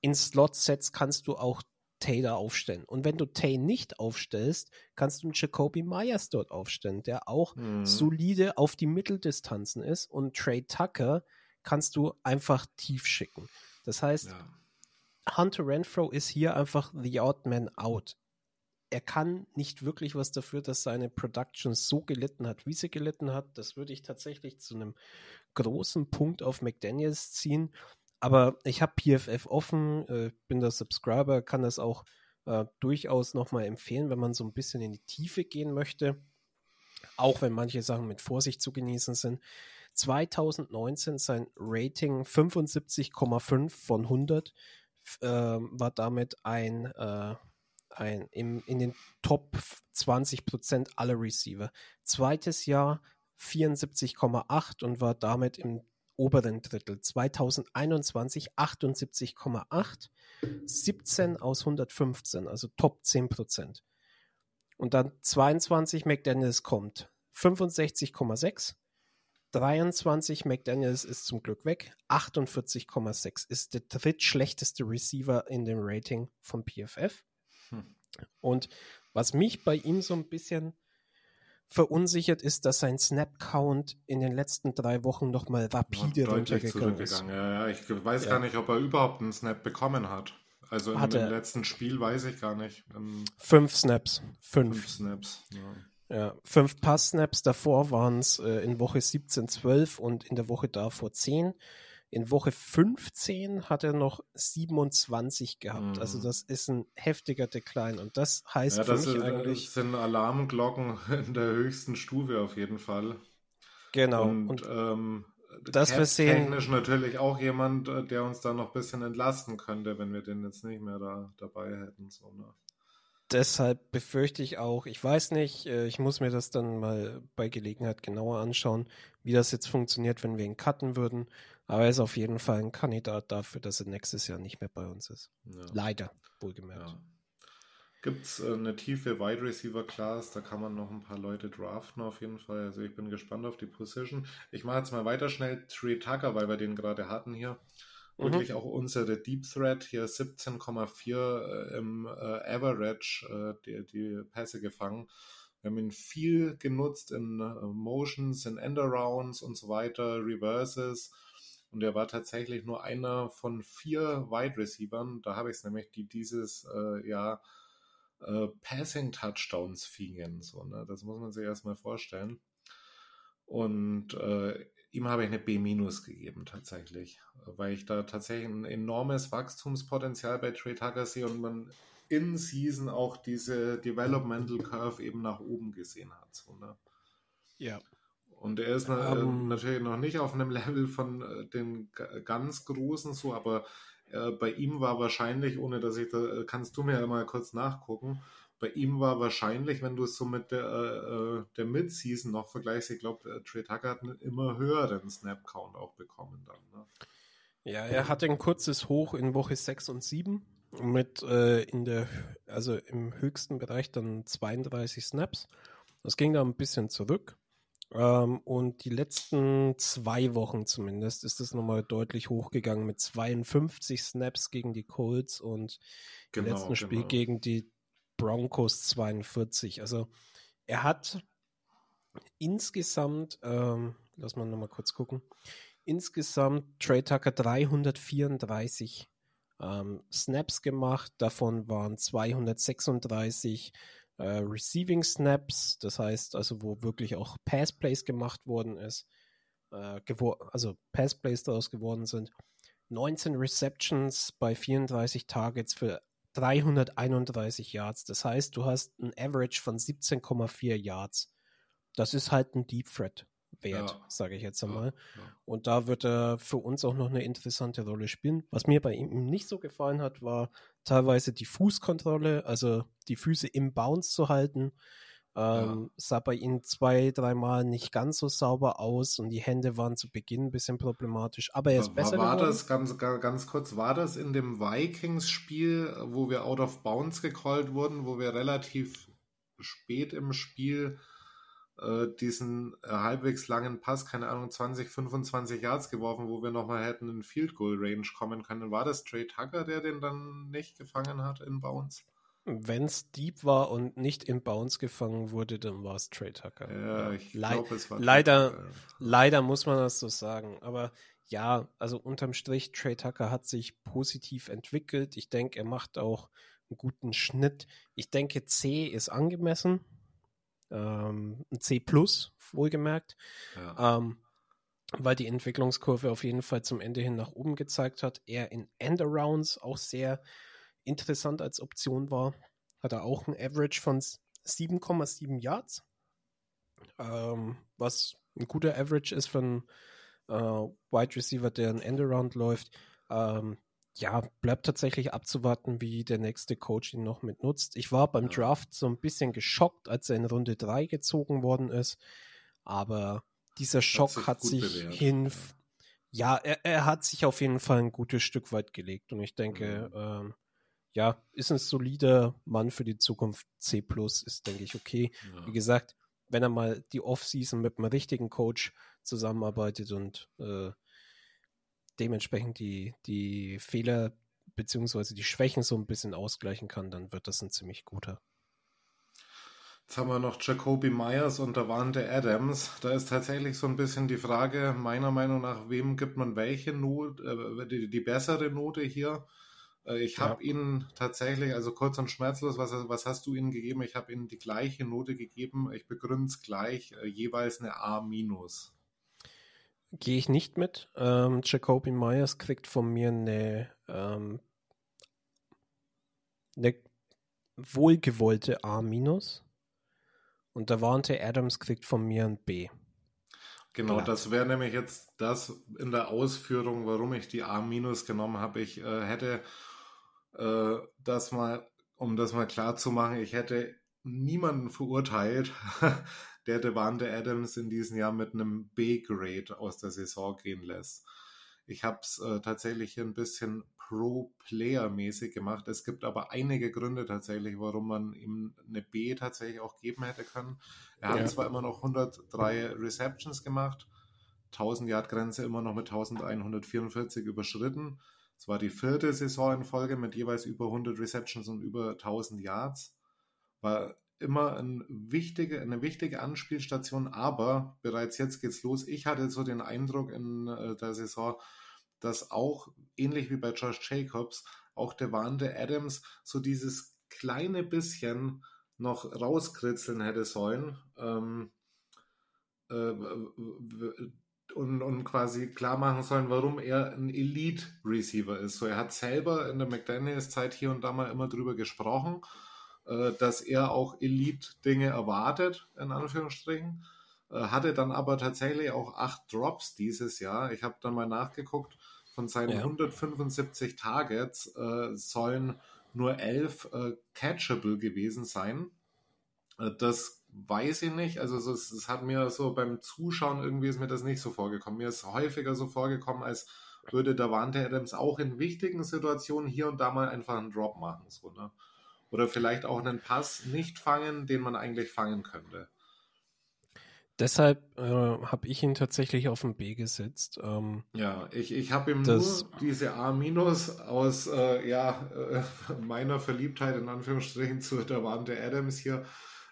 C: in Slot-Sets kannst du auch Tay da aufstellen. Und wenn du Tay nicht aufstellst, kannst du einen Jacoby Myers dort aufstellen, der auch mhm. solide auf die Mitteldistanzen ist. Und Trey Tucker kannst du einfach tief schicken. Das heißt, ja. Hunter Renfro ist hier einfach the odd man out. Er kann nicht wirklich was dafür, dass seine Production so gelitten hat, wie sie gelitten hat. Das würde ich tatsächlich zu einem großen Punkt auf McDaniels ziehen. Aber ich habe PFF offen, äh, bin der Subscriber, kann das auch äh, durchaus nochmal empfehlen, wenn man so ein bisschen in die Tiefe gehen möchte. Auch wenn manche Sachen mit Vorsicht zu genießen sind. 2019 sein Rating 75,5 von 100 äh, war damit ein, äh, ein im, in den Top 20 Prozent aller Receiver. Zweites Jahr 74,8 und war damit im oberen Drittel. 2021 78,8, 17 aus 115, also Top 10 Prozent. Und dann 22 McDaniels kommt, 65,6. 23 McDaniels ist zum Glück weg, 48,6 ist der drittschlechteste Receiver in dem Rating von PFF. Hm. Und was mich bei ihm so ein bisschen verunsichert ist, dass sein Snap-Count in den letzten drei Wochen nochmal rapide runtergegangen ist.
B: Ja, ja, ich weiß ja. gar nicht, ob er überhaupt einen Snap bekommen hat. Also in dem letzten Spiel weiß ich gar nicht.
C: Ähm, fünf Snaps. Fünf.
B: Fünf Snaps,
C: ja. ja fünf Pass-Snaps. Davor waren es äh, in Woche 17 12 und in der Woche davor 10. In Woche 15 hat er noch 27 gehabt. Also mhm. Also das ist ein heftiger Decline. Und das heißt ja, das für mich ist, eigentlich.
B: Das sind Alarmglocken in der höchsten Stufe auf jeden Fall.
C: Genau.
B: Und, und ähm,
C: das wir sehen.
B: Technisch natürlich auch jemand, äh, der uns da noch ein bisschen entlasten könnte, wenn wir den jetzt nicht mehr da dabei hätten. So, ne?
C: Deshalb befürchte ich auch, ich weiß nicht, äh, ich muss mir das dann mal bei Gelegenheit genauer anschauen, wie das jetzt funktioniert, wenn wir ihn cutten würden. Aber er ist auf jeden Fall ein Kandidat dafür, dass er nächstes Jahr nicht mehr bei uns ist. Ja. Leider, wohlgemerkt. Ja.
B: Gibt es äh, eine tiefe Wide Receiver Class, da kann man noch ein paar Leute draften auf jeden Fall. Also ich bin gespannt auf die Position. Ich mache jetzt mal weiter schnell Trey Tucker, weil wir den gerade hatten hier. Mhm. Wirklich auch unsere Deep Threat hier 17,4 äh, im äh, Average die, die Pässe gefangen. Wir haben ihn viel genutzt in Motions, in Endarounds und so weiter, Reverses. Und er war tatsächlich nur einer von vier Wide Receivern. Da habe ich es nämlich, die dieses äh, Jahr äh, Passing Touchdowns fingen. So, ne? Das muss man sich erstmal vorstellen. Und äh, ihm habe ich eine B- gegeben tatsächlich, weil ich da tatsächlich ein enormes Wachstumspotenzial bei Trey Tucker sehe und man in Season auch diese Developmental Curve eben nach oben gesehen hat. So, ne?
C: Ja.
B: Und er ist äh, ähm. natürlich noch nicht auf einem Level von äh, den ganz Großen so, aber äh, bei ihm war wahrscheinlich, ohne dass ich da, kannst du mir ja mal kurz nachgucken, bei ihm war wahrscheinlich, wenn du es so mit der, äh, der Mid-Season noch vergleichst, ich glaube, Trey Tucker hat einen immer höheren Snap-Count auch bekommen dann. Ne?
C: Ja, er hatte ein kurzes Hoch in Woche 6 und 7 mit äh, in der, also im höchsten Bereich dann 32 Snaps. Das ging da ein bisschen zurück. Ähm, und die letzten zwei Wochen zumindest ist es nochmal deutlich hochgegangen mit 52 Snaps gegen die Colts und genau, im letzten Spiel genau. gegen die Broncos 42. Also er hat insgesamt, ähm, lass mal nochmal kurz gucken, insgesamt Trey Tucker 334 ähm, Snaps gemacht, davon waren 236 äh, Receiving Snaps, das heißt also, wo wirklich auch Pass Plays gemacht worden ist, äh, also Pass Plays daraus geworden sind. 19 Receptions bei 34 Targets für 331 Yards. Das heißt, du hast ein Average von 17,4 Yards. Das ist halt ein Deep Threat wert, ja. sage ich jetzt einmal. Ja, ja. Und da wird er für uns auch noch eine interessante Rolle spielen. Was mir bei ihm nicht so gefallen hat, war teilweise die Fußkontrolle, also die Füße im Bounce zu halten. Ähm, sah bei ihm zwei, dreimal nicht ganz so sauber aus und die Hände waren zu Beginn ein bisschen problematisch, aber er ist war, besser
B: War geworden. das, ganz, ganz kurz, war das in dem Vikings-Spiel, wo wir out of bounds gecallt wurden, wo wir relativ spät im Spiel äh, diesen äh, halbwegs langen Pass, keine Ahnung, 20, 25 Yards geworfen, wo wir nochmal hätten in Field Goal Range kommen können. War das Trey Tucker, der den dann nicht gefangen hat in Bounce?
C: Wenn es deep war und nicht in Bounce gefangen wurde, dann war es Trey Tucker.
B: Ja, ich glaube, es war
C: leider, Tucker. leider muss man das so sagen. Aber ja, also unterm Strich, Trey Tucker hat sich positiv entwickelt. Ich denke, er macht auch einen guten Schnitt. Ich denke, C ist angemessen ähm, ein C plus, wohlgemerkt. Ja. Ähm, weil die Entwicklungskurve auf jeden Fall zum Ende hin nach oben gezeigt hat. Er in Endarounds auch sehr interessant als Option war. Hat er auch ein Average von 7,7 Yards, ähm, was ein guter Average ist für einen äh, Wide Receiver, der ein Endaround läuft. Ähm, ja, bleibt tatsächlich abzuwarten, wie der nächste Coach ihn noch mit nutzt. Ich war beim Draft so ein bisschen geschockt, als er in Runde 3 gezogen worden ist. Aber dieser Schock hat sich, hat sich hin. Ja, er, er, hat sich auf jeden Fall ein gutes Stück weit gelegt. Und ich denke, mhm. ähm, ja, ist ein solider Mann für die Zukunft. C plus ist, denke ich, okay. Ja. Wie gesagt, wenn er mal die Offseason mit einem richtigen Coach zusammenarbeitet und äh, dementsprechend die, die Fehler beziehungsweise die Schwächen so ein bisschen ausgleichen kann, dann wird das ein ziemlich guter.
B: Jetzt haben wir noch Jacoby Myers und Davante Adams. Da ist tatsächlich so ein bisschen die Frage, meiner Meinung nach, wem gibt man welche Note, äh, die, die, bessere Note hier? Äh, ich habe ja. ihnen tatsächlich, also kurz und schmerzlos, was, was hast du ihnen gegeben? Ich habe ihnen die gleiche Note gegeben. Ich begründe es gleich, äh, jeweils eine A-.
C: Gehe ich nicht mit. Ähm, Jacoby Myers kriegt von mir eine, ähm, eine wohlgewollte A-. Und Davante Adams kriegt von mir ein B.
B: Genau, Blatt. das wäre nämlich jetzt das in der Ausführung, warum ich die A- genommen habe. Ich äh, hätte äh, das mal, um das mal klar zu machen, ich hätte niemanden verurteilt, der Devante Adams in diesem Jahr mit einem B-Grade aus der Saison gehen lässt. Ich habe es äh, tatsächlich hier ein bisschen Pro-Player-mäßig gemacht. Es gibt aber einige Gründe tatsächlich, warum man ihm eine B tatsächlich auch geben hätte können. Er ja. hat zwar immer noch 103 Receptions gemacht, 1000 Yard Grenze immer noch mit 1144 überschritten. Es war die vierte Saison in Folge mit jeweils über 100 Receptions und über 1000 Yards. War immer ein wichtige, eine wichtige Anspielstation, aber bereits jetzt geht's los. Ich hatte so den Eindruck in äh, der Saison, dass auch, ähnlich wie bei Josh Jacobs, auch der Wande Adams so dieses kleine bisschen noch rauskritzeln hätte sollen. Ähm, äh, und, und quasi klar machen sollen, warum er ein Elite-Receiver ist. So, er hat selber in der McDaniels-Zeit hier und da mal immer drüber gesprochen, äh, dass er auch Elite-Dinge erwartet, in Anführungsstrichen. Äh, hatte dann aber tatsächlich auch acht Drops dieses Jahr. Ich habe dann mal nachgeguckt, von seinen ja. 175 Targets äh, sollen nur elf äh, catchable gewesen sein. Das weiß ich nicht. Also es, es, hat mir so beim Zuschauen irgendwie ist mir das nicht so vorgekommen. Mir ist häufiger so vorgekommen, als würde Davante Adams auch in wichtigen Situationen hier und da mal einfach einen Drop machen. So, ne? Oder vielleicht auch einen Pass nicht fangen, den man eigentlich fangen könnte.
C: Deshalb äh, habe ich ihn tatsächlich auf ein B gesetzt. Ähm,
B: ja, ich, ich habe ihm nur diese A- aus äh, ja, äh, meiner Verliebtheit in Anführungsstrichen zu Davante Adams hier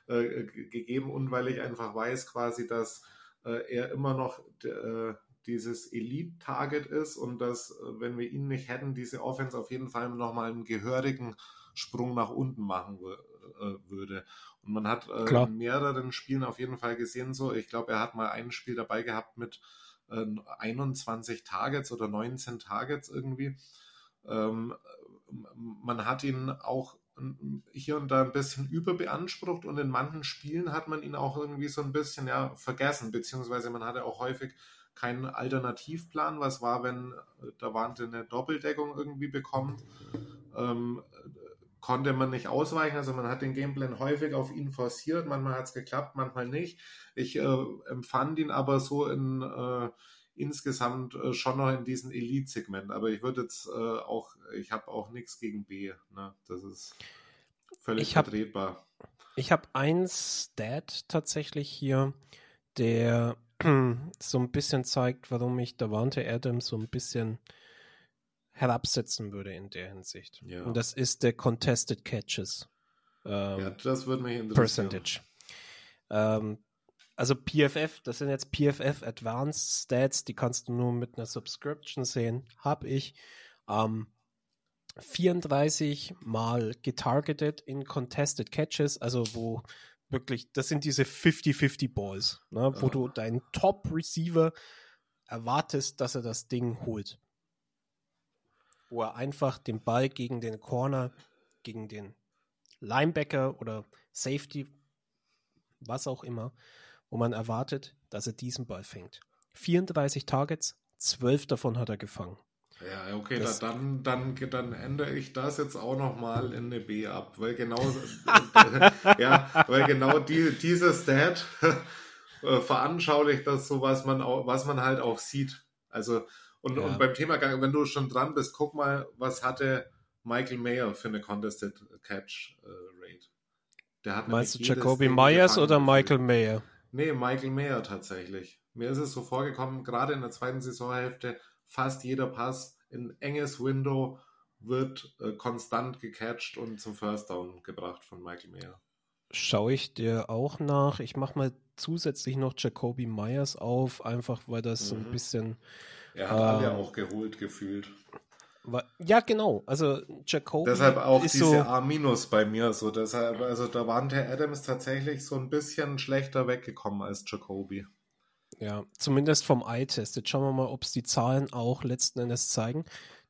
B: äh, gegeben und weil ich einfach weiß quasi, dass äh, er immer noch äh, dieses Elite-Target ist und dass, wenn wir ihn nicht hätten, diese Offense auf jeden Fall nochmal einen gehörigen Sprung nach unten machen äh, würde. Und man hat äh, in mehreren Spielen auf jeden Fall gesehen, so, ich glaube, er hat mal ein Spiel dabei gehabt mit 21 Targets oder 19 Targets irgendwie. Ähm, man hat ihn auch hier und da ein bisschen überbeansprucht und in manchen Spielen hat man ihn auch irgendwie so ein bisschen ja vergessen, beziehungsweise man hatte auch häufig keinen Alternativplan. Was war, wenn da Wante eine Doppeldeckung irgendwie bekommt? Ähm, konnte man nicht ausweichen. Also man hat den Gameplan häufig auf ihn forciert. Manchmal hat es geklappt, manchmal nicht. Ich äh, empfand ihn aber so in äh, insgesamt äh, schon noch in diesem Elite-Segment. Aber ich würde jetzt äh, auch, ich habe auch nichts gegen B. Ne? Das ist völlig ich hab, vertretbar.
C: Ich habe ein Stat tatsächlich hier, der so ein bisschen zeigt, warum ich Davante Adams so ein bisschen herabsetzen würde in der Hinsicht. Ja. Und das ist der Contested Catches.
B: Ähm, ja, das würde mich
C: interessieren. Percentage. Ähm, also PFF, das sind jetzt PFF Advanced Stats, die kannst du nur mit einer Subscription sehen. Habe ich ähm, 34 mal getargetet in Contested Catches, also wo wirklich, das sind diese 50-50 Balls, ne, wo du deinen Top-Receiver erwartest, dass er das Ding holt. Wo er einfach den Ball gegen den Corner, gegen den Linebacker oder Safety, was auch immer, wo man erwartet, dass er diesen Ball fängt. 34 Targets, 12 davon hat er gefangen.
B: Ja, okay, das, da, dann, dann, dann ändere ich das jetzt auch nochmal in eine B ab, weil genau, ja, weil genau die, dieser Stat äh, veranschaulicht das so, was man, auch, was man halt auch sieht. Also, und, ja. und beim Thema, wenn du schon dran bist, guck mal, was hatte Michael Mayer für eine Contested Catch äh, Rate.
C: Der hat Meinst du Jacoby Myers oder Michael Mayer?
B: Nee, Michael Mayer tatsächlich. Mir ist es so vorgekommen, gerade in der zweiten Saisonhälfte, fast jeder Pass in enges Window wird äh, konstant gecatcht und zum First Down gebracht von Michael Mayer.
C: Schaue ich dir auch nach. Ich mache mal zusätzlich noch Jacoby Myers auf, einfach weil das so ein
B: Mhm.
C: bisschen.
B: Er hat alle
C: Ähm,
B: auch geholt gefühlt.
C: Ja, genau. Also Jacoby
B: Deshalb auch
C: ist
B: diese
C: so.
B: A- bei mir. So, deshalb, also da waren der Adams tatsächlich so ein bisschen schlechter weggekommen als Jacoby.
C: Ja, zumindest vom Eye-Test. Jetzt schauen wir mal, ob es die Zahlen auch letzten Endes zeigen.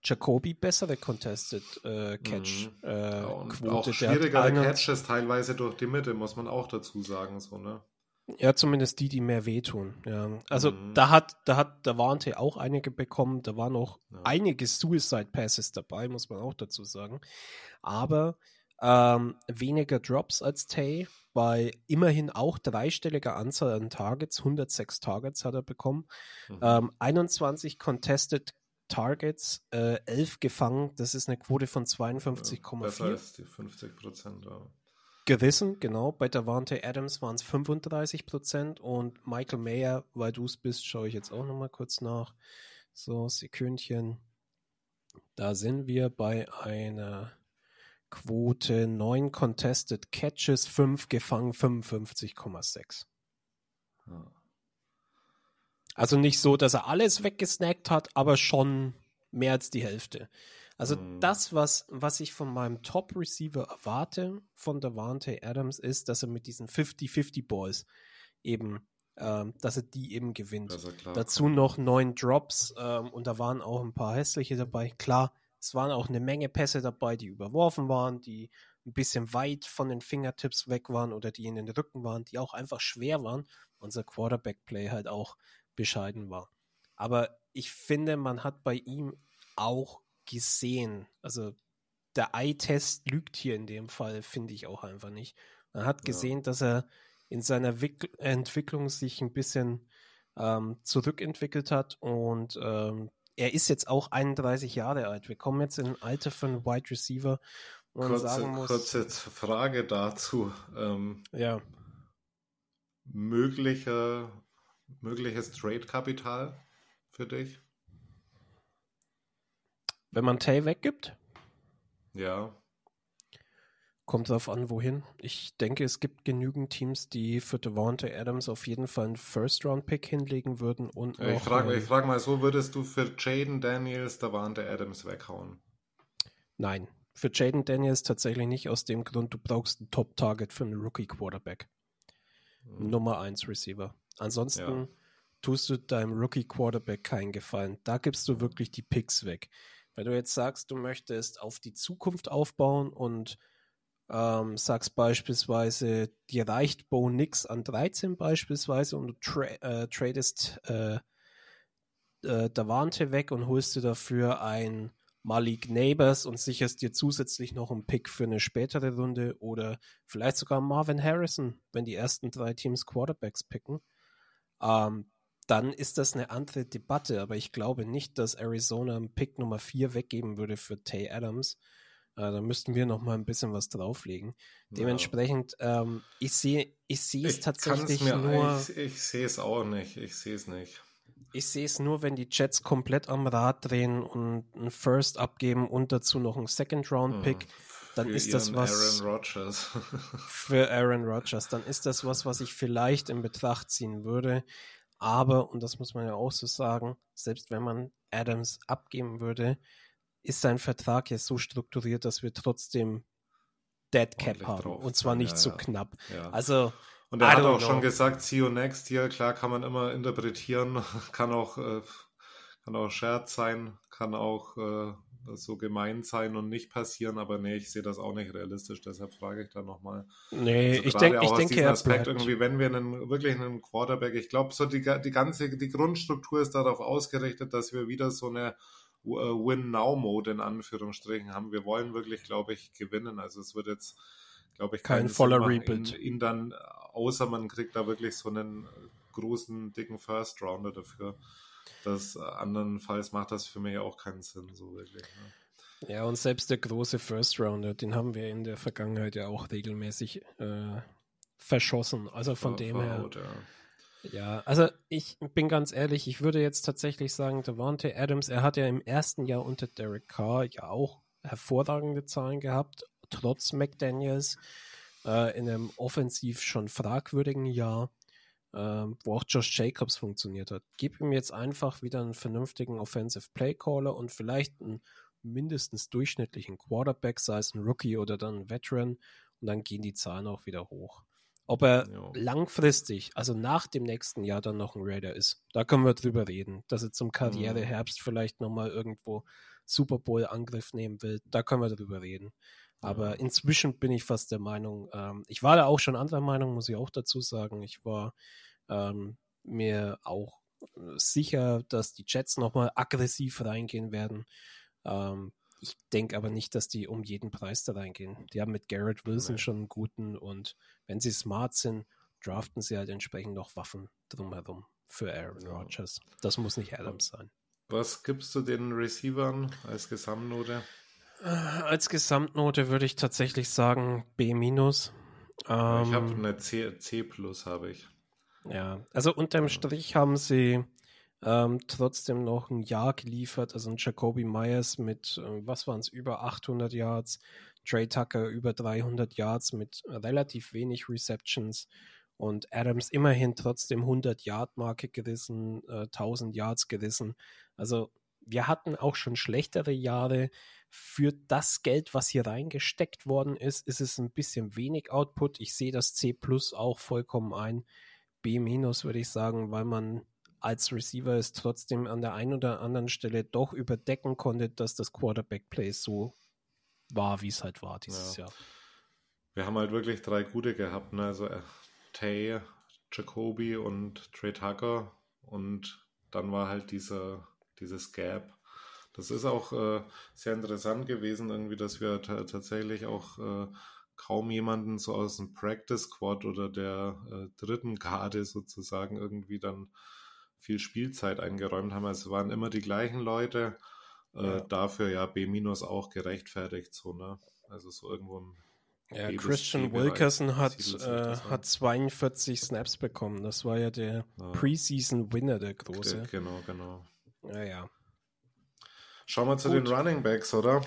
C: Jacoby bessere Contested äh, Catch
B: Mhm.
C: äh,
B: Ja, und
C: Quote.
B: auch schwierigere Catches teilweise durch die Mitte, muss man auch dazu sagen. So, ne?
C: Ja, zumindest die, die mehr wehtun. Ja. Also
B: Mhm.
C: da hat, da hat der Warnte auch einige bekommen. Da waren auch
B: Ja.
C: einige Suicide Passes dabei, muss man auch dazu sagen. Aber ähm, weniger Drops als Tay, bei immerhin auch dreistelliger Anzahl an Targets, 106 Targets hat er bekommen.
B: Mhm.
C: Ähm, 21 Contested Targets, äh, 11 gefangen, das ist eine Quote von
B: Besser
C: 52,4.
B: als die 50 Prozent. Ja.
C: Gerissen, genau. Bei Davante Adams waren es 35 Prozent und Michael Mayer, weil du es bist, schaue ich jetzt auch nochmal kurz nach. So, Sekündchen. Da sind wir bei einer Quote 9 Contested Catches, 5 gefangen, 55,6.
B: Ja.
C: Also nicht so, dass er alles weggesnackt hat, aber schon mehr als die Hälfte. Also
B: Mhm.
C: das, was, was ich von meinem Top-Receiver erwarte von Davante Adams, ist, dass er mit diesen 50-50 Balls eben, ähm, dass er die eben gewinnt. Dazu noch neun Drops ähm, und da waren auch ein paar hässliche dabei. Klar, es waren auch eine Menge Pässe dabei, die überworfen waren, die ein bisschen weit von den Fingertips weg waren oder die in den Rücken waren, die auch einfach schwer waren. Unser Quarterback-Play halt auch bescheiden war. Aber ich finde, man hat bei ihm auch gesehen, also der Eye-Test lügt hier in dem Fall, finde ich auch einfach nicht. Man hat
B: Ja.
C: gesehen, dass er in seiner Wick Entwicklung sich ein bisschen ähm, zurückentwickelt hat und ähm, er ist jetzt auch 31 Jahre alt. Wir kommen jetzt in ein Alter einen Wide Receiver, wo
B: Kurze,
C: sagen muss,
B: kurze Frage dazu. Ähm,
C: ja,
B: mögliche, mögliches Trade-Kapital für dich?
C: Wenn man Tay weggibt,
B: Ja.
C: kommt drauf an, wohin. Ich denke, es gibt genügend Teams, die für Devontae Adams auf jeden Fall einen First-Round-Pick hinlegen würden und
B: Ich frage ich frag mal so, würdest du für Jaden Daniels Davante Adams weghauen?
C: Nein, für Jaden Daniels tatsächlich nicht, aus dem Grund, du brauchst ein Top-Target für einen Rookie-Quarterback.
B: Hm.
C: Nummer 1 Receiver. Ansonsten
B: Ja.
C: tust du deinem Rookie-Quarterback keinen Gefallen. Da gibst du wirklich die Picks weg. Wenn du jetzt sagst, du möchtest auf die Zukunft aufbauen und ähm, sagst beispielsweise, dir reicht Bo Nix an 13 beispielsweise und du tra äh, tradest äh, äh, Davante weg und holst dir dafür ein Malik Neighbors und sicherst dir zusätzlich noch einen Pick für eine spätere Runde oder vielleicht sogar Marvin Harrison, wenn die ersten drei Teams Quarterbacks picken, ähm, dann ist das eine andere Debatte. Aber ich glaube nicht, dass Arizona einen Pick Nummer 4 weggeben würde für Tay Adams. Äh, da müssten wir noch mal ein bisschen was drauflegen. Dementsprechend, ähm, ich sehe ich sehe es tatsächlich
B: mir,
C: nur.
B: Ich, ich sehe es auch nicht. Ich sehe es nicht.
C: Ich sehe es nur, wenn die Jets komplett am Rad drehen und einen First abgeben und dazu noch einen Second-Round-Pick
B: Hm.
C: dann
B: Für
C: ist das was-
B: Aaron Rodgers.
C: für Aaron Rodgers. Dann ist das was, was ich vielleicht in Betracht ziehen würde. Aber, und das muss man ja auch so sagen, selbst wenn man Adams abgeben würde, ist sein Vertrag jetzt so strukturiert, dass wir trotzdem Dead Cap haben.
B: drauf
C: Und zwar nicht
B: ja,
C: so
B: ja.
C: knapp.
B: ja.
C: Also,
B: Und
C: I
B: er hat
C: don't
B: auch schon
C: know.
B: gesagt, see you next year. Klar kann man immer interpretieren, kann auch, äh, kann auch Scherz sein, kann auch äh, so gemein sein und nicht passieren, aber nee, ich sehe das auch nicht realistisch, deshalb frage ich da nochmal.
C: nee,
B: Also
C: ich, denk,
B: auch
C: ich denke, er
B: Aspekt irgendwie, wenn wir einen, wirklich einen Quarterback, ich glaube, so die, die ganze, die Grundstruktur ist darauf ausgerichtet, dass wir wieder so eine äh, Win-Now-Mode in Anführungsstrichen haben. Wir wollen wirklich, glaube ich, gewinnen. Also es wird jetzt, glaube ich,
C: Kein voller
B: machen,
C: Rebuild.
B: Ihn, ihn dann, außer man kriegt da wirklich so einen äh, großen, dicken First-Rounder dafür. Das äh, andernfalls macht das für mich auch keinen Sinn, so wirklich. Ne?
C: Ja, und selbst der große First Rounder, den haben wir in der Vergangenheit ja auch regelmäßig äh, verschossen. Also von
B: Ver-
C: dem her.
B: ja.
C: Ja, also ich bin ganz ehrlich, ich würde jetzt tatsächlich sagen, Devontae Adams, er hat ja im ersten Jahr unter Derek Carr ja auch hervorragende Zahlen gehabt, trotz McDaniels. äh, in einem offensiv schon fragwürdigen Jahr, äh, wo auch Josh Jacobs funktioniert hat. Gib ihm jetzt einfach wieder einen vernünftigen Offensive Play Caller und vielleicht einen mindestens durchschnittlichen Quarterback, sei es ein Rookie oder dann ein Veteran, und dann gehen die Zahlen auch wieder hoch. Ob er jo. langfristig, also nach dem nächsten Jahr dann noch ein Raider ist, da können wir drüber reden. Dass er zum Karriereherbst mhm. vielleicht nochmal irgendwo Super Bowl-Angriff nehmen will, da können wir drüber reden. Aber ja. inzwischen bin ich fast der Meinung, ähm, ich war da auch schon anderer Meinung, muss ich auch dazu sagen. Ich war ähm, mir auch sicher, dass die Jets nochmal aggressiv reingehen werden. Ähm, ich denke aber nicht, dass die um jeden Preis da reingehen. Die haben mit Garrett Wilson schon einen guten und wenn sie smart sind, draften sie halt entsprechend noch Waffen drumherum für Aaron ja. Rodgers. Das muss nicht Adams sein.
B: Was gibst du den Receivern als Gesamtnote?
C: Äh, als Gesamtnote würde ich tatsächlich sagen B-. Ähm, ich
B: habe eine C, C habe ich.
C: Ja, also unterm Strich haben sie ähm, trotzdem noch ein Jahr geliefert. Also ein Jacoby Myers mit, äh, was waren es, über 800 Yards, Trey Tucker über 300 Yards mit relativ wenig Receptions und Adams immerhin trotzdem 100 Yard Marke gerissen, äh, 1000 Yards gerissen. Also wir hatten auch schon schlechtere Jahre. Für das Geld, was hier reingesteckt worden ist, ist es ein bisschen wenig Output. Ich sehe das C Plus auch vollkommen ein. B minus würde ich sagen, weil man als Receiver es trotzdem an der einen oder anderen Stelle doch überdecken konnte, dass das Quarterback-Play so war, wie es halt war dieses ja. Jahr.
B: Wir haben halt wirklich drei gute gehabt, ne? Also äh, Tay, Jacoby und Trey Tucker und dann war halt dieser, dieses Gap. Das ist auch äh, sehr interessant gewesen, irgendwie, dass wir tatsächlich auch äh, kaum jemanden so aus dem Practice Squad oder der äh, dritten Garde sozusagen irgendwie dann viel Spielzeit eingeräumt haben. Also es waren immer die gleichen Leute. Äh, ja. Dafür ja B- auch gerechtfertigt, so, ne? Also so irgendwo im
C: ja, Christian Wilkerson hat, äh, hat 42 Snaps bekommen. Das war ja der ja. Preseason-Winner, der große.
B: Genau, genau.
C: Ja, ja.
B: Schauen wir zu Gut. den Running Backs, oder?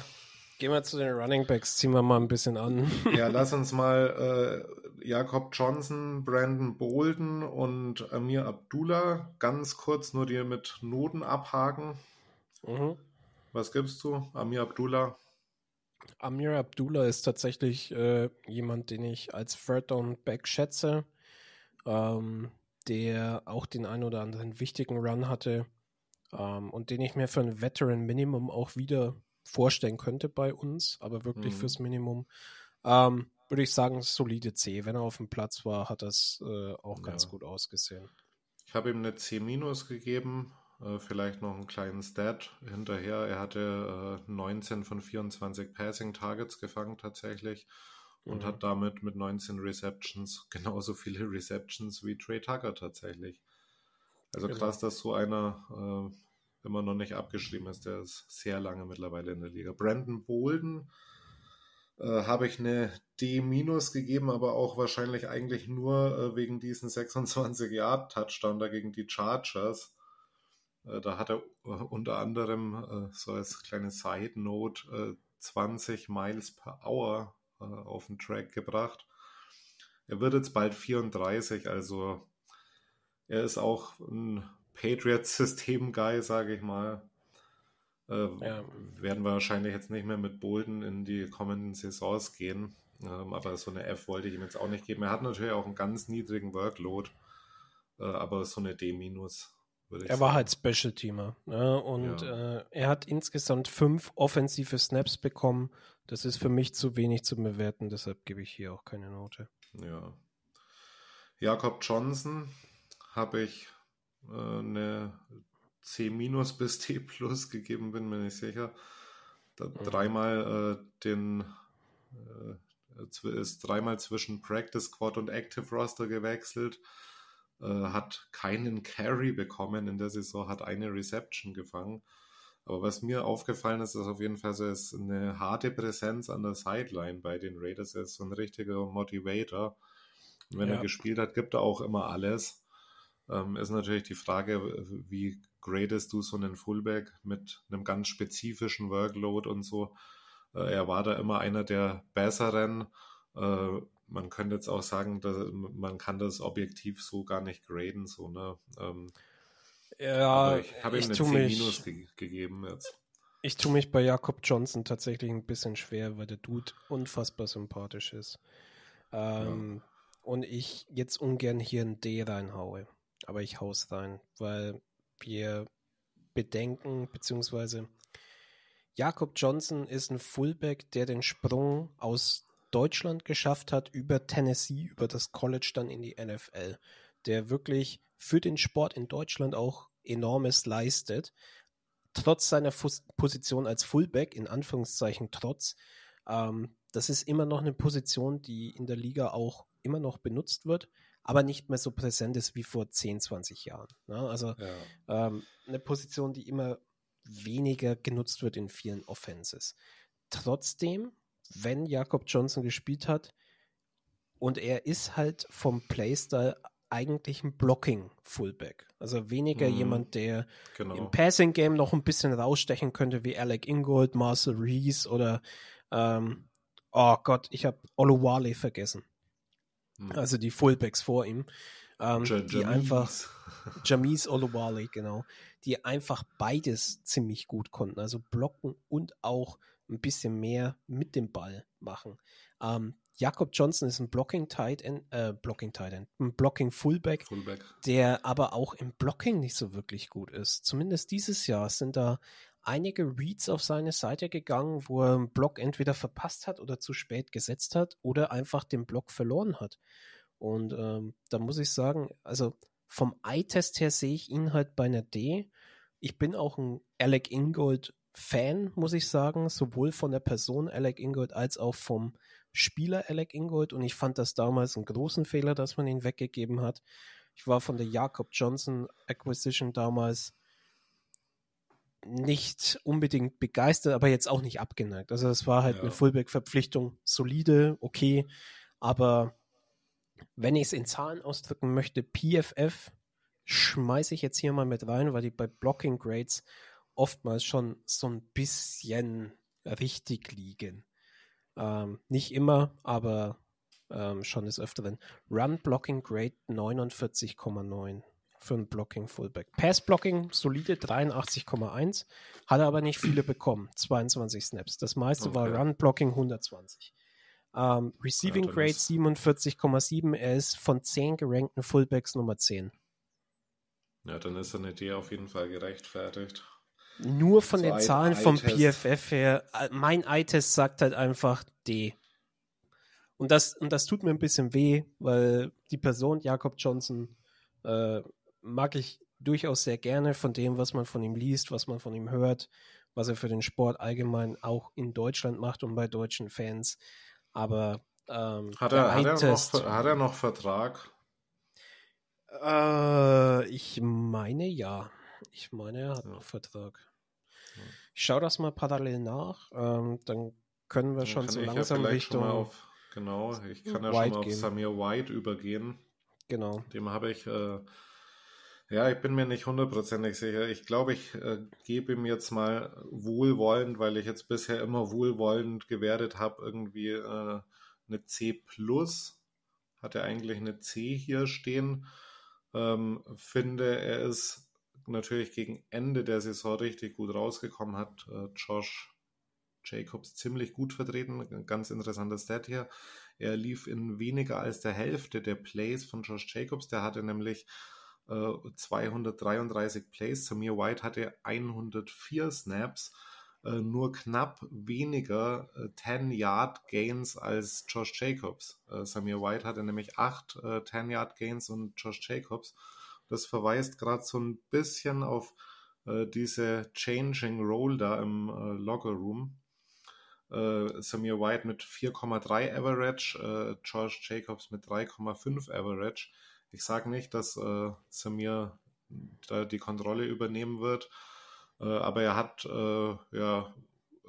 C: Gehen wir zu den Running Backs, ziehen wir mal ein bisschen an.
B: Ja, lass uns mal äh, Jakob Johnson, Brandon Bolden und Amir Abdullah ganz kurz nur dir mit Noten abhaken. Mhm. Was gibst du, Amir Abdullah?
C: Amir Abdullah ist tatsächlich äh, jemand, den ich als Third Down Back schätze, ähm, der auch den ein oder anderen wichtigen Run hatte ähm, und den ich mir für ein Veteran Minimum auch wieder vorstellen könnte bei uns, aber wirklich mhm. fürs Minimum. Ähm, würde ich sagen, solide C. Wenn er auf dem Platz war, hat das äh, auch ganz ja. gut ausgesehen.
B: Ich habe ihm eine C- gegeben, äh, vielleicht noch einen kleinen Stat hinterher. Er hatte äh, 19 von 24 Passing Targets gefangen tatsächlich und mhm. hat damit mit 19 Receptions genauso viele Receptions wie Trey Tucker tatsächlich. Also genau. krass, dass so einer äh, immer noch nicht abgeschrieben ist. Der ist sehr lange mittlerweile in der Liga. Brandon Bolden äh, habe ich eine D- gegeben, aber auch wahrscheinlich eigentlich nur äh, wegen diesen 26-Yard-Touchdown da gegen die Chargers. Äh, da hat er äh, unter anderem, äh, so als kleine Side-Note, 20 äh, Miles per Hour auf den Track gebracht. Er wird jetzt bald 34, also er ist auch ein Patriots-System-Guy, sage ich mal. Äh, ja. Werden wir wahrscheinlich jetzt nicht mehr mit Bolden in die kommenden Saisons gehen. Ähm, aber so eine F wollte ich ihm jetzt auch nicht geben. Er hat natürlich auch einen ganz niedrigen Workload, äh, aber so eine D-
C: würde ich Er sagen. war halt Special-Teamer. Ne? Und ja. äh, er hat insgesamt fünf offensive Snaps bekommen. Das ist für mich zu wenig zu bewerten, deshalb gebe ich hier auch keine Note.
B: Ja. Jakob Johnson habe ich eine C- bis T plus gegeben bin, bin ich sicher. Da mhm. dreimal äh, den äh, ist dreimal zwischen Practice Squad und Active Roster gewechselt, äh, hat keinen Carry bekommen in der Saison, hat eine Reception gefangen. Aber was mir aufgefallen ist, ist auf jeden Fall so ist eine harte Präsenz an der Sideline bei den Raiders. Er ist so ein richtiger Motivator. Und wenn ja. er gespielt hat, gibt er auch immer alles. Ähm, ist natürlich die Frage, wie gradest du so einen Fullback mit einem ganz spezifischen Workload und so. Äh, er war da immer einer der besseren. Äh, man könnte jetzt auch sagen, dass, man kann das objektiv so gar nicht graden, so, ne? Ähm,
C: ja,
B: ich habe ihm eine 10
C: mich,
B: Minus ge gegeben jetzt.
C: Ich tue mich bei Jakob Johnson tatsächlich ein bisschen schwer, weil der Dude unfassbar sympathisch ist. Ähm, ja. Und ich jetzt ungern hier ein D reinhaue. Aber ich hau's rein, weil wir bedenken, beziehungsweise Jakob Johnson ist ein Fullback, der den Sprung aus Deutschland geschafft hat, über Tennessee, über das College dann in die NFL, der wirklich für den Sport in Deutschland auch enormes leistet. Trotz seiner Fus Position als Fullback, in Anführungszeichen trotz, ähm, das ist immer noch eine Position, die in der Liga auch immer noch benutzt wird, aber nicht mehr so präsent ist wie vor 10, 20 Jahren. Ne? Also ja. ähm, eine Position, die immer weniger genutzt wird in vielen Offenses. Trotzdem wenn Jakob Johnson gespielt hat. Und er ist halt vom Playstyle eigentlich ein Blocking-Fullback. Also weniger mhm. jemand, der genau. im Passing-Game noch ein bisschen rausstechen könnte, wie Alec Ingold, Marcel Reese oder ähm, oh Gott, ich habe Oluwale vergessen. Mhm. Also die Fullbacks vor ihm. Ähm, ja, die einfach Jamis Oluwale, genau, die einfach beides ziemlich gut konnten, also blocken und auch ein bisschen mehr mit dem Ball machen. Ähm, Jakob Johnson ist ein Blocking Tight End, äh, Blocking Tight End, ein Blocking Fullback, Fullback, der aber auch im Blocking nicht so wirklich gut ist. Zumindest dieses Jahr sind da einige Reads auf seine Seite gegangen, wo er einen Block entweder verpasst hat oder zu spät gesetzt hat oder einfach den Block verloren hat. Und ähm, da muss ich sagen, also vom Eye-Test her sehe ich ihn halt bei einer D. Ich bin auch ein Alec Ingold Fan, muss ich sagen, sowohl von der Person Alec Ingold als auch vom Spieler Alec Ingold. Und ich fand das damals einen großen Fehler, dass man ihn weggegeben hat. Ich war von der Jakob Johnson Acquisition damals nicht unbedingt begeistert, aber jetzt auch nicht abgeneigt. Also es war halt ja. eine Fullback-Verpflichtung, solide, okay, aber wenn ich es in Zahlen ausdrücken möchte, PFF schmeiße ich jetzt hier mal mit rein, weil die bei Blocking Grades oftmals schon so ein bisschen richtig liegen. Ähm, nicht immer, aber ähm, schon des Öfteren. Run Blocking Grade 49,9 für ein Blocking Fullback. Pass Blocking solide 83,1, hat er aber nicht viele bekommen, 22 Snaps. Das meiste okay. war Run Blocking 120. Ähm, Receiving ja, Grade 47,7, er ist von 10 gerankten Fullbacks Nummer 10.
B: Ja, dann ist seine Idee auf jeden Fall gerechtfertigt.
C: Nur von so den Zahlen vom PFF her, äh, mein Eye-Test sagt halt einfach D. Und das, und das tut mir ein bisschen weh, weil die Person Jakob Johnson äh, mag ich durchaus sehr gerne von dem, was man von ihm liest, was man von ihm hört, was er für den Sport allgemein auch in Deutschland macht und bei deutschen Fans. Aber ähm,
B: hat, er, hat, er noch, hat er noch Vertrag?
C: Äh, ich meine ja. Ich meine, er hat ja. noch Vertrag. Ich schaue das mal parallel nach. Ähm, dann können wir dann schon so langsam ja Richtung.
B: Auf, genau, ich kann ja White schon mal auf Samir White übergehen.
C: Genau.
B: Dem habe ich. Äh, ja, ich bin mir nicht hundertprozentig sicher. Ich glaube, ich äh, gebe ihm jetzt mal wohlwollend, weil ich jetzt bisher immer wohlwollend gewertet habe, irgendwie äh, eine C plus. Hat er eigentlich eine C hier stehen. Ähm, finde, er ist natürlich gegen Ende der Saison richtig gut rausgekommen hat. Äh, Josh Jacobs ziemlich gut vertreten. Ganz interessanter Stat hier. Er lief in weniger als der Hälfte der Plays von Josh Jacobs. Der hatte nämlich 233 Plays. Samir White hatte 104 Snaps. Äh, nur knapp weniger äh, 10-Yard-Gains als Josh Jacobs. Äh, Samir White hatte nämlich 8 10-Yard-Gains und Josh Jacobs das verweist gerade so ein bisschen auf äh, diese Changing Role da im äh, Locker Room. Äh, Samir White mit 4,3 Average, äh, George Jacobs mit 3,5 Average. Ich sage nicht, dass äh, Samir da die Kontrolle übernehmen wird, äh, aber er hat äh, ja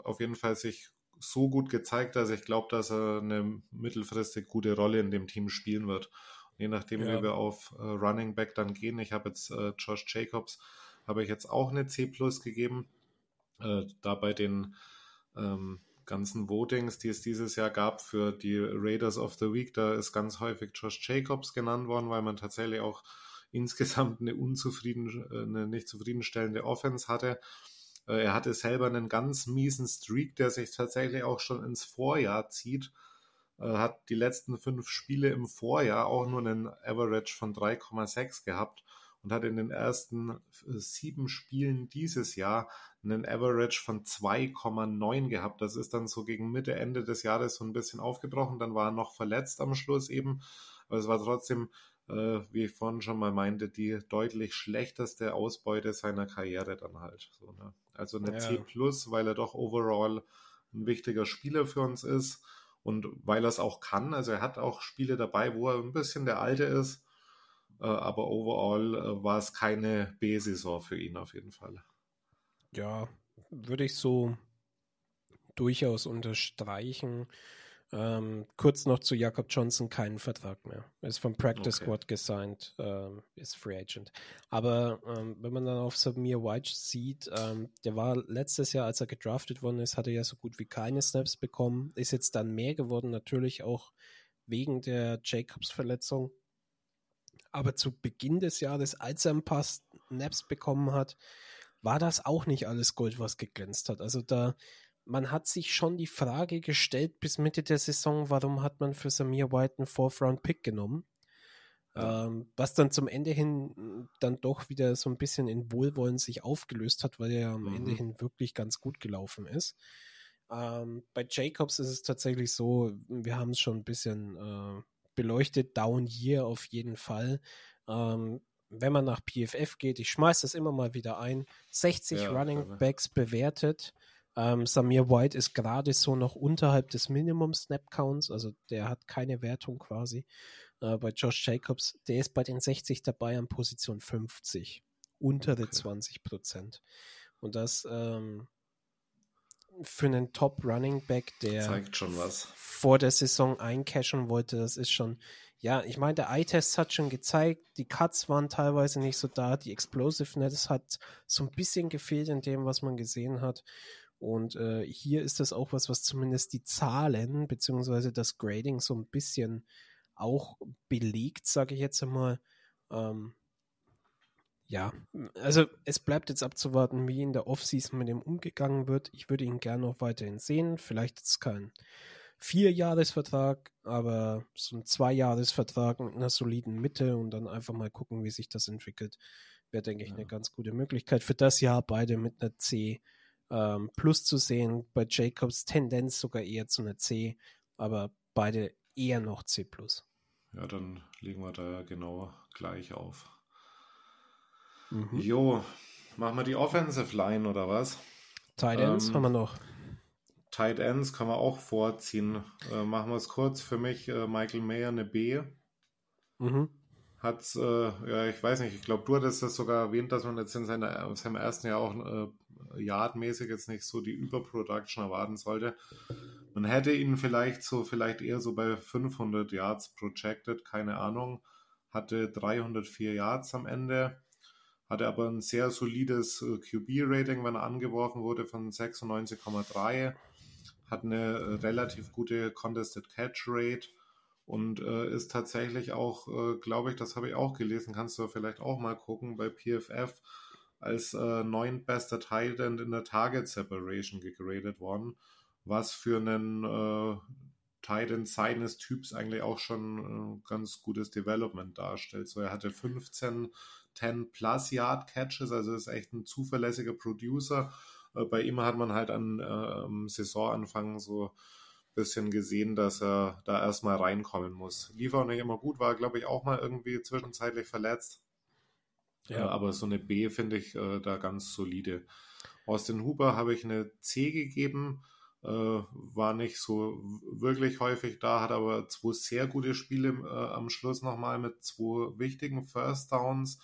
B: auf jeden Fall sich so gut gezeigt, dass ich glaube, dass er eine mittelfristig gute Rolle in dem Team spielen wird je nachdem, ja. wie wir auf äh, Running Back dann gehen. Ich habe jetzt äh, Josh Jacobs, habe ich jetzt auch eine C plus gegeben. Äh, da bei den ähm, ganzen Votings, die es dieses Jahr gab für die Raiders of the Week, da ist ganz häufig Josh Jacobs genannt worden, weil man tatsächlich auch insgesamt eine unzufrieden, äh, eine nicht zufriedenstellende Offense hatte. Äh, er hatte selber einen ganz miesen Streak, der sich tatsächlich auch schon ins Vorjahr zieht. Er Hat die letzten fünf Spiele im Vorjahr auch nur einen Average von 3,6 gehabt und hat in den ersten äh, sieben Spielen dieses Jahr einen Average von 2,9 gehabt. Das ist dann so gegen Mitte, Ende des Jahres so ein bisschen aufgebrochen. Dann war er noch verletzt am Schluss eben. Aber es war trotzdem äh, wie ich vorhin schon mal meinte, die deutlich schlechteste Ausbeute seiner Karriere dann halt. So, ne? Also eine ja. C plus, weil er doch overall ein wichtiger Spieler für uns ist und weil er es auch kann. Also er hat auch Spiele dabei, wo er ein bisschen der Alte ist, aber overall äh, war es keine B-Saison für ihn auf jeden Fall.
C: Ja, würde ich so durchaus unterstreichen. Ähm, kurz noch zu Jakob Johnson, keinen Vertrag mehr. Er ist vom Practice okay. Squad gesigned, ähm, ist Free Agent. Aber ähm, wenn man dann auf Samir White sieht, ähm, der war letztes Jahr, als er gedraftet worden ist, hatte er ja so gut wie keine Snaps bekommen, ist jetzt dann mehr geworden, natürlich auch wegen der Jacobs-Verletzung. Aber zu Beginn des Jahres, als er ein paar Snaps bekommen hat, war das auch nicht alles Gold, was geglänzt hat. Also da man hat sich schon die Frage gestellt bis Mitte der Saison, warum hat man für Samir White einen Fourth-Round-Pick genommen? Ja. Ähm, was dann zum Ende hin hm, dann doch wieder so ein bisschen in Wohlwollen sich aufgelöst hat, weil er ja am mhm. Ende hin wirklich ganz gut gelaufen ist. Ähm, bei Jacobs ist es tatsächlich so, wir haben es schon ein bisschen äh, beleuchtet, Down Year auf jeden Fall. Ähm, wenn man nach PFF geht, ich schmeiße das immer mal wieder ein, 60 ja, Running Backs bewertet. Ähm, Samir White ist gerade so noch unterhalb des Minimum Snap Counts, also der hat keine Wertung quasi. Äh, bei Josh Jacobs, der ist bei den 60 dabei an Position 50, untere okay. 20 Prozent. Und das ähm, für einen Top Running Back, der vor der Saison eincashen wollte, das ist schon, ja, ich meine, der Eye-Test hat schon gezeigt, die Cuts waren teilweise nicht so da, die Explosiveness hat so ein bisschen gefehlt in dem, was man gesehen hat. Und äh, hier ist das auch was, was zumindest die Zahlen beziehungsweise das Grading so ein bisschen auch belegt, sage ich jetzt einmal. Ähm, ja, also es bleibt jetzt abzuwarten, wie in der Offseason mit ihm umgegangen wird. Ich würde ihn gerne noch weiterhin sehen. Vielleicht ist es kein Vierjahresvertrag, aber so ein Zweijahresvertrag mit einer soliden Mitte und dann einfach mal gucken, wie sich das entwickelt. Wäre, denke ich, ja. eine ganz gute Möglichkeit. Für das Jahr beide mit einer C ähm, Plus zu sehen. Bei Jacobs Tendenz sogar eher zu einer C, aber beide eher noch C Plus.
B: Ja, dann legen wir da genau gleich auf. Mhm. Jo, machen wir die Offensive Line oder was?
C: Tight Ends ähm, haben wir noch.
B: Tight Ends kann man auch vorziehen. Äh, machen wir es kurz. Für mich äh, Michael Mayer eine B. Mhm. Hat, äh, ja, ich weiß nicht, ich glaube, du hattest das sogar erwähnt, dass man jetzt in seiner, seinem ersten Jahr auch äh, Yardmäßig jetzt nicht so die Überproduction erwarten sollte. Man hätte ihn vielleicht so, vielleicht eher so bei 500 Yards projected, keine Ahnung. Hatte 304 Yards am Ende, hatte aber ein sehr solides äh, QB-Rating, wenn er angeworfen wurde, von 96,3. Hat eine äh, relativ gute Contested Catch Rate und äh, ist tatsächlich auch, äh, glaube ich, das habe ich auch gelesen, kannst du vielleicht auch mal gucken bei PFF als äh, neuntbester Tight End in der Target Separation gegradet worden, was für einen äh, Tight seines Typs eigentlich auch schon äh, ganz gutes Development darstellt. So, er hatte 15 10 plus Yard Catches, also ist echt ein zuverlässiger Producer. Äh, bei ihm hat man halt an äh, Saisonanfang so ein bisschen gesehen, dass er da erstmal reinkommen muss. Lief auch nicht immer gut, war glaube ich auch mal irgendwie zwischenzeitlich verletzt. Ja. Äh, aber so eine B finde ich äh, da ganz solide. Austin Huber habe ich eine C gegeben. Äh, war nicht so wirklich häufig da, hat aber zwei sehr gute Spiele äh, am Schluss nochmal mit zwei wichtigen First Downs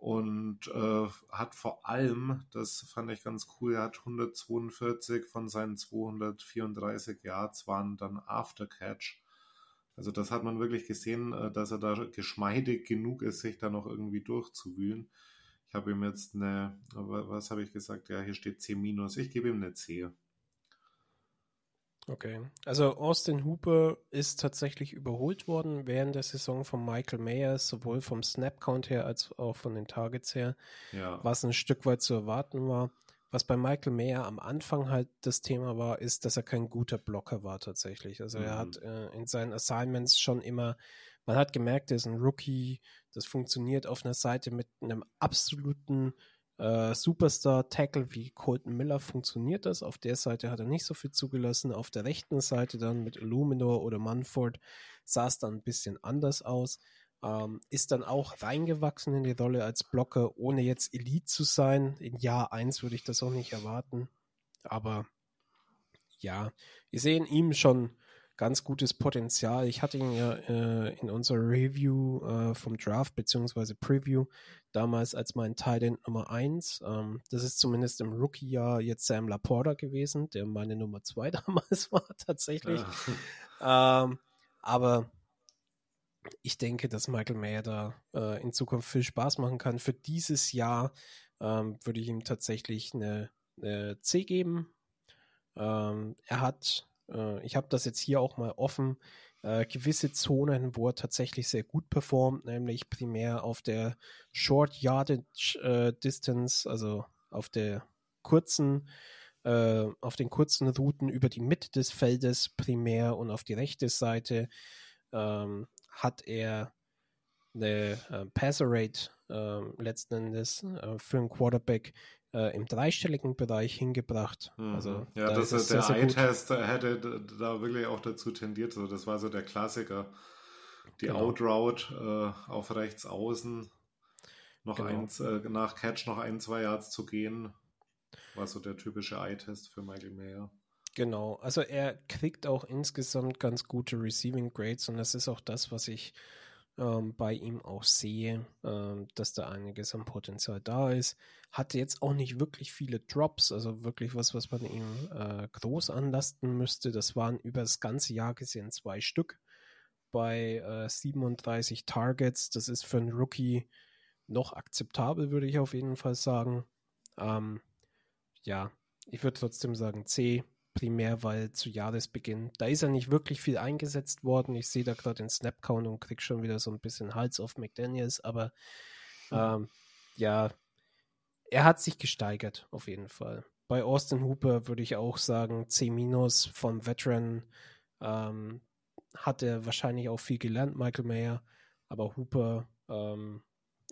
B: und äh, hat vor allem, das fand ich ganz cool, er hat 142 von seinen 234 Yards waren dann Aftercatch. Also das hat man wirklich gesehen, äh, dass er da geschmeidig genug ist, sich da noch irgendwie durchzuwühlen. Ich habe ihm jetzt eine, was habe ich gesagt? Ja, hier steht C-. Ich gebe ihm eine C.
C: Okay. Also Austin Hooper ist tatsächlich überholt worden während der Saison von Michael Mayers, sowohl vom Snap-Count her als auch von den Targets her, ja. was ein Stück weit zu erwarten war. Was bei Michael Mayer am Anfang halt das Thema war, ist, dass er kein guter Blocker war tatsächlich. Also mhm. er hat äh, in seinen Assignments schon immer, man hat gemerkt, er ist ein Rookie, das funktioniert auf einer Seite mit einem absoluten äh, Superstar-Tackle wie Colton Miller funktioniert das. Auf der Seite hat er nicht so viel zugelassen. Auf der rechten Seite dann mit Illuminor oder Munford sah es dann ein bisschen anders aus. Ähm, ist dann auch reingewachsen in die Rolle als Blocker, ohne jetzt Elite zu sein. In Jahr 1 würde ich das auch nicht erwarten. Aber ja, wir sehen ihm schon ganz gutes Potenzial. Ich hatte ihn ja äh, in unserer Review äh, vom Draft bzw. Preview damals als mein Titan Nummer 1. Ähm, das ist zumindest im Rookie-Jahr jetzt Sam Laporta gewesen, der meine Nummer 2 damals war tatsächlich. Ja. Ähm, aber ich denke, dass Michael Mayer da äh, in Zukunft viel Spaß machen kann. Für dieses Jahr ähm, würde ich ihm tatsächlich eine, eine C geben. Ähm, er hat äh, ich habe das jetzt hier auch mal offen, äh, gewisse Zonen, wo er tatsächlich sehr gut performt, nämlich primär auf der Short Yardage äh, Distance, also auf der kurzen, äh, auf den kurzen Routen über die Mitte des Feldes primär und auf die rechte Seite ähm, hat er eine äh, Passer Rate äh, letzten Endes äh, für einen Quarterback äh, im dreistelligen Bereich hingebracht.
B: Mhm. Also, ja, da das ist der Eye-Test hätte da wirklich auch dazu tendiert. Also das war so der Klassiker. Die genau. Outroute äh, auf rechts außen, noch genau. eins, äh, nach Catch noch ein, zwei Yards zu gehen, war so der typische Eye-Test für Michael Mayer.
C: Genau, also er kriegt auch insgesamt ganz gute Receiving Grades und das ist auch das, was ich ähm, bei ihm auch sehe, ähm, dass da einiges an Potenzial da ist. Hatte jetzt auch nicht wirklich viele Drops, also wirklich was, was man ihm äh, groß anlasten müsste. Das waren über das ganze Jahr gesehen zwei Stück bei äh, 37 Targets. Das ist für einen Rookie noch akzeptabel, würde ich auf jeden Fall sagen. Ähm, ja, ich würde trotzdem sagen C primär, weil zu Jahresbeginn, da ist er nicht wirklich viel eingesetzt worden. Ich sehe da gerade den Snap-Count und krieg schon wieder so ein bisschen Hals auf McDaniels, aber hm. ähm, ja, er hat sich gesteigert, auf jeden Fall. Bei Austin Hooper würde ich auch sagen, C- vom Veteran ähm, hat er wahrscheinlich auch viel gelernt, Michael Mayer, aber Hooper, ähm,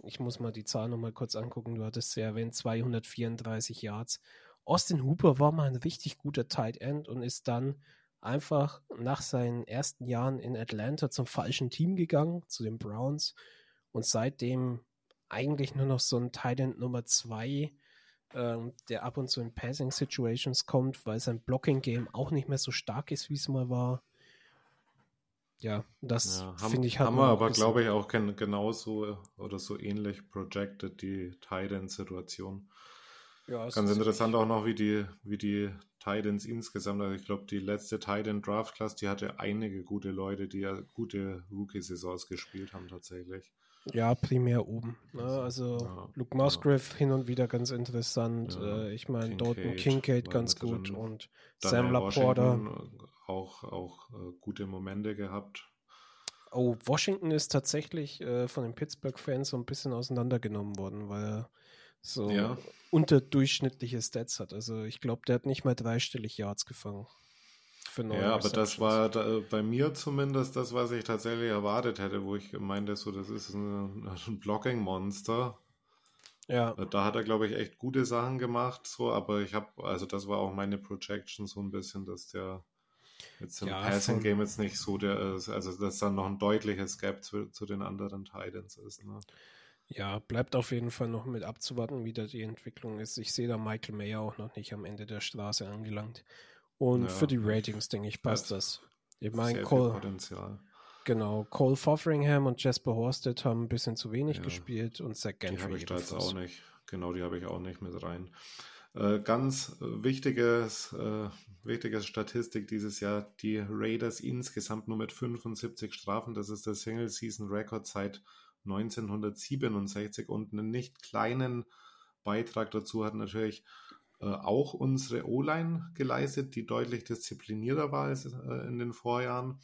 C: ich muss mal die Zahl nochmal kurz angucken, du hattest ja erwähnt, 234 Yards Austin Hooper war mal ein richtig guter Tight End und ist dann einfach nach seinen ersten Jahren in Atlanta zum falschen Team gegangen, zu den Browns und seitdem eigentlich nur noch so ein Tight End Nummer 2, ähm, der ab und zu in Passing Situations kommt, weil sein Blocking Game auch nicht mehr so stark ist, wie es mal war. Ja, das ja, finde ich
B: halt. Haben wir aber, glaube ich, auch genauso oder so ähnlich projected, die Tight End Situation. Ja, Ganz interessant auch noch, wie die, wie die Titans insgesamt, also ich glaube, die letzte Titan Draft Class, die hatte einige gute Leute, die ja gute Rookie-Saisons gespielt haben tatsächlich.
C: Ja, primär oben. Ne? Also ja, Luke Musgrave ja. hin und wieder ganz interessant. Ja, äh, ich meine, Dalton Kincaid ganz gut und Sam Laporta.
B: Auch, auch äh, gute Momente gehabt.
C: Oh, Washington ist tatsächlich äh, von den Pittsburgh-Fans so ein bisschen auseinandergenommen worden, weil so ja. unterdurchschnittliche Stats hat. Also ich glaube, der hat nicht mal dreistellig Yards gefangen.
B: ja, aber das war da, bei mir zumindest das, was ich tatsächlich erwartet hätte, wo ich meinte, so, das ist ein, ein Blocking-Monster. Ja. Da hat er, glaube ich, echt gute Sachen gemacht, so, aber ich habe, also das war auch meine Projection so ein bisschen, dass der jetzt im ja, Passing Game jetzt nicht so der ist, also dass dann noch ein deutliches Gap zu, zu den anderen Titans ist. Ne?
C: Ja, bleibt auf jeden Fall noch mit abzuwarten, wie da die Entwicklung ist. Ich sehe da Michael Mayer auch noch nicht am Ende der Straße angelangt. Und ja, für die Ratings, denke ich, passt das. Ich meine, Cole, Potenzial. Genau, Cole Fotheringham und Jasper Horsted haben ein bisschen zu wenig ja, gespielt und Zach Gentry.
B: Die habe ich da jetzt auch nicht. Genau, die habe ich auch nicht mit rein. Äh, ganz wichtiges, äh, wichtiges Statistik dieses Jahr: Die Raiders insgesamt nur mit 75 Strafen. Das ist der Single-Season-Record seit 1967 und einen nicht kleinen Beitrag dazu hat natürlich äh, auch unsere O-Line geleistet, die deutlich disziplinierter war als äh, in den Vorjahren.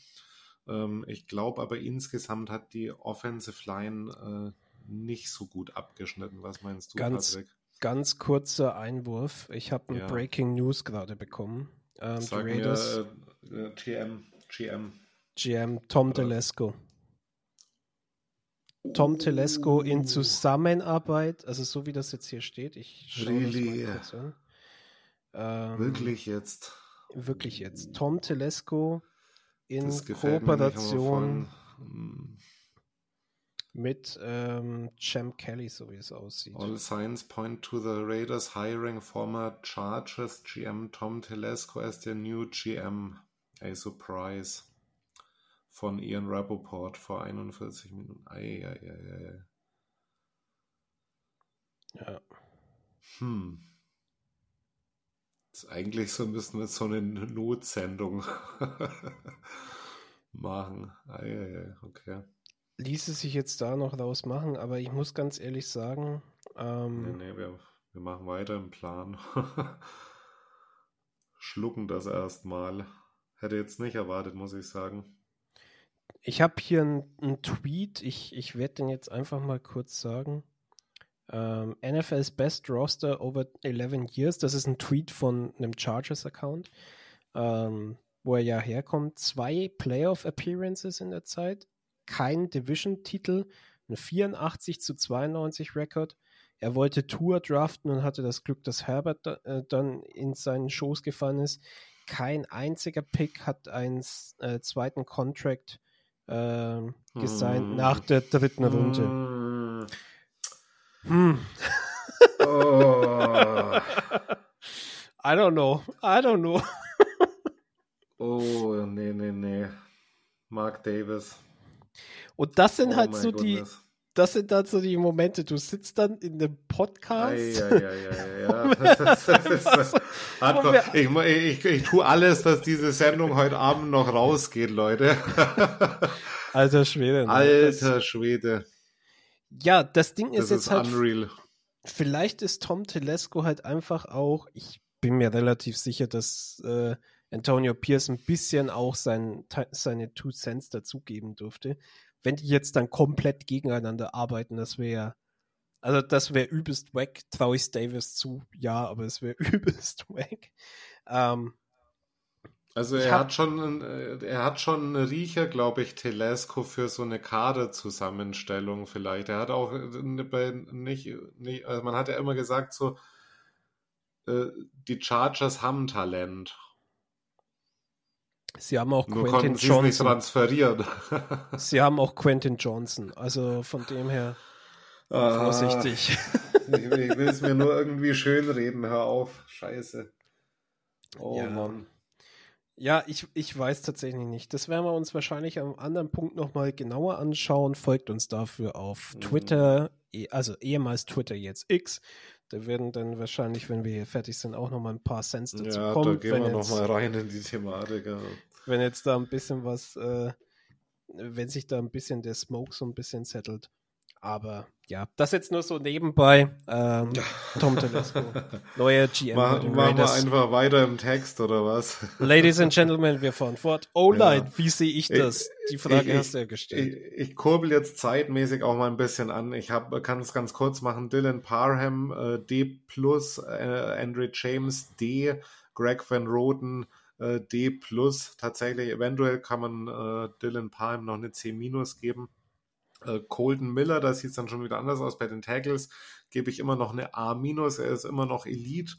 B: Ähm, ich glaube aber insgesamt hat die Offensive Line äh, nicht so gut abgeschnitten. Was meinst du,
C: ganz,
B: Patrick?
C: Ganz kurzer Einwurf. Ich habe ein
B: Ja.
C: Breaking News gerade bekommen. Ähm,
B: Sag
C: Raiders,
B: mir GM, GM.
C: GM Tom Telesco. Tom Telesco in. Zusammenarbeit, also so wie das jetzt hier steht, ich schaue
B: Really?
C: das mal kurz an. Ähm,
B: Wirklich jetzt.
C: Wirklich jetzt. Tom Telesco in Kooperation
B: hm,
C: mit ähm, Cem Kelly, so wie es aussieht.
B: All signs point to the Raiders hiring former Chargers GM Tom Telesco as their new GM. A surprise. Von Ian Rappaport vor 41 Minuten. Ei, ei, ei, ei.
C: Ja.
B: Hm. Das ist eigentlich so müssen wir so eine Notsendung machen. Ei, ei, ei, okay.
C: Ließe sich jetzt da noch raus machen, aber ich muss ganz ehrlich sagen, ähm,
B: Nee, nee, wir, wir machen weiter im Plan. Schlucken das erstmal. Hätte jetzt nicht erwartet, muss ich sagen.
C: Ich habe hier einen Tweet, ich, ich werde den jetzt einfach mal kurz sagen. Ähm, NFL's Best Roster over 11 Years, das ist ein Tweet von einem Chargers-Account, ähm, wo er ja herkommt. Zwei Playoff-Appearances in der Zeit, kein Division-Titel, eine 84 zu 92 Rekord. Er wollte Tour draften und hatte das Glück, dass Herbert da, äh, dann in seinen Schoß gefallen ist. Kein einziger Pick hat einen äh, zweiten Contract ähm, gesigned
B: Hm.
C: nach der dritten Runde.
B: Mm.
C: Hm.
B: Oh.
C: I don't know. I don't know.
B: oh, nee, nee, nee. Mark Davis.
C: Und das sind
B: oh
C: halt so die,
B: goodness.
C: Das sind halt so die Momente. Du sitzt dann in dem Podcast.
B: Ja. Das, das ist, Hardcore.
C: wo wir-
B: ich, ich, tue alles, dass diese Sendung heute Abend noch rausgeht, Leute.
C: Alter Schwede. ne?
B: Alter Schwede.
C: Das, ja, das Ding
B: Das
C: ist
B: ist
C: jetzt halt,
B: unreal.
C: vielleicht ist Tom Telesco halt einfach auch, ich bin mir relativ sicher, dass äh, Antonio Pierce ein bisschen auch sein, seine Two Cents dazugeben durfte. Wenn die jetzt dann komplett gegeneinander arbeiten, das wäre, also das wäre übelst wack, traue ich Davis zu, ja, aber es wäre übelst wack. Ähm,
B: Also er
C: hab-
B: hat schon, einen, äh, er hat schon einen Riecher, glaube ich, Telesco für so eine Kaderzusammenstellung vielleicht. Er hat auch äh, nicht, nicht also man hat ja immer gesagt so, äh, die Chargers haben Talent,
C: sie haben auch
B: nur
C: Quentin
B: es nicht
C: Johnson.
B: transferieren.
C: Sie haben auch Quentin Johnson. Also von dem her
B: Ah,
C: vorsichtig.
B: Ich, will es mir nur irgendwie schönreden, hör auf, scheiße. Oh
C: Ja.
B: Mann.
C: Ja, ich, ich weiß tatsächlich nicht. Das werden wir uns wahrscheinlich am anderen Punkt nochmal genauer anschauen. Folgt uns dafür auf
B: Mhm.
C: Twitter, eh- also ehemals Twitter, jetzt X. Da werden dann wahrscheinlich, wenn wir hier fertig sind, auch nochmal ein paar Cents dazu
B: Ja,
C: kommen.
B: da gehen
C: wenn,
B: wir
C: jetzt,
B: nochmal rein in die Thematik. Ja.
C: wenn jetzt da ein bisschen was, äh, wenn sich da ein bisschen der Smoke so ein bisschen settelt. Aber ja, das jetzt nur so nebenbei. Ähm, Tom Telesco, neuer GM den
B: machen wir einfach weiter im Text, oder was?
C: Ladies and Gentlemen, wir fahren fort. O-Line,
B: Ja.
C: wie sehe ich
B: Ich-
C: das? Die Frage
B: ich-
C: hast du ja
B: Ich,
C: gestellt.
B: ich kurbel jetzt zeitmäßig auch mal ein bisschen an. Ich kann es ganz kurz machen. Dylan Parham äh, D+, äh, Andre James D, Greg Van Roten äh, D+. Tatsächlich, eventuell kann man äh, Dylan Parham noch eine C- geben. Äh, Colton Miller, das sieht dann schon wieder anders aus. Bei den Tackles gebe ich immer noch eine A-. Er ist immer noch Elite.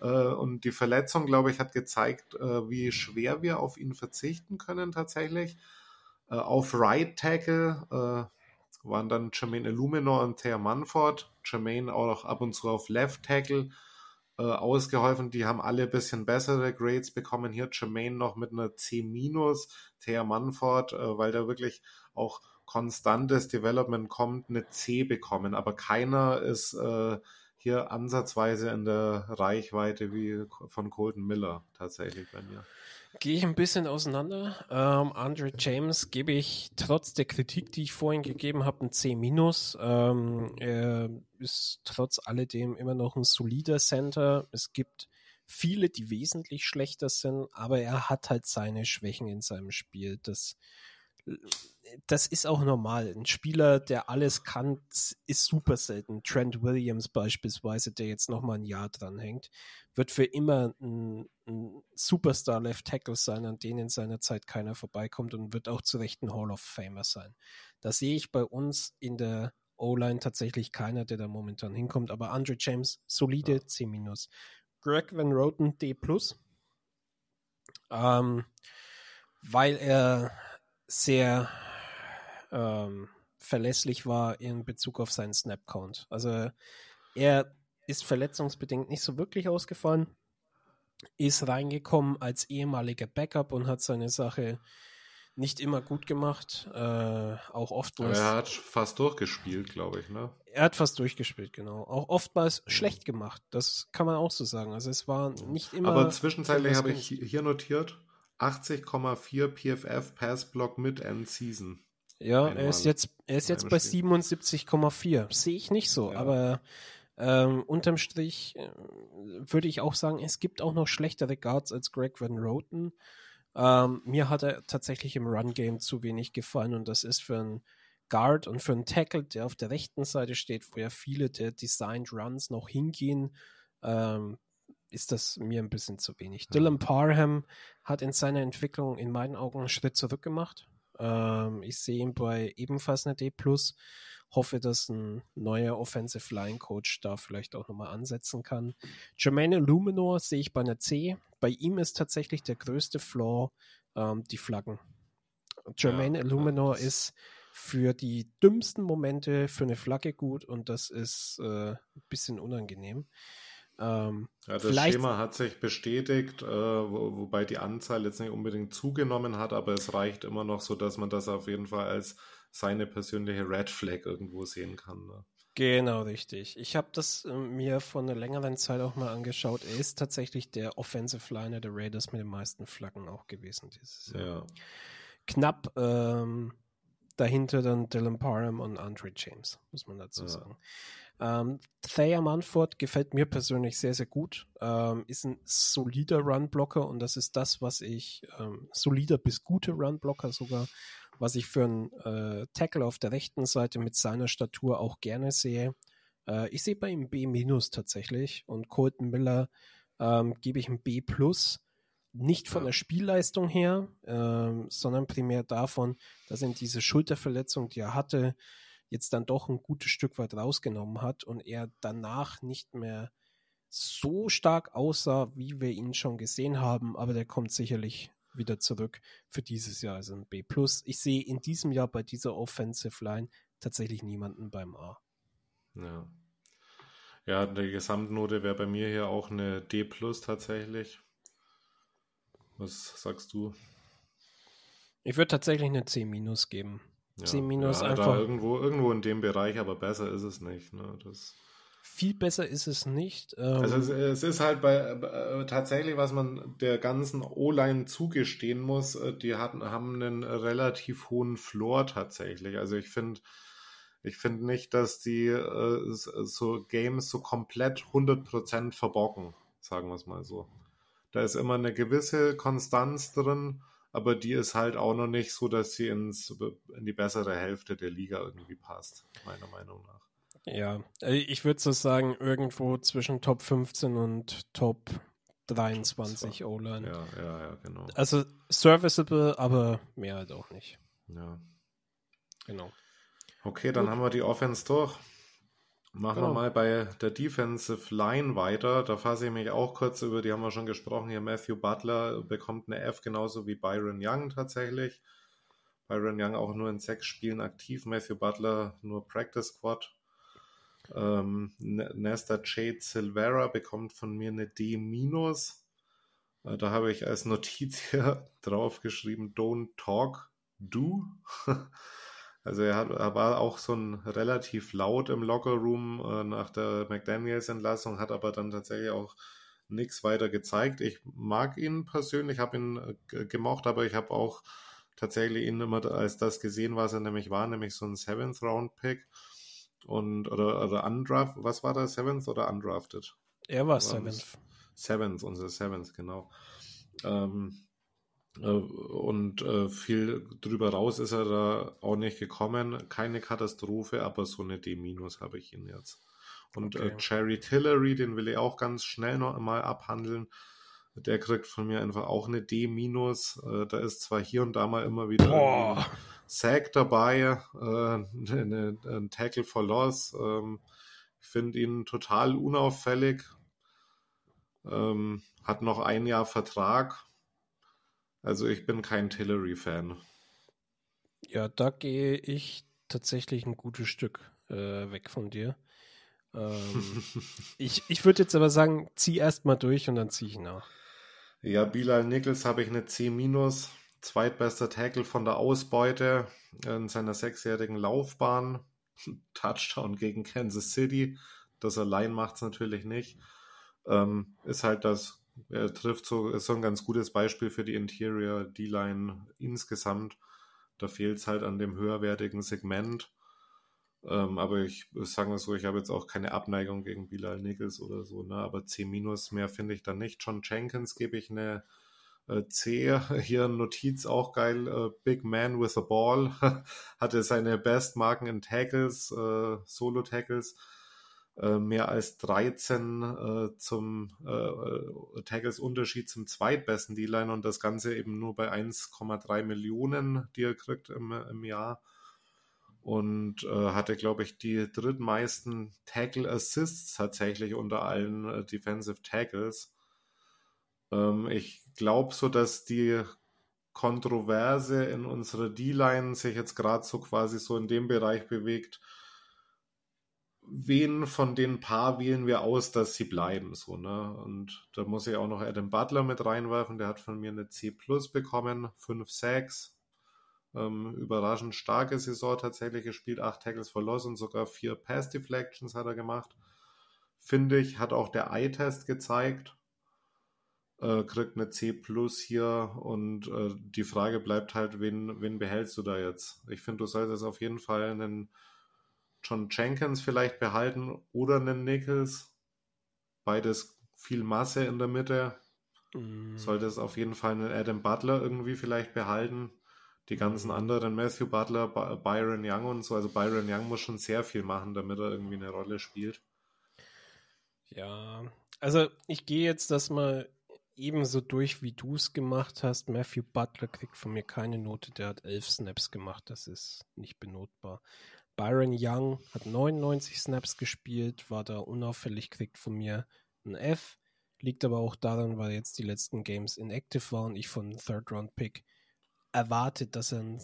B: Äh, und die Verletzung, glaube ich, hat gezeigt, äh, wie schwer wir auf ihn verzichten können tatsächlich. Äh, auf Right Tackle äh, waren dann Jermaine Illuminor und Thea Manford. Jermaine auch ab und zu auf Left Tackle äh, ausgeholfen. Die haben alle ein bisschen bessere Grades bekommen. Hier Jermaine noch mit einer C-, Thea Manford, weil da wirklich auch konstantes Development kommt, eine C bekommen. Aber keiner ist äh, hier ansatzweise in der Reichweite wie von Colton Miller tatsächlich bei mir.
C: Gehe ich ein bisschen auseinander. Ähm, Andre James gebe ich trotz der Kritik, die ich vorhin gegeben habe, ein C-. Ähm, er ist trotz alledem immer noch ein solider Center. Es gibt viele, die wesentlich schlechter sind, aber er hat halt seine Schwächen in seinem Spiel. Das das ist auch normal. Ein Spieler, der alles kann, ist super selten. Trent Williams beispielsweise, der jetzt nochmal ein Jahr dran hängt, wird für immer ein, ein Superstar Left Tackle sein, an den in seiner Zeit keiner vorbeikommt und wird auch zu Recht ein Hall of Famer sein. Da sehe ich bei uns in der O-Line tatsächlich keiner, der da momentan hinkommt, aber Andre James solide C-. Greg Van Roten D+. Ähm, weil er sehr ähm, verlässlich war in Bezug auf seinen Snap-Count. Also er ist verletzungsbedingt nicht so wirklich ausgefallen, ist reingekommen als ehemaliger Backup und hat seine Sache nicht immer gut gemacht, äh, auch oftmals.
B: er hat fast durchgespielt, glaube ich, ne?
C: Er hat fast durchgespielt, genau. Auch oftmals mhm. schlecht gemacht, das kann man auch so sagen. Also es war nicht immer.
B: Aber zwischenzeitlich habe ich hier notiert 80,4 PFF Passblock mit End Season.
C: Ja, er ist jetzt, er ist jetzt bei 77,4. Sehe ich nicht so, ja. aber ähm, unterm Strich äh, würde ich auch sagen, es gibt auch noch schlechtere Guards als Greg Van Roten. Ähm, mir hat er tatsächlich im Run-Game zu wenig gefallen und das ist für einen Guard und für einen Tackle, der auf der rechten Seite steht, wo ja viele der Designed Runs noch hingehen, ähm, ist das mir ein bisschen zu wenig. Dylan Parham hat in seiner Entwicklung in meinen Augen einen Schritt zurück gemacht. Ähm, ich sehe ihn bei ebenfalls einer D+. Hoffe, dass ein neuer Offensive Line Coach da vielleicht auch nochmal ansetzen kann. Jermaine Luminor sehe ich bei einer C. Bei ihm ist tatsächlich der größte Flaw ähm, die Flaggen. Jermaine ja, Illuminor ja, ist für die dümmsten Momente für eine Flagge gut und das ist äh, ein bisschen unangenehm.
B: Ähm, ja, das Schema hat sich bestätigt, äh, wo, wobei die Anzahl jetzt nicht unbedingt zugenommen hat, aber es reicht immer noch so, dass man das auf jeden Fall als seine persönliche Red Flag irgendwo sehen kann. Ne?
C: Genau, richtig. Ich habe das äh, mir vor einer längeren Zeit auch mal angeschaut. Er ist tatsächlich der Offensive Liner der Raiders mit den meisten Flaggen auch gewesen dieses Jahr. Ja. Knapp ähm, dahinter dann Dylan Parham und Andre James, muss man dazu ja. sagen. Ähm, Thayer Manford gefällt mir persönlich sehr, sehr gut. Ähm, ist ein solider Runblocker und das ist das, was ich, ähm, solider bis guter Runblocker sogar, was ich für einen äh, Tackle auf der rechten Seite mit seiner Statur auch gerne sehe. Äh, ich sehe bei ihm B- tatsächlich und Colton Miller ähm, gebe ich ein B+. Nicht von der Spielleistung her, ähm, sondern primär davon, dass ihn diese Schulterverletzung, die er hatte, jetzt dann doch ein gutes Stück weit rausgenommen hat und er danach nicht mehr so stark aussah, wie wir ihn schon gesehen haben, aber der kommt sicherlich wieder zurück für dieses Jahr, also ein B+. Ich sehe in diesem Jahr bei dieser Offensive Line tatsächlich niemanden beim A.
B: Ja. Ja, die Gesamtnote wäre bei mir hier auch eine D tatsächlich. Was sagst du?
C: Ich würde tatsächlich eine C- geben.
B: C minus ja, einfach. irgendwo, irgendwo in dem Bereich, aber besser ist es nicht. Ne? Das
C: viel besser ist es nicht.
B: Ähm also es, es, ist halt bei äh, tatsächlich, was man der ganzen O-Line zugestehen muss, äh, die hatten, haben einen relativ hohen Floor tatsächlich. Also ich finde, ich finde nicht, dass die äh, so Games so komplett 100% verbocken, sagen wir es mal so. Da ist immer eine gewisse Konstanz drin aber die ist halt auch noch nicht so, dass sie ins, in die bessere Hälfte der Liga irgendwie passt, meiner Meinung nach.
C: Ja, äh, ich würde so sagen, irgendwo zwischen Top 15 und Top 23 O-Line.
B: Ja, ja, ja, genau.
C: Also serviceable, aber mehr halt auch nicht.
B: Ja.
C: Genau.
B: Okay, dann Gut. haben wir die Offense durch. Machen genau. wir mal bei der Defensive Line weiter. Da fasse ich mich auch kurz über, die haben wir schon gesprochen. Hier Matthew Butler bekommt eine F, genauso wie Byron Young tatsächlich. Byron Young auch nur in sechs Spielen aktiv, Matthew Butler nur Practice Squad. Ähm, Nesta Jade Silvera bekommt von mir eine D-. Äh, da habe ich als Notiz hier draufgeschrieben, don't talk, do. Also er, hat, er war auch so ein relativ laut im Lockerroom äh, nach der McDaniels-Entlassung, hat aber dann tatsächlich auch nichts weiter gezeigt. Ich mag ihn persönlich, habe ihn äh, gemocht, aber ich habe auch tatsächlich ihn immer als das gesehen, was er nämlich war, nämlich so ein Seventh Round Pick und oder, oder undraft, was war das, Seventh oder undrafted?
C: Er war Seventh.
B: Seventh, unser Seventh, genau. Ähm, äh, und äh, viel drüber raus ist er da auch nicht gekommen. Keine Katastrophe, aber so eine D- habe ich ihn jetzt. Und äh, okay. äh, Jerry Tillery, den will ich auch ganz schnell noch einmal abhandeln. Der kriegt von mir einfach auch eine D-. Äh, da ist zwar hier und da mal immer wieder ein Sack dabei, äh, eine, ein Tackle for Loss. Ähm, ich finde ihn total unauffällig. Ähm, hat noch ein Jahr Vertrag. Also ich bin kein Tillery-Fan.
C: Ja, da gehe ich tatsächlich ein gutes Stück äh, weg von dir. Ähm, ich ich würde jetzt aber sagen, zieh erst mal durch und dann ziehe ich nach.
B: Ja, Bilal Nichols habe ich eine C-, zweitbester Tackle von der Ausbeute in seiner sechsjährigen Laufbahn. Touchdown gegen Kansas City. Das allein macht es natürlich nicht. Ähm, ist halt das, er trifft so, ist so ein ganz gutes Beispiel für die Interior D-Line insgesamt. Da fehlt es halt an dem höherwertigen Segment. Ähm, aber ich sage mal so, ich habe jetzt auch keine Abneigung gegen Bilal Nichols oder so, ne? aber C- mehr finde ich da nicht. John Jenkins gebe ich eine äh, C. Hier Notiz auch geil. Äh, Big Man with a Ball. Hatte seine Bestmarken in Tackles, äh, Solo-Tackles. Äh, mehr als 13 äh, zum äh, Tackles Unterschied zum zweitbesten D-Liner und das Ganze eben nur bei 1,3 Millionen, die er kriegt im, im Jahr und äh, hatte, glaube ich, die drittmeisten Tackle Assists tatsächlich unter allen äh, Defensive Tackles. Ähm, ich glaube so, dass die Kontroverse in unserer D-Line sich jetzt gerade so quasi so in dem Bereich bewegt. Wen von den paar wählen wir aus, dass sie bleiben, so, ne? Und da muss ich auch noch Adam Butler mit reinwerfen, der hat von mir eine C plus bekommen, 5 Sacks, ähm, überraschend starke Saison tatsächlich gespielt, acht Tackles for Loss und sogar vier Pass Deflections hat er gemacht. Finde ich, hat auch der Eye-Test gezeigt. Äh, kriegt eine C plus hier und äh, die Frage bleibt halt, wen, wen behältst du da jetzt? Ich finde, du solltest auf jeden Fall einen John Jenkins vielleicht behalten oder einen Nichols. Beides viel Masse in der Mitte. Mm. Solltest auf jeden Fall einen Adam Butler irgendwie vielleicht behalten die ganzen anderen, Matthew Butler, Byron Young und so. Also Byron Young muss schon sehr viel machen, damit er irgendwie eine Rolle spielt.
C: Ja, also ich gehe jetzt das mal ebenso durch, wie du es gemacht hast. Matthew Butler kriegt von mir keine Note, der hat elf Snaps gemacht, das ist nicht benotbar. Byron Young hat 99 Snaps gespielt, war da unauffällig, kriegt von mir ein F. Liegt aber auch daran, weil jetzt die letzten Games inactive waren, ich von Third Round Pick erwartet, dass er ein,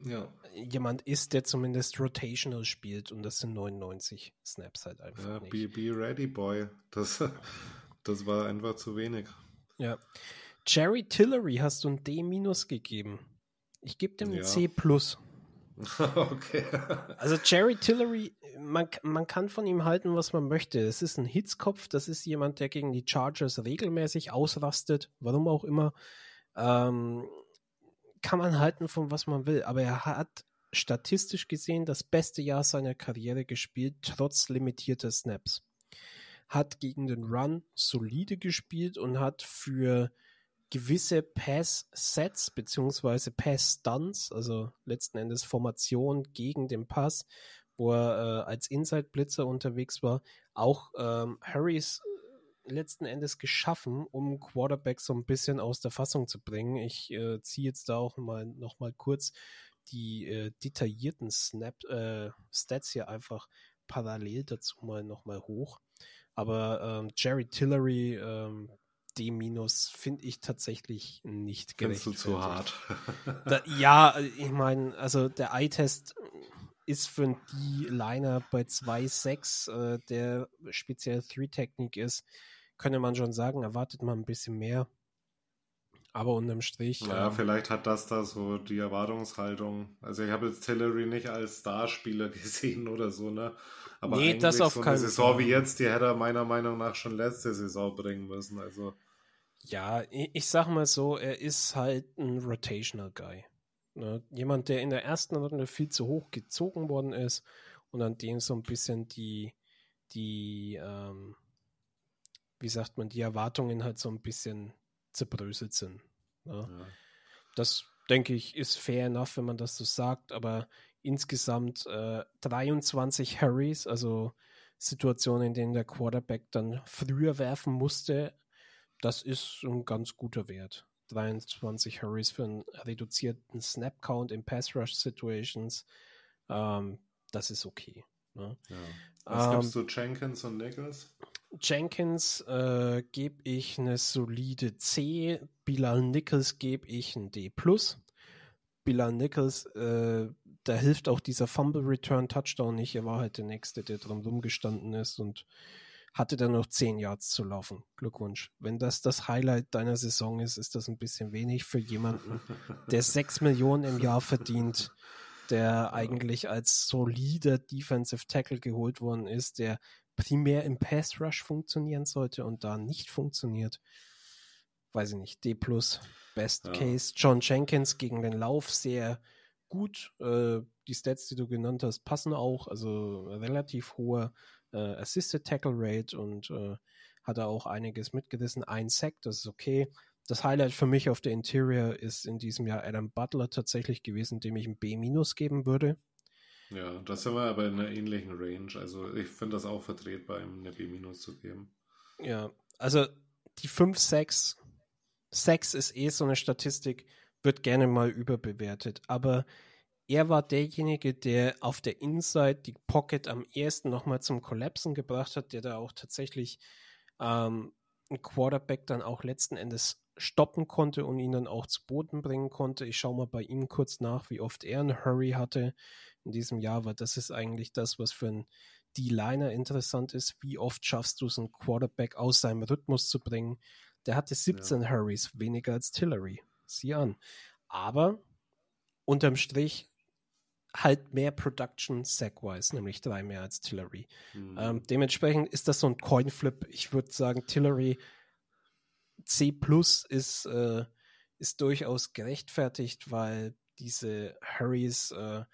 C: ja. jemand ist, der zumindest rotational spielt und das sind 99 Snaps halt einfach. Ja, nicht.
B: Be, be ready, boy. Das, das war einfach zu wenig.
C: Ja. Jerry Tillery hast du ein D- gegeben. Ich gebe dem ja. C.
B: okay.
C: Also Jerry Tillery, man, man kann von ihm halten, was man möchte. Es ist ein Hitzkopf, das ist jemand, der gegen die Chargers regelmäßig ausrastet, warum auch immer. Ähm, kann man halten von was man will, aber er hat statistisch gesehen das beste Jahr seiner Karriere gespielt, trotz limitierter Snaps. Hat gegen den Run solide gespielt und hat für gewisse Pass-Sets beziehungsweise Pass-Stunts, also letzten Endes Formation gegen den Pass, wo er äh, als Inside-Blitzer unterwegs war, auch ähm, Harrys letzten Endes geschaffen, um Quarterback so ein bisschen aus der Fassung zu bringen. Ich äh, ziehe jetzt da auch mal noch mal kurz die äh, detaillierten Snap äh, Stats hier einfach parallel dazu mal noch mal hoch. Aber ähm, Jerry Tillery ähm, D- finde ich tatsächlich nicht
B: gerecht. Findest du zu hart?
C: da, ja, ich meine, also der Eye-Test ist für einen D-Liner bei 2,6, äh, der speziell 3-Technik ist, könnte man schon sagen, erwartet man ein bisschen mehr. Aber unterm Strich.
B: Ja, ähm, vielleicht hat das da so die Erwartungshaltung. Also ich habe jetzt Tillery nicht als Starspieler gesehen oder so, ne?
C: Aber nee, das auf
B: so Fall. Saison wie jetzt, die hätte er meiner Meinung nach schon letzte Saison bringen müssen. Also.
C: Ja, ich sag mal so, er ist halt ein Rotational Guy. Ne? Jemand, der in der ersten Runde viel zu hoch gezogen worden ist und an dem so ein bisschen die, die, ähm, wie sagt man, die Erwartungen halt so ein bisschen zerbröselt sind. Ne? Ja. Das, denke ich, ist fair enough, wenn man das so sagt, aber insgesamt äh, 23 Hurries, also Situationen, in denen der Quarterback dann früher werfen musste, das ist ein ganz guter Wert. 23 Hurries für einen reduzierten Snap-Count in Pass-Rush-Situations. Ähm, das ist okay. Ne?
B: Ja. Was ähm, gibst du Jenkins und Nichols?
C: Jenkins äh, gebe ich eine solide C. Bilal Nichols gebe ich ein D. Bilal Nichols, äh, da hilft auch dieser Fumble Return Touchdown nicht. Er war halt der Nächste, der drum rumgestanden ist und hatte dann noch 10 Yards zu laufen. Glückwunsch. Wenn das das Highlight deiner Saison ist, ist das ein bisschen wenig für jemanden, der 6 Millionen im Jahr verdient, der eigentlich als solider Defensive Tackle geholt worden ist, der primär im Pass Rush funktionieren sollte und da nicht funktioniert. Weiß ich nicht. D plus, Best ja. Case. John Jenkins gegen den Lauf sehr gut. Äh, die Stats, die du genannt hast, passen auch. Also relativ hoher äh, Assisted Tackle Rate und äh, hat er auch einiges mitgerissen. Ein Sack, das ist okay. Das Highlight für mich auf der Interior ist in diesem Jahr Adam Butler tatsächlich gewesen, dem ich ein B- geben würde.
B: Ja, das sind wir aber in einer ähnlichen Range. Also ich finde das auch vertretbar, ihm eine B- zu geben.
C: Ja, also die 5, 6, 6 ist eh so eine Statistik, wird gerne mal überbewertet. Aber er war derjenige, der auf der Inside die Pocket am ersten nochmal zum Kollapsen gebracht hat, der da auch tatsächlich ähm, ein Quarterback dann auch letzten Endes stoppen konnte und ihn dann auch zu Boden bringen konnte. Ich schaue mal bei ihm kurz nach, wie oft er einen Hurry hatte in diesem Jahr, weil das ist eigentlich das, was für einen D-Liner interessant ist. Wie oft schaffst du es, einen Quarterback aus seinem Rhythmus zu bringen? Der hatte 17 ja. Hurries, weniger als Tillery. Sieh an. Aber unterm Strich halt mehr Production Sagwise, nämlich drei mehr als Tillery. Mhm. Ähm, dementsprechend ist das so ein Coinflip. Ich würde sagen, Tillery C plus ist, äh, ist durchaus gerechtfertigt, weil diese Hurries äh,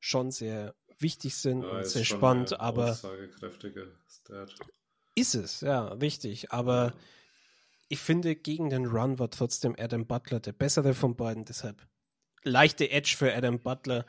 C: schon sehr wichtig sind ja, und sehr spannend, aber ist es, ja, richtig. Aber ja. ich finde, gegen den Run war trotzdem Adam Butler der bessere von beiden, deshalb leichte Edge für Adam Butler.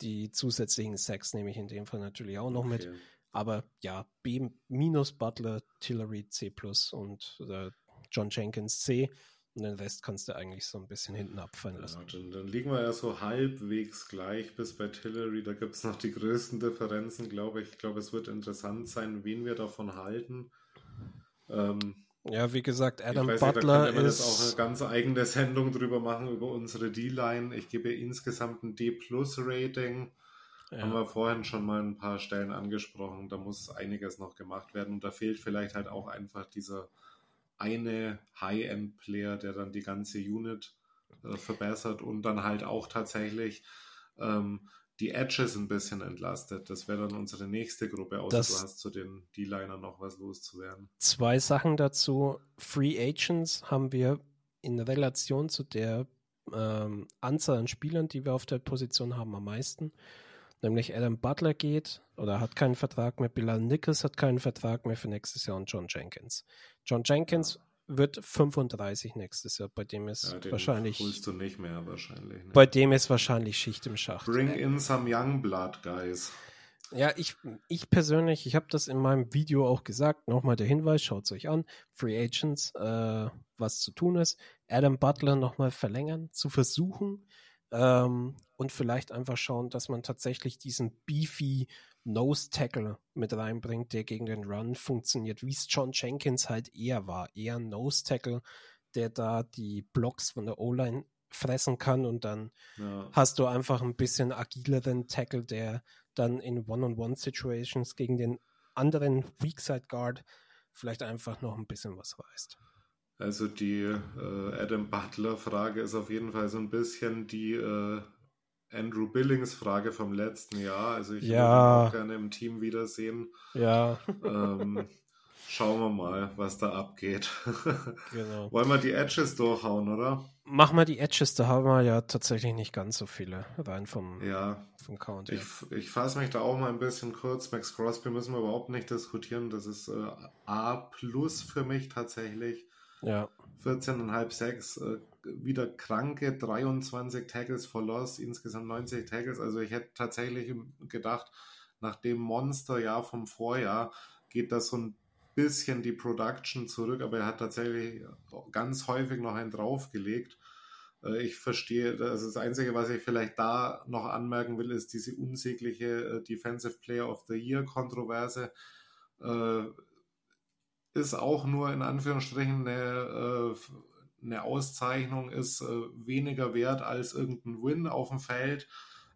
C: Die zusätzlichen Sacks nehme ich in dem Fall natürlich auch noch okay. mit. Aber ja, B minus Butler, Tillery C plus und äh, John Jenkins C. Und den Rest kannst du eigentlich so ein bisschen hinten abfallen lassen.
B: Ja, dann, dann, liegen wir ja so halbwegs gleich bis bei Tillery. Da gibt es noch die größten Differenzen, glaube ich. Ich glaube, es wird interessant sein, wen wir davon halten. Ähm,
C: ja, wie gesagt, Adam weiß, Butler
B: da
C: ist.
B: auch eine ganz eigene Sendung drüber machen, über unsere D-Line. Ich gebe insgesamt ein D-Plus-Rating. Ja. Haben wir vorhin schon mal ein paar Stellen angesprochen. Da muss einiges noch gemacht werden. Und da fehlt vielleicht halt auch einfach dieser eine High-End-Player, der dann die ganze Unit äh, verbessert und dann halt auch tatsächlich ähm, die Edges ein bisschen entlastet. Das wäre dann unsere nächste Gruppe, außer das du hast zu den D-Liner noch was loszuwerden.
C: Zwei Sachen dazu. Free Agents haben wir in Relation zu der ähm, Anzahl an Spielern, die wir auf der Position haben, am meisten. Nämlich Adam Butler geht oder hat keinen Vertrag mehr, Bilal Nichols hat keinen Vertrag mehr für nächstes Jahr und John Jenkins. John Jenkins wird 35 nächstes Jahr. Bei dem ist ja, wahrscheinlich.
B: Holst du nicht mehr wahrscheinlich.
C: Ne? Bei dem ist wahrscheinlich Schicht im Schacht.
B: Bring in some young blood, guys.
C: Ja, ich, ich persönlich, ich habe das in meinem Video auch gesagt. Nochmal der Hinweis, schaut es euch an. Free Agents, äh, was zu tun ist. Adam Butler nochmal verlängern, zu versuchen. Ähm, und vielleicht einfach schauen, dass man tatsächlich diesen beefy Nose Tackle mit reinbringt, der gegen den Run funktioniert, wie es John Jenkins halt eher war. Eher ein Nose Tackle, der da die Blocks von der O-Line fressen kann und dann ja. hast du einfach ein bisschen agileren Tackle, der dann in One-on-One-Situations gegen den anderen Weakside Guard vielleicht einfach noch ein bisschen was reißt.
B: Also die äh, Adam Butler-Frage ist auf jeden Fall so ein bisschen die äh, Andrew Billings-Frage vom letzten Jahr. Also ich
C: ja. würde
B: ihn auch gerne im Team wiedersehen.
C: Ja.
B: Ähm, schauen wir mal, was da abgeht.
C: Genau.
B: Wollen wir die Edges durchhauen, oder?
C: Mach mal die Edges, da haben wir ja tatsächlich nicht ganz so viele rein vom,
B: Ja,
C: vom Count.
B: ich, ich fasse mich da auch mal ein bisschen kurz. Max Crosby müssen wir überhaupt nicht diskutieren. Das ist äh, A plus für mich tatsächlich.
C: Ja.
B: 14,5 6, äh, wieder kranke 23 Tackles for Loss, insgesamt 90 Tackles. Also ich hätte tatsächlich gedacht, nach dem Monsterjahr vom Vorjahr geht das so ein bisschen die Production zurück, aber er hat tatsächlich ganz häufig noch einen draufgelegt. Äh, ich verstehe, das, ist das Einzige, was ich vielleicht da noch anmerken will, ist diese unsägliche äh, Defensive Player of the Year Kontroverse. Äh, ist auch nur in Anführungsstrichen eine, eine Auszeichnung, ist äh, weniger wert als irgendein Win auf dem Feld,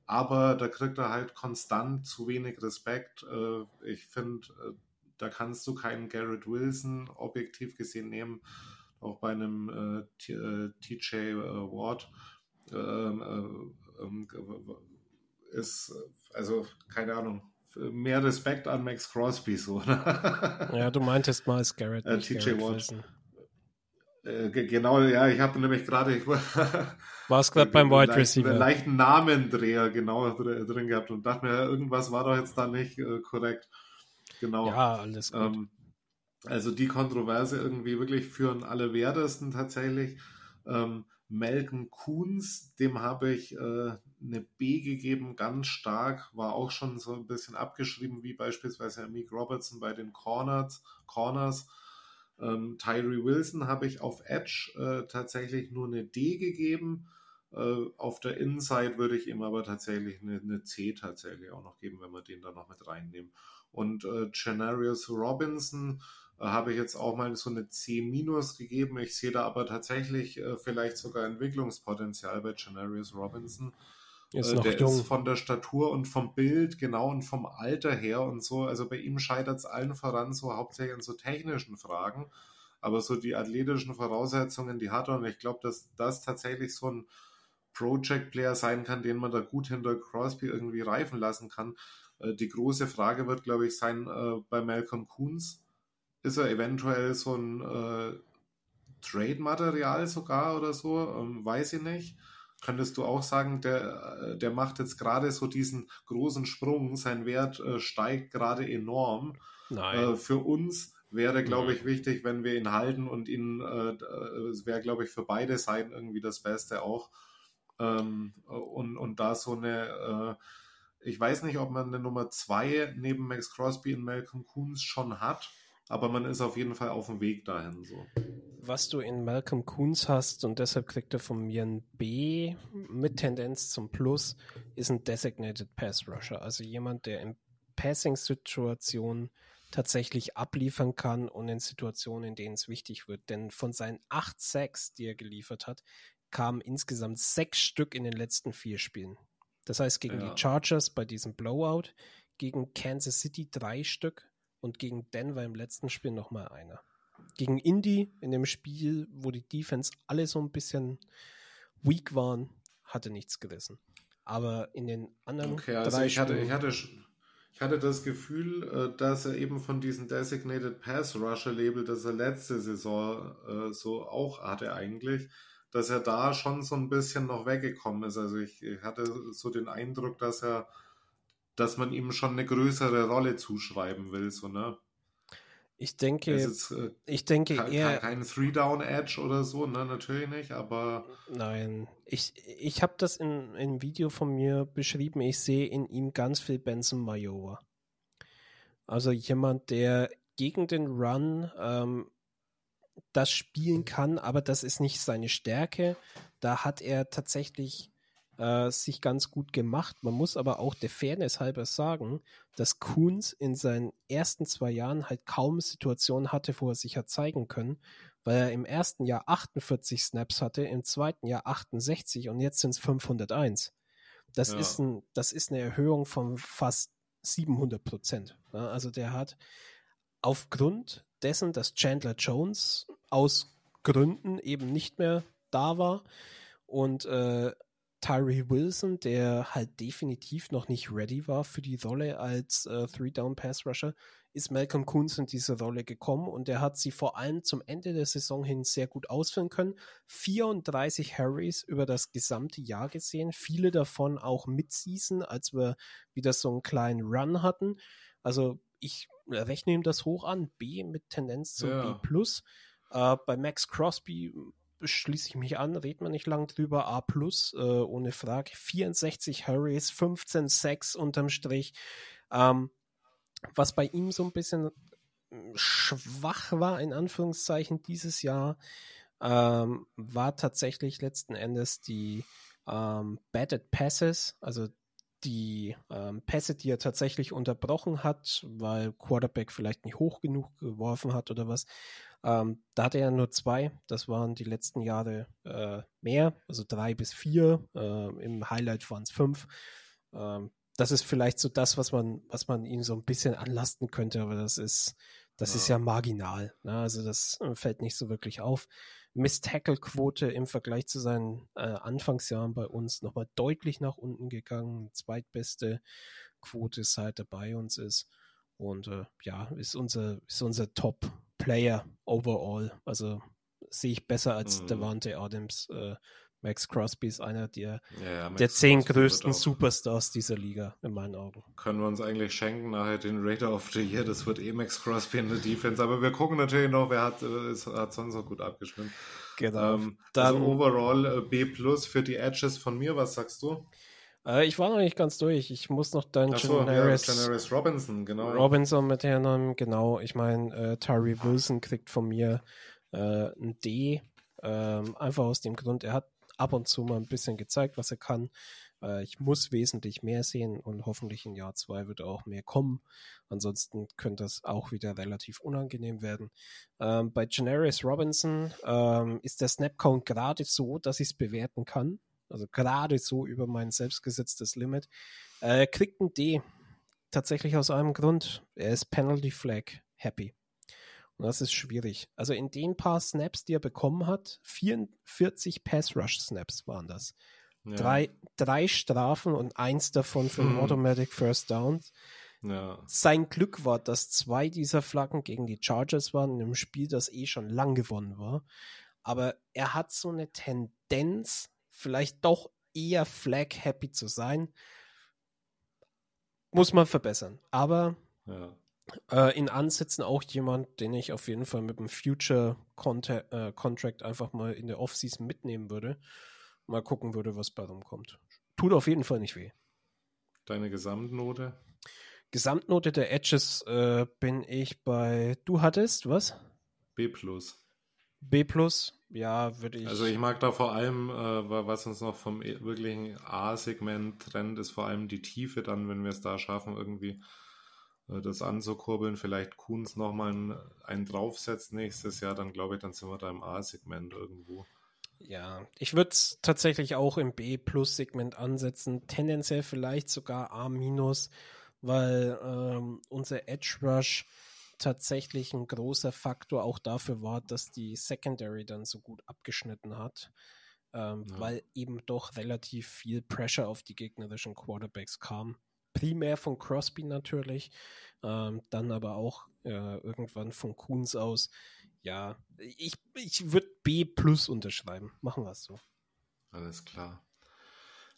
B: aber da kriegt er halt konstant zu wenig Respekt. Äh, ich finde, da kannst du keinen Garrett Wilson objektiv gesehen nehmen, auch bei einem TJ Ward. Ähm, ähm, ist, also keine Ahnung, mehr Respekt an Max Crosby so.
C: ja, du meintest mal es Garrett.
B: Äh, TJ Watt. Äh, genau, ja, ich habe nämlich gerade.
C: War es gerade beim Wide Receiver?
B: Einen leichten Namendreher genau drin gehabt und dachte mir, irgendwas war doch jetzt da nicht äh, korrekt. Genau.
C: Ja, alles gut. Ähm,
B: also die Kontroverse irgendwie wirklich für einen Allerwertesten tatsächlich. Ähm, Malcolm Coons, dem habe ich äh, eine B gegeben, ganz stark, war auch schon so ein bisschen abgeschrieben, wie beispielsweise Meek Robertson bei den Corners. Corners. Ähm, Tyree Wilson habe ich auf Edge äh, tatsächlich nur eine D gegeben. Äh, auf der Inside würde ich ihm aber tatsächlich eine, eine, C tatsächlich auch noch geben, wenn wir den da noch mit reinnehmen. Und äh, Genarius Robinson habe ich jetzt auch mal so eine C- gegeben. Ich sehe da aber tatsächlich äh, vielleicht sogar Entwicklungspotenzial bei Janarius Robinson.
C: Ist
B: äh,
C: noch
B: der
C: jung.
B: ist von der Statur und vom Bild, genau, und vom Alter her und so. Also bei ihm scheitert es allen voran so hauptsächlich an so technischen Fragen. Aber so die athletischen Voraussetzungen, die hat er. Und ich glaube, dass das tatsächlich so ein Project-Player sein kann, den man da gut hinter Crosby irgendwie reifen lassen kann. Äh, die große Frage wird, glaube ich, sein äh, bei Malcolm Coons ist er eventuell so ein Trade-Material sogar oder so? Ähm, weiß ich nicht. Könntest du auch sagen, der, äh, der macht jetzt gerade so diesen großen Sprung, sein Wert äh, steigt gerade enorm.
C: Nein.
B: Äh, für uns wäre, glaube ich, wichtig, wenn wir ihn halten und ihn, äh, es wäre, glaube ich, für beide Seiten irgendwie das Beste auch. Ähm, und, und da so eine, äh, ich weiß nicht, ob man eine Nummer zwei neben Max Crosby und Malcolm Coons schon hat aber man ist auf jeden Fall auf dem Weg dahin. So.
C: Was du in Malcolm Coons hast, und deshalb kriegt er von mir ein B mit Tendenz zum Plus, ist ein Designated Pass Rusher. Also jemand, der in Passing-Situationen tatsächlich abliefern kann und in Situationen, in denen es wichtig wird. Denn von seinen acht Sacks, die er geliefert hat, kamen insgesamt sechs Stück in den letzten vier Spielen. Das heißt, gegen ja. die Chargers bei diesem Blowout, gegen Kansas City drei Stück, und gegen Denver im letzten Spiel nochmal einer. Gegen Indy in dem Spiel, wo die Defense alle so ein bisschen weak waren, hatte nichts gerissen. Aber in den anderen
B: okay, also drei ich hatte, ich hatte, ich hatte das Gefühl, äh, dass er eben von diesem Designated Pass Rusher Label, das er letzte Saison äh, so auch hatte eigentlich, dass er da schon so ein bisschen noch weggekommen ist. Also ich, ich hatte so den Eindruck, dass er dass man ihm schon eine größere Rolle zuschreiben will, so, ne?
C: Ich denke,
B: jetzt, äh,
C: ich denke
B: kein,
C: eher.
B: Kein Three-Down-Edge oder so, ne? Natürlich nicht, aber.
C: Nein, ich, ich habe das in einem Video von mir beschrieben. Ich sehe in ihm ganz viel Benson Mayowa. Also jemand, der gegen den Run ähm, das spielen kann, aber das ist nicht seine Stärke. Da hat er tatsächlich äh, sich ganz gut gemacht. Man muss aber auch der Fairness halber sagen, dass Kunz in seinen ersten zwei Jahren halt kaum Situationen hatte, wo er sich hat zeigen können, weil er im ersten Jahr 48 Snaps hatte, im zweiten Jahr 68 und jetzt sind es 501. Das, ja. ist ein, das ist eine Erhöhung von fast 700 Prozent. Ja, also der hat aufgrund dessen, dass Chandler Jones aus Gründen eben nicht mehr da war. Und äh, Tyree Wilson, der halt definitiv noch nicht ready war für die Rolle als äh, Three-Down-Pass-Rusher, ist Malcolm Kunz in diese Rolle gekommen und er hat sie vor allem zum Ende der Saison hin sehr gut ausführen können. 34 Harrys über das gesamte Jahr gesehen, viele davon auch Mid-Season, als wir wieder so einen kleinen Run hatten. Also ich rechne ihm das hoch an, B mit Tendenz zum ja. B+. Äh, bei Max Crosby schließe ich mich an, redet man nicht lang drüber, A+, äh, ohne Frage. 64 Hurries, 15 Sacks unterm Strich. Ähm, was bei ihm so ein bisschen hm, schwach war, in Anführungszeichen, dieses Jahr, ähm, war tatsächlich letzten Endes die ähm, Batted Passes, also die ähm, Pässe, die er tatsächlich unterbrochen hat, weil Quarterback vielleicht nicht hoch genug geworfen hat oder was. Ähm, da hatte er nur zwei. Das waren die letzten Jahre äh, mehr, also drei bis vier. Äh, Im Highlight waren es fünf. Ähm, das ist vielleicht so das, was man, was man ihm so ein bisschen anlasten könnte, aber das ist, das ja. ist ja marginal. Ne? Also das äh, fällt nicht so wirklich auf. Miss-Tackle-Quote im Vergleich zu seinen äh, Anfangsjahren bei uns nochmal deutlich nach unten gegangen. Zweitbeste Quote seit er bei uns ist. Und äh, ja, ist unser, ist unser Top-Player overall. Also sehe ich besser als mhm. Devante Adams. Äh, Max Crosby ist einer der, ja, der zehn Crosby größten Superstars dieser Liga, in meinen Augen.
B: Können wir uns eigentlich schenken, nachher den Raider of the Year, das wird eh Max Crosby in der Defense, aber wir gucken natürlich noch, wer hat, äh, ist, hat sonst noch gut abgeschnitten. Genau. Ähm, Dann, also overall äh, B plus für die Edges von mir, was sagst du?
C: Äh, ich war noch nicht ganz durch. Ich muss noch dann
B: so, Janaris, ja, Janaris Robinson, genau.
C: Robinson mit Herrn, genau. Ich meine, äh, Tyree Wilson kriegt von mir äh, ein D. Ähm, einfach aus dem Grund, er hat ab und zu mal ein bisschen gezeigt, was er kann. Äh, ich muss wesentlich mehr sehen und hoffentlich in Jahr zwei wird auch mehr kommen. Ansonsten könnte das auch wieder relativ unangenehm werden. Ähm, bei Generis Robinson ähm, ist der Snapcount gerade so, dass ich es bewerten kann. Also gerade so über mein selbstgesetztes Limit. Äh, kriegt ein D. Tatsächlich aus einem Grund. Er ist Penalty Flag happy. Das ist schwierig. Also in den paar Snaps, die er bekommen hat, 44 Pass-Rush-Snaps waren das. Ja. Drei, drei Strafen und eins davon für hm. Automatic First Downs. Ja. Sein Glück war, dass zwei dieser Flaggen gegen die Chargers waren in einem Spiel, das eh schon lang gewonnen war. Aber er hat so eine Tendenz, vielleicht doch eher flag-happy zu sein. Muss man verbessern. Aber ja. Äh, in Ansätzen auch jemand, den ich auf jeden Fall mit dem Future Contact, äh, Contract einfach mal in der Offseason mitnehmen würde. Mal gucken würde, was bei rumkommt. Tut auf jeden Fall nicht weh.
B: Deine Gesamtnote?
C: Gesamtnote der Edges äh, bin ich bei. Du hattest was?
B: B plus.
C: B plus, ja, würde ich.
B: Also ich mag da vor allem, äh, was uns noch vom e, wirklichen A-Segment trennt, ist vor allem die Tiefe dann, wenn wir es da schaffen, irgendwie das anzukurbeln, vielleicht Kunz nochmal einen, einen draufsetzt nächstes Jahr, dann glaube ich, dann sind wir da im A-Segment irgendwo.
C: Ja, ich würde es tatsächlich auch im B-Plus-Segment ansetzen, tendenziell vielleicht sogar A-, weil ähm, unser Edge Rush tatsächlich ein großer Faktor auch dafür war, dass die Secondary dann so gut abgeschnitten hat, ähm, ja. weil eben doch relativ viel Pressure auf die gegnerischen Quarterbacks kam primär von Crosby natürlich, ähm, dann aber auch äh, irgendwann von Kuhns aus. Ja, ich, ich würde B plus unterschreiben. Machen wir es so.
B: Alles klar.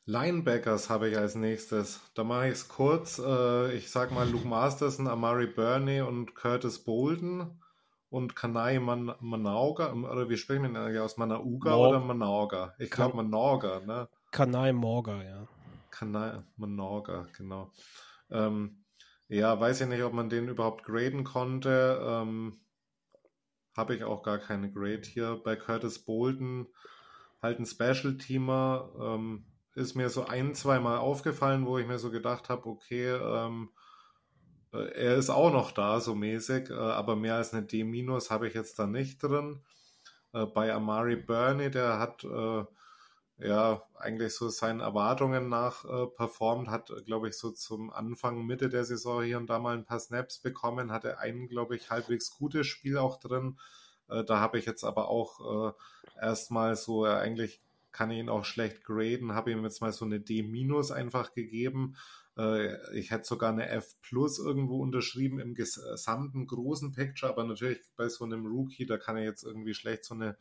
B: Linebackers habe ich als nächstes. Da mache ich es kurz. Äh, ich sage mal Luke Masterson, Amari Burney und Curtis Bolden und Kanai Man Manauga. Oder wie sprechen wir denn aus? Manauga Mor oder Manauga? Ich glaube Manauga, ne?
C: Kanai Morga, ja.
B: Kanal Menorca, genau. Ähm, ja, weiß ich nicht, ob man den überhaupt graden konnte. Ähm, Habe ich auch gar keine Grade hier. Bei Curtis Bolden halt ein Special-Teamer. Ähm, ist mir so ein, zwei Mal aufgefallen, wo ich mir so gedacht habe, okay, ähm, äh, er ist auch noch da, so mäßig, äh, aber mehr als eine D- habe ich jetzt da nicht drin. Äh, bei Amari Burney, der hat äh, ja eigentlich so seinen Erwartungen nach äh, performt, hat, glaube ich, so zum Anfang, Mitte der Saison hier und da mal ein paar Snaps bekommen, hatte ein, glaube ich, halbwegs gutes Spiel auch drin. Äh, da habe ich jetzt aber auch äh, erstmal so, äh, eigentlich kann ich ihn auch schlecht graden, habe ihm jetzt mal so eine D- einfach gegeben. Äh, ich hätte sogar eine F Plus irgendwo unterschrieben im gesamten großen Picture, aber natürlich bei so einem Rookie, da kann ich jetzt irgendwie schlecht so eine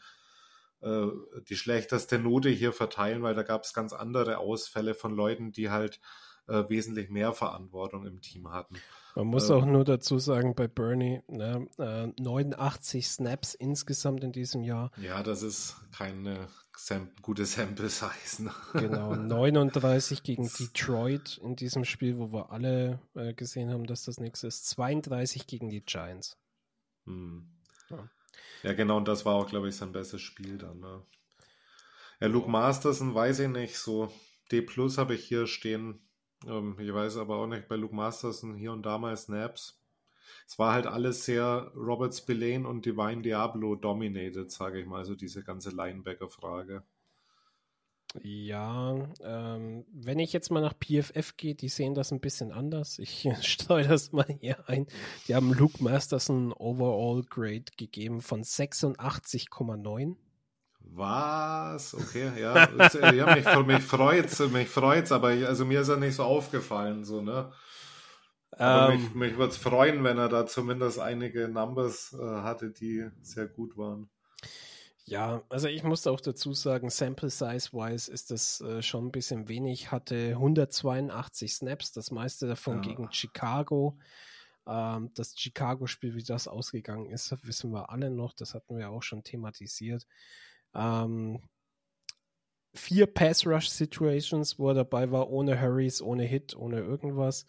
B: äh, die schlechteste Note hier verteilen, weil da gab es ganz andere Ausfälle von Leuten, die halt äh, wesentlich mehr Verantwortung im Team hatten.
C: Man muss ähm, auch nur dazu sagen, bei Bernie, ne, äh, 89 Snaps insgesamt in diesem Jahr.
B: Ja, das ist keine Sam gute Sample Size. Ne?
C: Genau, 39 gegen Detroit in diesem Spiel, wo wir alle äh, gesehen haben, dass das nichts ist. 32 gegen die Giants.
B: Hm. Ja. Ja. genau, und das war auch, glaube ich, sein bestes Spiel dann. Ne? Ja, Luke Masterson weiß ich nicht, so D Plus habe ich hier stehen. Ähm, ich weiß aber auch nicht, bei Luke Masterson hier und da mal Snaps. Es war halt alles sehr Robert Spillane und Divine Diablo dominated, sage ich mal, also diese ganze Linebacker-Frage.
C: Ja, ähm, wenn ich jetzt mal nach PFF gehe, die sehen das ein bisschen anders. Ich streue das mal hier ein. Die haben Luke Masterson Overall Grade gegeben von 86,9.
B: Was? Okay, ja. ja mich, mich freut's, mich freut's, aber also mir ist er nicht so aufgefallen, so, ne? Ähm, mich, mich würde es freuen, wenn er da zumindest einige Numbers äh, hatte, die sehr gut waren.
C: Ja, also ich muss auch dazu sagen, Sample Size-wise ist das äh, schon ein bisschen wenig. Hatte 182 Snaps, das meiste davon ja. gegen Chicago. Ähm, das Chicago-Spiel, wie das ausgegangen ist, wissen wir alle noch. Das hatten wir auch schon thematisiert. Ähm, vier Pass-Rush-Situations, wo er dabei war, ohne Hurries, ohne Hit, ohne irgendwas.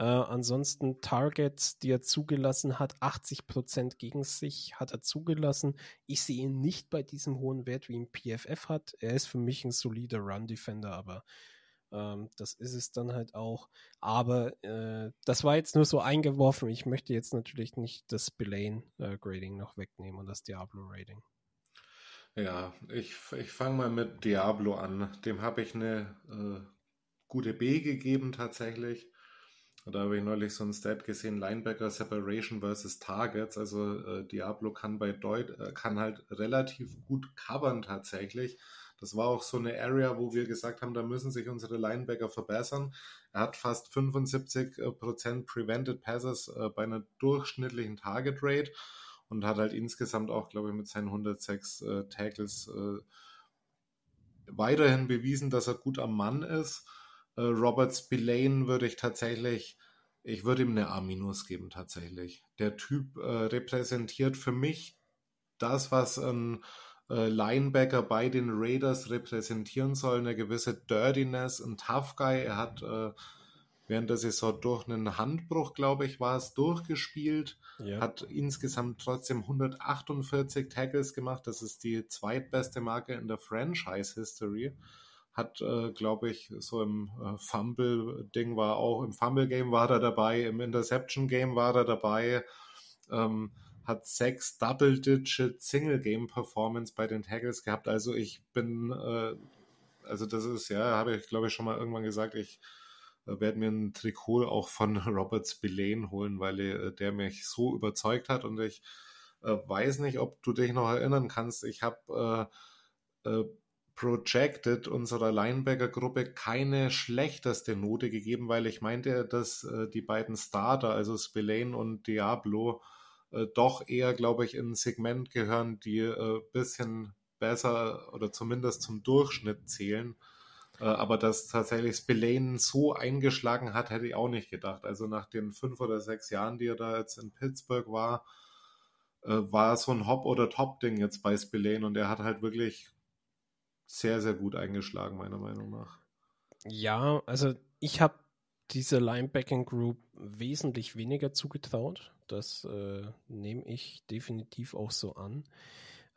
C: Äh, ansonsten Targets, die er zugelassen hat, 80% gegen sich hat er zugelassen. Ich sehe ihn nicht bei diesem hohen Wert, wie ihn PFF hat. Er ist für mich ein solider Run-Defender, aber ähm, das ist es dann halt auch. Aber äh, das war jetzt nur so eingeworfen. Ich möchte jetzt natürlich nicht das Spillane-Grading äh, noch wegnehmen und das Diablo-Rating.
B: Ja, ich, ich fange mal mit Diablo an. Dem habe ich eine äh, gute B gegeben tatsächlich. Da habe ich neulich so ein Stat gesehen, Linebacker Separation versus Targets. Also äh, Diablo kann bei Deut äh, kann halt relativ gut covern tatsächlich. Das war auch so eine Area, wo wir gesagt haben, da müssen sich unsere Linebacker verbessern. Er hat fast 75% Prevented Passes äh, bei einer durchschnittlichen Target Rate und hat halt insgesamt auch, glaube ich, mit seinen 106 äh, Tackles äh, weiterhin bewiesen, dass er gut am Mann ist. Äh, Robert Spillane würde ich tatsächlich, ich würde ihm eine A- geben tatsächlich. Der Typ äh, repräsentiert für mich das, was ein äh, Linebacker bei den Raiders repräsentieren soll, eine gewisse Dirtiness, ein Tough Guy. Er hat äh, während der Saison durch einen Handbruch, glaube ich, war es durchgespielt, ja. hat insgesamt trotzdem 148 Tackles gemacht. Das ist die zweitbeste Marke in der Franchise-History. Hat, äh, glaube ich, so im äh, Fumble-Ding war auch, im Fumble-Game war er dabei, im Interception-Game war er dabei. Ähm, hat sechs Double-Digit Single-Game-Performance bei den Tackles gehabt. Also ich bin, äh, also das ist, ja, habe ich, glaube ich, schon mal irgendwann gesagt, ich äh, werde mir ein Trikot auch von Robert Spillane holen, weil äh, der mich so überzeugt hat und ich äh, weiß nicht, ob du dich noch erinnern kannst. Ich habe projected unserer Linebacker-Gruppe keine schlechteste Note gegeben, weil ich meinte, dass äh, die beiden Starter, also Spillane und Diablo, äh, doch eher, glaube ich, in ein Segment gehören, die äh, bisschen besser oder zumindest zum Durchschnitt zählen. Äh, aber dass tatsächlich Spillane so eingeschlagen hat, hätte ich auch nicht gedacht. Also nach den fünf oder sechs Jahren, die er da jetzt in Pittsburgh war, äh, war so ein Hop- oder Top-Ding jetzt bei Spillane und er hat halt wirklich sehr, sehr gut eingeschlagen, meiner Meinung nach.
C: Ja, also ich habe dieser Linebacking Group wesentlich weniger zugetraut. Das äh, nehme ich definitiv auch so an.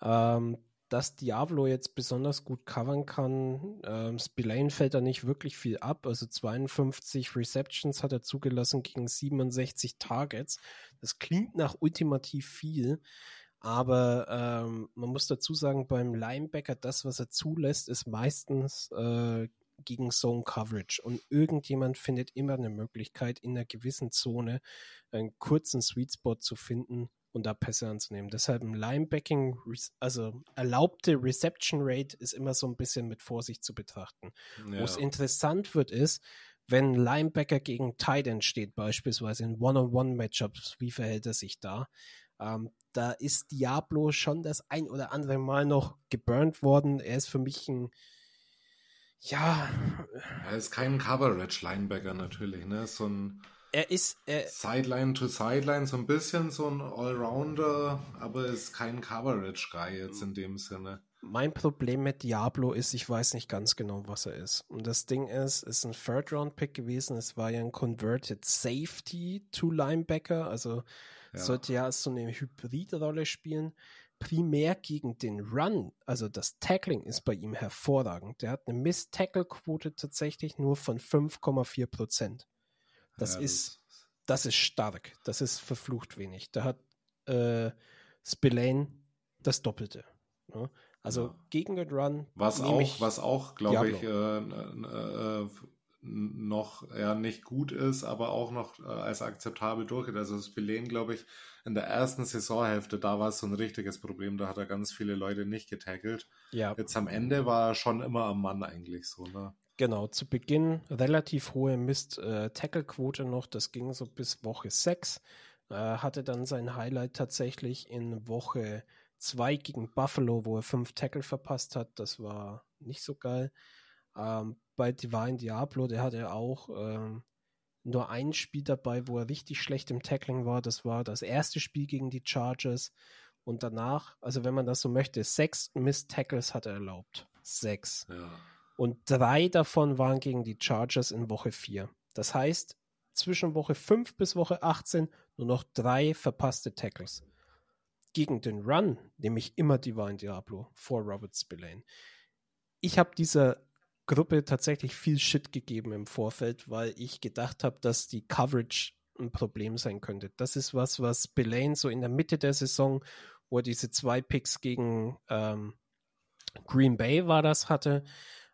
C: Ähm, dass Diablo jetzt besonders gut covern kann. Ähm, Spillane fällt da nicht wirklich viel ab. Also 52 Receptions hat er zugelassen gegen 67 Targets. Das klingt nach ultimativ viel. Aber ähm, man muss dazu sagen, beim Linebacker, das, was er zulässt, ist meistens äh, gegen Zone Coverage. Und irgendjemand findet immer eine Möglichkeit, in einer gewissen Zone einen kurzen Sweet Spot zu finden und da Pässe anzunehmen. Deshalb ein Linebacking, also erlaubte Reception Rate ist immer so ein bisschen mit Vorsicht zu betrachten. Ja. Wo es interessant wird, ist, wenn Linebacker gegen Tight End steht, beispielsweise in One-on-One-Matchups, wie verhält er sich da? Ähm, da ist Diablo schon das ein oder andere Mal noch geburnt worden. Er ist für mich ein ja.
B: Er ist kein Coverage-Linebacker natürlich, ne? So ein
C: er ist
B: er, Sideline to Sideline, so ein bisschen so ein Allrounder, aber ist kein Coverage-Guy jetzt in dem Sinne.
C: Mein Problem mit Diablo ist, ich weiß nicht ganz genau, was er ist. Und das Ding ist, es ist ein Third-Round-Pick gewesen. Es war ja ein Converted Safety to Linebacker. Also ja. sollte ja so eine Hybridrolle spielen. Primär gegen den Run, also das Tackling ist bei ihm hervorragend. Der hat eine Miss-Tackle-Quote tatsächlich nur von 5,4 Prozent. Das ja, ist, das ist stark. Das ist verflucht wenig. Da hat äh, Spillane das Doppelte. Ne? Also ja. gegen den Run.
B: Was auch, was auch, glaube ich, äh, äh, noch ja nicht gut ist, aber auch noch äh, als akzeptabel durchgeht. Also Spillane, glaube ich, in der ersten Saisonhälfte, da war es so ein richtiges Problem. Da hat er ganz viele Leute nicht getackelt. Ja. Jetzt am Ende war er schon immer am Mann eigentlich so, ne?
C: Genau, zu Beginn relativ hohe Mist-Tackle-Quote noch. Das ging so bis Woche 6. Äh, hatte dann sein Highlight tatsächlich in Woche 2 gegen Buffalo, wo er fünf Tackle verpasst hat. Das war nicht so geil. Ähm, bei Divine Diablo, der hatte auch ähm, nur ein Spiel dabei, wo er richtig schlecht im Tackling war. Das war das erste Spiel gegen die Chargers. Und danach, also wenn man das so möchte, sechs Miss-Tackles hat er erlaubt. Sechs. Ja. Und drei davon waren gegen die Chargers in Woche 4. Das heißt, zwischen Woche 5 bis Woche 18 nur noch drei verpasste Tackles. Gegen den Run nehme ich immer Divine Diablo vor Robert Spillane. Ich habe dieser Gruppe tatsächlich viel Shit gegeben im Vorfeld, weil ich gedacht habe, dass die Coverage ein Problem sein könnte. Das ist was, was Spillane so in der Mitte der Saison, wo er diese zwei Picks gegen ähm, Green Bay war das hatte,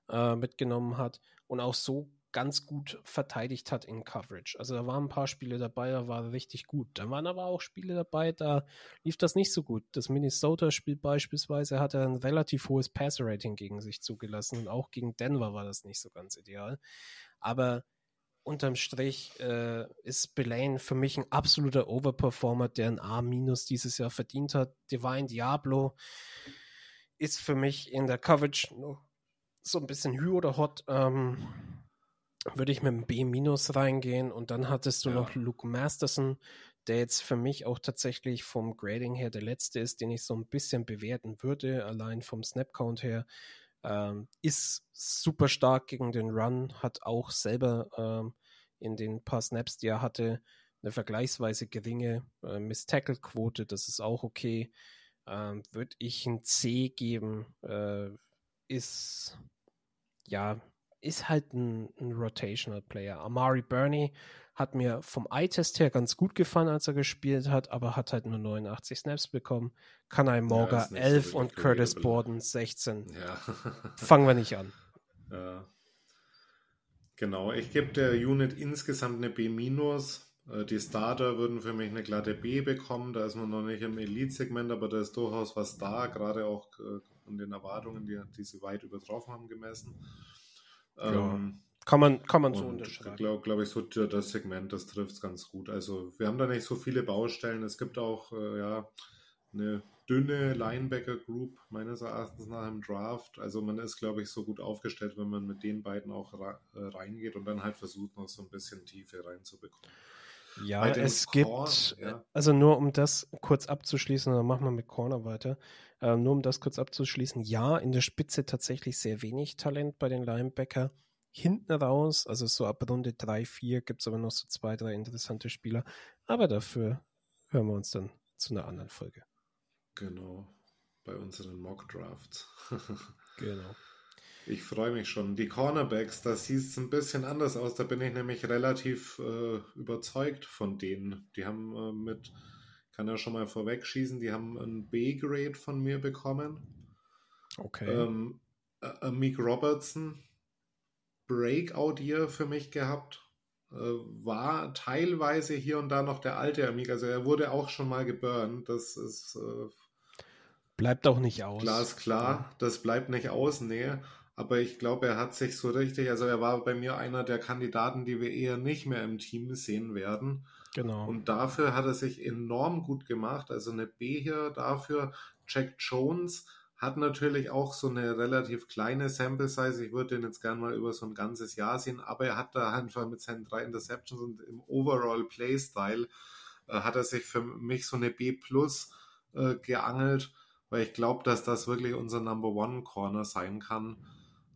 C: äh, mitgenommen hat und auch so ganz gut verteidigt hat in Coverage. Also da waren ein paar Spiele dabei, da war er richtig gut. Da waren aber auch Spiele dabei, da lief das nicht so gut. Das Minnesota-Spiel beispielsweise hat er ein relativ hohes Passer-Rating gegen sich zugelassen und auch gegen Denver war das nicht so ganz ideal. Aber unterm Strich äh, ist Belane für mich ein absoluter Overperformer, der ein A- dieses Jahr verdient hat. Divine Diablo ist für mich in der Coverage so ein bisschen Hü oder Hot, ähm, würde ich mit einem B- reingehen und dann hattest du ja. noch Luke Masterson, der jetzt für mich auch tatsächlich vom Grading her der letzte ist, den ich so ein bisschen bewerten würde, allein vom Snap-Count her. Ähm, ist super stark gegen den Run, hat auch selber ähm, in den paar Snaps, die er hatte, eine vergleichsweise geringe äh, Miss-Tackle-Quote, das ist auch okay. Ähm, Würde ich ein C geben, äh, ist ja, ist halt ein, ein Rotational Player. Amari Burney hat mir vom Eye-Test her ganz gut gefallen, als er gespielt hat, aber hat halt nur 89 Snaps bekommen. Kanai Morga ja, 11 so und Curtis Borden 16. Ja. Fangen wir nicht an.
B: Ja. Genau, ich gebe der Unit insgesamt eine B-. Äh, die Starter würden für mich eine glatte B bekommen. Da ist man noch nicht im Elite-Segment, aber da ist durchaus was da, gerade auch äh, an den Erwartungen, die, die sie weit übertroffen haben, gemessen.
C: Ja. Ähm, kann man, kann man so unterschreiben.
B: Glaube glaub ich, so das Segment, das trifft es ganz gut. Also wir haben da nicht so viele Baustellen. Es gibt auch äh, ja, eine dünne Linebacker-Group meines Erachtens nach im Draft. Also man ist, glaube ich, so gut aufgestellt, wenn man mit den beiden auch reingeht und dann halt versucht, noch so ein bisschen Tiefe reinzubekommen.
C: Ja, es Core, gibt, ja. also nur um das kurz abzuschließen, dann machen wir mit Corner weiter. Äh, nur um das kurz abzuschließen, ja, in der Spitze tatsächlich sehr wenig Talent bei den Linebacker. Hinten raus, also so ab Runde 3, 4 gibt es aber noch so zwei, drei interessante Spieler. Aber dafür hören wir uns dann zu einer anderen Folge.
B: Genau, bei unseren Mock Drafts.
C: genau.
B: Ich freue mich schon. Die Cornerbacks, da sieht es ein bisschen anders aus. Da bin ich nämlich relativ äh, überzeugt von denen. Die haben äh, mit, kann ja schon mal vorwegschießen, die haben ein B-Grade von mir bekommen.
C: Okay.
B: Ähm, äh, Meek Robertson, Breakout Year für mich gehabt. äh, war teilweise hier und da noch der alte Amiga. Also er wurde auch schon mal geburnt. Das ist äh,
C: bleibt auch nicht aus.
B: Glasklar, ja. das bleibt nicht aus, nee. Aber ich glaube, er hat sich so richtig, also er war bei mir einer der Kandidaten, die wir eher nicht mehr im Team sehen werden.
C: Genau.
B: Und dafür hat er sich enorm gut gemacht. Also eine B hier dafür. Jack Jones hat natürlich auch so eine relativ kleine Sample Size. Ich würde den jetzt gerne mal über so ein ganzes Jahr sehen, aber er hat da einfach mit seinen drei Interceptions und im Overall Playstyle äh, hat er sich für mich so eine B plus äh, geangelt, weil ich glaube, dass das wirklich unser Number One Corner sein kann.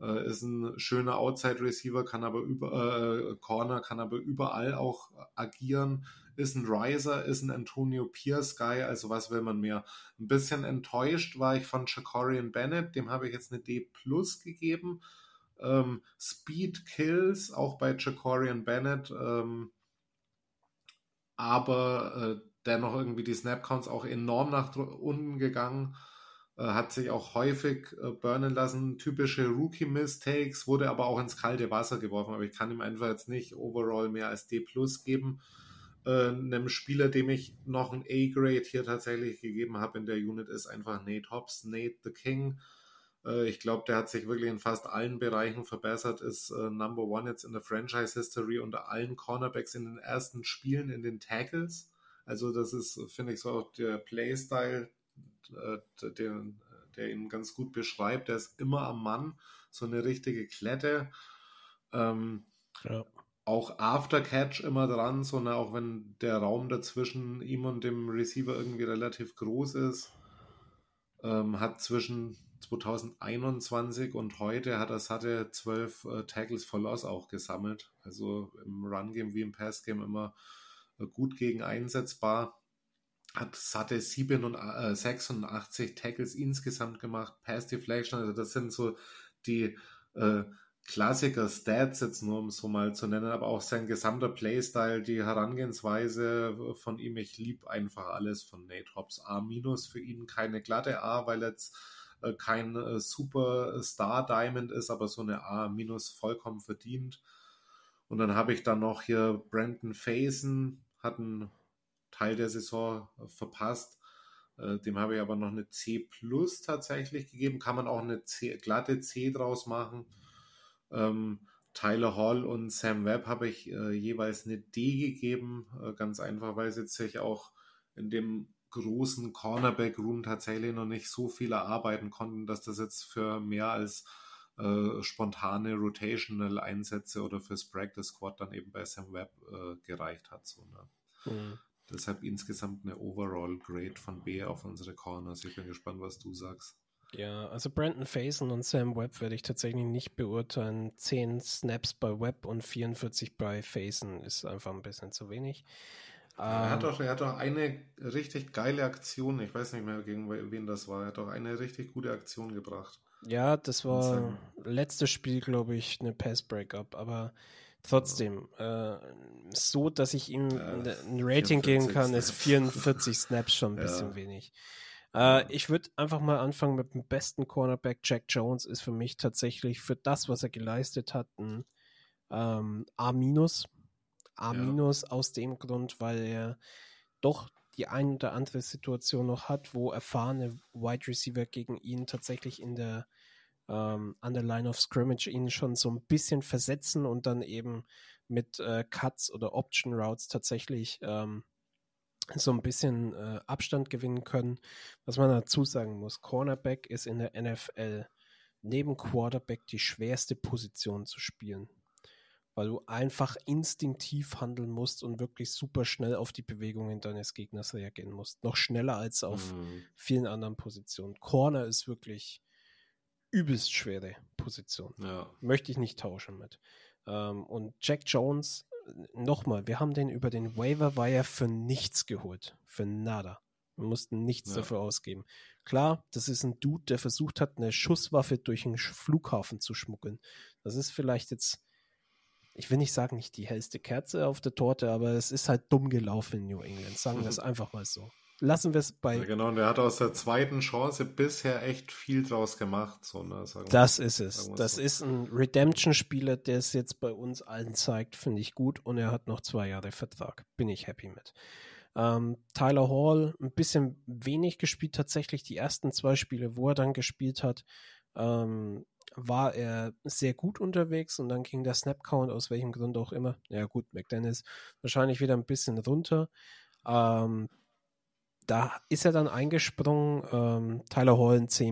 B: Äh, ist ein schöner Outside Receiver, kann aber über äh, Corner, kann aber überall auch agieren. Ist ein Riser, ist ein Antonio Pierce Guy, also was will man mehr? Ein bisschen enttäuscht war ich von Jacorian Bennett, dem habe ich jetzt eine D plus gegeben. Ähm, Speed Kills, auch bei Jacorian Bennett, ähm, aber äh, dennoch irgendwie die Snap Counts auch enorm nach unten gegangen. Äh, hat sich auch häufig äh, burnen lassen. Typische Rookie-Mistakes, wurde aber auch ins kalte Wasser geworfen. Aber ich kann ihm einfach jetzt nicht overall mehr als D plus geben. Äh, einem Spieler, dem ich noch ein A-Grade hier tatsächlich gegeben habe in der Unit, ist einfach Nate Hobbs, Nate the King. Äh, ich glaube, der hat sich wirklich in fast allen Bereichen verbessert, ist äh, Number One jetzt in der Franchise-History unter allen Cornerbacks in den ersten Spielen in den Tackles. Also das ist, finde ich, so auch der Playstyle, äh, der, der ihn ganz gut beschreibt. Der ist immer am Mann, so eine richtige Klette. Ähm, ja. Auch Aftercatch immer dran, so ne, auch wenn der Raum dazwischen ihm und dem Receiver irgendwie relativ groß ist. Ähm, hat zwischen 2021 und heute hat er satte zwölf äh, Tackles for Loss auch gesammelt. Also im Run-Game wie im Pass-Game immer äh, gut gegen einsetzbar hat satte 86 äh, Tackles insgesamt gemacht, Pass Deflection, also das sind so die äh, Klassiker Stats jetzt nur um so mal zu nennen, aber auch sein gesamter Playstyle, die Herangehensweise von ihm, ich liebe einfach alles von Nate Hobbs. A für ihn keine glatte A, weil jetzt äh, kein äh, super Star Diamond ist, aber so eine A vollkommen verdient. Und dann habe ich dann noch hier Brandon Faison, hat einen Teil der Saison äh, verpasst. Äh, dem habe ich aber noch eine C plus tatsächlich gegeben. Kann man auch eine C, glatte C draus machen. Ähm, Tyler Hall und Sam Webb habe ich äh, jeweils eine D gegeben. Äh, ganz einfach, weil sie sich auch in dem großen Cornerback-Room tatsächlich noch nicht so viel erarbeiten konnten, dass das jetzt für mehr als äh, spontane Rotational-Einsätze oder fürs Practice Squad dann eben bei Sam Webb äh, gereicht hat. So, ne? mhm. Deshalb insgesamt eine Overall Grade von B auf unsere Corners. Ich bin gespannt, was du sagst.
C: Ja, also Brandon Faison und Sam Webb werde ich tatsächlich nicht beurteilen. 10 Snaps bei Webb und 44 bei Faison ist einfach ein bisschen zu wenig.
B: Er hat, ähm, doch, er hat doch eine richtig geile Aktion, ich weiß nicht mehr, gegen wen das war, er hat doch eine richtig gute Aktion gebracht.
C: Ja, das war letztes Spiel, glaube ich, eine Pass-Breakup, aber Trotzdem, äh, so, dass ich ihm ja, ein Rating geben kann, Snaps. ist 44 Snaps schon ein bisschen ja. wenig. Äh, ich würde einfach mal anfangen mit dem besten Cornerback. Jack Jones ist für mich tatsächlich für das, was er geleistet hat, ein ähm, A-. A- ja. aus dem Grund, weil er doch die ein oder andere Situation noch hat, wo erfahrene Wide Receiver gegen ihn tatsächlich in der ähm, an der Line of Scrimmage ihn schon so ein bisschen versetzen und dann eben mit äh, Cuts oder Option Routes tatsächlich ähm, so ein bisschen äh, Abstand gewinnen können. Was man dazu sagen muss, Cornerback ist in der NFL neben Quarterback die schwerste Position zu spielen, weil du einfach instinktiv handeln musst und wirklich super schnell auf die Bewegungen deines Gegners reagieren musst. Noch schneller als auf mhm. vielen anderen Positionen. Corner ist wirklich übelst schwere Position. Ja. Möchte ich nicht tauschen mit. Ähm, und Jack Jones, nochmal, wir haben den über den Waiver Wire für nichts geholt. Für nada. Wir mussten nichts ja. dafür ausgeben. Klar, das ist ein Dude, der versucht hat, eine Schusswaffe durch einen Flughafen zu schmuggeln. Das ist vielleicht jetzt, ich will nicht sagen, nicht die hellste Kerze auf der Torte, aber es ist halt dumm gelaufen in New England. Sagen wir es einfach mal so. Lassen wir es bei.
B: Ja, genau, und er hat aus der zweiten Chance bisher echt viel draus gemacht. So, ne,
C: das ist es. Das so. ist ein Redemption-Spieler, der es jetzt bei uns allen zeigt, finde ich gut. Und er hat noch zwei Jahre Vertrag. Bin ich happy mit. Ähm, Tyler Hall ein bisschen wenig gespielt, tatsächlich die ersten zwei Spiele, wo er dann gespielt hat, ähm, war er sehr gut unterwegs und dann ging der Snap-Count aus welchem Grund auch immer. Ja gut, McDennis wahrscheinlich wieder ein bisschen runter. Ähm, da ist er dann eingesprungen. Ähm, Tyler Hall in C-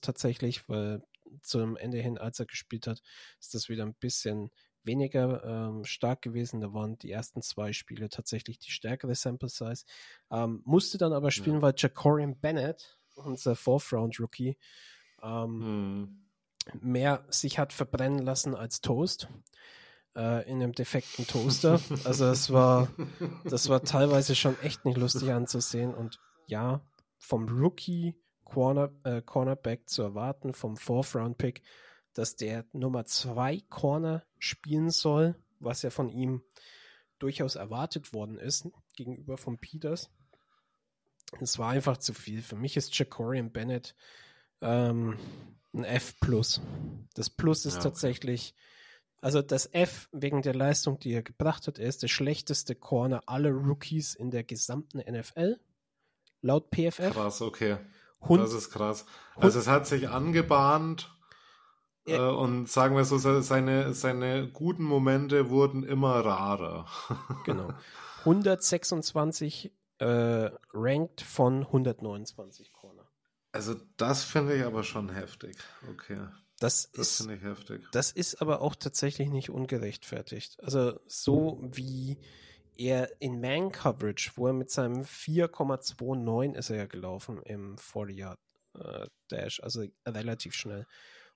C: tatsächlich, weil zum Ende hin, als er gespielt hat, ist das wieder ein bisschen weniger ähm, stark gewesen. Da waren die ersten zwei Spiele tatsächlich die stärkere Sample Size. Ähm, musste dann aber spielen, ja. weil Jacorian Bennett, unser Fourth-Round-Rookie, ähm, hm. mehr sich hat verbrennen lassen als Toast äh, in einem defekten Toaster. Also es war, das war teilweise schon echt nicht lustig anzusehen. Und ja, vom Rookie Corner, äh, Cornerback zu erwarten, vom Fourth-Round-Pick, dass der Nummer zwei Corner spielen soll, was ja von ihm durchaus erwartet worden ist gegenüber von Peters. Es war einfach zu viel. Für mich ist Jacorian Bennett ähm, ein F+. Das Plus ist ja, okay. tatsächlich, also das F wegen der Leistung, die er gebracht hat, er ist der schlechteste Corner aller Rookies in der gesamten NFL. Laut PFF.
B: Krass, okay. Hund, das ist krass. Also es hat sich angebahnt äh, und sagen wir so, seine, seine guten Momente wurden immer rarer.
C: genau. 126 äh, ranked von 129 Corner.
B: Also das finde ich aber schon heftig. Okay.
C: Das, das finde ich heftig. Das ist aber auch tatsächlich nicht ungerechtfertigt. Also so wie er in Man Coverage, wo er mit seinem 4,29 ist er ja gelaufen im 40 Yard äh, Dash, also relativ schnell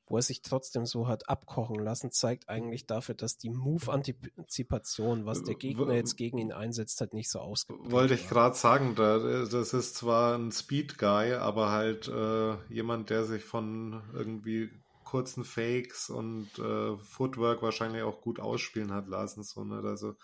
C: wo er sich trotzdem so hat abkochen lassen, zeigt eigentlich dafür, dass die Move-Antizipation, was der Gegner jetzt gegen ihn einsetzt, halt nicht so ausgeprägt
B: Wollte ich gerade sagen, da, das ist zwar ein Speed-Guy, aber halt äh, jemand, der sich von irgendwie kurzen Fakes und äh, Footwork wahrscheinlich auch gut ausspielen hat lassen. So, ne? Also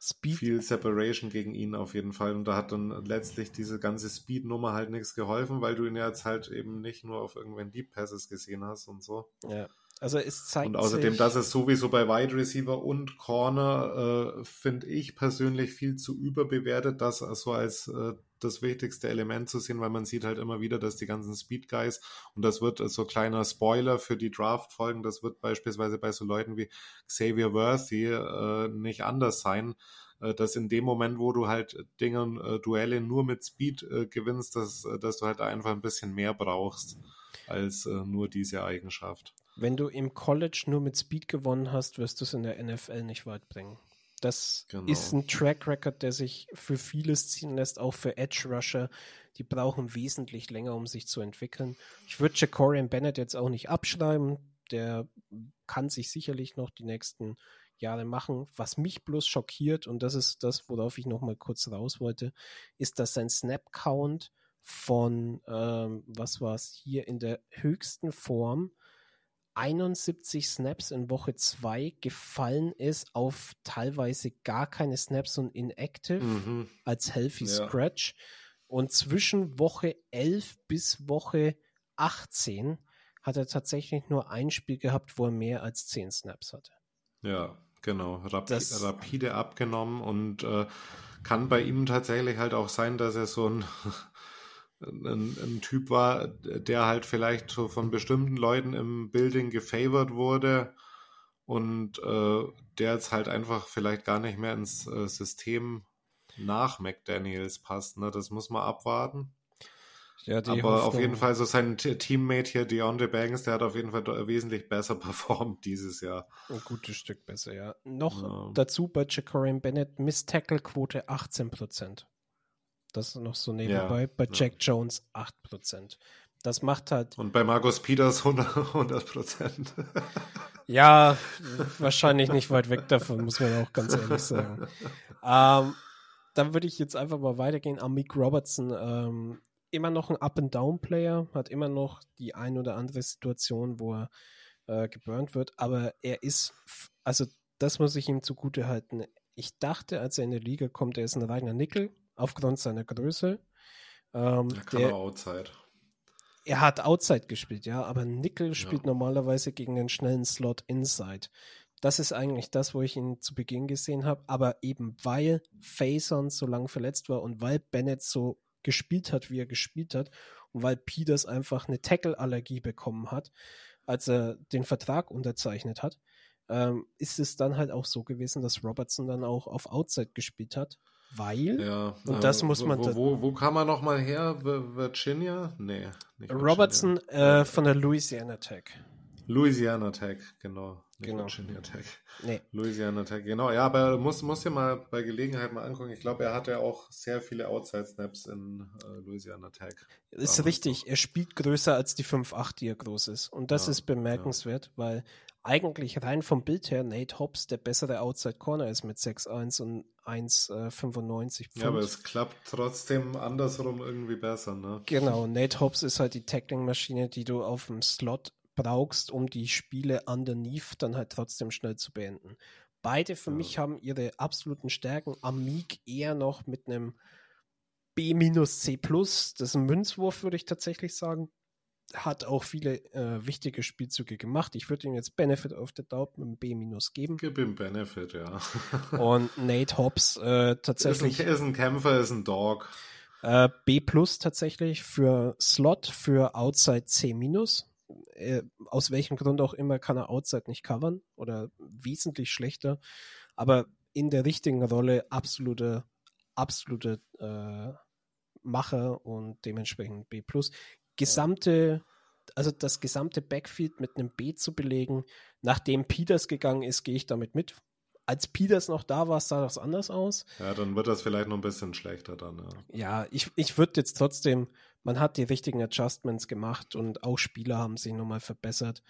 B: Speed. viel Separation gegen ihn auf jeden Fall. Und da hat dann letztlich diese ganze Speed-Nummer halt nichts geholfen, weil du ihn jetzt halt eben nicht nur auf irgendwelchen Deep Passes gesehen hast und so.
C: Ja. Also es zeigt
B: Und außerdem,
C: sich...
B: das ist sowieso bei Wide Receiver und Corner, äh, finde ich persönlich viel zu überbewertet, das so als äh, das wichtigste Element zu sehen, weil man sieht halt immer wieder, dass die ganzen Speed Guys, und das wird so kleiner Spoiler für die Draft-Folgen, das wird beispielsweise bei so Leuten wie Xavier Worthy äh, nicht anders sein, äh, dass in dem Moment, wo du halt Dinge, äh, Duelle nur mit Speed äh, gewinnst, dass, äh, dass du halt einfach ein bisschen mehr brauchst als äh, nur diese Eigenschaft.
C: Wenn du im College nur mit Speed gewonnen hast, wirst du es in der NFL nicht weit bringen. Das genau. ist ein Track Record, der sich für vieles ziehen lässt, auch für Edge Rusher. Die brauchen wesentlich länger, um sich zu entwickeln. Ich würde Jacorian Bennett jetzt auch nicht abschreiben. Der kann sich sicherlich noch die nächsten Jahre machen. Was mich bloß schockiert, und das ist das, worauf ich noch mal kurz raus wollte, ist, dass sein Snap-Count von, ähm, was war es hier, in der höchsten Form 71 Snaps in Woche 2 gefallen ist auf teilweise gar keine Snaps und inactive mhm. als Healthy ja. Scratch. Und zwischen Woche 11 bis Woche 18 hat er tatsächlich nur ein Spiel gehabt, wo er mehr als 10 Snaps hatte.
B: Ja, genau. Rapi das, rapide abgenommen und äh, kann bei ihm tatsächlich halt auch sein, dass er so ein ein, ein, Typ war, der halt vielleicht so von bestimmten Leuten im Building gefavored wurde und äh, der jetzt halt einfach vielleicht gar nicht mehr ins äh, System nach McDaniels passt. Ne? Das muss man abwarten. Ja, Aber Hoffnung. auf jeden Fall so sein Teammate hier, Deontay Banks, der hat auf jeden Fall wesentlich besser performt dieses Jahr.
C: Ein gutes Stück besser, ja. Noch ja. dazu bei Jacorian Bennett Miss-Tackle-Quote 18%. Das noch so nebenbei. Ja, bei Jack ja. Jones 8%. Das macht halt.
B: Und bei Markus Peters 100 Prozent.
C: ja, wahrscheinlich nicht weit weg davon, muss man auch ganz ehrlich sagen. Ähm, dann würde ich jetzt einfach mal weitergehen. Amik Robertson, ähm, immer noch ein Up-and-Down-Player, hat immer noch die ein oder andere Situation, wo er äh, geburnt wird, aber er ist, also das muss ich ihm zugute halten. Ich dachte, als er in die Liga kommt, er ist ein reiner Nickel, aufgrund seiner Größe.
B: Ähm, er kann der, Outside.
C: Er hat Outside gespielt, ja, aber Nickel spielt ja. normalerweise gegen den schnellen Slot Inside. Das ist eigentlich das, wo ich ihn zu Beginn gesehen habe. Aber eben weil Faison so lange verletzt war und weil Bennett so gespielt hat, wie er gespielt hat, und weil Peters einfach eine Tackle-Allergie bekommen hat, als er den Vertrag unterzeichnet hat, ähm, ist es dann halt auch so gewesen, dass Robertson dann auch auf Outside gespielt hat. Weil,
B: ja,
C: und das äh, muss man.
B: Wo, wo, wo, kam er nochmal her? Virginia? Nee.
C: Robertson äh, von der Louisiana Tech.
B: Louisiana Tech, genau.
C: Nicht genau.
B: Virginia Tech.
C: Nee.
B: Louisiana Tech, genau. Ja, aber muss, muss ja mal bei Gelegenheit mal angucken. Ich glaube, er hatte auch sehr viele Outside-Snaps in äh, Louisiana Tech.
C: Ist richtig. Noch. Er spielt größer als die 5'8, die er groß ist. Und das ja, ist bemerkenswert, ja. weil eigentlich rein vom Bild her Nate Hobbs der bessere Outside Corner ist mit 6'1 und 1,95
B: äh, Ja, aber es klappt trotzdem andersrum irgendwie besser, ne?
C: Genau, Nate Hobbs ist halt die Tackling-Maschine, die du auf dem Slot brauchst, um die Spiele underneath dann halt trotzdem schnell zu beenden. Beide für ja. mich haben ihre absoluten Stärken. Amik eher noch mit einem B-C+, das ist ein Münzwurf, würde ich tatsächlich sagen. Hat auch viele äh, wichtige Spielzüge gemacht. Ich würde ihm jetzt Benefit of the Doubt mit einem B- geben.
B: Gib ihm Benefit, ja.
C: Und Nate Hobbs äh, tatsächlich.
B: Ist ein, ist ein, Kämpfer, ist ein Dog.
C: Äh, B plus tatsächlich für Slot, für Outside C minus äh, aus welchem Grund auch immer kann er Outside nicht covern oder wesentlich schlechter. Aber in der richtigen Rolle absolute, absolute äh, Macher und dementsprechend B. Gesamte, also das gesamte Backfield mit einem B zu belegen, nachdem Peters gegangen ist, gehe ich damit mit. Als Peters noch da war, sah das anders aus.
B: Ja, dann wird das vielleicht noch ein bisschen schlechter dann.
C: Ja, ja ich, ich würde jetzt trotzdem man hat die richtigen Adjustments gemacht und auch Spieler haben sich nochmal verbessert.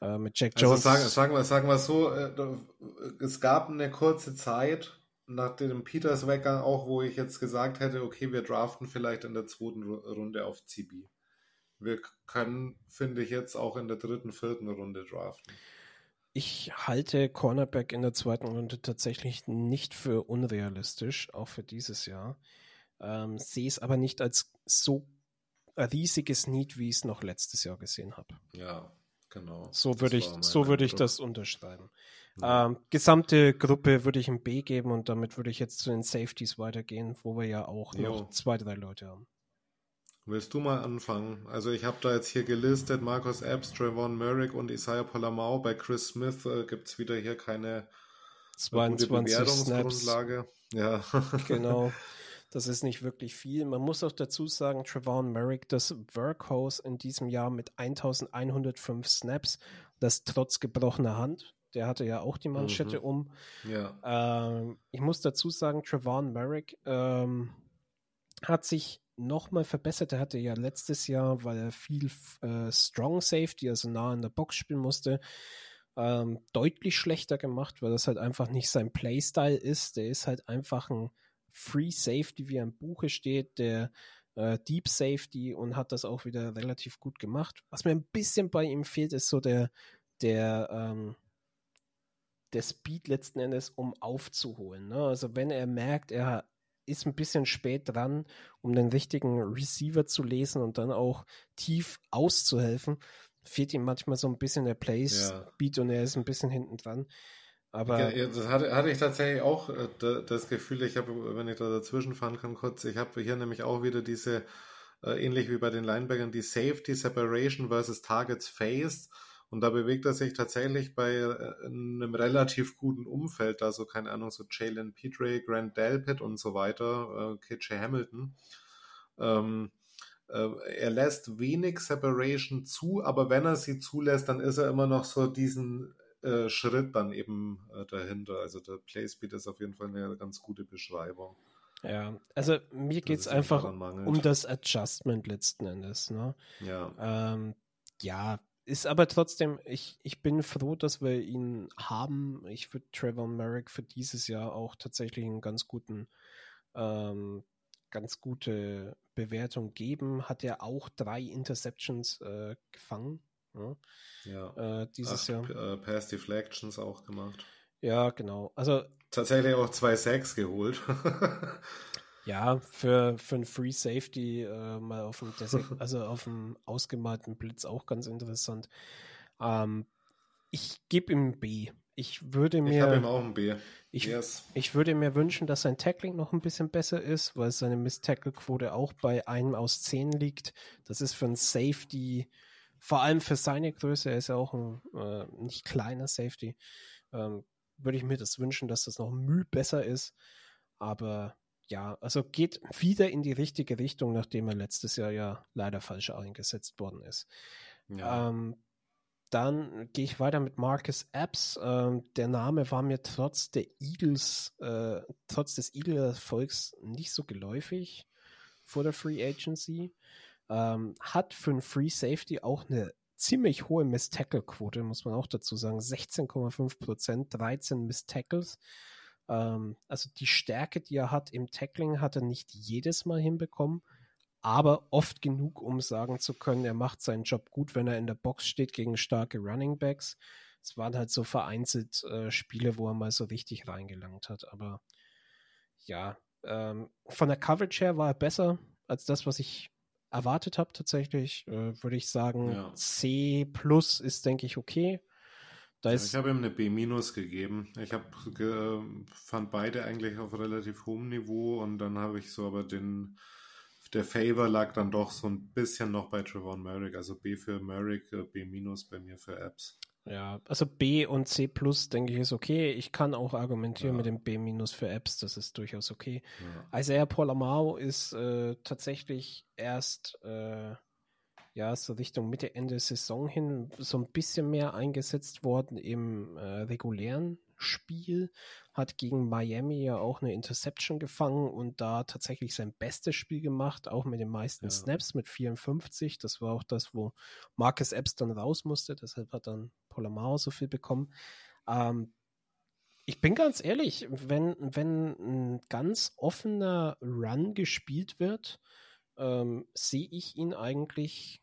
C: Äh, mit Jack also Jones.
B: Also sagen, sagen, wir, sagen wir so, äh, es gab eine kurze Zeit nach dem Peters Weggang auch, wo ich jetzt gesagt hätte, okay, wir draften vielleicht in der zweiten Runde auf CB. Wir können, finde ich, jetzt auch in der dritten, vierten Runde draften.
C: Ich halte Cornerback in der zweiten Runde tatsächlich nicht für unrealistisch, auch für dieses Jahr. Ähm, sehe es aber nicht als so riesiges Need, wie ich es noch letztes Jahr gesehen habe.
B: Ja, genau.
C: So würde ich, so würde ich das unterschreiben. Ja. Ähm, gesamte Gruppe würde ich ein B geben und damit würde ich jetzt zu den Safeties weitergehen, wo wir ja auch jo. noch zwei, drei Leute haben.
B: Willst du mal anfangen? Also ich habe da jetzt hier gelistet, Marcus Epps, Trayvon Merrick und Isaiah Polamau. Bei Chris Smith äh, gibt es wieder hier keine
C: 22 Bewertungsgrundlage.
B: Snaps. Ja.
C: Genau. Das ist nicht wirklich viel. Man muss auch dazu sagen, Trevon Merrick, das Workhorse in diesem Jahr mit 1105 Snaps, das trotz gebrochener Hand. Der hatte ja auch die Manschette mhm. um.
B: Ja.
C: Ähm, ich muss dazu sagen, Trevon Merrick ähm, hat sich nochmal verbessert. Er hatte ja letztes Jahr, weil er viel äh, Strong Safety, also nah in der Box spielen musste, ähm, deutlich schlechter gemacht, weil das halt einfach nicht sein Playstyle ist. Der ist halt einfach ein Free Safety, wie er im Buche steht, der äh, Deep Safety und hat das auch wieder relativ gut gemacht. Was mir ein bisschen bei ihm fehlt, ist so der, der, ähm, der Speed letzten Endes, um aufzuholen. Ne? Also wenn er merkt, er ist ein bisschen spät dran, um den richtigen Receiver zu lesen und dann auch tief auszuhelfen, fehlt ihm manchmal so ein bisschen der Speed ja. und er ist ein bisschen hinten dran. Aber
B: ja, das hatte, hatte ich tatsächlich auch äh, das Gefühl, ich habe, wenn ich da dazwischen fahren kann, kurz, ich habe hier nämlich auch wieder diese, äh, ähnlich wie bei den Linebackern, die Safety Separation versus Targets Faced. Und da bewegt er sich tatsächlich bei äh, einem relativ guten Umfeld, also keine Ahnung, so Jalen Petre, Grant Delpit und so weiter, äh, KJ Hamilton. Ähm, äh, er lässt wenig Separation zu, aber wenn er sie zulässt, dann ist er immer noch so diesen äh, Schritt dann eben äh, dahinter. Also der Playspeed ist auf jeden Fall eine ganz gute Beschreibung.
C: Ja, also mir geht es einfach um das Adjustment letzten Endes. Ne?
B: Ja.
C: Ähm, ja, ist aber trotzdem, ich, ich bin froh, dass wir ihn haben. Ich würde Trevor Merrick für dieses Jahr auch tatsächlich einen ganz guten, ähm, ganz gute Bewertung geben. Hat er auch drei Interceptions äh, gefangen.
B: Ja,
C: ja. Äh, dieses Acht, Jahr.
B: Äh, Pass Deflections auch gemacht.
C: Ja, genau. Also
B: tatsächlich auch zwei Sacks geholt.
C: Ja, für, für ein Free Safety äh, mal auf dem, also auf dem ausgemalten Blitz auch ganz interessant. Ähm, ich gebe ihm B. Ich würde mir. Ich
B: habe ihm auch ein B.
C: Ich, yes. ich würde mir wünschen, dass sein Tackling noch ein bisschen besser ist, weil seine Miss-Tackle-Quote auch bei einem aus zehn liegt. Das ist für ein Safety, vor allem für seine Größe, er ist ja auch ein äh, nicht kleiner Safety, ähm, würde ich mir das wünschen, dass das noch müh besser ist. Aber ja, also geht wieder in die richtige Richtung, nachdem er letztes Jahr ja leider falsch eingesetzt worden ist. Ja. Ähm, dann gehe ich weiter mit Marcus Epps. Ähm, der Name war mir trotz der Eagles, äh, trotz des Eagle-Erfolgs nicht so geläufig vor der Free Agency. Ähm, hat für ein Free Safety auch eine ziemlich hohe Miss-Tackle-Quote, muss man auch dazu sagen. 16,5 Prozent, 13 Miss-Tackles. Ähm, also die Stärke, die er hat im Tackling, hat er nicht jedes Mal hinbekommen aber oft genug, um sagen zu können, er macht seinen Job gut, wenn er in der Box steht gegen starke Running Backs. Es waren halt so vereinzelt äh, Spiele, wo er mal so richtig reingelangt hat. Aber ja, ähm, von der Coverage her war er besser als das, was ich erwartet habe tatsächlich. Äh, Würde ich sagen, ja. C plus ist, denke ich, okay.
B: Ja, ich habe ihm eine B minus gegeben. Ich hab, ge fand beide eigentlich auf relativ hohem Niveau und dann habe ich so aber den der Favor lag dann doch so ein bisschen noch bei Trevon Merrick. Also B für Merrick, äh, B minus bei mir für Apps.
C: Ja, also B und C plus denke ich ist okay. Ich kann auch argumentieren ja. mit dem B minus für Apps, das ist durchaus okay. Ja. Isaiah Polamau ist äh, tatsächlich erst äh, ja so Richtung Mitte Ende Saison hin so ein bisschen mehr eingesetzt worden im äh, regulären Spiel, hat gegen Miami ja auch eine Interception gefangen und da tatsächlich sein bestes Spiel gemacht, auch mit den meisten ja. Snaps mit 54. Das war auch das, wo Marcus Epps dann raus musste, deshalb hat dann Polamao so viel bekommen. Ähm, ich bin ganz ehrlich, wenn, wenn ein ganz offener Run gespielt wird, ähm, sehe ich ihn eigentlich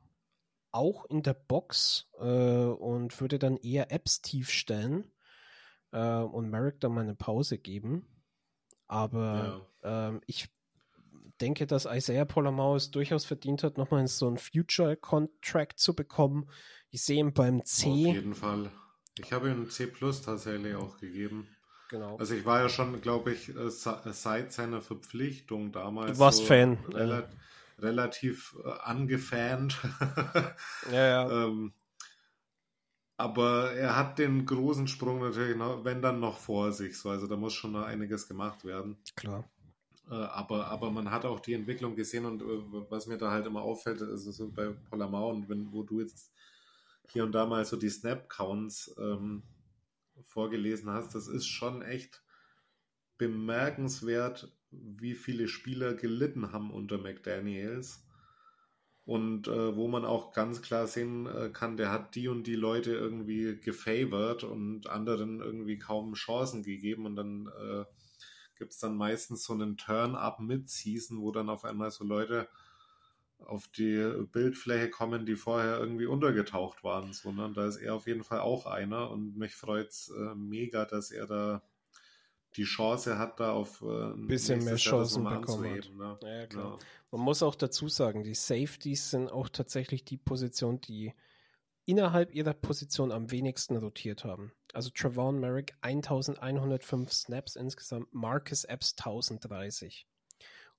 C: auch in der Box äh, und würde dann eher Apps tief stellen äh, und Merrick dann mal eine Pause geben. Aber ja. ähm, ich denke, dass Isaiah Polamau es durchaus verdient hat, nochmal so einen Future-Contract zu bekommen. Ich sehe ihn beim C.
B: Auf jeden Fall. Ich habe ihm C Plus tatsächlich auch gegeben.
C: Genau.
B: Also ich war ja schon, glaube ich, äh, seit seiner Verpflichtung damals.
C: Du warst so Fan.
B: Rela ja. Relativ äh, angefant.
C: ja, ja.
B: ähm, aber er hat den großen Sprung natürlich noch, wenn dann noch vor sich. So. Also da muss schon noch einiges gemacht werden.
C: Klar.
B: Äh, aber, aber man hat auch die Entwicklung gesehen und äh, was mir da halt immer auffällt, ist so bei Polamau und wenn, wo du jetzt hier und da mal so die Snap-Counts ähm, vorgelesen hast, das ist schon echt bemerkenswert, wie viele Spieler gelitten haben unter McDaniels und äh, wo man auch ganz klar sehen äh, kann, der hat die und die Leute irgendwie gefavored und anderen irgendwie kaum Chancen gegeben und dann äh, gibt es dann meistens so einen Turn-up Mid-Season, wo dann auf einmal so Leute auf die Bildfläche kommen, die vorher irgendwie untergetaucht waren. So, ne? Da ist er auf jeden Fall auch einer und mich freut es äh, mega, dass er da die Chance hat, da auf
C: äh, ein bisschen mehr Chancen bekommen hat. Ne? Ja, klar. Ja. Man muss auch dazu sagen, die Safeties sind auch tatsächlich die Position, die innerhalb ihrer Position am wenigsten rotiert haben. Also Travon Merrick 1105 Snaps insgesamt, Marcus Epps 1030.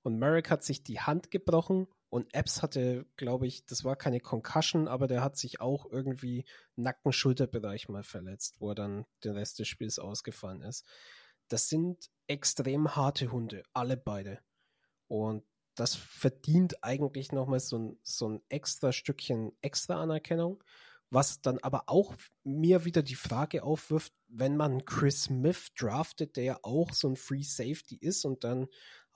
C: Und Merrick hat sich die Hand gebrochen und Epps hatte, glaube ich, das war keine Concussion, aber der hat sich auch irgendwie Nacken-Schulterbereich mal verletzt, wo er dann den Rest des Spiels ausgefallen ist. Das sind extrem harte Hunde, alle beide. Und das verdient eigentlich nochmal so ein, so ein extra Stückchen extra Anerkennung. Was dann aber auch mir wieder die Frage aufwirft, wenn man Chris Smith draftet, der ja auch so ein Free Safety ist und dann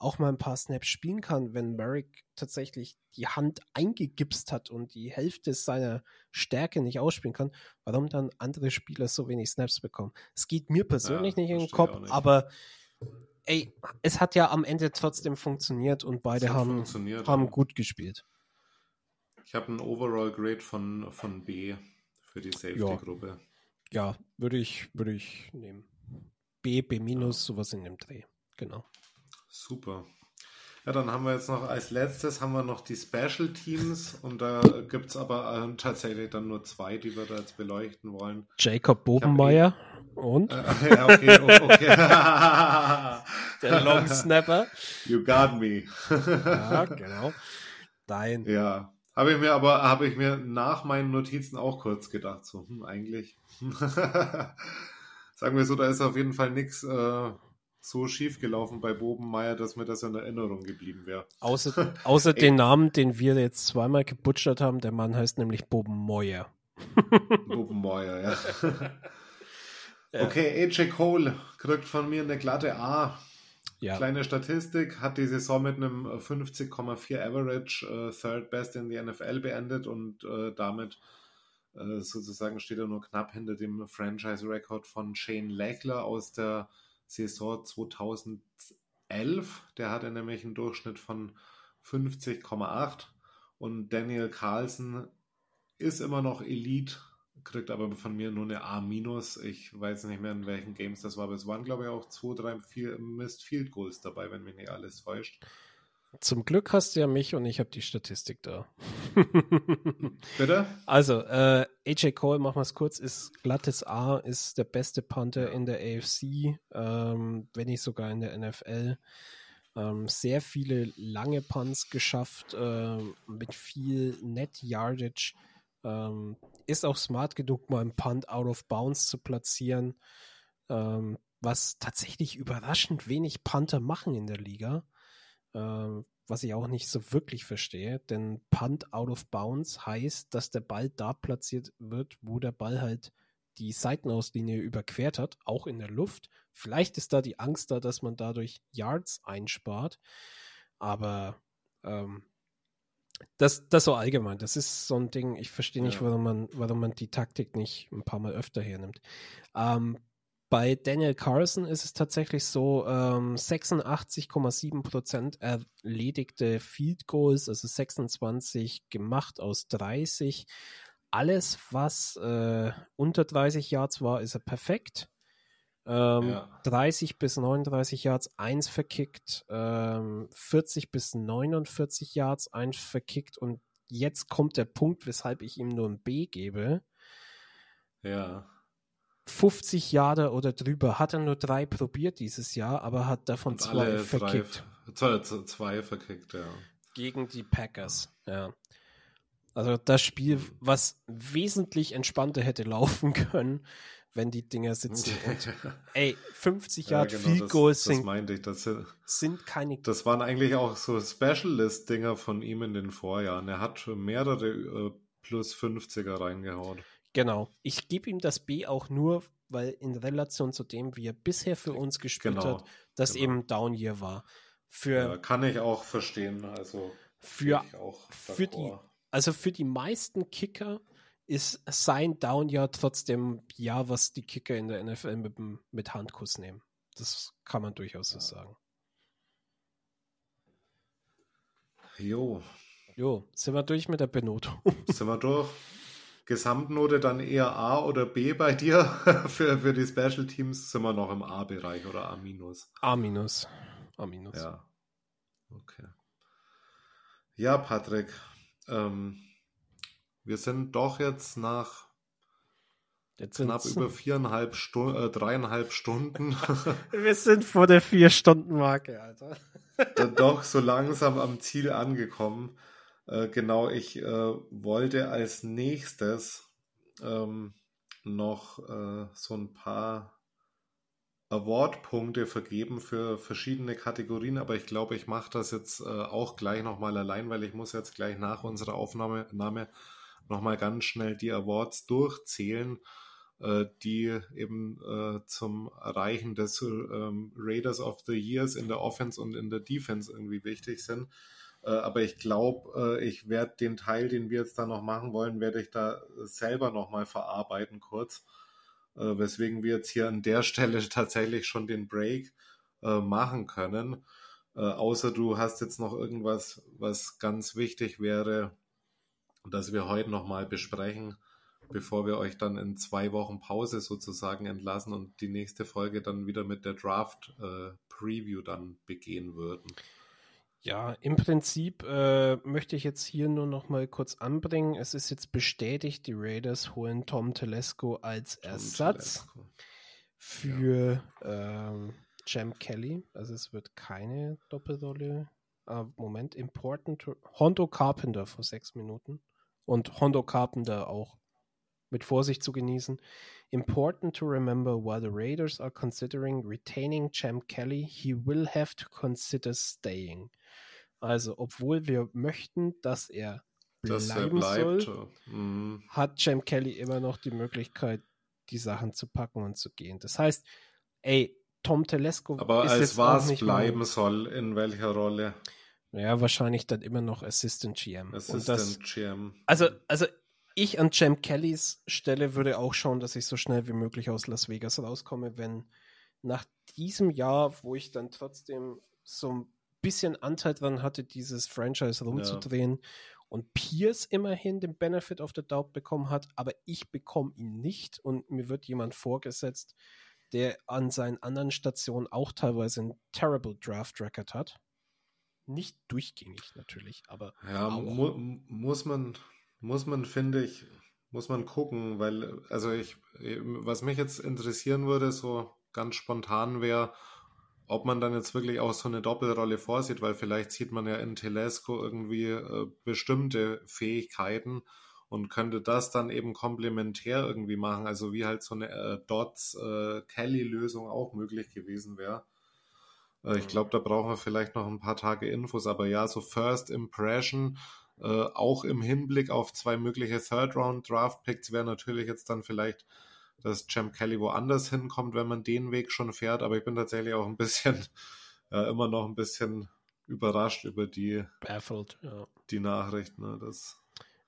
C: auch mal ein paar Snaps spielen kann, wenn Merrick tatsächlich die Hand eingegipst hat und die Hälfte seiner Stärke nicht ausspielen kann, warum dann andere Spieler so wenig Snaps bekommen? Es geht mir persönlich ja, nicht in den Kopf, aber ey, es hat ja am Ende trotzdem funktioniert und beide haben, haben gut gespielt.
B: Ich habe einen Overall Grade von, von B für die Safety-Gruppe.
C: Ja. ja, würde ich, würde ich nehmen. B, B minus, ja. sowas in dem Dreh. Genau.
B: Super. Ja, dann haben wir jetzt noch als letztes haben wir noch die Special Teams und da gibt es aber äh, tatsächlich dann nur zwei, die wir da jetzt beleuchten wollen.
C: Jacob Bobenmeier und?
B: Äh, ja, okay, okay.
C: Der Long Snapper.
B: You got me.
C: ja, genau. Dein.
B: Ja, habe ich mir aber, habe ich mir nach meinen Notizen auch kurz gedacht, so, hm, eigentlich. Sagen wir so, da ist auf jeden Fall nichts äh, so schief gelaufen bei Bobenmeier, dass mir das in Erinnerung geblieben wäre.
C: Außer, außer den Namen, den wir jetzt zweimal gebutschert haben, der Mann heißt nämlich Bobenmeuer.
B: Bobenmeuer, ja. ja. Okay, AJ Cole kriegt von mir eine glatte A. Ja. Kleine Statistik, hat die Saison mit einem 50,4 Average äh, Third Best in die NFL beendet und äh, damit äh, sozusagen steht er nur knapp hinter dem Franchise-Record von Shane Lechler aus der Saison 2011. Der hatte nämlich einen Durchschnitt von 50,8 und Daniel Carlson ist immer noch Elite, kriegt aber von mir nur eine A-. Ich weiß nicht mehr, in welchen Games das war, aber es waren, glaube ich, auch zwei, drei vier Missed Field Goals dabei, wenn mich nicht alles täuscht.
C: Zum Glück hast du ja mich und ich habe die Statistik da.
B: Bitte?
C: Also, äh, AJ Cole, machen wir es kurz, ist glattes A, ist der beste Punter in der AFC, ähm, wenn nicht sogar in der NFL. Ähm, sehr viele lange Punts geschafft, äh, mit viel Net Yardage. Ähm, ist auch smart genug, mal einen Punt out of bounds zu platzieren, ähm, was tatsächlich überraschend wenig Punter machen in der Liga. Ähm, was ich auch nicht so wirklich verstehe, denn Punt out of bounds heißt, dass der Ball da platziert wird, wo der Ball halt die Seitenauslinie überquert hat, auch in der Luft. Vielleicht ist da die Angst da, dass man dadurch Yards einspart, aber ähm, das, das so allgemein, das ist so ein Ding, ich verstehe nicht, ja. warum, man, warum man die Taktik nicht ein paar Mal öfter hernimmt. Ähm, bei Daniel Carlson ist es tatsächlich so, ähm, 86,7% erledigte Field Goals, also 26 gemacht aus 30. Alles, was äh, unter 30 Yards war, ist er perfekt. Ähm, ja. 30 bis 39 Yards, 1 verkickt. Ähm, 40 bis 49 Yards, 1 verkickt. Und jetzt kommt der Punkt, weshalb ich ihm nur ein B gebe.
B: Ja.
C: 50 Jahre oder drüber hat er nur drei probiert dieses Jahr, aber hat davon zwei verkickt.
B: Drei, zwei, zwei verkickt, ja.
C: Gegen die Packers, ja. Also das Spiel, was wesentlich entspannter hätte laufen können, wenn die Dinger sitzen. Und, ey, 50 Jahre ja, genau, Field Goals
B: sind, ich, das
C: sind keine.
B: Das waren eigentlich auch so Specialist-Dinger von ihm in den Vorjahren. Er hat mehrere äh, plus 50er reingehauen.
C: Genau. Ich gebe ihm das B auch nur, weil in Relation zu dem, wie er bisher für uns gespielt genau, hat, das genau. eben Down Year war. Für,
B: ja, kann ich auch verstehen. Also
C: für, für die, also für die meisten Kicker ist sein Down Year trotzdem ja, was die Kicker in der NFL mit, mit Handkuss nehmen. Das kann man durchaus so sagen.
B: Jo.
C: Jo, sind wir durch mit der Benotung?
B: Sind wir durch? Gesamtnote dann eher A oder B bei dir? für, für die Special Teams sind wir noch im A-Bereich oder A-.
C: A-. A-.
B: Ja. Okay. Ja, Patrick. Ähm, wir sind doch jetzt nach jetzt knapp über viereinhalb Stunden, äh, dreieinhalb Stunden.
C: wir sind vor der Vier-Stunden-Marke, Alter.
B: doch so langsam am Ziel angekommen. Äh, genau, ich äh, wollte als nächstes ähm, noch äh, so ein paar Award-Punkte vergeben für verschiedene Kategorien, aber ich glaube, ich mache das jetzt äh, auch gleich nochmal allein, weil ich muss jetzt gleich nach unserer Aufnahme nochmal ganz schnell die Awards durchzählen, äh, die eben äh, zum Erreichen des ähm, Raiders of the Years in der Offense und in der Defense irgendwie wichtig sind. Äh, aber ich glaube, äh, ich werde den Teil, den wir jetzt da noch machen wollen, werde ich da selber nochmal verarbeiten kurz. Äh, weswegen wir jetzt hier an der Stelle tatsächlich schon den Break machen können. außer du hast jetzt noch irgendwas, was ganz wichtig wäre, dass wir heute nochmal besprechen, bevor wir euch dann in zwei Wochen Pause sozusagen entlassen und die nächste Folge dann wieder mit der Draft Preview dann begehen würden.
C: Ja, im Prinzip äh, möchte ich jetzt hier nur noch mal kurz anbringen. Es ist jetzt bestätigt, die Raiders holen Tom Telesco als Tom Ersatz Telesco. für ja. ähm, Jam Kelly. Also es wird keine Doppelrolle. Äh, Moment, important. Hondo Carpenter vor sechs Minuten. Und Hondo Carpenter auch mit Vorsicht zu genießen. Important to remember while the Raiders are considering retaining Jam Kelly, he will have to consider staying. Also, obwohl wir möchten, dass er bleiben dass er bleibt. soll, mhm. hat Jam Kelly immer noch die Möglichkeit, die Sachen zu packen und zu gehen. Das heißt, ey, Tom Telesco
B: Aber ist als was bleiben mal, soll, in welcher Rolle?
C: Ja, wahrscheinlich dann immer noch Assistant GM.
B: Assistant das, GM.
C: Also, also ich an Jam Kellys Stelle würde auch schauen, dass ich so schnell wie möglich aus Las Vegas rauskomme, wenn nach diesem Jahr, wo ich dann trotzdem so ein bisschen Anteil dran hatte, dieses Franchise rumzudrehen ja. und Pierce immerhin den Benefit of the Doubt bekommen hat, aber ich bekomme ihn nicht und mir wird jemand vorgesetzt, der an seinen anderen Stationen auch teilweise einen terrible Draft Record hat. Nicht durchgängig natürlich, aber.
B: Ja, mu muss man, muss man, finde ich, muss man gucken, weil, also ich, was mich jetzt interessieren würde, so ganz spontan wäre, ob man dann jetzt wirklich auch so eine Doppelrolle vorsieht, weil vielleicht sieht man ja in Telesco irgendwie äh, bestimmte Fähigkeiten und könnte das dann eben komplementär irgendwie machen, also wie halt so eine äh, Dots-Kelly-Lösung äh, auch möglich gewesen wäre. Äh, ich glaube, da brauchen wir vielleicht noch ein paar Tage Infos, aber ja, so First Impression, äh, auch im Hinblick auf zwei mögliche Third-Round-Draft-Picks wäre natürlich jetzt dann vielleicht dass Champ Kelly woanders hinkommt, wenn man den Weg schon fährt. Aber ich bin tatsächlich auch ein bisschen, äh, immer noch ein bisschen überrascht über die,
C: Baffled, ja.
B: die Nachricht. Ne, das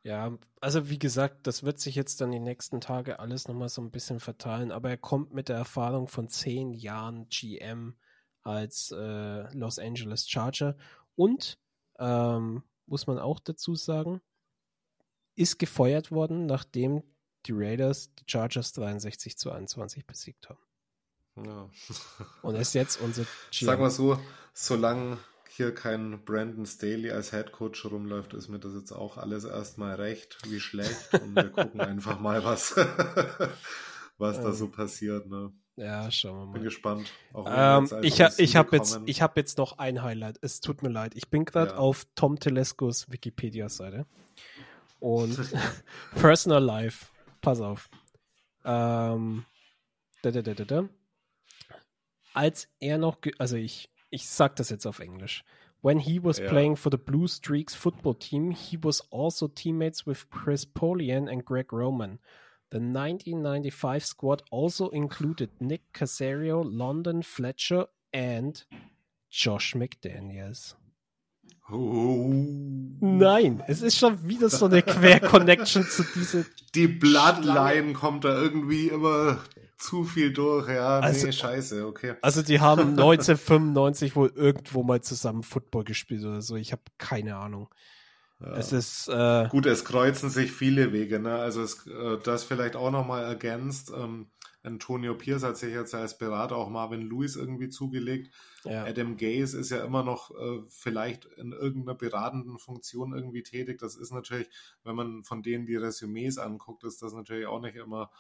C: ja, also wie gesagt, das wird sich jetzt dann die nächsten Tage alles nochmal so ein bisschen verteilen, aber er kommt mit der Erfahrung von zehn Jahren GM als äh, Los Angeles Charger und ähm, muss man auch dazu sagen, ist gefeuert worden, nachdem die Raiders die Chargers 63 zu 21 besiegt haben. Ja. Und ist jetzt unser
B: GM. Sag mal so, solange hier kein Brandon Staley als Head Coach rumläuft, ist mir das jetzt auch alles erstmal recht wie schlecht. Und wir gucken einfach mal, was, was da so passiert. Ne?
C: Ja, schauen wir mal.
B: Bin gespannt.
C: Ähm, ich ha, ich habe jetzt, hab jetzt noch ein Highlight. Es tut mir leid. Ich bin gerade ja. auf Tom Telescos Wikipedia-Seite. Und Personal Life pass auf. Ähm, da, da, da, da, Als er noch, also ich, ich sag das jetzt auf Englisch. When he was ja. playing for the Blue Streaks football team, he was also teammates with Chris Polian and Greg Roman. The 1995 squad also included Nick Casario, London Fletcher and Josh McDaniels. Oh. Nein, es ist schon wieder so eine Quer-Connection zu dieser.
B: Die Bloodline kommt da irgendwie immer zu viel durch, ja. Also, nee, scheiße, okay.
C: Also die haben 1995 wohl irgendwo mal zusammen Football gespielt oder so. Ich habe keine Ahnung. Ja. Es ist äh,
B: gut, es kreuzen sich viele Wege, ne? Also es, äh, das vielleicht auch nochmal ergänzt. Ähm, Antonio Pierce hat sich jetzt als Berater auch Marvin Lewis irgendwie zugelegt. Ja. Adam Gaze ist ja immer noch äh, vielleicht in irgendeiner beratenden Funktion irgendwie tätig. Das ist natürlich, wenn man von denen die Resümees anguckt, ist das natürlich auch nicht immer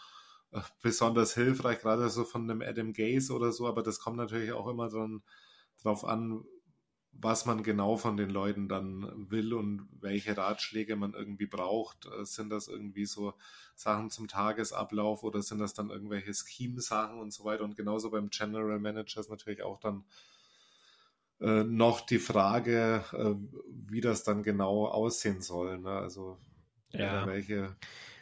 B: äh, besonders hilfreich, gerade so von einem Adam Gaze oder so, aber das kommt natürlich auch immer dann drauf an, was man genau von den Leuten dann will und welche Ratschläge man irgendwie braucht. Äh, sind das irgendwie so Sachen zum Tagesablauf oder sind das dann irgendwelche Scheme-Sachen und so weiter? Und genauso beim General Manager ist natürlich auch dann äh, noch die Frage, äh, wie das dann genau aussehen soll. Ne? Also ja. welche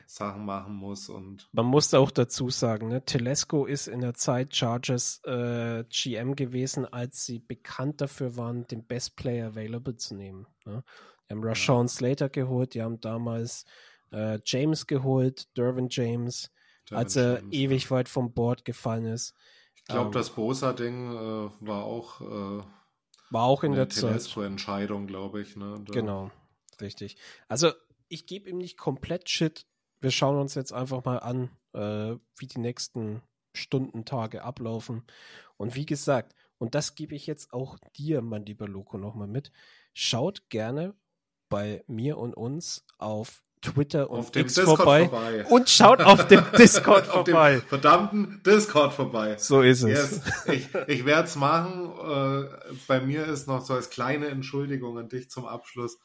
B: Sachen machen muss und.
C: Man muss auch dazu sagen, ne, Telesco ist in der Zeit Chargers äh, GM gewesen, als sie bekannt dafür waren, den Best Player Available zu nehmen. Ne? Die haben Rashawn ja. Slater geholt, die haben damals äh, James geholt, Dervin James, Dervin als er James, ewig ja. weit vom Board gefallen ist.
B: Ich glaube, ähm, das Bosa-Ding äh, war auch äh,
C: war auch in der Zeit.
B: Entscheidung, glaube ich. Ne?
C: Genau, richtig. Also ich gebe ihm nicht komplett Shit, wir schauen uns jetzt einfach mal an, äh, wie die nächsten Stunden, Tage ablaufen. Und wie gesagt, und das gebe ich jetzt auch dir, mein lieber Loco, nochmal mit. Schaut gerne bei mir und uns auf Twitter und
B: auf X vorbei, vorbei,
C: und schaut auf dem Discord vorbei.
B: Auf dem verdammten Discord vorbei.
C: So ist es.
B: Yes. Ich, ich werde es machen. Äh, bei mir ist noch so als kleine Entschuldigung an dich zum Abschluss.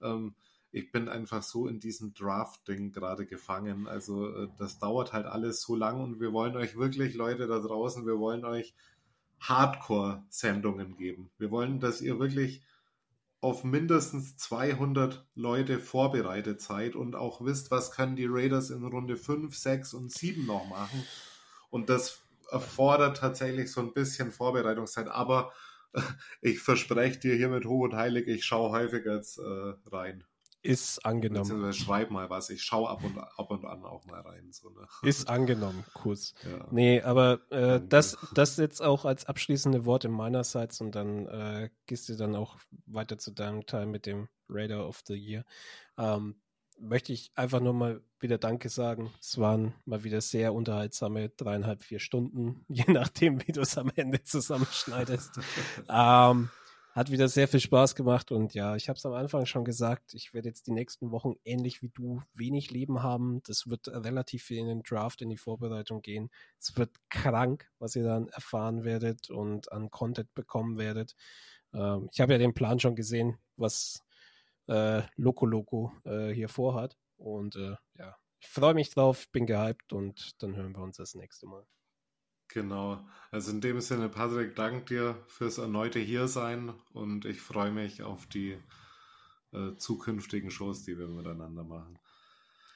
B: Ähm, ich bin einfach so in diesem Draft-Ding gerade gefangen. Also äh, das dauert halt alles so lang und wir wollen euch wirklich, Leute da draußen, wir wollen euch Hardcore-Sendungen geben. Wir wollen, dass ihr wirklich auf mindestens 200 Leute vorbereitet seid und auch wisst, was können die Raiders in Runde 5, 6 und 7 noch machen. Und das erfordert tatsächlich so ein bisschen Vorbereitungszeit. Aber ich verspreche dir hiermit hoch und heilig, ich schaue häufiger jetzt äh, rein.
C: Ist angenommen.
B: Beziehungsweise schreib mal was. Ich schaue ab und, ab und an auch mal rein. So, ne?
C: Ist angenommen, Kuss. Ja. Nee, aber äh, das, das jetzt auch als abschließende Worte meinerseits und dann äh, gehst du dann auch weiter zu deinem Teil mit dem Raider of the Year. Ähm, möchte ich einfach nur mal wieder Danke sagen. Es waren mal wieder sehr unterhaltsame dreieinhalb, vier Stunden, je nachdem, wie du es am Ende zusammenschneidest. ähm, hat wieder sehr viel Spaß gemacht und ja, ich habe es am Anfang schon gesagt, ich werde jetzt die nächsten Wochen ähnlich wie du wenig Leben haben. Das wird relativ viel in den Draft, in die Vorbereitung gehen. Es wird krank, was ihr dann erfahren werdet und an Content bekommen werdet. Ähm, ich habe ja den Plan schon gesehen, was äh, Loco Loco äh, hier vorhat und äh, ja, ich freue mich drauf, bin gehypt und dann hören wir uns das nächste Mal.
B: Genau. Also in dem Sinne, Patrick, dank dir fürs erneute Hiersein und ich freue mich auf die äh, zukünftigen Shows, die wir miteinander machen.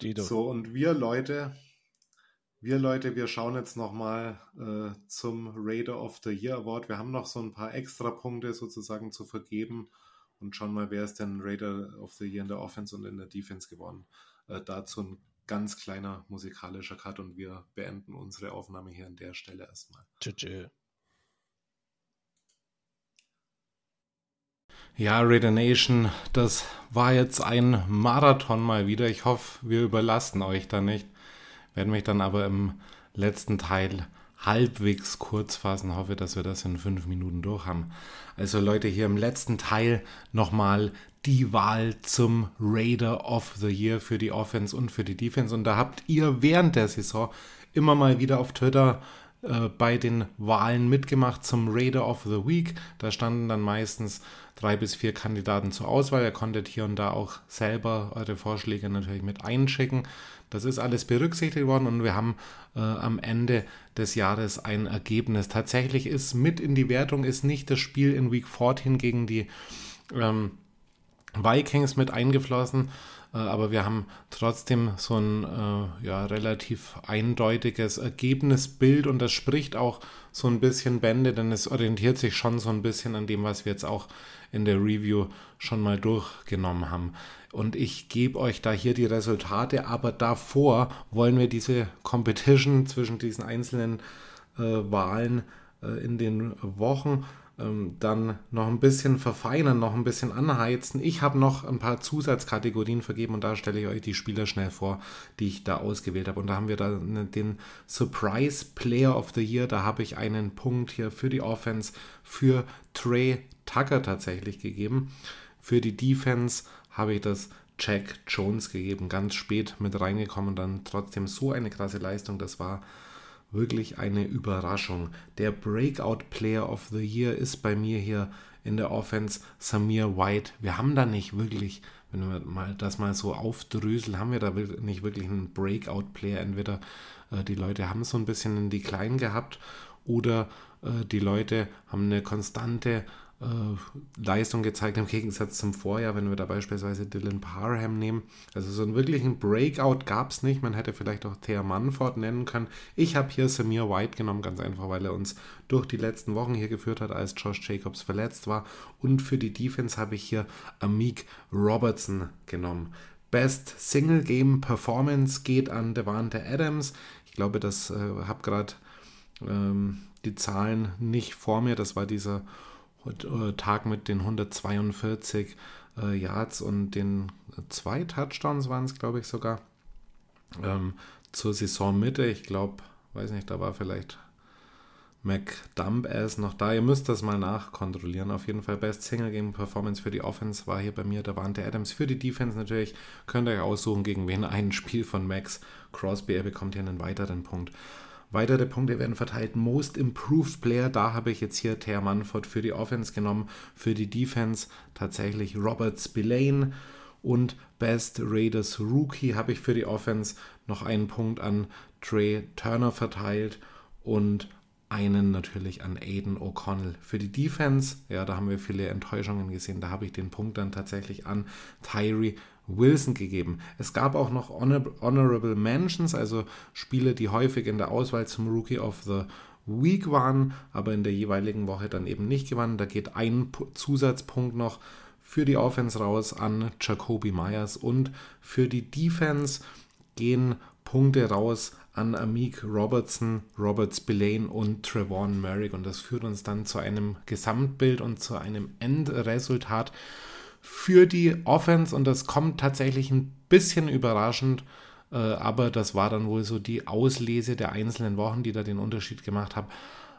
B: Dido. So, und wir Leute, wir Leute, wir schauen jetzt nochmal äh, zum Raider of the Year Award. Wir haben noch so ein paar extra Punkte sozusagen zu vergeben und schauen mal, wer ist denn Raider of the Year in der Offense und in der Defense geworden. Äh, dazu ein ganz kleiner musikalischer Cut und wir beenden unsere Aufnahme hier an der Stelle erstmal. Tschüss. Ja, Raider Nation, das war jetzt ein Marathon mal wieder. Ich hoffe, wir überlasten euch da nicht. Werden mich dann aber im letzten Teil halbwegs kurz fassen. Hoffe, dass wir das in fünf Minuten durch haben. Also Leute, hier im letzten Teil nochmal die Wahl zum Raider of the Year für die Offense und für die Defense. Und da habt ihr während der Saison immer mal wieder auf Twitter äh, bei den Wahlen mitgemacht zum Raider of the Week. Da standen dann meistens drei bis vier Kandidaten zur Auswahl. Ihr konntet hier und da auch selber eure Vorschläge natürlich mit einschicken. Das ist alles berücksichtigt worden und wir haben äh, am Ende des Jahres ein Ergebnis. Tatsächlich ist mit in die Wertung ist nicht das Spiel in Week 14 gegen die ähm, Vikings mit eingeflossen, aber wir haben trotzdem so ein äh, ja, relativ eindeutiges Ergebnisbild und das spricht auch so ein bisschen Bände, denn es orientiert sich schon so ein bisschen an dem, was wir jetzt auch in der Review schon mal durchgenommen haben. Und ich gebe euch da hier die Resultate, aber davor wollen wir diese Competition zwischen diesen einzelnen äh, Wahlen äh, in den Wochen ähm, dann noch ein bisschen verfeinern, noch ein bisschen anheizen. Ich habe noch ein paar Zusatzkategorien vergeben und da stelle ich euch die Spieler schnell vor, die ich da ausgewählt habe. Und da haben wir da den Surprise Player of the Year. Da habe ich einen Punkt hier für die Offense für Trey Tucker tatsächlich gegeben. Für die Defense habe ich das Jack Jones gegeben, ganz spät mit reingekommen dann trotzdem so eine krasse Leistung. Das war wirklich eine Überraschung. Der Breakout Player of the Year ist bei mir hier in der Offense Samir White. Wir haben da nicht wirklich, wenn wir mal das mal so aufdröseln, haben wir da nicht wirklich einen Breakout Player. Entweder äh, die Leute haben so ein bisschen in die Kleinen gehabt oder äh, die Leute haben eine konstante Leistung gezeigt im Gegensatz zum Vorjahr, wenn wir da beispielsweise Dylan Parham nehmen. Also so einen wirklichen Breakout gab es nicht. Man hätte vielleicht auch Thea Manford nennen können. Ich habe hier Samir White genommen, ganz einfach, weil er uns durch die letzten Wochen hier geführt hat, als Josh Jacobs verletzt war. Und für die Defense habe ich hier Amik Robertson genommen. Best Single Game Performance geht an Devante Adams. Ich glaube, das äh, habe gerade ähm, die Zahlen nicht vor mir. Das war dieser äh, Tag mit den 142 äh, Yards und den zwei Touchdowns waren es, glaube ich, sogar. Ähm, zur Saisonmitte, ich glaube, weiß nicht, da war vielleicht McDump-Ass noch da. Ihr müsst das mal nachkontrollieren. Auf jeden Fall Best Single Game Performance für die Offense war hier bei mir der Adams. Für die Defense natürlich könnt ihr euch aussuchen, gegen wen ein Spiel von Max Crosby. Er bekommt hier einen weiteren Punkt. Weitere Punkte werden verteilt. Most Improved Player, da habe ich jetzt hier Ter Manford für die Offense genommen. Für die Defense tatsächlich Robert Spillane. Und Best Raiders Rookie habe ich für die Offense noch einen Punkt an Trey Turner verteilt. Und einen natürlich an Aiden O'Connell. Für die Defense, ja, da haben wir viele Enttäuschungen gesehen. Da habe ich den Punkt dann tatsächlich an Tyree Wilson gegeben. Es gab auch noch Honor Honorable Mentions, also Spiele, die häufig in der Auswahl zum Rookie of the Week waren, aber in der jeweiligen Woche dann eben nicht gewannen. Da geht ein Zusatzpunkt noch für die Offense raus an Jacoby Myers und für die Defense gehen Punkte raus an Amik Robertson, Robert Spillane und Trevon Merrick. Und das führt uns dann zu einem Gesamtbild und zu einem Endresultat für die Offense. Und das kommt tatsächlich ein bisschen überraschend. Äh, aber das war dann wohl so die Auslese der einzelnen Wochen, die da den Unterschied gemacht haben.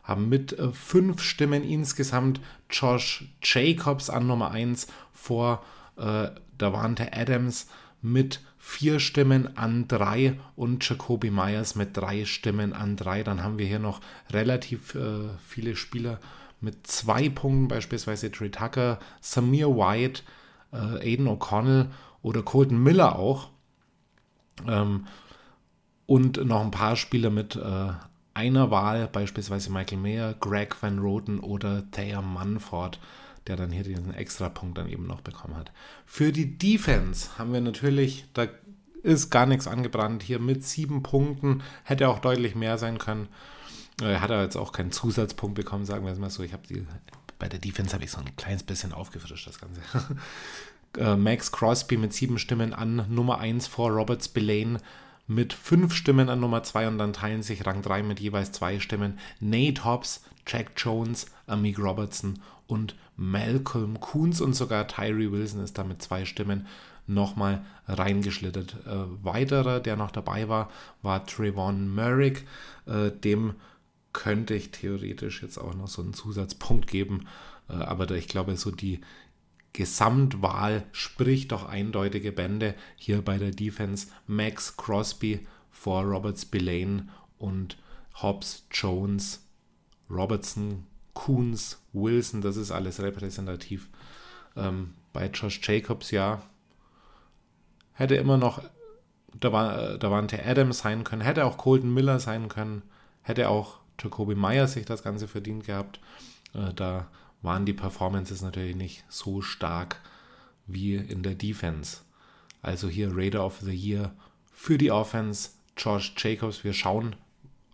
B: Haben mit äh, fünf Stimmen insgesamt Josh Jacobs an Nummer 1 vor äh, Davante Adams mit vier Stimmen an drei und Jacoby Myers mit drei Stimmen an drei. Dann haben wir hier noch relativ äh, viele Spieler mit zwei Punkten, beispielsweise Trey Tucker, Samir White, äh, Aiden O'Connell oder Colton Miller auch. Ähm, und noch ein paar Spieler mit äh, einer Wahl, beispielsweise Michael Mayer, Greg Van Roten oder Thea Manford der dann hier diesen Extrapunkt dann eben noch bekommen hat. Für die Defense haben wir natürlich, da ist gar nichts angebrannt, hier mit sieben Punkten, hätte auch deutlich mehr sein können. Er hat aber jetzt auch keinen Zusatzpunkt bekommen, sagen wir es mal so. Ich habe die, bei der Defense habe ich so ein kleines bisschen aufgefrischt, das Ganze. Äh, Max Crosby mit sieben Stimmen an Nummer 1 vor Robert Spillane mit fünf Stimmen an Nummer 2 und dann teilen sich Rang 3 mit jeweils zwei Stimmen Nate Hobbs, Jack Jones, Amik Robertson und Malcolm Coons und sogar Tyree Wilson ist da mit zwei Stimmen nochmal reingeschlittert. Äh, weiterer, der noch dabei war, war Trevon Merrick. Äh, dem könnte ich theoretisch jetzt auch noch so einen Zusatzpunkt geben. Äh, aber ich glaube, so die Gesamtwahl spricht doch eindeutige Bände. Hier bei der Defense Max Crosby vor Robert Spillane und Hobbs Jones, Robertson, Coons, Wilson, das ist alles repräsentativ. Ähm, bei Josh Jacobs ja, hätte immer noch da war, da waren der Adams sein können, hätte auch Colton Miller sein können, hätte auch Jacoby Meyer sich das Ganze verdient gehabt. Äh, da waren die Performances natürlich nicht so stark wie in der Defense. Also hier Raider of the Year für die Offense, Josh Jacobs. Wir schauen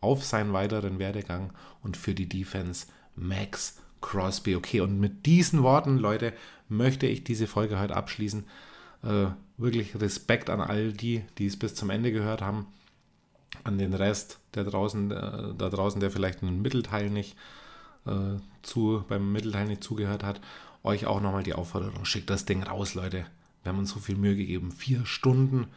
B: auf seinen weiteren Werdegang und für die Defense Max Crosby. Okay, und mit diesen Worten, Leute, möchte ich diese Folge heute abschließen. Äh, wirklich Respekt an all die, die es bis zum Ende gehört haben. An den Rest der draußen, äh, da draußen, der vielleicht einen Mittelteil nicht äh, zu, beim Mittelteil nicht zugehört hat. Euch auch nochmal die Aufforderung, schickt das Ding raus, Leute. Wir haben uns so viel Mühe gegeben. Vier Stunden.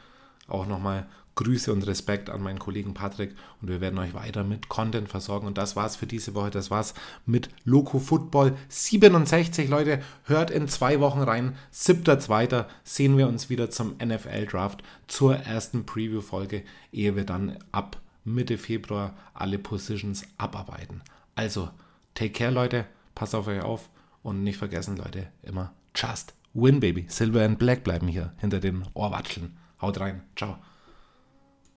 B: Auch nochmal Grüße und Respekt an meinen Kollegen Patrick und wir werden euch weiter mit Content versorgen. Und das war's für diese Woche. Das war's mit Loco Football 67. Leute, hört in zwei Wochen rein. 7.2. sehen wir uns wieder zum NFL Draft zur ersten Preview-Folge, ehe wir dann ab Mitte Februar alle Positions abarbeiten. Also, take care, Leute. Passt auf euch auf und nicht vergessen, Leute, immer just win, baby. Silver and Black bleiben hier hinter den Ohrwatscheln. Haut rein. Ciao.